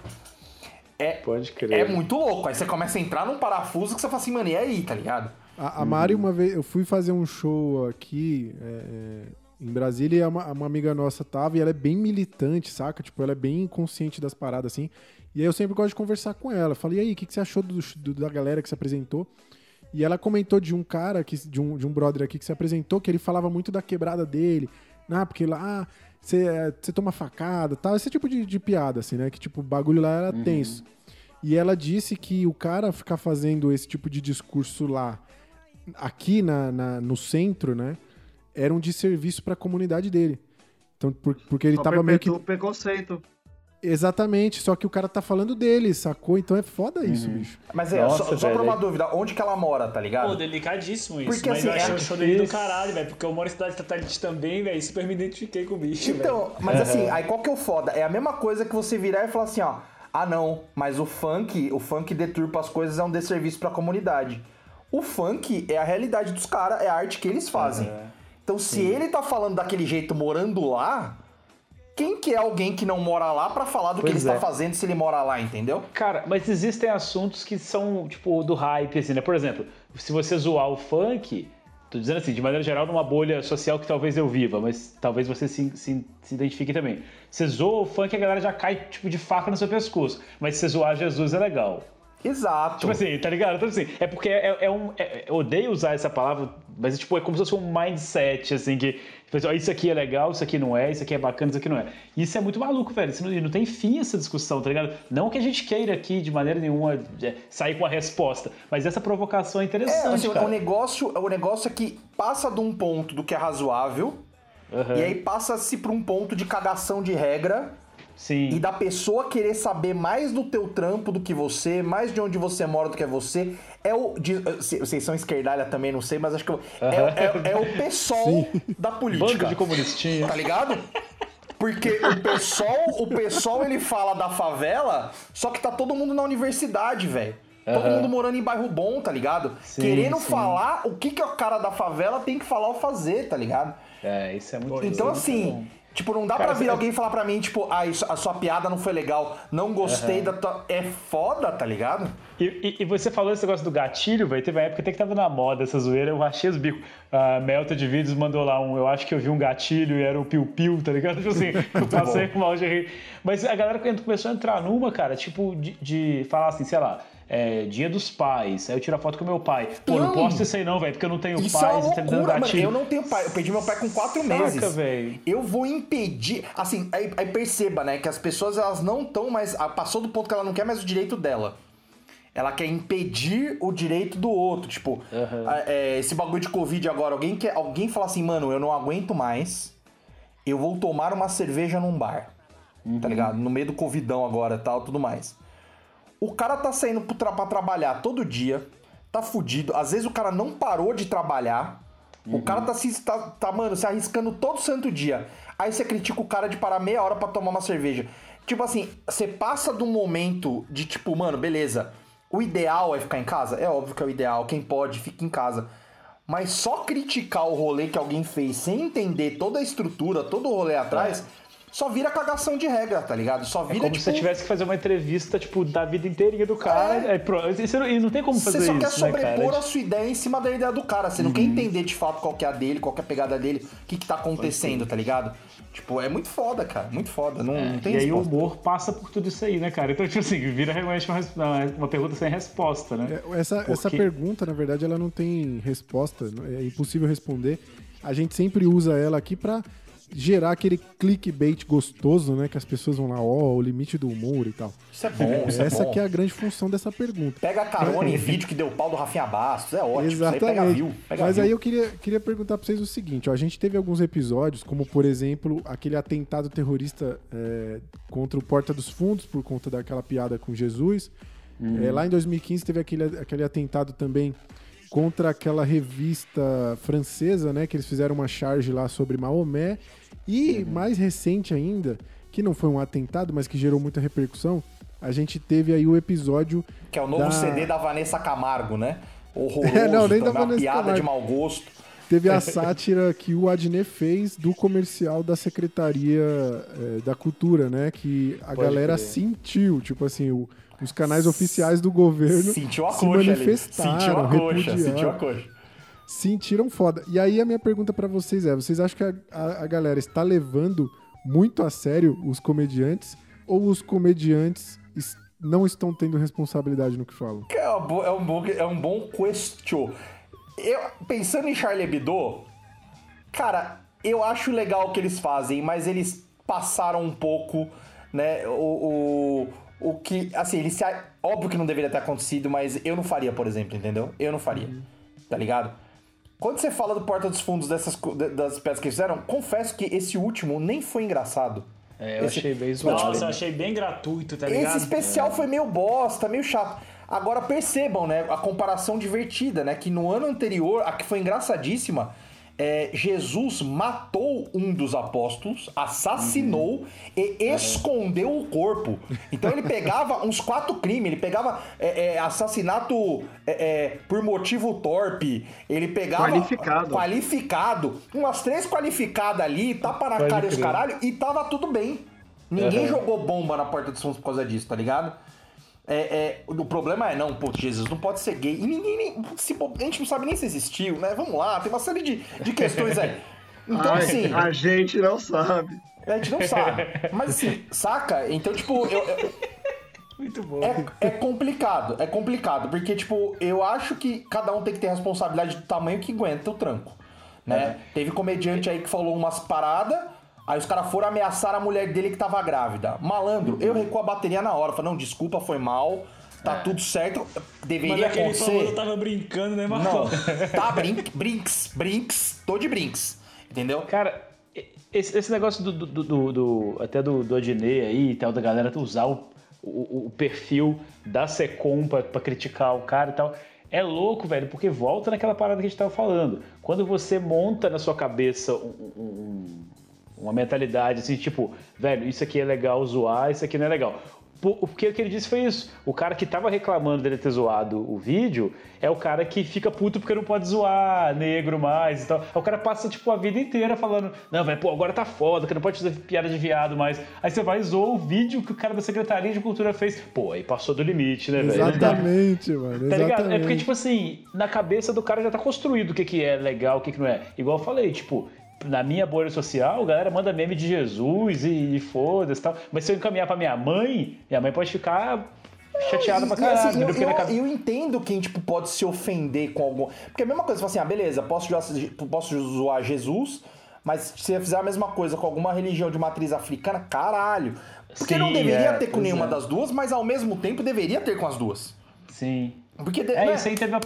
J: É,
H: Pode crer.
J: é muito louco. Aí você começa a entrar num parafuso que você fala assim, mano, e aí, tá ligado?
A: A, a Mari, uma vez, eu fui fazer um show aqui é, é, em Brasília uma, uma amiga nossa tava e ela é bem militante, saca? Tipo, ela é bem consciente das paradas assim. E aí eu sempre gosto de conversar com ela. Falei, e aí, o que, que você achou do- do- da galera que se apresentou? E ela comentou de um cara, que, de, um, de um brother aqui que se apresentou, que ele falava muito da quebrada dele. Ah, porque lá ah, você é, você toma facada tal. Esse tipo de, de piada, assim, né? Que tipo, o bagulho lá era tenso. E ela disse que o cara ficar fazendo esse tipo de discurso lá, aqui na, na- no centro, né? Era um desserviço pra comunidade dele. Então, por- porque ele
M: Só
A: tava meio que.
M: preconceito.
A: Exatamente, só que o cara tá falando dele, sacou? Então é foda isso, bicho.
J: Mas é,
H: Nossa,
J: só, só pra uma dúvida, onde que ela mora, tá ligado?
G: Pô, delicadíssimo isso.
J: Porque,
G: mas
J: assim,
G: eu achei
J: é
G: o show dele do caralho, velho. Porque eu moro em cidade satélite também, velho. Super me identifiquei com o bicho, velho.
J: Então, mas assim, aí qual que é o foda? É a mesma coisa que você virar e falar assim, ó. Ah, não, mas o funk, o funk deturpa as coisas, é um desserviço pra comunidade. O funk é a realidade dos caras, é a arte que eles fazem. Então, se ele tá falando daquele jeito morando lá, quem que é alguém que não mora lá pra falar do que
H: Pois
J: ele
H: é.
J: está fazendo se ele mora lá, entendeu?
H: Cara, mas existem assuntos que são, tipo, do hype, assim, né? Por exemplo, se você zoar o funk, tô dizendo assim, de maneira geral, numa bolha social que talvez eu viva, mas talvez você se, se, se identifique também. Você zoa o funk, a galera já cai, tipo, de faca no seu pescoço. Mas se você zoar Jesus é legal.
J: Exato.
H: Tipo assim, tá ligado? Então, assim, é porque é, é um. é- eu odeio usar essa palavra, mas tipo, é como se fosse um mindset, assim, que. tipo assim, ó, isso aqui é legal, isso aqui não é, isso aqui é bacana, isso aqui não é. Isso é muito maluco, velho. Isso não, não tem fim essa discussão, tá ligado? Não que a gente queira aqui, de maneira nenhuma, é, sair com a resposta, mas essa provocação é
J: É,
H: interessante,
J: assim,
H: cara.
J: o negócio, o negócio é que passa de um ponto do que é razoável
H: Aham.
J: e aí passa-se pra um ponto de cagação de regra
H: Sim.
J: e da pessoa querer saber mais do teu trampo do que você, mais de onde você mora do que você. É o. de- se- vocês são esquerdalha também, não sei, mas acho que eu- é, é- é o pessoal da política.
H: Bando de comunistinha.
J: Tá ligado? Porque o pessoal, o pessoal ele fala da favela, só que tá todo mundo na universidade, velho. Todo
H: Aham.
J: mundo morando em bairro bom, tá ligado?
H: Sim,
J: Querendo
H: sim.
J: falar o que, que o cara da favela tem que falar ou fazer, tá ligado?
H: É, isso é muito
J: Então,
H: é
J: assim, tipo, não dá
H: Cara,
J: pra vir
H: você-
J: alguém falar pra mim, tipo, ah, isso- a sua piada não foi legal, não gostei
H: Aham.
J: da tua. É foda, tá ligado?
H: E, e- e você falou esse negócio do gatilho, velho. Teve uma época até que tava na moda essa zoeira, eu achei os bicos. A Melta de Vídeos mandou lá um, eu acho que eu vi um gatilho e era o piu-piu, tá ligado? Tipo assim, eu passei mal de rir. Mas a galera começou a entrar numa, cara, tipo, de, de falar assim, sei lá, é, dia dos pais, aí eu tiro a foto com meu pai. Pô, não
J: Não.
H: isso aí não, velho, porque eu não tenho
J: Isso é
H: pais
J: uma
H: e tá me dando
J: loucura, mano. Eu não tenho pai. Eu perdi meu pai com quatro
H: Saca,
J: meses.
H: velho.
J: Eu vou impedir. Assim, aí, aí perceba, né? Que as pessoas elas não estão mais. ah, Passou do ponto que ela não quer mais o direito dela. Ela quer impedir o direito do outro. Tipo, ah, é, esse bagulho de Covid agora, alguém quer. Alguém fala assim, mano, eu não aguento mais. Eu vou tomar uma cerveja num bar. Tá ligado? No meio do Covidão agora tal, tudo mais. O cara tá saindo pro tra- pra trabalhar todo dia, tá fudido. Às vezes o cara não parou de trabalhar. O cara tá, se, tá, tá, mano, se arriscando todo santo dia. Aí você critica o cara de parar meia hora pra tomar uma cerveja. Tipo assim, você passa de um momento de tipo, mano, beleza. O ideal é ficar em casa? É óbvio que é o ideal. Quem pode, fica em casa. Mas só criticar o rolê que alguém fez sem entender toda a estrutura, todo o rolê atrás, só vira cagação de regra, tá ligado? Só
H: É
J: vira
H: como
J: tipo.
H: se você tivesse que fazer uma entrevista, tipo, da vida inteirinha do cara. É. pronto. E não- e não tem como fazer
J: Você só
H: isso,
J: quer
H: né,
J: sobrepor
H: cara?
J: a sua ideia em cima da ideia do cara. Você não quer entender de fato qual que é a dele, qual que é a pegada dele, o que que tá acontecendo, tá ligado? Tipo, é muito foda, cara. Muito foda. Não, não tem
H: e aí o
J: resposta.
H: humor passa por tudo isso aí, né, cara? Então, tipo assim, vira realmente uma, res- uma- pergunta sem resposta, né?
A: É, Essa, essa
H: Porque-
A: pergunta, na verdade, ela não tem resposta, é impossível responder. A gente sempre usa ela aqui pra gerar aquele clickbait gostoso, né? Que as pessoas vão lá, ó, o limite do humor e tal.
J: Isso é bom, isso é
A: Essa
J: bom.
A: que é a grande função dessa pergunta.
J: Pega a carona em vídeo que deu pau do Rafinha Bastos. É ótimo. Isso aí pega
A: Exatamente.
J: view. Pega
A: Mas
J: view.
A: aí eu queria, queria perguntar pra vocês o seguinte: ó, a gente teve alguns episódios, como por exemplo aquele atentado terrorista é, contra o Porta dos Fundos, por conta daquela piada com Jesus.
H: Uhum.
A: É, lá em 2015 teve aquele, aquele atentado também contra aquela revista francesa, né? Que eles fizeram uma charge lá sobre Maomé. E
J: Uhum.
A: mais recente ainda, que não foi um atentado, mas que gerou muita repercussão, a gente teve aí o episódio.
J: Que é o novo
A: da-
J: CD da Vanessa Camargo, né? Horroroso.
A: É, não, nem da Vanessa
J: piada
A: Camargo.
J: de mau gosto.
A: Teve a sátira que o Adnet fez do comercial da Secretaria eh, da Cultura, né? Que a
J: Pode
A: galera
J: crer.
A: sentiu, tipo assim, o- os canais oficiais do governo
J: Sentiu a
A: se
J: coxa
A: manifestaram,
J: Sentiu a coxa, sentiu a coxa.
A: Sentiram foda. E aí a minha pergunta pra vocês é: vocês acham que a, a- a galera está levando muito a sério os comediantes ou os comediantes es- não estão tendo responsabilidade no que falam?
J: É, bo- é um bom, é um bom question. Eu, pensando em Charlie Hebdo, cara, eu acho legal o que eles fazem, mas eles passaram um pouco, né, o, o, o que, assim, eles se, óbvio que não deveria ter acontecido, mas eu não faria, por exemplo, entendeu? Eu não faria, tá ligado? Quando você fala do Porta dos Fundos dessas, das peças que eles fizeram, confesso que esse último nem foi engraçado.
H: É, eu
J: Esse-
H: achei bem zoado.
G: Nossa, eu achei bem gratuito, tá ligado?
J: esse especial foi meio bosta, meio chato. Agora percebam, né, a comparação divertida, né, que no ano anterior, a que foi engraçadíssima, é, Jesus matou um dos apóstolos, assassinou e escondeu o corpo. Então ele pegava uns quatro crimes, ele pegava é, é, assassinato é, é, por motivo torpe, ele pegava
M: Qualificado.
J: qualificado, umas três qualificadas ali, tapa na cara e os caralho, e tava tudo bem. Ninguém
H: Aham.
J: jogou bomba na porta dos fundos por causa disso, tá ligado? É, é, o problema é, não, pô, Jesus não pode ser gay. E ninguém nem. Se, a gente não sabe nem se existiu, né? Vamos lá, tem uma série de, de questões aí. Então,
M: Ai,
J: assim.
M: A gente não sabe.
J: A gente não sabe. Mas assim, saca? Então, tipo, eu- eu,
G: Muito bom.
J: é, é complicado, é complicado, porque, tipo, eu acho que cada um tem que ter responsabilidade do tamanho que aguenta o tranco, né? Teve comediante aí que falou umas paradas, aí os caras foram ameaçar a mulher dele que tava grávida. Malandro, eu recuo a bateria na hora, falei, não, desculpa, foi mal, tá tudo certo,
G: Mas
J: deveria
G: aquele
J: acontecer.
G: eu tava brincando, né, Marcão?
J: Não, tá, brinks, brinks, brinks, tô de brinks, entendeu?
H: Cara, esse, esse negócio do, do, do- do- até do, do Adnet aí e tal, da galera usar o, o, o perfil da Secom pra, pra criticar o cara e tal, é louco, velho, porque volta naquela parada que a gente tava falando. Quando você monta na sua cabeça um- um- uma mentalidade assim, tipo, velho, isso aqui é legal zoar, isso aqui não é legal. Por- O que ele disse foi isso. O cara que tava reclamando dele ter zoado o vídeo é o cara que fica puto porque não pode zoar negro mais e tal. Aí o cara passa, tipo, a vida inteira falando, não, velho, pô, agora tá foda, que não pode fazer piada de viado mais. Aí você vai e zoa o vídeo que o cara da Secretaria de Cultura fez. Pô, aí passou do limite, né, velho?
A: Exatamente, mano.
H: Tá ligado? É porque, tipo assim, na cabeça do cara já tá construído o que, que é legal, o que, que não é. Igual eu falei, tipo, na minha bolha social, a galera manda meme de Jesus e, e foda-se e tal. Mas se eu encaminhar pra minha mãe, minha mãe pode ficar chateada pra
J: E,
H: caralho.
J: assim, eu, eu-
H: cabe-
J: eu entendo quem, tipo, pode se ofender com algum... Porque é a mesma coisa, você fala assim, ah, beleza, posso, zoar- posso zoar Jesus, mas se você fizer a mesma coisa com alguma religião de matriz africana, caralho. Porque não
H: Sim,
J: deveria
H: é,
J: ter com nenhuma
H: é.
J: das duas, mas ao mesmo tempo deveria ter com as duas.
H: Sim.
J: Porque, de-
H: É,
J: né?
H: isso aí teve uma...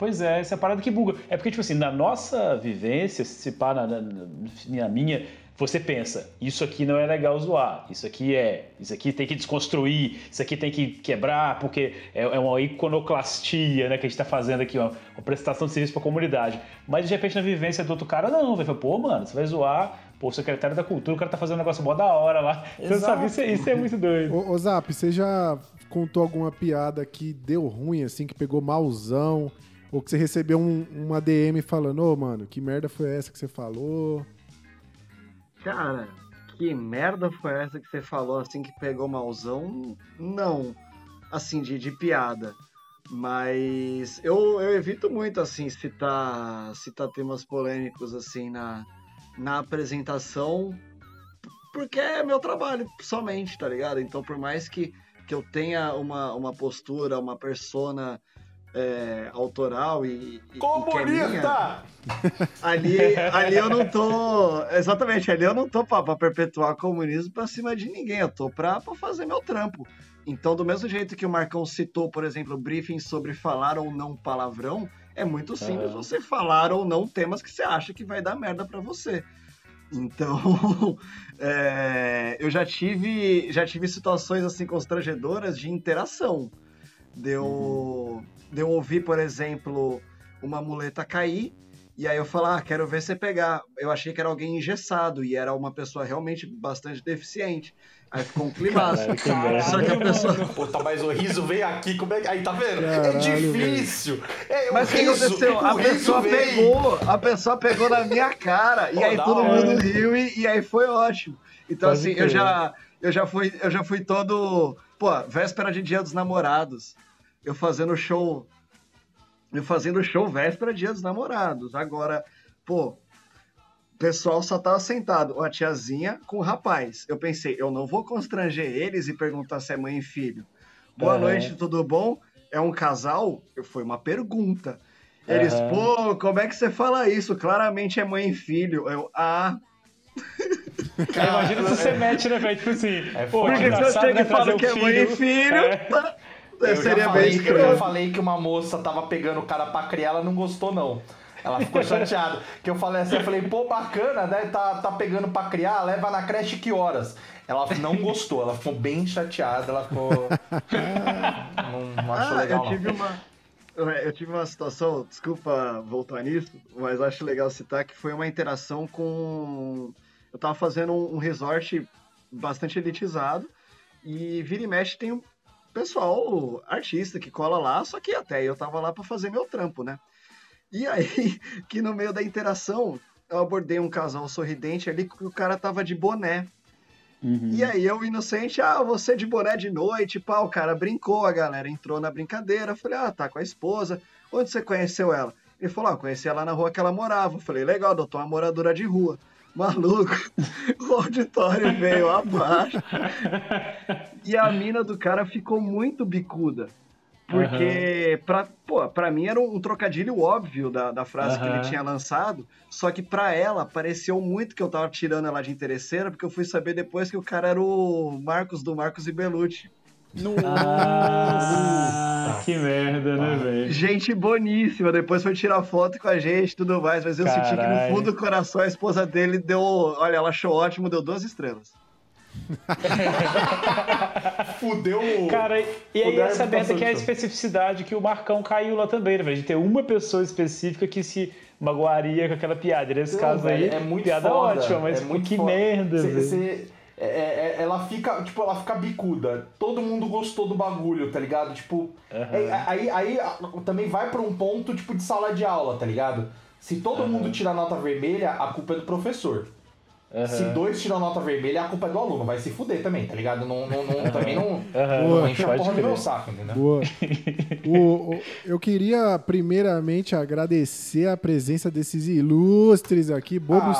H: Pois é, essa é a parada que buga. É porque, tipo assim, na nossa vivência, se pá, na, na, na minha, você pensa, isso aqui não é legal zoar, isso aqui é, isso aqui tem que desconstruir, isso aqui tem que quebrar, porque é, é uma iconoclastia, né, que a gente tá fazendo aqui, ó, uma prestação de serviço pra comunidade. Mas, de repente, na vivência do outro cara, não, vai pô, mano, você vai zoar, pô, o secretário da cultura, o cara tá fazendo um negócio mó da hora lá.
A: Exato.
H: sabe, isso, é- isso é muito doido.
A: Ô, ô Zap, você já contou alguma piada que deu ruim, assim, que pegou malzão? Ou que você recebeu um- uma DM falando, ô, mano, que merda foi essa que você falou?
M: Cara, Que merda foi essa que você falou assim que pegou malzão? Não. Assim, de, de piada. Mas eu, eu evito muito, assim, citar, citar temas polêmicos, assim, na, na apresentação, porque é meu trabalho somente, tá ligado? Então, por mais que, que eu tenha uma, uma postura, uma persona é, autoral e. e- e é
J: Comunista!
M: ali, ali eu não tô. Exatamente, ali eu não tô pra, pra perpetuar comunismo pra cima de ninguém, eu tô pra, pra fazer meu trampo. Então, do mesmo jeito que o Marcão citou, por exemplo, o briefing sobre falar ou não palavrão, é muito simples
H: Aham.
M: você falar ou não temas que você acha que vai dar merda pra você. Então, é, eu já tive, já tive situações assim constrangedoras de interação. De eu, de eu ouvir, por exemplo, uma muleta cair, e aí eu falar, ah, quero ver você pegar. Eu achei que era alguém engessado, e era uma pessoa realmente bastante deficiente. Aí ficou um climaço.
H: Caralho, que merda.
M: Só que a pessoa.
J: Puta, mas o riso veio aqui, como é que. Aí, tá vendo? é
M: Caralho,
J: difícil. É, o
M: Mas o que aconteceu? A pessoa
J: veio.
M: pegou, a pessoa pegou na minha cara, e
J: Pô,
M: aí todo
J: hora.
M: mundo riu e, e aí foi ótimo. Então,
H: Pode
M: assim, eu já, eu, já fui, eu já fui todo. Pô, véspera de dia dos namorados. Eu fazendo show. Eu fazendo show véspera de dia dos namorados. Agora, pô, o pessoal só tava sentado, a tiazinha com o rapaz. Eu pensei, eu não vou constranger eles e perguntar se é mãe e filho. Boa noite, tudo bom? É um casal? Foi uma pergunta. Eles,
H: Aham.
M: pô, como é que você fala isso? Claramente é mãe e filho. Eu, ah.
H: Aí imagina se você mete, né, velho? Tipo assim, pô,
M: Porque se eu chego
H: né,
M: e falo que é mãe e filho,
H: É.
M: tá-
J: Eu
M: seria bem
J: falei, eu falei que uma moça tava pegando o cara pra criar, ela não gostou, não. Ela ficou chateada. Que eu falei assim, eu falei, pô, bacana, né? Tá, tá pegando pra criar, leva na creche que horas? Ela não gostou, ela ficou bem chateada, ela ficou. Não, não achou
M: Ah,
J: legal.
M: eu tive uma. Eu tive uma situação, desculpa voltar nisso, mas acho legal citar que foi uma interação com. Eu tava fazendo um, um resort bastante elitizado e vira e mexe tem um pessoal artista que cola lá, só que até eu tava lá pra fazer meu trampo, né? E aí, que no meio da interação, eu abordei um casal sorridente ali que o cara tava de boné. E aí eu, inocente, ah, você de boné de noite, pá, o cara brincou, a galera entrou na brincadeira, eu falei, ah, tá com a esposa, onde você conheceu ela? Ele falou, ah, conheci ela na rua que ela morava. Eu falei, legal, doutor, uma moradora de rua. Maluco, o auditório veio abaixo. E a mina do cara ficou muito bicuda. Porque, pra, pô, pra mim era um trocadilho óbvio da, da frase que ele tinha lançado, só que pra ela pareceu muito que eu tava tirando ela de interesseira, porque eu fui saber depois que o cara era o Marcos do Marcos e Belucci.
H: Ah, que merda, né, velho?
M: Gente boníssima, depois foi tirar foto com a gente e tudo mais, mas eu senti que no fundo do coração a esposa dele deu. Olha, ela achou ótimo, deu duas estrelas.
J: Fudeu o.
H: Cara, e aí essa merda que é a especificidade que o Marcão caiu lá também, né, velho? De ter uma pessoa específica que se magoaria com aquela piada. E nesse
J: Não,
H: caso
J: velho,
H: aí,
J: é muito
H: piada
J: foda,
H: ótima, mas
J: é muito
H: que
J: foda.
H: merda,
J: Cê-
H: velho.
J: cê- é- é- é- ela fica, tipo, ela fica bicuda. Todo mundo gostou do bagulho, tá ligado? Tipo, é- aí, aí também vai pra um ponto, tipo, de sala de aula, tá ligado? Se todo mundo tirar nota vermelha, a culpa é do professor. Se dois tiram nota vermelha, a culpa é do aluno. Vai se fuder também, tá ligado? Não, não, não- também não,
A: Boa.
J: não enche a porra do meu saco, entendeu?
A: Boa. O- o- eu queria primeiramente agradecer a presença desses ilustres aqui, Bobo
J: Ah,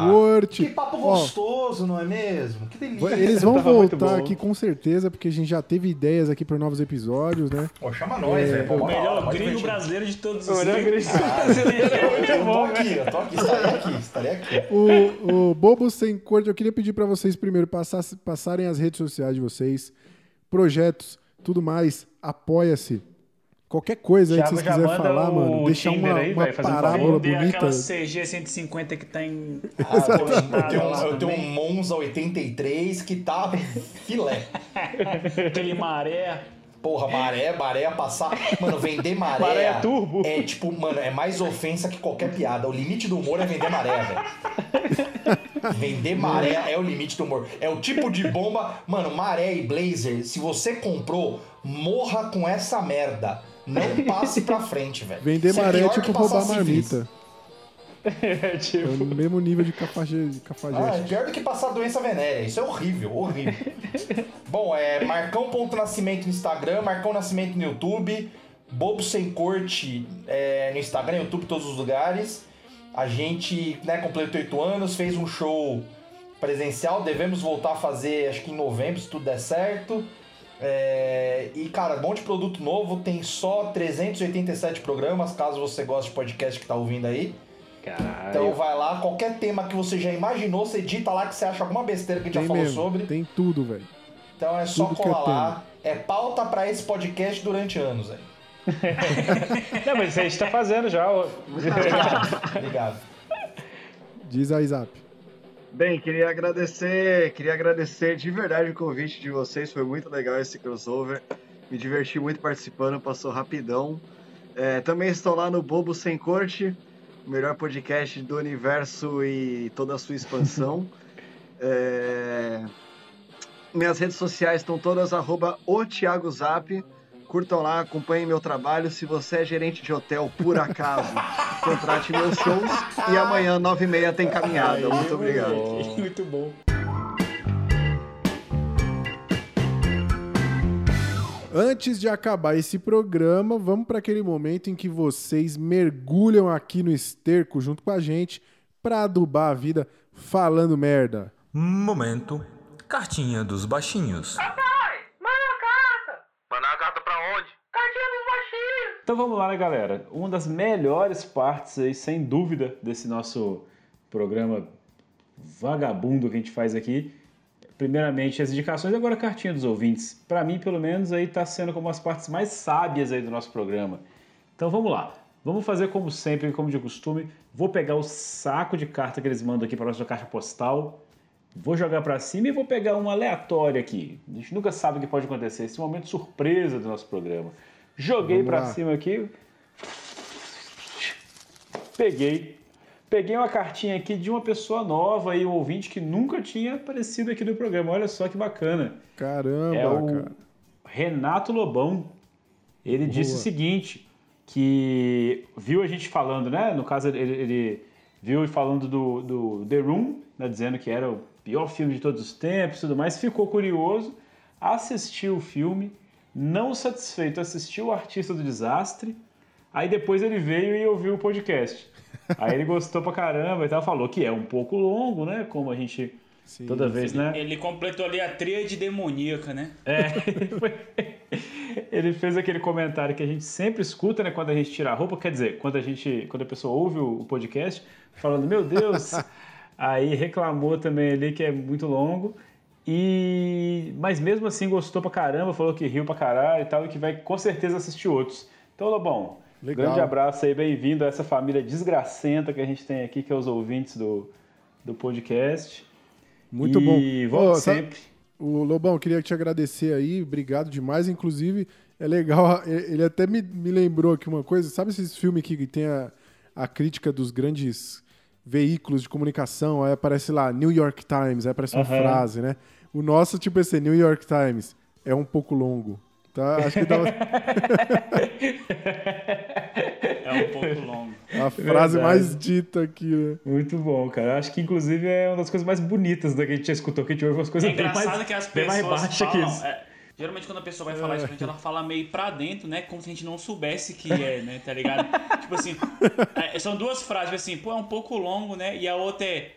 A: Sem Corte.
J: Que papo
A: Ó,
J: gostoso, não é mesmo? Que delícia.
A: Eles vão voltar aqui com certeza, porque a gente já teve ideias aqui para novos episódios, né?
J: Pô, chama nós,
A: É,
J: velho.
G: O melhor gringo brasileiro de todos
H: O
G: os
H: melhor
G: tempos.
H: gringo brasileiro é muito
J: Eu tô
H: bom,
J: aqui, eu tô aqui, estarei aqui, estarei aqui.
A: O, o Bobo Sem Corte, eu queria pedir para vocês primeiro passar- passarem as redes sociais de vocês, projetos, tudo mais, apoia-se. Qualquer coisa aí que vocês quiserem falar,
H: o
A: mano, deixar
H: Tinder
A: uma,
H: aí,
A: uma
H: vai, fazer um
A: parábola
G: Vender
A: bonita.
G: aquela CG 150 que tá em.
J: Ah, eu, tenho, um. Monza 83 que tá filé.
G: Aquele maré.
J: Porra, maré, maré a passar. Mano, vender maré.
H: Maré turbo.
J: É tipo, mano, é mais ofensa que qualquer piada. O limite do humor é vender maré, velho. Vender maré é o limite do humor. É o tipo de bomba. Mano, maré e blazer, se você comprou, morra com essa merda. Não passe pra frente, velho.
A: Vender
J: Isso é
A: maré é
J: pior que
A: tipo
J: passar
A: roubar marmita.
H: É,
A: É
H: tipo...
A: o mesmo nível de cafaje- de cafajeste.
J: Ah, é pior do que passar doença venérea. Isso é horrível, horrível. Bom, é Marcão.nascimento no Instagram, Marcão Nascimento no YouTube, Bobo Sem Corte é, no Instagram, YouTube, todos os lugares. A gente né, completou oito anos, fez um show presencial, devemos voltar a fazer acho que em novembro, se tudo der certo. É, e cara, um monte de produto novo, tem só 387 programas, caso você goste de podcast que tá ouvindo aí.
H: Caralho.
J: Então vai lá, qualquer tema que você já imaginou, você edita lá que você acha alguma besteira que a gente já falou
A: mesmo,
J: sobre.
A: tem tudo, velho.
J: Então é só
A: Tudo
J: colar
A: é
J: lá. É pauta pra esse podcast durante anos, aí.
H: Não, mas isso a gente tá fazendo já.
J: Obrigado. Obrigado.
A: Diz aí, Zap.
M: Bem, queria agradecer, queria agradecer de verdade o convite de vocês, foi muito legal esse crossover. Me diverti muito participando, passou rapidão. É, também estou lá no Bobo Sem Corte, o melhor podcast do universo e toda a sua expansão. É, Minhas redes sociais estão todas arroba o Thiago Zap. Curtam lá, acompanhem meu trabalho. Se você é gerente de hotel, por acaso, contrate meus shows. E amanhã, 9h30, tem caminhada. Muito obrigado.
G: Muito bom.
A: Antes de acabar esse programa, vamos para aquele momento em que vocês mergulham aqui no esterco junto com a gente para adubar a vida falando merda.
O: Momento. Cartinha dos baixinhos.
P: Mandar a carta pra onde? Cartinha dos baixinhos.
H: Então vamos lá, né, galera? Uma das melhores partes aí, sem dúvida, desse nosso programa vagabundo que a gente faz aqui. Primeiramente, as indicações, agora a cartinha dos ouvintes. Para mim, pelo menos, aí tá sendo como as partes mais sábias aí do nosso programa. Então vamos lá. Vamos fazer como sempre, como de costume. Vou pegar o saco de carta que eles mandam aqui para nossa caixa postal. Vou jogar para cima e vou pegar um aleatório aqui. A gente nunca sabe o que pode acontecer. Esse é um momento surpresa do nosso programa. Joguei para cima aqui. Peguei. Peguei uma cartinha aqui de uma pessoa nova aí, um ouvinte que nunca tinha aparecido aqui no programa. Olha só que bacana.
A: Caramba,
H: É o
A: cara.
H: Renato Lobão. Ele disse o
A: Boa.
H: seguinte, que viu a gente falando, né? No caso, ele, ele viu falando do, do The Room, né? dizendo que era o pior filme de todos os tempos e tudo mais. Ficou curioso, assistiu o filme, não satisfeito, assistiu o Artista do Desastre. Aí depois ele veio e ouviu o podcast. Aí ele gostou pra caramba e tal, falou que é um pouco longo, né? Como a gente toda vez, né?
G: Ele completou ali a tríade demoníaca, né?
H: É, ele fez aquele comentário que a gente sempre escuta, né, quando a gente tira a roupa, quer dizer, quando a gente, quando a pessoa ouve o podcast, falando, meu Deus, aí reclamou também ali que é muito longo, e mas mesmo assim gostou pra caramba, falou que riu pra caralho e tal, e que vai com certeza assistir outros. Então, Lobão,
A: Legal.
H: grande abraço aí, bem-vindo a essa família desgracenta que a gente tem aqui, que é os ouvintes do, do podcast.
A: Muito
H: E
A: bom.
H: volte
A: Ô, sabe-
H: sempre.
A: O Lobão, queria te agradecer aí, obrigado demais. Inclusive, é legal, ele até me, me lembrou aqui uma coisa. Sabe esses filmes que tem a, a crítica dos grandes veículos de comunicação? Aí aparece lá, New York Times, aí aparece uma
H: Aham.
A: frase, né? O nosso, tipo esse New York Times, é um pouco longo. Tá? Acho que dava
G: É um pouco longo.
A: a frase
H: Verdade.
A: mais dita aqui, né?
H: Muito bom, cara. Acho que inclusive é uma das coisas mais bonitas da que a gente já escutou, que a gente ouve umas coisas
G: É
H: bem mais,
G: que
H: bem mais
G: pessoas
H: baixas que
G: falam.
H: isso.
G: é, geralmente quando a pessoa vai falar isso pra gente, ela fala meio pra dentro, né? Como se a gente não soubesse que é, né? Tá ligado? tipo assim, é, são duas frases, tipo assim, pô, é um pouco longo, né? E a outra é,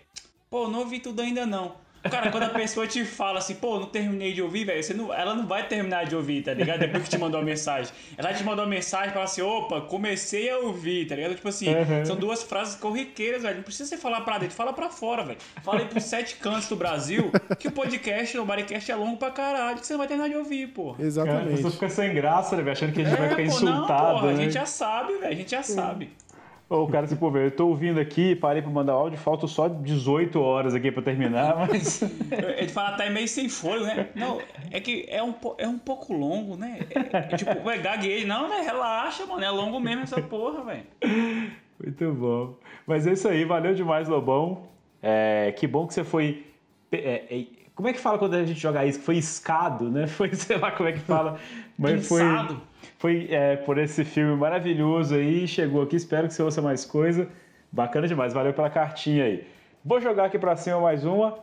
G: pô, não ouvi tudo ainda não. Cara, quando a pessoa te fala assim, pô, não terminei de ouvir, velho, não, ela não vai terminar de ouvir, tá ligado? Depois que te mandou a mensagem. Ela te mandou uma mensagem e fala assim, opa, comecei a ouvir, tá ligado? Tipo assim,
H: Uhum.
G: são duas frases corriqueiras, velho. Não precisa você falar pra dentro, fala pra fora, velho. Fala aí pros sete cantos do Brasil que o podcast, o Bodycast é longo pra caralho, que você não vai terminar de ouvir, pô.
H: Cara, a pessoa fica sem graça, né, velho? Achando que a gente vai ficar
G: É, pô, não,
H: insultado.
G: porra, a
H: né?
G: gente já sabe, velho, a gente já sabe.
H: Ô, cara, assim, pô, velho, eu tô ouvindo aqui, parei pra mandar áudio, faltam só 18 horas aqui pra terminar, mas.
G: Ele fala, tá meio sem fôlego, né? Não, é que é um, é um pouco longo, né? É, é tipo, ué, gagueje. Não, né? Relaxa, mano. É longo mesmo essa porra, velho.
H: Muito bom. Mas é isso aí, valeu demais, Lobão. É, que bom que você foi. é, é, como é que fala quando a gente joga isso? Foi escado, né? Foi, sei lá como é que fala. Mas foi. Foi é, por esse filme maravilhoso aí, chegou aqui, espero que você ouça mais coisa. Bacana demais, valeu pela cartinha aí. Vou jogar aqui pra cima mais uma.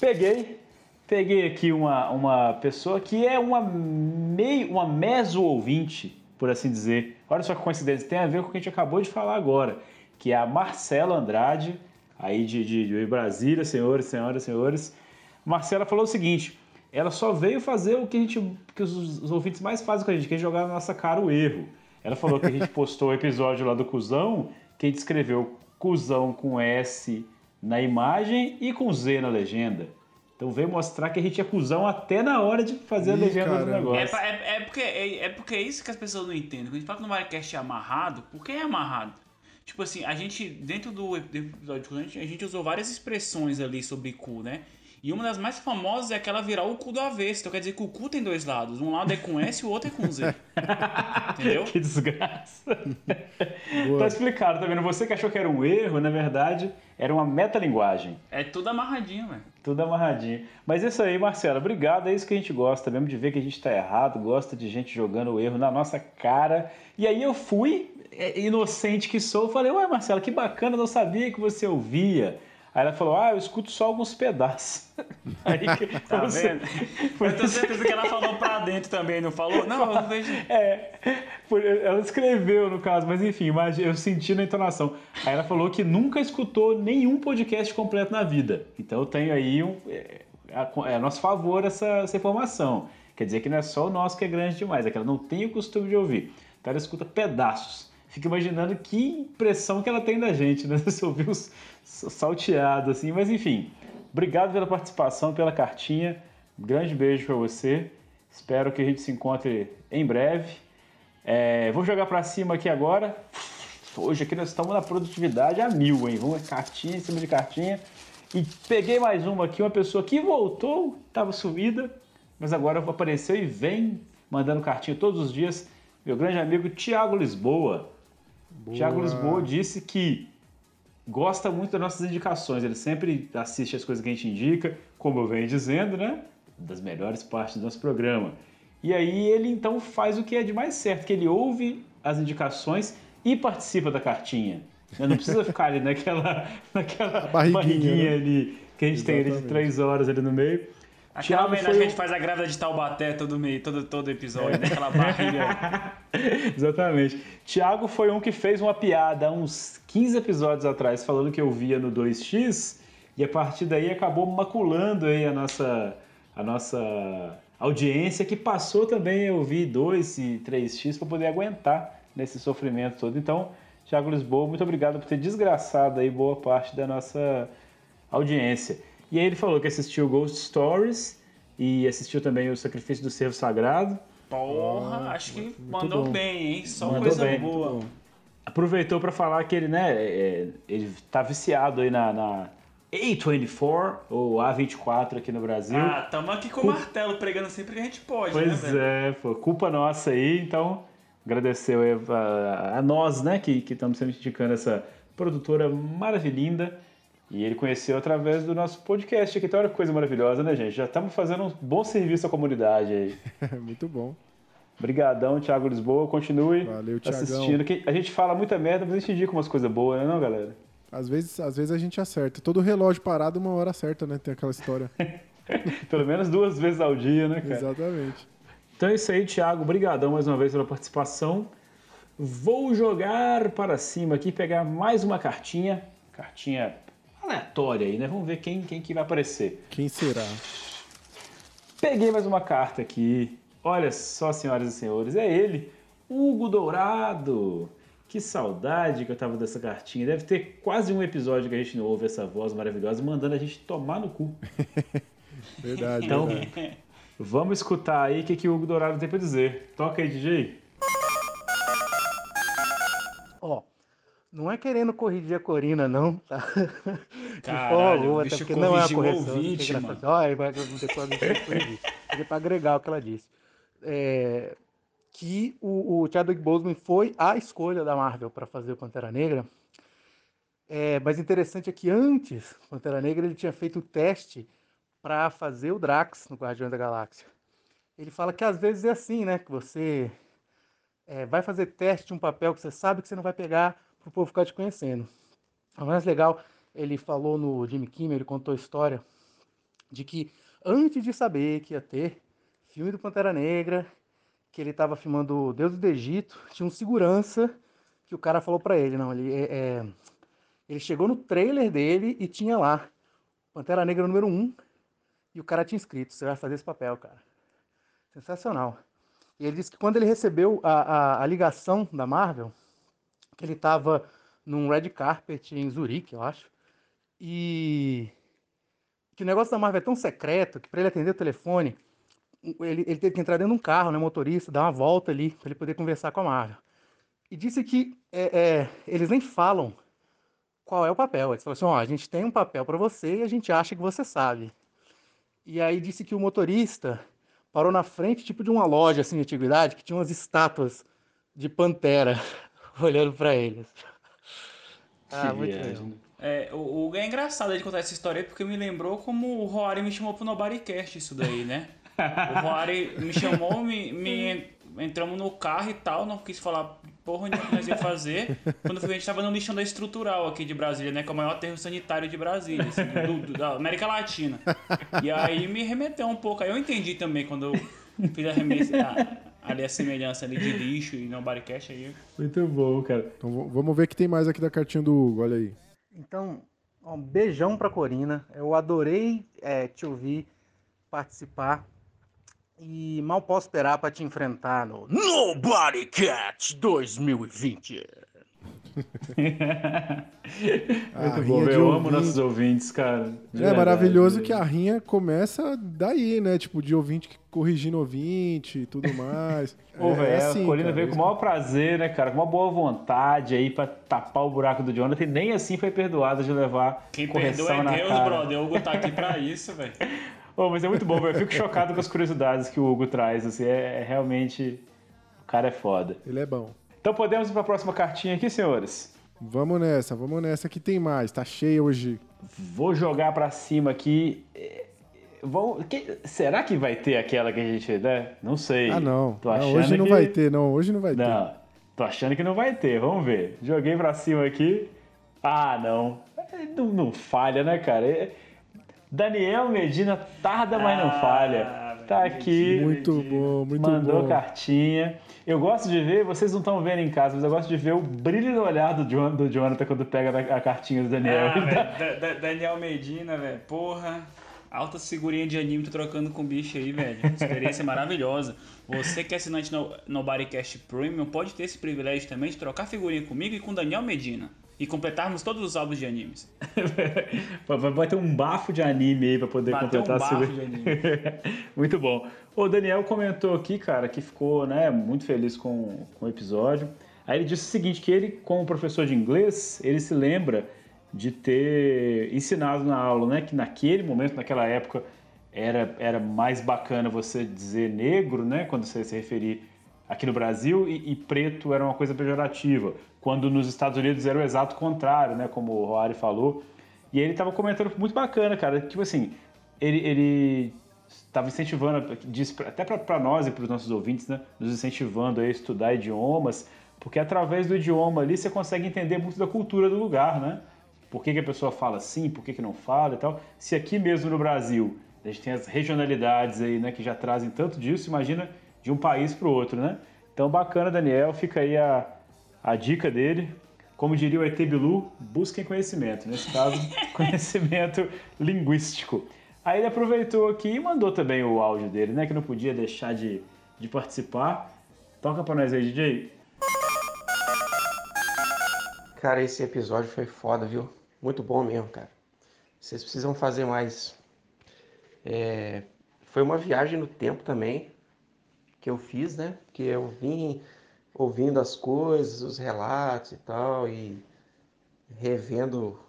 H: Peguei. Peguei aqui uma, uma pessoa que é uma meio uma meso ouvinte, por assim dizer. Olha só que coincidência, tem a ver com o que a gente acabou de falar agora, que é a Marcela Andrade, aí de, de, de Brasília, senhores, senhoras, senhores. Marcela falou o seguinte: ela só veio fazer o que, a gente, que os, os ouvintes mais fazem com a gente, que é jogar na nossa cara o erro. Ela falou que a gente postou o episódio lá do Cusão, que a gente escreveu Cusão com S na imagem e com Z na legenda. Então veio mostrar que a gente é cuzão até na hora de fazer a
A: Ih,
H: legenda do
A: caramba.
H: negócio.
G: É, é- é porque, é, é porque é isso que as pessoas não entendem. Quando a gente fala que no Wirecast é amarrado, por que é amarrado? Tipo assim, a gente, dentro do episódio, a a gente usou várias expressões ali sobre cu, né? E uma das mais famosas é aquela virar o cu do avesso. Então quer dizer que o cu tem dois lados. Um lado é com S e o outro é com Z. Entendeu?
H: que desgraça. tá explicado, tá vendo? Você que achou que era um erro, na verdade, era uma metalinguagem.
G: É tudo amarradinho, velho.
H: Tudo amarradinho. Mas é isso aí, Marcelo. Obrigado. É isso que a gente gosta mesmo, de ver que a gente tá errado, gosta de gente jogando o erro na nossa cara. E aí eu fui, é, inocente que sou, falei, ué, Marcelo, que bacana, não sabia que você ouvia. Aí ela falou, ah, eu escuto só alguns pedaços. Aí,
G: Tá vendo? Eu tenho certeza que ela falou pra dentro também, não falou? Não, eu vejo.
H: É, ela escreveu no caso, mas enfim, eu senti na entonação. Aí ela falou que nunca escutou nenhum podcast completo na vida. Então eu tenho aí um, é, a, é a nosso favor essa, essa informação. Quer dizer que não é só o nosso que é grande demais, é que ela não tem o costume de ouvir. Então ela escuta pedaços. Fica imaginando que impressão que ela tem da gente, né? Você ouviu os- salteado assim, mas enfim. Obrigado pela participação, pela cartinha. Um grande beijo pra você. Espero que a gente se encontre em breve. É, vou jogar pra cima aqui agora. Hoje aqui nós estamos na produtividade a mil, hein? Vamos cartinha em cima de cartinha. E peguei mais uma aqui, uma pessoa que voltou, estava sumida, mas agora apareceu e vem mandando cartinha todos os dias. Meu grande amigo Tiago Lisboa. Tiago Lisboa disse que gosta muito das nossas indicações. Ele sempre assiste as coisas que a gente indica, como eu venho dizendo, né? Das melhores partes do nosso programa. E aí ele então faz o que é de mais certo, que ele ouve as indicações e participa da cartinha. né? Não precisa ficar ali naquela, naquela
A: barriguinha,
H: barriguinha,
A: né?
H: ali que a gente tem ali de
A: Exatamente.
H: três horas ali no meio.
G: Aquela
H: Thiago foi
G: a gente faz a grávida de Taubaté todo, meio, todo, todo episódio, né? Aquela barriga.
H: Exatamente. Tiago foi um que fez uma piada há uns 15 episódios atrás, falando que eu via no 2x, e a partir daí acabou maculando aí a nossa, a nossa audiência, que passou também a ouvir 2 e 3x para poder aguentar nesse sofrimento todo. Então, Tiago Lisboa, muito obrigado por ter desgraçado aí boa parte da nossa audiência. E aí ele falou que assistiu Ghost Stories e assistiu também o Sacrifício do Servo Sagrado.
G: Porra, acho que mandou
H: bom.
G: bem, hein? Só
H: Mandou
G: coisa
H: bem,
G: boa.
H: Aproveitou para falar que ele, né, é, ele tá viciado aí na, na A24 ou A24 aqui no Brasil.
G: Ah, tamo aqui com o
H: Cu-
G: martelo pregando sempre que a gente pode,
H: Pois
G: né, velho?
H: é, pô, culpa nossa aí, então agradeceu aí a, a nós, né, que que estamos sempre indicando essa produtora maravilhinda. E ele conheceu através do nosso podcast aqui. Então, olha que coisa maravilhosa, né, gente? Já estamos fazendo um bom serviço à comunidade aí.
A: Muito bom.
H: Obrigadão, Thiago Lisboa. Continue
A: Valeu,
H: assistindo. Que A gente fala muita merda, mas a gente indica umas coisas boas, né, não, galera?
A: Às vezes, às vezes a gente acerta. Todo relógio parado, uma hora certa, né? Tem aquela história.
H: Pelo menos duas vezes ao dia, né, cara?
A: Exatamente.
H: Então é isso aí, Thiago. Obrigadão mais uma vez pela participação. Vou jogar para cima aqui, pegar mais uma cartinha. Cartinha aleatória aí, né? Vamos ver quem, quem que vai aparecer.
A: Quem será?
H: Peguei mais uma carta aqui. Olha só, senhoras e senhores, é ele, Hugo Dourado. Que saudade que eu tava dessa cartinha. Deve ter quase um episódio que a gente não ouve essa voz maravilhosa mandando a gente tomar no cu.
A: Verdade,
H: Então,
A: verdade.
H: vamos escutar aí o que, que o Hugo Dourado tem pra dizer. Toca aí, DJ.
Q: Ó, não é querendo corrigir a Corina, não, tá? De
G: Caralho,
Q: forma alguma,
G: bicho
Q: até porque não é
G: o
Q: correção.
G: ouvinte,
Q: não tem graça. Não ter como corrigir. É pra agregar o que ela disse. É, que o, o Chadwick Boseman foi a escolha da Marvel para fazer o Pantera Negra. É, mas interessante é que antes, Pantera Negra, ele tinha feito o teste para fazer o Drax no Guardiões da Galáxia. Ele fala que às vezes é assim, né? Que você é, vai fazer teste de um papel que você sabe que você não vai pegar para o povo ficar te conhecendo. O mais legal, ele falou no Jimmy Kimmel, ele contou a história de que antes de saber que ia ter filme do Pantera Negra, que ele estava filmando Deus do Egito, tinha um segurança que o cara falou para ele, não, ele, é, é, ele chegou no trailer dele e tinha lá Pantera Negra número 1 e o cara tinha escrito, você vai fazer esse papel, cara. Sensacional. E ele disse que quando ele recebeu a, a, a ligação da Marvel, que ele estava num red carpet em Zurique, eu acho, e que o negócio da Marvel é tão secreto que para ele atender o telefone, ele, ele teve que entrar dentro de um carro, né, motorista, dar uma volta ali para ele poder conversar com a Marvel. E disse que é, é, eles nem falam qual é o papel. Eles falam assim: ó, a gente tem um papel para você e a gente acha que você sabe. E aí disse que o motorista parou na frente, tipo de uma loja assim de antiguidade, que tinha umas estátuas de pantera olhando para eles.
G: Ah, muito legal. É, o, o é engraçado de contar essa história aí, porque me lembrou como o Rory me chamou pro Nobodycast isso daí, né? O Rory me chamou, me, me, entramos no carro e tal, não quis falar porra onde nós ia fazer. Quando foi, a gente tava no lixão da estrutural aqui de Brasília, né? Que é o maior aterro sanitário de Brasília, assim, do, do, da América Latina. E aí me remeteu um pouco. Aí eu entendi também quando eu fiz a remessa, a, ali a semelhança ali de lixo e no Bodycast aí.
H: Muito bom, cara.
A: Então vamos ver o que tem mais aqui da cartinha do Hugo, olha aí.
Q: Então, um beijão pra Corina. Eu adorei é, te ouvir participar. E mal posso esperar para te enfrentar no Nobody Cat 2020.
H: Muito bom, eu amo ouvinte. nossos ouvintes, cara.
A: De é verdade, maravilhoso que a rinha começa daí, né? Tipo, de ouvinte corrigindo ouvinte e tudo mais.
H: Pô, é, velho, assim, a Colina cara, veio com o maior prazer, né, cara? Com uma boa vontade aí pra tapar o buraco do Jonathan. E nem assim foi perdoada de levar
G: Quem
H: correção
G: perdoa é
H: na
G: Deus,
H: cara.
G: brother. O Hugo tá aqui pra isso, velho.
H: Mas é muito bom, velho. Eu fico chocado com as curiosidades que o Hugo traz. Assim, é, é realmente. O cara é foda.
A: Ele é bom.
H: Então podemos ir para a próxima cartinha aqui, senhores?
A: Vamos nessa, vamos nessa que tem mais. Tá cheio hoje.
H: Vou jogar para cima aqui. Vão, que, será que vai ter aquela que a gente, né? Não sei.
A: Ah, não.
H: Tô achando
A: não hoje não
H: que...
A: vai ter, não. Hoje não vai
H: não,
A: ter.
H: Tô achando que não vai ter. Vamos ver. Joguei para cima aqui. Ah, não. Não, não falha, né, cara? Daniel Medina tarda, mas não falha. Tá aqui.
A: Muito bom, muito
H: mandou
A: bom.
H: cartinha. Eu gosto de ver, vocês não estão vendo em casa, mas eu gosto de ver o brilho no olhar do, John, do Jonathan quando pega a cartinha do Daniel.
G: Ah, véio, da, da, Daniel Medina, velho. Porra. Alta figurinha de anime, tô trocando com bicho aí, velho. Experiência maravilhosa. Você que é assinante no, no Bodycast Premium pode ter esse privilégio também de trocar figurinha comigo e com Daniel Medina. E completarmos todos os álbuns de animes.
H: Vai ter um bafo de anime aí pra poder
G: Vai
H: completar
G: um
H: a
G: bafo de anime.
H: Muito bom. O Daniel comentou aqui, cara, que ficou né, muito feliz com, com o episódio. Aí ele disse o seguinte, que ele, como professor de inglês, ele se lembra de ter ensinado na aula, né? Que naquele momento, naquela época, era, era mais bacana você dizer negro, né? Quando você se referir aqui no Brasil, e, e preto era uma coisa pejorativa. Quando nos Estados Unidos era o exato contrário, né? Como o Roari falou. E ele tava comentando muito bacana, cara. Tipo assim, ele, ele estava incentivando, até para nós e para os nossos ouvintes, né? Nos incentivando a estudar idiomas, porque através do idioma ali você consegue entender muito da cultura do lugar, né? Por que, que a pessoa fala assim, por que, que não fala e tal. Se aqui mesmo no Brasil a gente tem as regionalidades aí, né? Que já trazem tanto disso, imagina de um país para o outro, né? Então bacana, Daniel, fica aí a, a dica dele. Como diria o ET Bilu, busquem conhecimento. Nesse caso, conhecimento linguístico. Aí ele aproveitou aqui e mandou também o áudio dele, né? Que não podia deixar de, de participar. Toca pra nós aí, DJ.
R: Cara, esse episódio foi foda, viu? Muito bom mesmo, cara. Vocês precisam fazer mais. É, Foi uma viagem no tempo também que eu fiz, né? Que eu vim ouvindo as coisas, os relatos e tal, e revendo,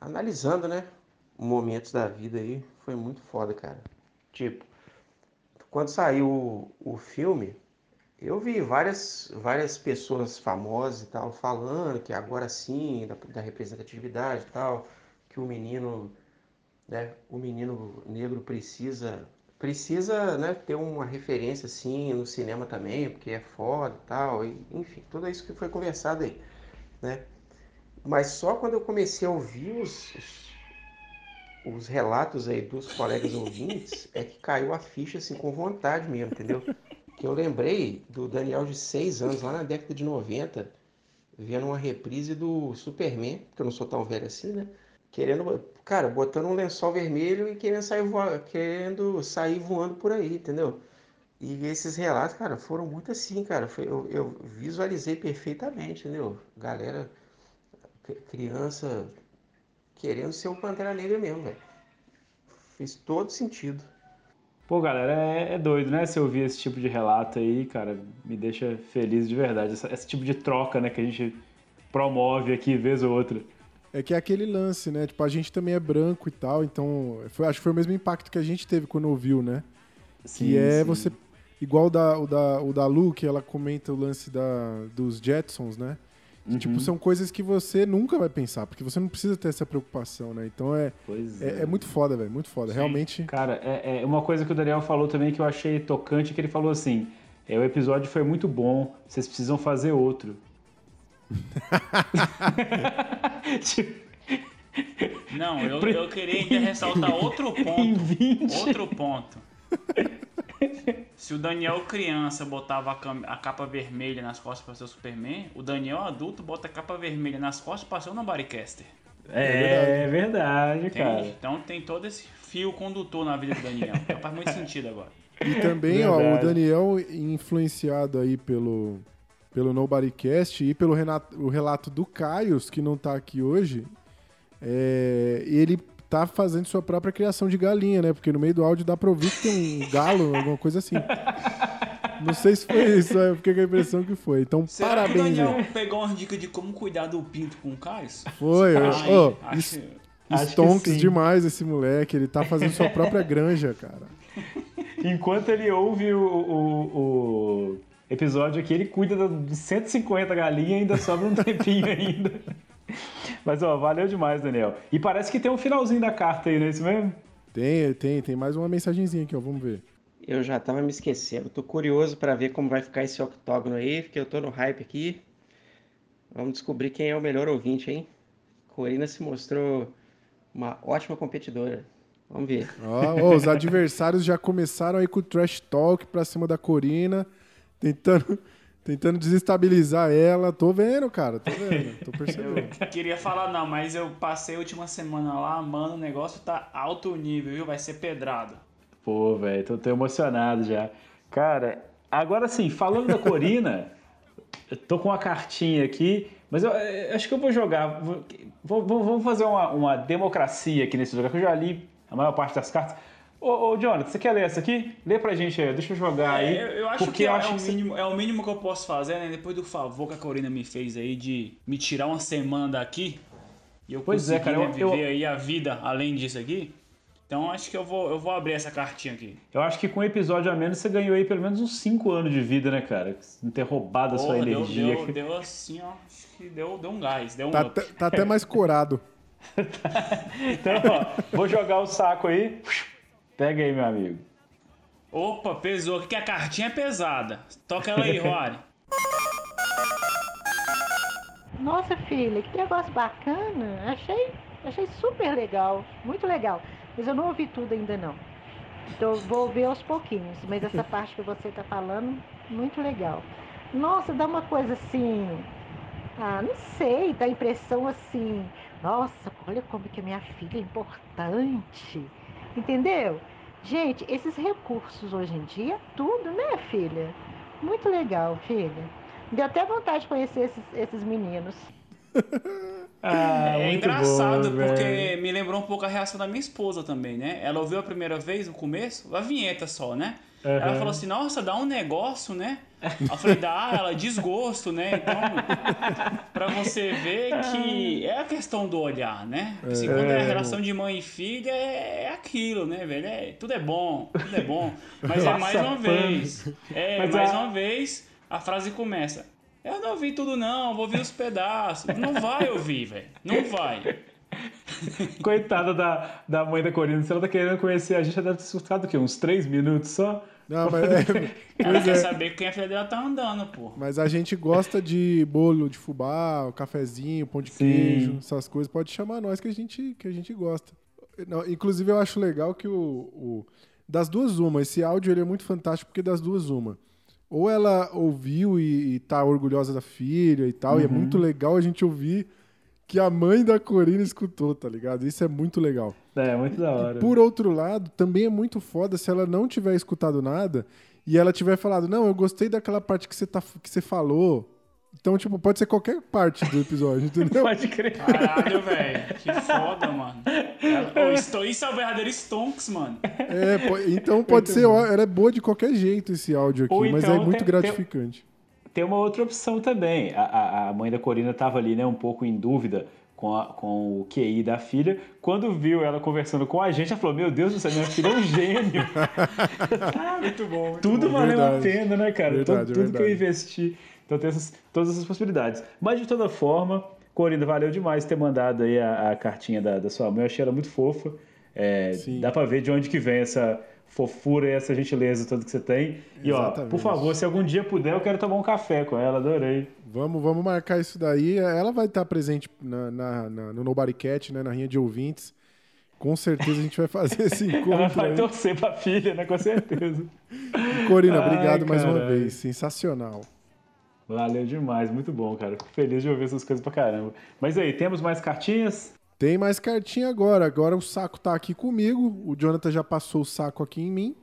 R: analisando, né? Momentos da vida aí. Foi muito foda, cara. Tipo, quando saiu o, o filme, eu vi várias, várias pessoas famosas e tal falando que agora sim, da, da representatividade e tal, que o menino, né, o menino negro precisa precisa né, ter uma referência assim no cinema também, porque é foda e tal, e, enfim, tudo isso que foi conversado aí, né? Mas só quando eu comecei a ouvir os, os, os relatos aí dos colegas ouvintes é que caiu a ficha assim com vontade mesmo, entendeu? Que eu lembrei do Daniel de 6 anos, lá na década de 90, vendo uma reprise do Superman, que eu não sou tão velho assim, né? Querendo, cara, botando um lençol vermelho e querendo sair, voa, querendo sair voando por aí, entendeu? E esses relatos, cara, foram muito assim, cara. Foi, eu, eu visualizei perfeitamente, entendeu? Galera, criança querendo ser o Pantera Negra mesmo, velho. Fez todo sentido.
H: Pô, galera, é, é, doido, né? Se eu ouvir esse tipo de relato aí, cara, me deixa feliz de verdade. Essa, esse tipo de troca, né, que a gente promove aqui vez ou outra.
A: É que é aquele lance, né? Tipo, a gente também é branco e tal, então foi, acho que foi o mesmo impacto que a gente teve quando ouviu, né? Sim, que é sim. você. Igual o da, o, da, o da Lu, que ela comenta o lance da, dos Jetsons, né? Que, uhum. Tipo, são coisas que você nunca vai pensar, porque você não precisa ter essa preocupação, né? Então é, é, é. é, muito foda, velho. Muito foda. Sim. Realmente.
H: Cara, é, é, uma coisa que o Daniel falou também que eu achei tocante, que ele falou assim: é, o episódio foi muito bom, vocês precisam fazer outro.
G: Não, eu, eu queria ainda ressaltar outro ponto. Outro ponto. Se o Daniel criança botava a, capa vermelha nas costas para ser o Superman, o Daniel adulto bota a capa vermelha nas costas para ser o Nobodycaster.
H: É, é verdade, cara.
G: Então tem todo esse fio condutor na vida do Daniel. Faz muito sentido agora.
A: E também, ó, o Daniel, influenciado aí pelo, pelo Nobodycast e pelo Renato, o relato do Caios, que não tá aqui hoje, é, ele tá fazendo sua própria criação de galinha, né? Porque no meio do áudio dá pra ouvir que tem um galo, alguma coisa assim. Não sei se foi isso, é porque a impressão que foi. Então,
G: Será
A: parabéns.
G: Que o Daniel pegou uma dica de como cuidar do pinto com o Caio?
A: Foi, Ai, oh, acho, Stonks demais esse moleque. Ele tá fazendo sua própria granja, cara.
H: Enquanto ele ouve o, o, o episódio aqui, ele cuida de 150 galinhas e ainda sobra um tempinho ainda. Mas, ó, valeu demais, Daniel. E parece que tem um finalzinho da carta aí, não é isso mesmo?
A: Tem, tem, tem mais uma mensagenzinha aqui, ó. Vamos ver.
R: Eu já tava me esquecendo. Tô curioso para ver como vai ficar esse octógono aí, porque eu tô no hype aqui. Vamos descobrir quem é o melhor ouvinte, hein? Corina se mostrou uma ótima competidora. Vamos ver.
A: Ó, os adversários já começaram aí com o trash talk pra cima da Corina, tentando tentando desestabilizar ela. Tô vendo, cara, tô vendo, tô percebendo.
G: Eu queria falar não, mas eu passei a última semana lá, mano, o negócio tá alto nível, viu? Vai ser pedrada.
H: Pô, velho, tô, tô emocionado já. Cara, agora sim, falando da Corina, eu tô com uma cartinha aqui, mas eu, eu acho que eu vou jogar. Vou, vou, vamos fazer uma, uma democracia aqui nesse jogo, que eu já li a maior parte das cartas. Ô, ô Jonathan, você quer ler essa aqui? Lê pra gente aí, deixa eu jogar
G: é,
H: aí.
G: Eu, eu acho que, é, acho é, o mínimo, é o mínimo que eu posso fazer, né? Depois do favor que a Corina me fez aí de me tirar uma semana daqui. E eu pois é, cara, né, eu, viver eu... aí a vida além disso aqui. Então acho que eu vou, eu vou abrir essa cartinha aqui.
H: Eu acho que com um episódio a menos você ganhou aí pelo menos uns 5 anos de vida, né, cara? Não ter roubado Porra, a sua
G: deu,
H: energia.
G: Deu, deu, assim, ó. Acho que deu, deu um gás, deu um
A: tá, tá até mais corado.
H: então, ó, vou jogar o saco aí. Pega aí, meu amigo.
G: Opa, pesou. Que a cartinha é pesada. Toca ela aí, Rory.
S: Nossa, filha, que negócio bacana. Achei, achei super legal. Muito legal. Mas eu não ouvi tudo ainda não. Então vou ouvir aos pouquinhos. Mas essa parte que você está falando, muito legal. Nossa, dá uma coisa assim. Ah, não sei, dá a impressão assim. Nossa, olha como que a minha filha é importante. Entendeu? Gente, esses recursos hoje em dia, tudo, né, filha? Muito legal, filha. Deu até vontade de conhecer esses, esses meninos.
G: ah, é engraçado bom, porque velho. me lembrou um pouco a reação da minha esposa também, né? Ela ouviu a primeira vez no começo, a vinheta só, né? Uhum. Ela falou assim: Nossa, dá um negócio, né? Eu falei: Dá, ela desgosto, né? Então, pra você ver que é a questão do olhar, né? Assim, é. quando é a relação de mãe e filha, é, é aquilo, né, velho? É, tudo é bom, tudo é bom. Mas é mais uma vez. É, Mas mais a... uma vez, a frase começa: Eu não ouvi tudo, não, vou ouvir os pedaços. Não vai ouvir, velho. Não vai.
H: Coitada da, da mãe da Corina. Se ela tá querendo conhecer a gente, já deve ter surtado o quê? Uns três minutos só?
A: Não, mas é,
G: Ela
A: pois
G: quer
A: é.
G: saber quem a filha dela tá andando, pô.
A: Mas a gente gosta de bolo de fubá, cafezinho, pão de
H: Sim.
A: queijo, essas coisas. Pode chamar nós que a gente, que a gente gosta. Não, inclusive, eu acho legal que o, o- Das duas, uma. Esse áudio ele é muito fantástico porque das duas, uma. Ou ela ouviu e, e tá orgulhosa da filha e tal, e é
H: Uhum.
A: muito legal a gente ouvir que a mãe da Corina escutou, tá ligado? Isso é muito legal.
H: É, muito da hora.
A: Por outro lado, também é muito foda se ela não tiver escutado nada e ela tiver falado, não, eu gostei daquela parte que você, tá, que você falou. Então, tipo, pode ser qualquer parte do episódio, entendeu?
H: Pode crer.
G: Caralho, velho. Que foda, mano. Sto- Isso é o verdadeiro Stonks, mano.
A: É, então pode
H: Muito
A: ser,
H: bom.
A: ela é boa de qualquer jeito esse áudio aqui,
H: Ou
A: mas
H: então
A: é muito
H: tem-
A: gratificante.
H: Tem uma outra opção também. A, a- a mãe da Corina estava ali, né, um pouco em dúvida com, a- com o QI da filha. Quando viu ela conversando com a gente, ela falou: Meu Deus do céu, minha filha é um gênio.
G: Ah, muito bom. muito
H: Tudo
G: bom.
H: valeu a
A: Verdade.
H: pena, né, cara?
A: Verdade,
H: tudo tudo que eu investi. Então tem essas, todas essas possibilidades. Mas de toda forma, Corina, valeu demais ter mandado aí a, a cartinha da, da sua mãe. Eu achei ela muito fofa. É, dá pra ver de onde que vem essa fofura e essa gentileza toda que você tem. E ó,
A: Exatamente.
H: por favor, se algum dia puder, eu quero tomar um café com ela, adorei.
A: Vamos, vamos marcar isso daí. Ela vai estar presente na, na- na- no Nobody Cat, né, na rinha de ouvintes. Com certeza a gente vai fazer esse encontro.
H: Ela vai
A: aí.
H: torcer pra filha, né? Com certeza.
A: Corina,
H: Ai,
A: obrigado mais uma vez. Sensacional.
H: Valeu demais, muito bom, cara. Fico feliz de ouvir essas coisas pra caramba. Mas aí, temos mais cartinhas?
A: Tem mais cartinha agora. Agora o saco tá aqui comigo. O Jonathan já passou o saco aqui em mim.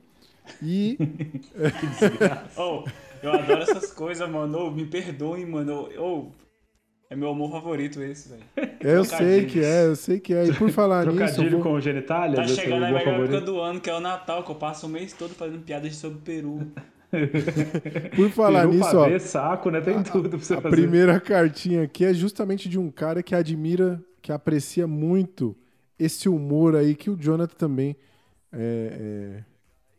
A: E.
G: Oh, eu adoro essas coisas, mano. Ô, me perdoem, mano. Ô, é meu amor favorito esse, velho.
A: eu sei que é, eu sei que é. E por falar nisso. eu
H: Trocadilho
A: vou-
H: com genitália?
G: Tá
H: Esse é o
G: chegando a melhor
H: favorito.
G: época do ano, que é o Natal, que eu passo o mês todo fazendo piadas sobre Peru.
A: Por falar
H: Peru,
A: nisso, ó.
H: pavê, saco, né? Tem tudo pra você
A: A
H: fazer.
A: primeira cartinha aqui é justamente de um cara que admira, que aprecia muito esse humor aí, que o Jonathan também é,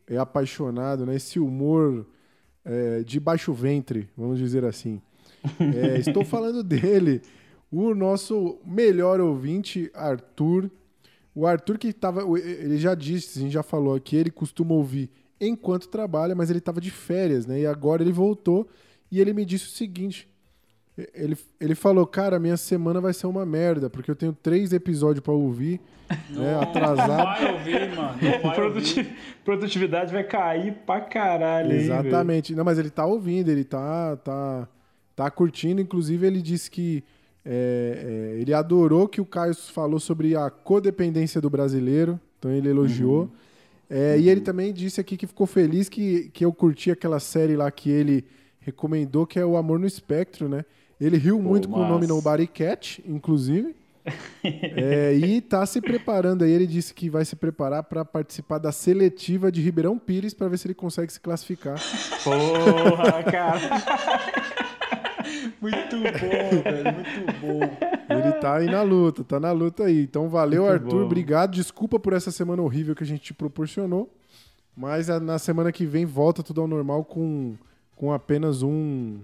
A: é- é apaixonado, né? Esse humor é, de baixo ventre, vamos dizer assim. É, estou falando dele, o nosso melhor ouvinte, Arthur. O Arthur que tava. Ele já disse, a gente já falou aqui, ele costuma ouvir enquanto trabalha, mas ele estava de férias, né? E agora ele voltou e ele me disse o seguinte. Ele, ele falou, cara, minha semana vai ser uma merda, porque eu tenho três episódios pra ouvir, né? Atrasado.
G: Vai ouvir, mano. Não vai
H: Produti-
G: ouvir.
H: Produtividade vai cair pra caralho, hein?
A: Exatamente. Não, mas ele tá ouvindo, ele tá, tá, tá curtindo. Inclusive, ele disse que é, é, ele adorou que o Caio falou sobre a codependência do brasileiro. Então ele elogiou.
H: Uhum.
A: É, E ele também disse aqui que ficou feliz que, que eu curti aquela série lá que ele recomendou, que é o Amor no Espectro, né? Ele riu muito com o nome. Nobody Cat, inclusive. É, e tá se preparando aí. Ele disse que vai se preparar para participar da seletiva de Ribeirão Pires para ver se ele consegue se classificar.
H: Porra, cara.
G: Muito bom, velho. Muito bom.
A: Ele tá aí na luta, tá na luta aí. Então valeu,
H: Muito
A: Arthur.
H: bom.
A: Obrigado. Desculpa por essa semana horrível que a gente te proporcionou. Mas na semana que vem volta tudo ao normal com, com apenas um,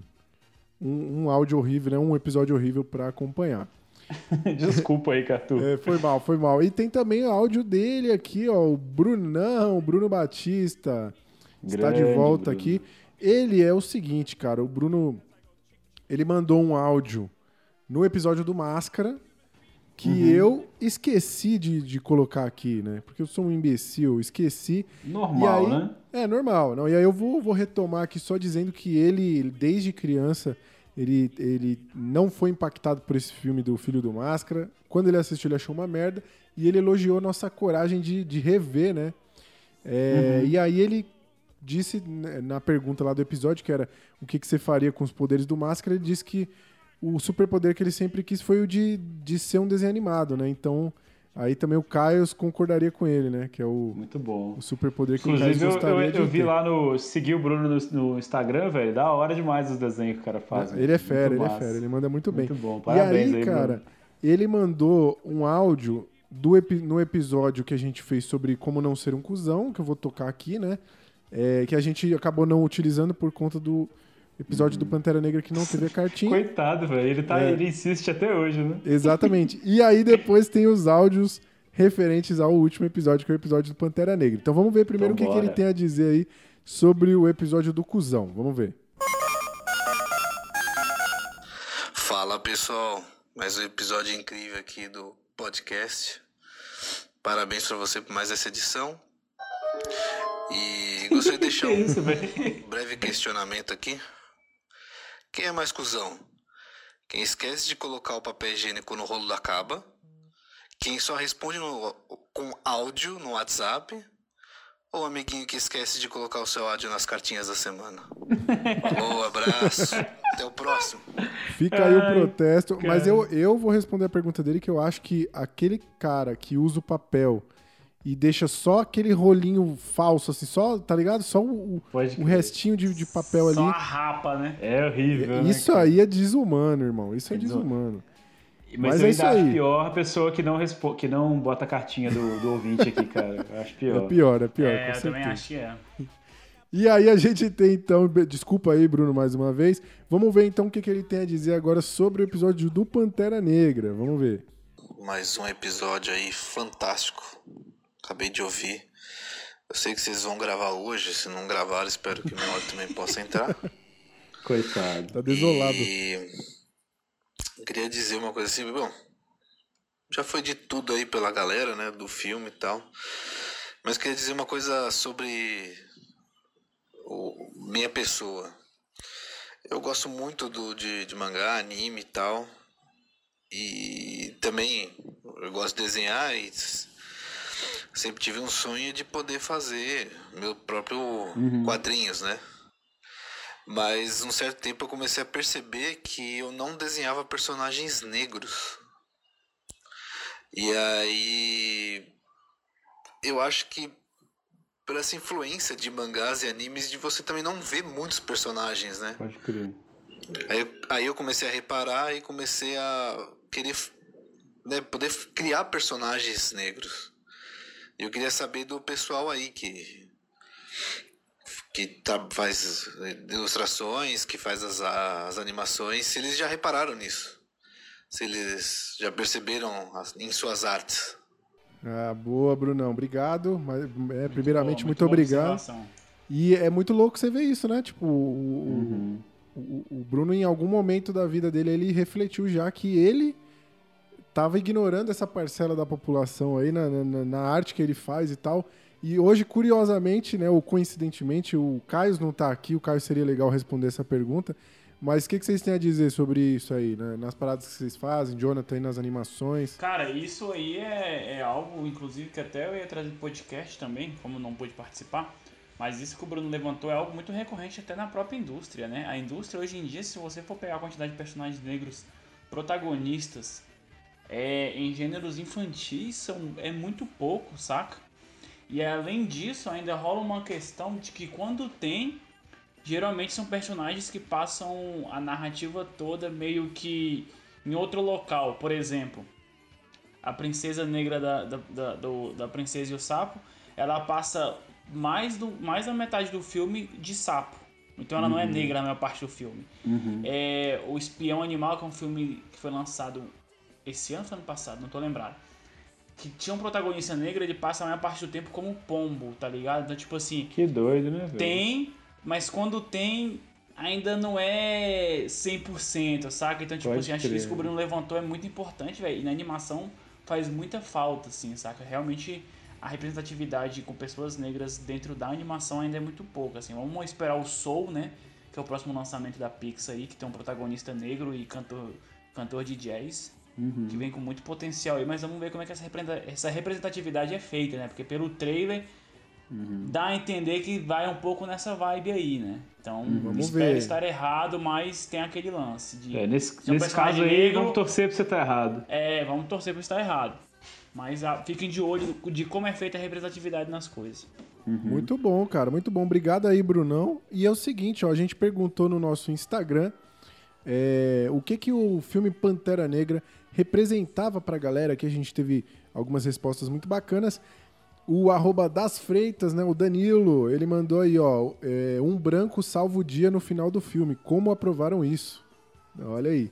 A: um, um áudio horrível, né? um episódio horrível para acompanhar.
H: Desculpa aí, Catu.
A: É, foi mal, foi mal. E tem também o áudio dele aqui, ó, o Brunão, Bruno Batista. está de
H: Grande
A: volta
H: Bruno.
A: aqui. Ele é o seguinte, cara, o Bruno ele mandou um áudio no episódio do Máscara que
H: Uhum.
A: eu esqueci de, de colocar aqui, né? Porque eu sou um imbecil, esqueci.
H: Normal,
A: aí-
H: né?
A: É, normal. Não, e aí eu vou, vou retomar aqui só dizendo que ele, desde criança, ele, ele não foi impactado por esse filme do Filho do Máscara. Quando ele assistiu, ele achou uma merda. E ele elogiou nossa coragem de, de rever, né? É,
H: Uhum.
A: E aí ele disse né, na pergunta lá do episódio, que era o que, que você faria com os poderes do Máscara, ele disse que o superpoder que ele sempre quis foi o de, de ser um desenho animado, né? Então, aí também o Caio concordaria com ele, né? Que é o,
H: Muito bom.
A: o superpoder que o Caio
H: Inclusive, eu,
A: gostaria
H: eu,
A: de
H: eu vi lá no. Segui o Bruno no, no Instagram, velho. Da hora demais os desenhos que o cara faz.
A: Ele é fera,
H: Muito
A: ele é
H: massa.
A: fera, ele manda muito bem.
H: Muito bom,
A: E
H: parabéns
A: aí,
H: aí,
A: cara,
H: Bruno.
A: ele mandou um áudio do no episódio que a gente fez sobre como não ser um cuzão, que eu vou tocar aqui, né? É, que a gente acabou não utilizando por conta do, episódio do Pantera Negra que não teve a cartinha.
H: Coitado, velho. Ele, tá,
A: É.
H: ele insiste até hoje, né?
A: Exatamente. E aí depois tem os áudios referentes ao último episódio, que é o episódio do Pantera Negra. Então vamos ver primeiro
H: Então
A: o que, que ele tem a dizer aí sobre o episódio do Cusão. Vamos ver.
T: Fala pessoal, mais um episódio incrível aqui do podcast. Parabéns pra você por mais essa edição. E gostaria de deixar um breve questionamento aqui. Quem é mais cuzão? Quem esquece de colocar o papel higiênico no rolo da caba? Quem só responde no- com áudio no WhatsApp? Ou o amiguinho que esquece de colocar o seu áudio nas cartinhas da semana? Falou, abraço. Até o próximo.
A: Fica aí o
T: Ai,
A: protesto. Mas eu, eu vou responder a pergunta dele que eu acho que aquele cara que usa o papel e deixa só aquele rolinho falso, assim, só, tá ligado? Só o, o restinho de, de papel
G: Só a
A: ali.
G: rapa, né?
H: É horrível, né,
A: Isso
H: cara?
A: aí é desumano, irmão. Isso é desumano.
H: Mas,
A: Mas
H: eu
A: é
H: ainda
A: isso
H: acho
A: aí.
H: pior a pessoa que não, respo... que não bota a cartinha do, do ouvinte aqui, cara. Eu acho pior.
A: É pior, é pior.
G: É,
A: com
G: eu também
A: certeza.
G: acho que é.
A: E aí a gente tem então, desculpa aí, Bruno, mais uma vez. Vamos ver então o que, que ele tem a dizer agora sobre o episódio do Pantera Negra. Vamos ver.
T: Mais um episódio aí fantástico. Acabei de ouvir. Eu sei que vocês vão gravar hoje. Se não gravaram, espero que o meu áudio também possa entrar.
H: Coitado.
A: Tá desolado.
T: E queria dizer uma coisa assim, bom, já foi de tudo aí pela galera, né, do filme e tal. Mas queria dizer uma coisa sobre o, minha pessoa. Eu gosto muito do, de, de mangá, anime e tal. E também eu gosto de desenhar e sempre tive um sonho de poder fazer meu próprio
H: Uhum.
T: quadrinhos, né? Mas um certo tempo eu comecei a perceber que eu não desenhava personagens negros. E aí eu acho que por essa influência de mangás e animes de você também não ver muitos personagens, né?
H: Pode crer.
T: Aí, eu- aí eu comecei a reparar e comecei a querer né, poder criar personagens negros. Eu queria saber do pessoal aí que que tá, faz ilustrações, que faz as, as animações, se eles já repararam nisso. Se eles já perceberam as- em suas artes.
A: Ah, boa, Brunão. Obrigado. Mas, é, primeiramente,
G: boa,
A: muito,
G: muito
A: obrigado. E é muito louco você ver isso, né? Tipo, o-
H: Uhum.
A: o- o Bruno, em algum momento da vida dele, ele refletiu já que ele tava ignorando essa parcela da população aí na, na, na arte que ele faz e tal. E hoje, curiosamente, né, ou coincidentemente, o Caio não tá aqui, o Caio seria legal responder essa pergunta. Mas o que, que vocês têm a dizer sobre isso aí, né? Nas paradas que vocês fazem, Jonathan, nas animações?
G: Cara, isso aí é, é algo, inclusive, que até eu ia trazer pro podcast também, como não pude participar. Mas isso que o Bruno levantou é algo muito recorrente até na própria indústria, né? A indústria hoje em dia, se você for pegar a quantidade de personagens negros protagonistas é, em gêneros infantis, são, é muito pouco, saca? E além disso, ainda rola uma questão de que quando tem, geralmente são personagens que passam a narrativa toda meio que em outro local. Por exemplo, a princesa negra da, da, da, do- da Princesa e o Sapo, ela passa mais, do, mais da metade do filme de sapo. Então ela não é
H: Uhum.
G: negra na maior parte do filme.
H: Uhum.
G: É, o Espião Animal, que é um filme que foi lançado esse ano ou ano passado, não tô lembrado. Que tinha um protagonista negro, ele passa a maior parte do tempo como pombo, tá ligado? Então, tipo assim.
H: Que doido, né, velho?
G: Tem, mas quando tem, ainda não é 100%, saca? Então, tipo
H: Pode
G: assim, acho que
H: crer.
G: isso que o Bruno levantou é muito importante, velho. E na animação faz muita falta, assim, saca? Realmente a representatividade com pessoas negras dentro da animação ainda é muito pouca, assim. Vamos esperar o Soul, né? Que é o próximo lançamento da Pixar aí, que tem um protagonista negro e cantor, cantor de jazz.
H: Uhum.
G: Que vem com muito potencial aí, mas vamos ver como é que essa representa- essa representatividade é feita, né? Porque pelo trailer
H: Uhum.
G: dá a entender que vai um pouco nessa vibe aí, né? Então,
H: Uhum. Vamos
G: espero
H: ver.
G: estar errado, mas tem aquele lance de.
H: É, nesse
G: se é um
H: nesse caso aí,
G: negro-
H: vamos torcer pra você estar errado.
G: É, vamos torcer pra estar errado. Mas ah, fiquem de olho de como é feita a representatividade nas coisas.
A: Muito bom, cara, muito bom. Obrigado aí, Brunão. E é o seguinte, ó, a gente perguntou no nosso Instagram é, o que que o filme Pantera Negra representava pra galera, que a gente teve algumas respostas muito bacanas. O arroba das Freitas, né? O Danilo, ele mandou aí, ó. é, um branco salva o dia no final do filme. Como aprovaram isso? Olha aí.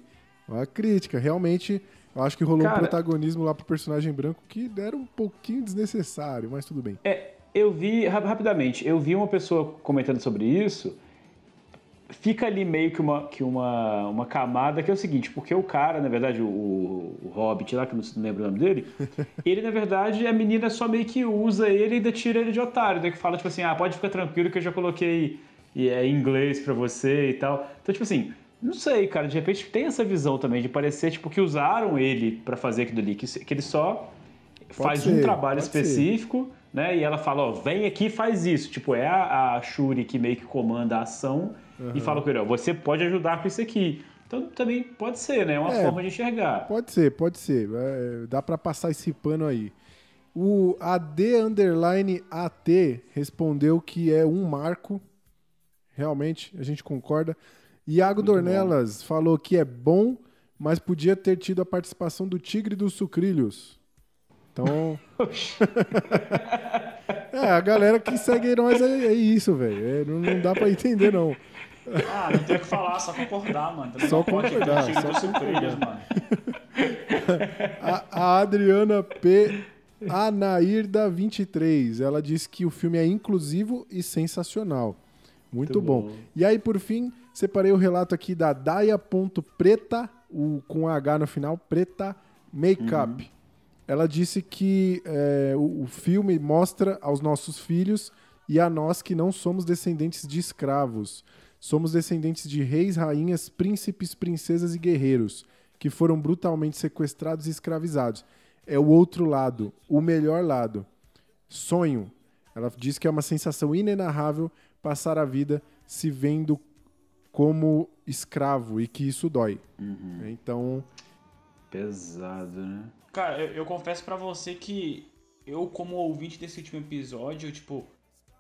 A: Olha a crítica. Realmente, eu acho que rolou
H: Cara-
A: um protagonismo lá pro personagem branco que era um pouquinho desnecessário, mas tudo bem.
H: É, eu vi, ra- rapidamente, eu vi uma pessoa comentando sobre isso. Fica ali meio que uma, que uma, uma camada que é o seguinte, porque o cara, na verdade, o, o Hobbit lá, que eu não lembro o nome dele, ele, na verdade, a menina só meio que usa ele e ainda tira ele de otário, né? Que fala, tipo assim, ah, pode ficar tranquilo que eu já coloquei e é, inglês pra você e tal. Então, tipo assim, não sei, cara, de repente tem essa visão também de parecer, tipo, que usaram ele pra fazer aquilo ali, que, que ele só faz um
A: ser,
H: trabalho
A: pode ser.
H: específico, né? E ela fala, ó, vem aqui e faz isso. Tipo, é a, a Shuri que meio que comanda a ação e
A: Aham.
H: fala com ele, ó, você pode ajudar com isso aqui. Então também pode ser, né? É uma
A: É,
H: forma de enxergar.
A: Pode ser, pode ser. É, dá pra passar esse pano aí. O AD underline AT respondeu que é um marco. Realmente, a gente concorda. Iago Dornelas falou que é bom, mas podia ter tido a participação do Tigre dos Sucrilhos. Então. é, a galera que segue nós é, é isso, velho. É, não, não dá pra entender, não.
G: Ah, não tem o que falar, só concordar, mano. Também
A: Só
G: não pode
A: concordar,
G: ter
A: só concordar.
G: mano.
A: A, a Adriana P. Anairda 23. Ela disse que o filme é inclusivo e sensacional. Muito,
H: Muito
A: bom.
H: bom.
A: E aí, por fim, separei o relato aqui da Daia.preta, o, com H no final, Preta Makeup.
H: Uhum.
A: Ela disse que é, o, o filme mostra aos nossos filhos e a nós que não somos descendentes de escravos. Somos descendentes de reis, rainhas, príncipes, princesas e guerreiros que foram brutalmente sequestrados e escravizados. É o outro lado, o melhor lado. Sonho. Ela diz que é uma sensação inenarrável passar a vida se vendo como escravo e que isso dói. Então,
H: Pesado, né?
G: Cara, eu, eu confesso pra você que eu, como ouvinte desse último episódio, tipo,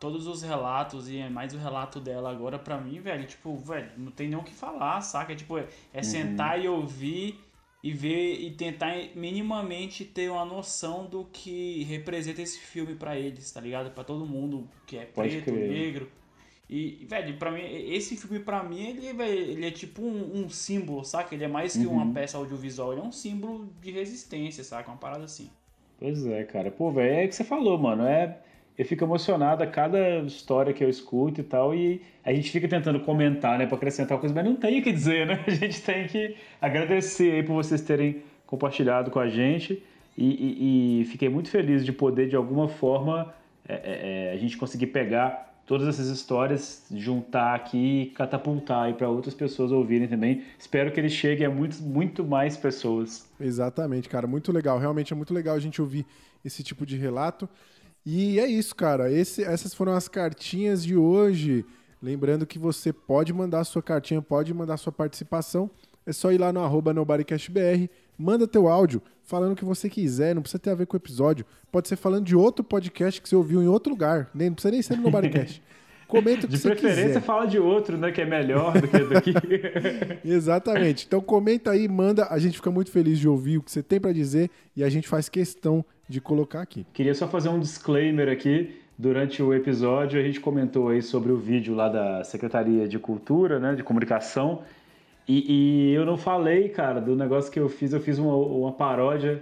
G: todos os relatos e mais o relato dela agora, pra mim, velho, tipo, velho, não tem nem o que falar, saca? Tipo, é, é
H: Uhum.
G: sentar e ouvir e ver e tentar minimamente ter uma noção do que representa esse filme pra eles, tá ligado? Pra todo mundo que é
H: Pode
G: preto,
H: crer.
G: negro. E, velho, pra mim, esse filme, pra mim, ele, ele é tipo um, um símbolo, saca? Ele é mais que uma
H: Uhum.
G: peça audiovisual, ele é um símbolo de resistência, saca? Uma parada assim.
H: Pois é, cara. Pô, velho, é o que você falou, mano. É, eu fico emocionado a cada história que eu escuto e tal, e a gente fica tentando comentar, né, pra acrescentar coisa, mas não tem o que dizer, né? A gente tem que agradecer aí por vocês terem compartilhado com a gente e, e- e fiquei muito feliz de poder, de alguma forma, é, é, é, a gente conseguir pegar todas essas histórias, juntar aqui e catapultar aí para outras pessoas ouvirem também. Espero que ele chegue a muito, muito mais pessoas.
A: Exatamente, cara. Muito legal. Realmente é muito legal a gente ouvir esse tipo de relato. E é isso, cara. Esse- essas foram as cartinhas de hoje. Lembrando que você pode mandar sua cartinha, pode mandar sua participação. É só ir lá no arroba nobodycastbr, manda teu áudio falando o que você quiser, não precisa ter a ver com o episódio. Pode ser falando de outro podcast que você ouviu em outro lugar, nem, não precisa nem ser no Nobodycast. Comenta o que
H: De
A: você
H: preferência,
A: quiser.
H: fala de outro, né? Que é melhor do que daqui.
A: Exatamente. Então comenta aí, manda. A gente fica muito feliz de ouvir o que você tem pra dizer e a gente faz questão de colocar aqui.
H: Queria só fazer um disclaimer aqui. Durante o episódio, a gente comentou aí sobre o vídeo lá da Secretaria de Cultura, né? De Comunicação. E, e eu não falei, cara, do negócio que eu fiz. Eu fiz uma, uma paródia.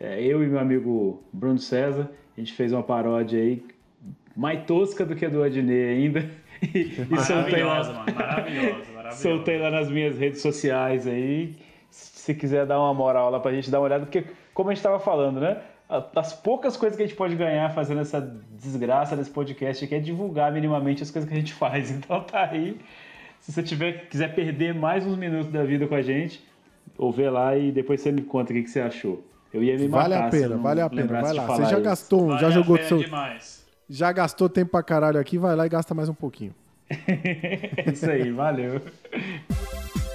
H: é, eu e meu amigo Bruno César, a gente fez uma paródia aí mais tosca do que a do Adnei ainda. E, e soltei lá-
G: Maravilhosa, mano. Maravilhosa, maravilhosa.
H: Soltei lá nas minhas redes sociais aí. Se quiser dar uma moral lá pra gente dar uma olhada, porque, como a gente tava falando, né? A- As poucas coisas que a gente pode ganhar fazendo essa desgraça desse podcast aqui é divulgar minimamente as coisas que a gente faz. Então tá aí. Se você tiver, quiser perder mais uns minutos da vida com a gente, ou ver lá e depois você me conta o que, que você achou. Eu ia me matar
A: Vale a pena,
H: não
A: vale a pena. Vai lá. Você já
H: isso.
A: gastou,
G: Vale
A: já
G: a
A: jogou seu.
G: demais.
A: Já gastou tempo pra caralho aqui, vai lá e gasta mais um pouquinho.
H: Isso aí, valeu.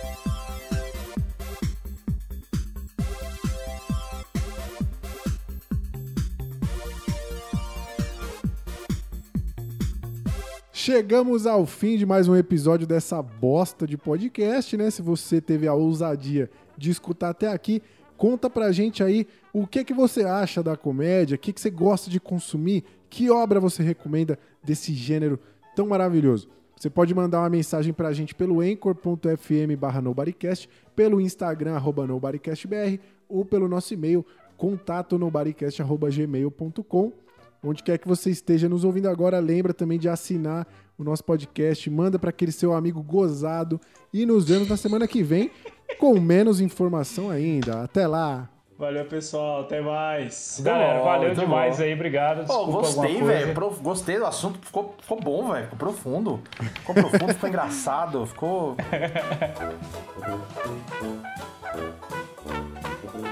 A: Chegamos ao fim de mais um episódio dessa bosta de podcast, né? Se você teve a ousadia de escutar até aqui, Conta pra gente aí o que que você acha da comédia, o que que você gosta de consumir, que obra você recomenda desse gênero tão maravilhoso. Você pode mandar uma mensagem pra gente pelo anchor.fm barra nobodycast, pelo Instagram, arroba nobodycastbr, ou pelo nosso e-mail, contato nobodycast.gmail.com. Onde quer que você esteja nos ouvindo agora, lembra também de assinar o nosso podcast, manda para aquele seu amigo gozado e nos vemos na semana que vem com menos informação ainda. Até lá!
G: Valeu, pessoal. Até mais.
H: Galera,
J: bom,
H: valeu demais
J: bom.
H: aí, obrigado.
J: Pô,
H: Desculpa
J: gostei, velho. Gostei do assunto. Ficou, ficou bom, velho. Ficou profundo. Ficou profundo, ficou engraçado. Ficou.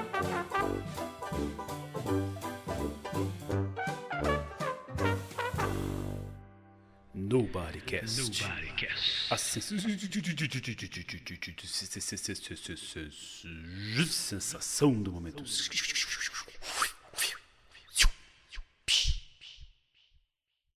E: Nobodycast. A sensação do momento.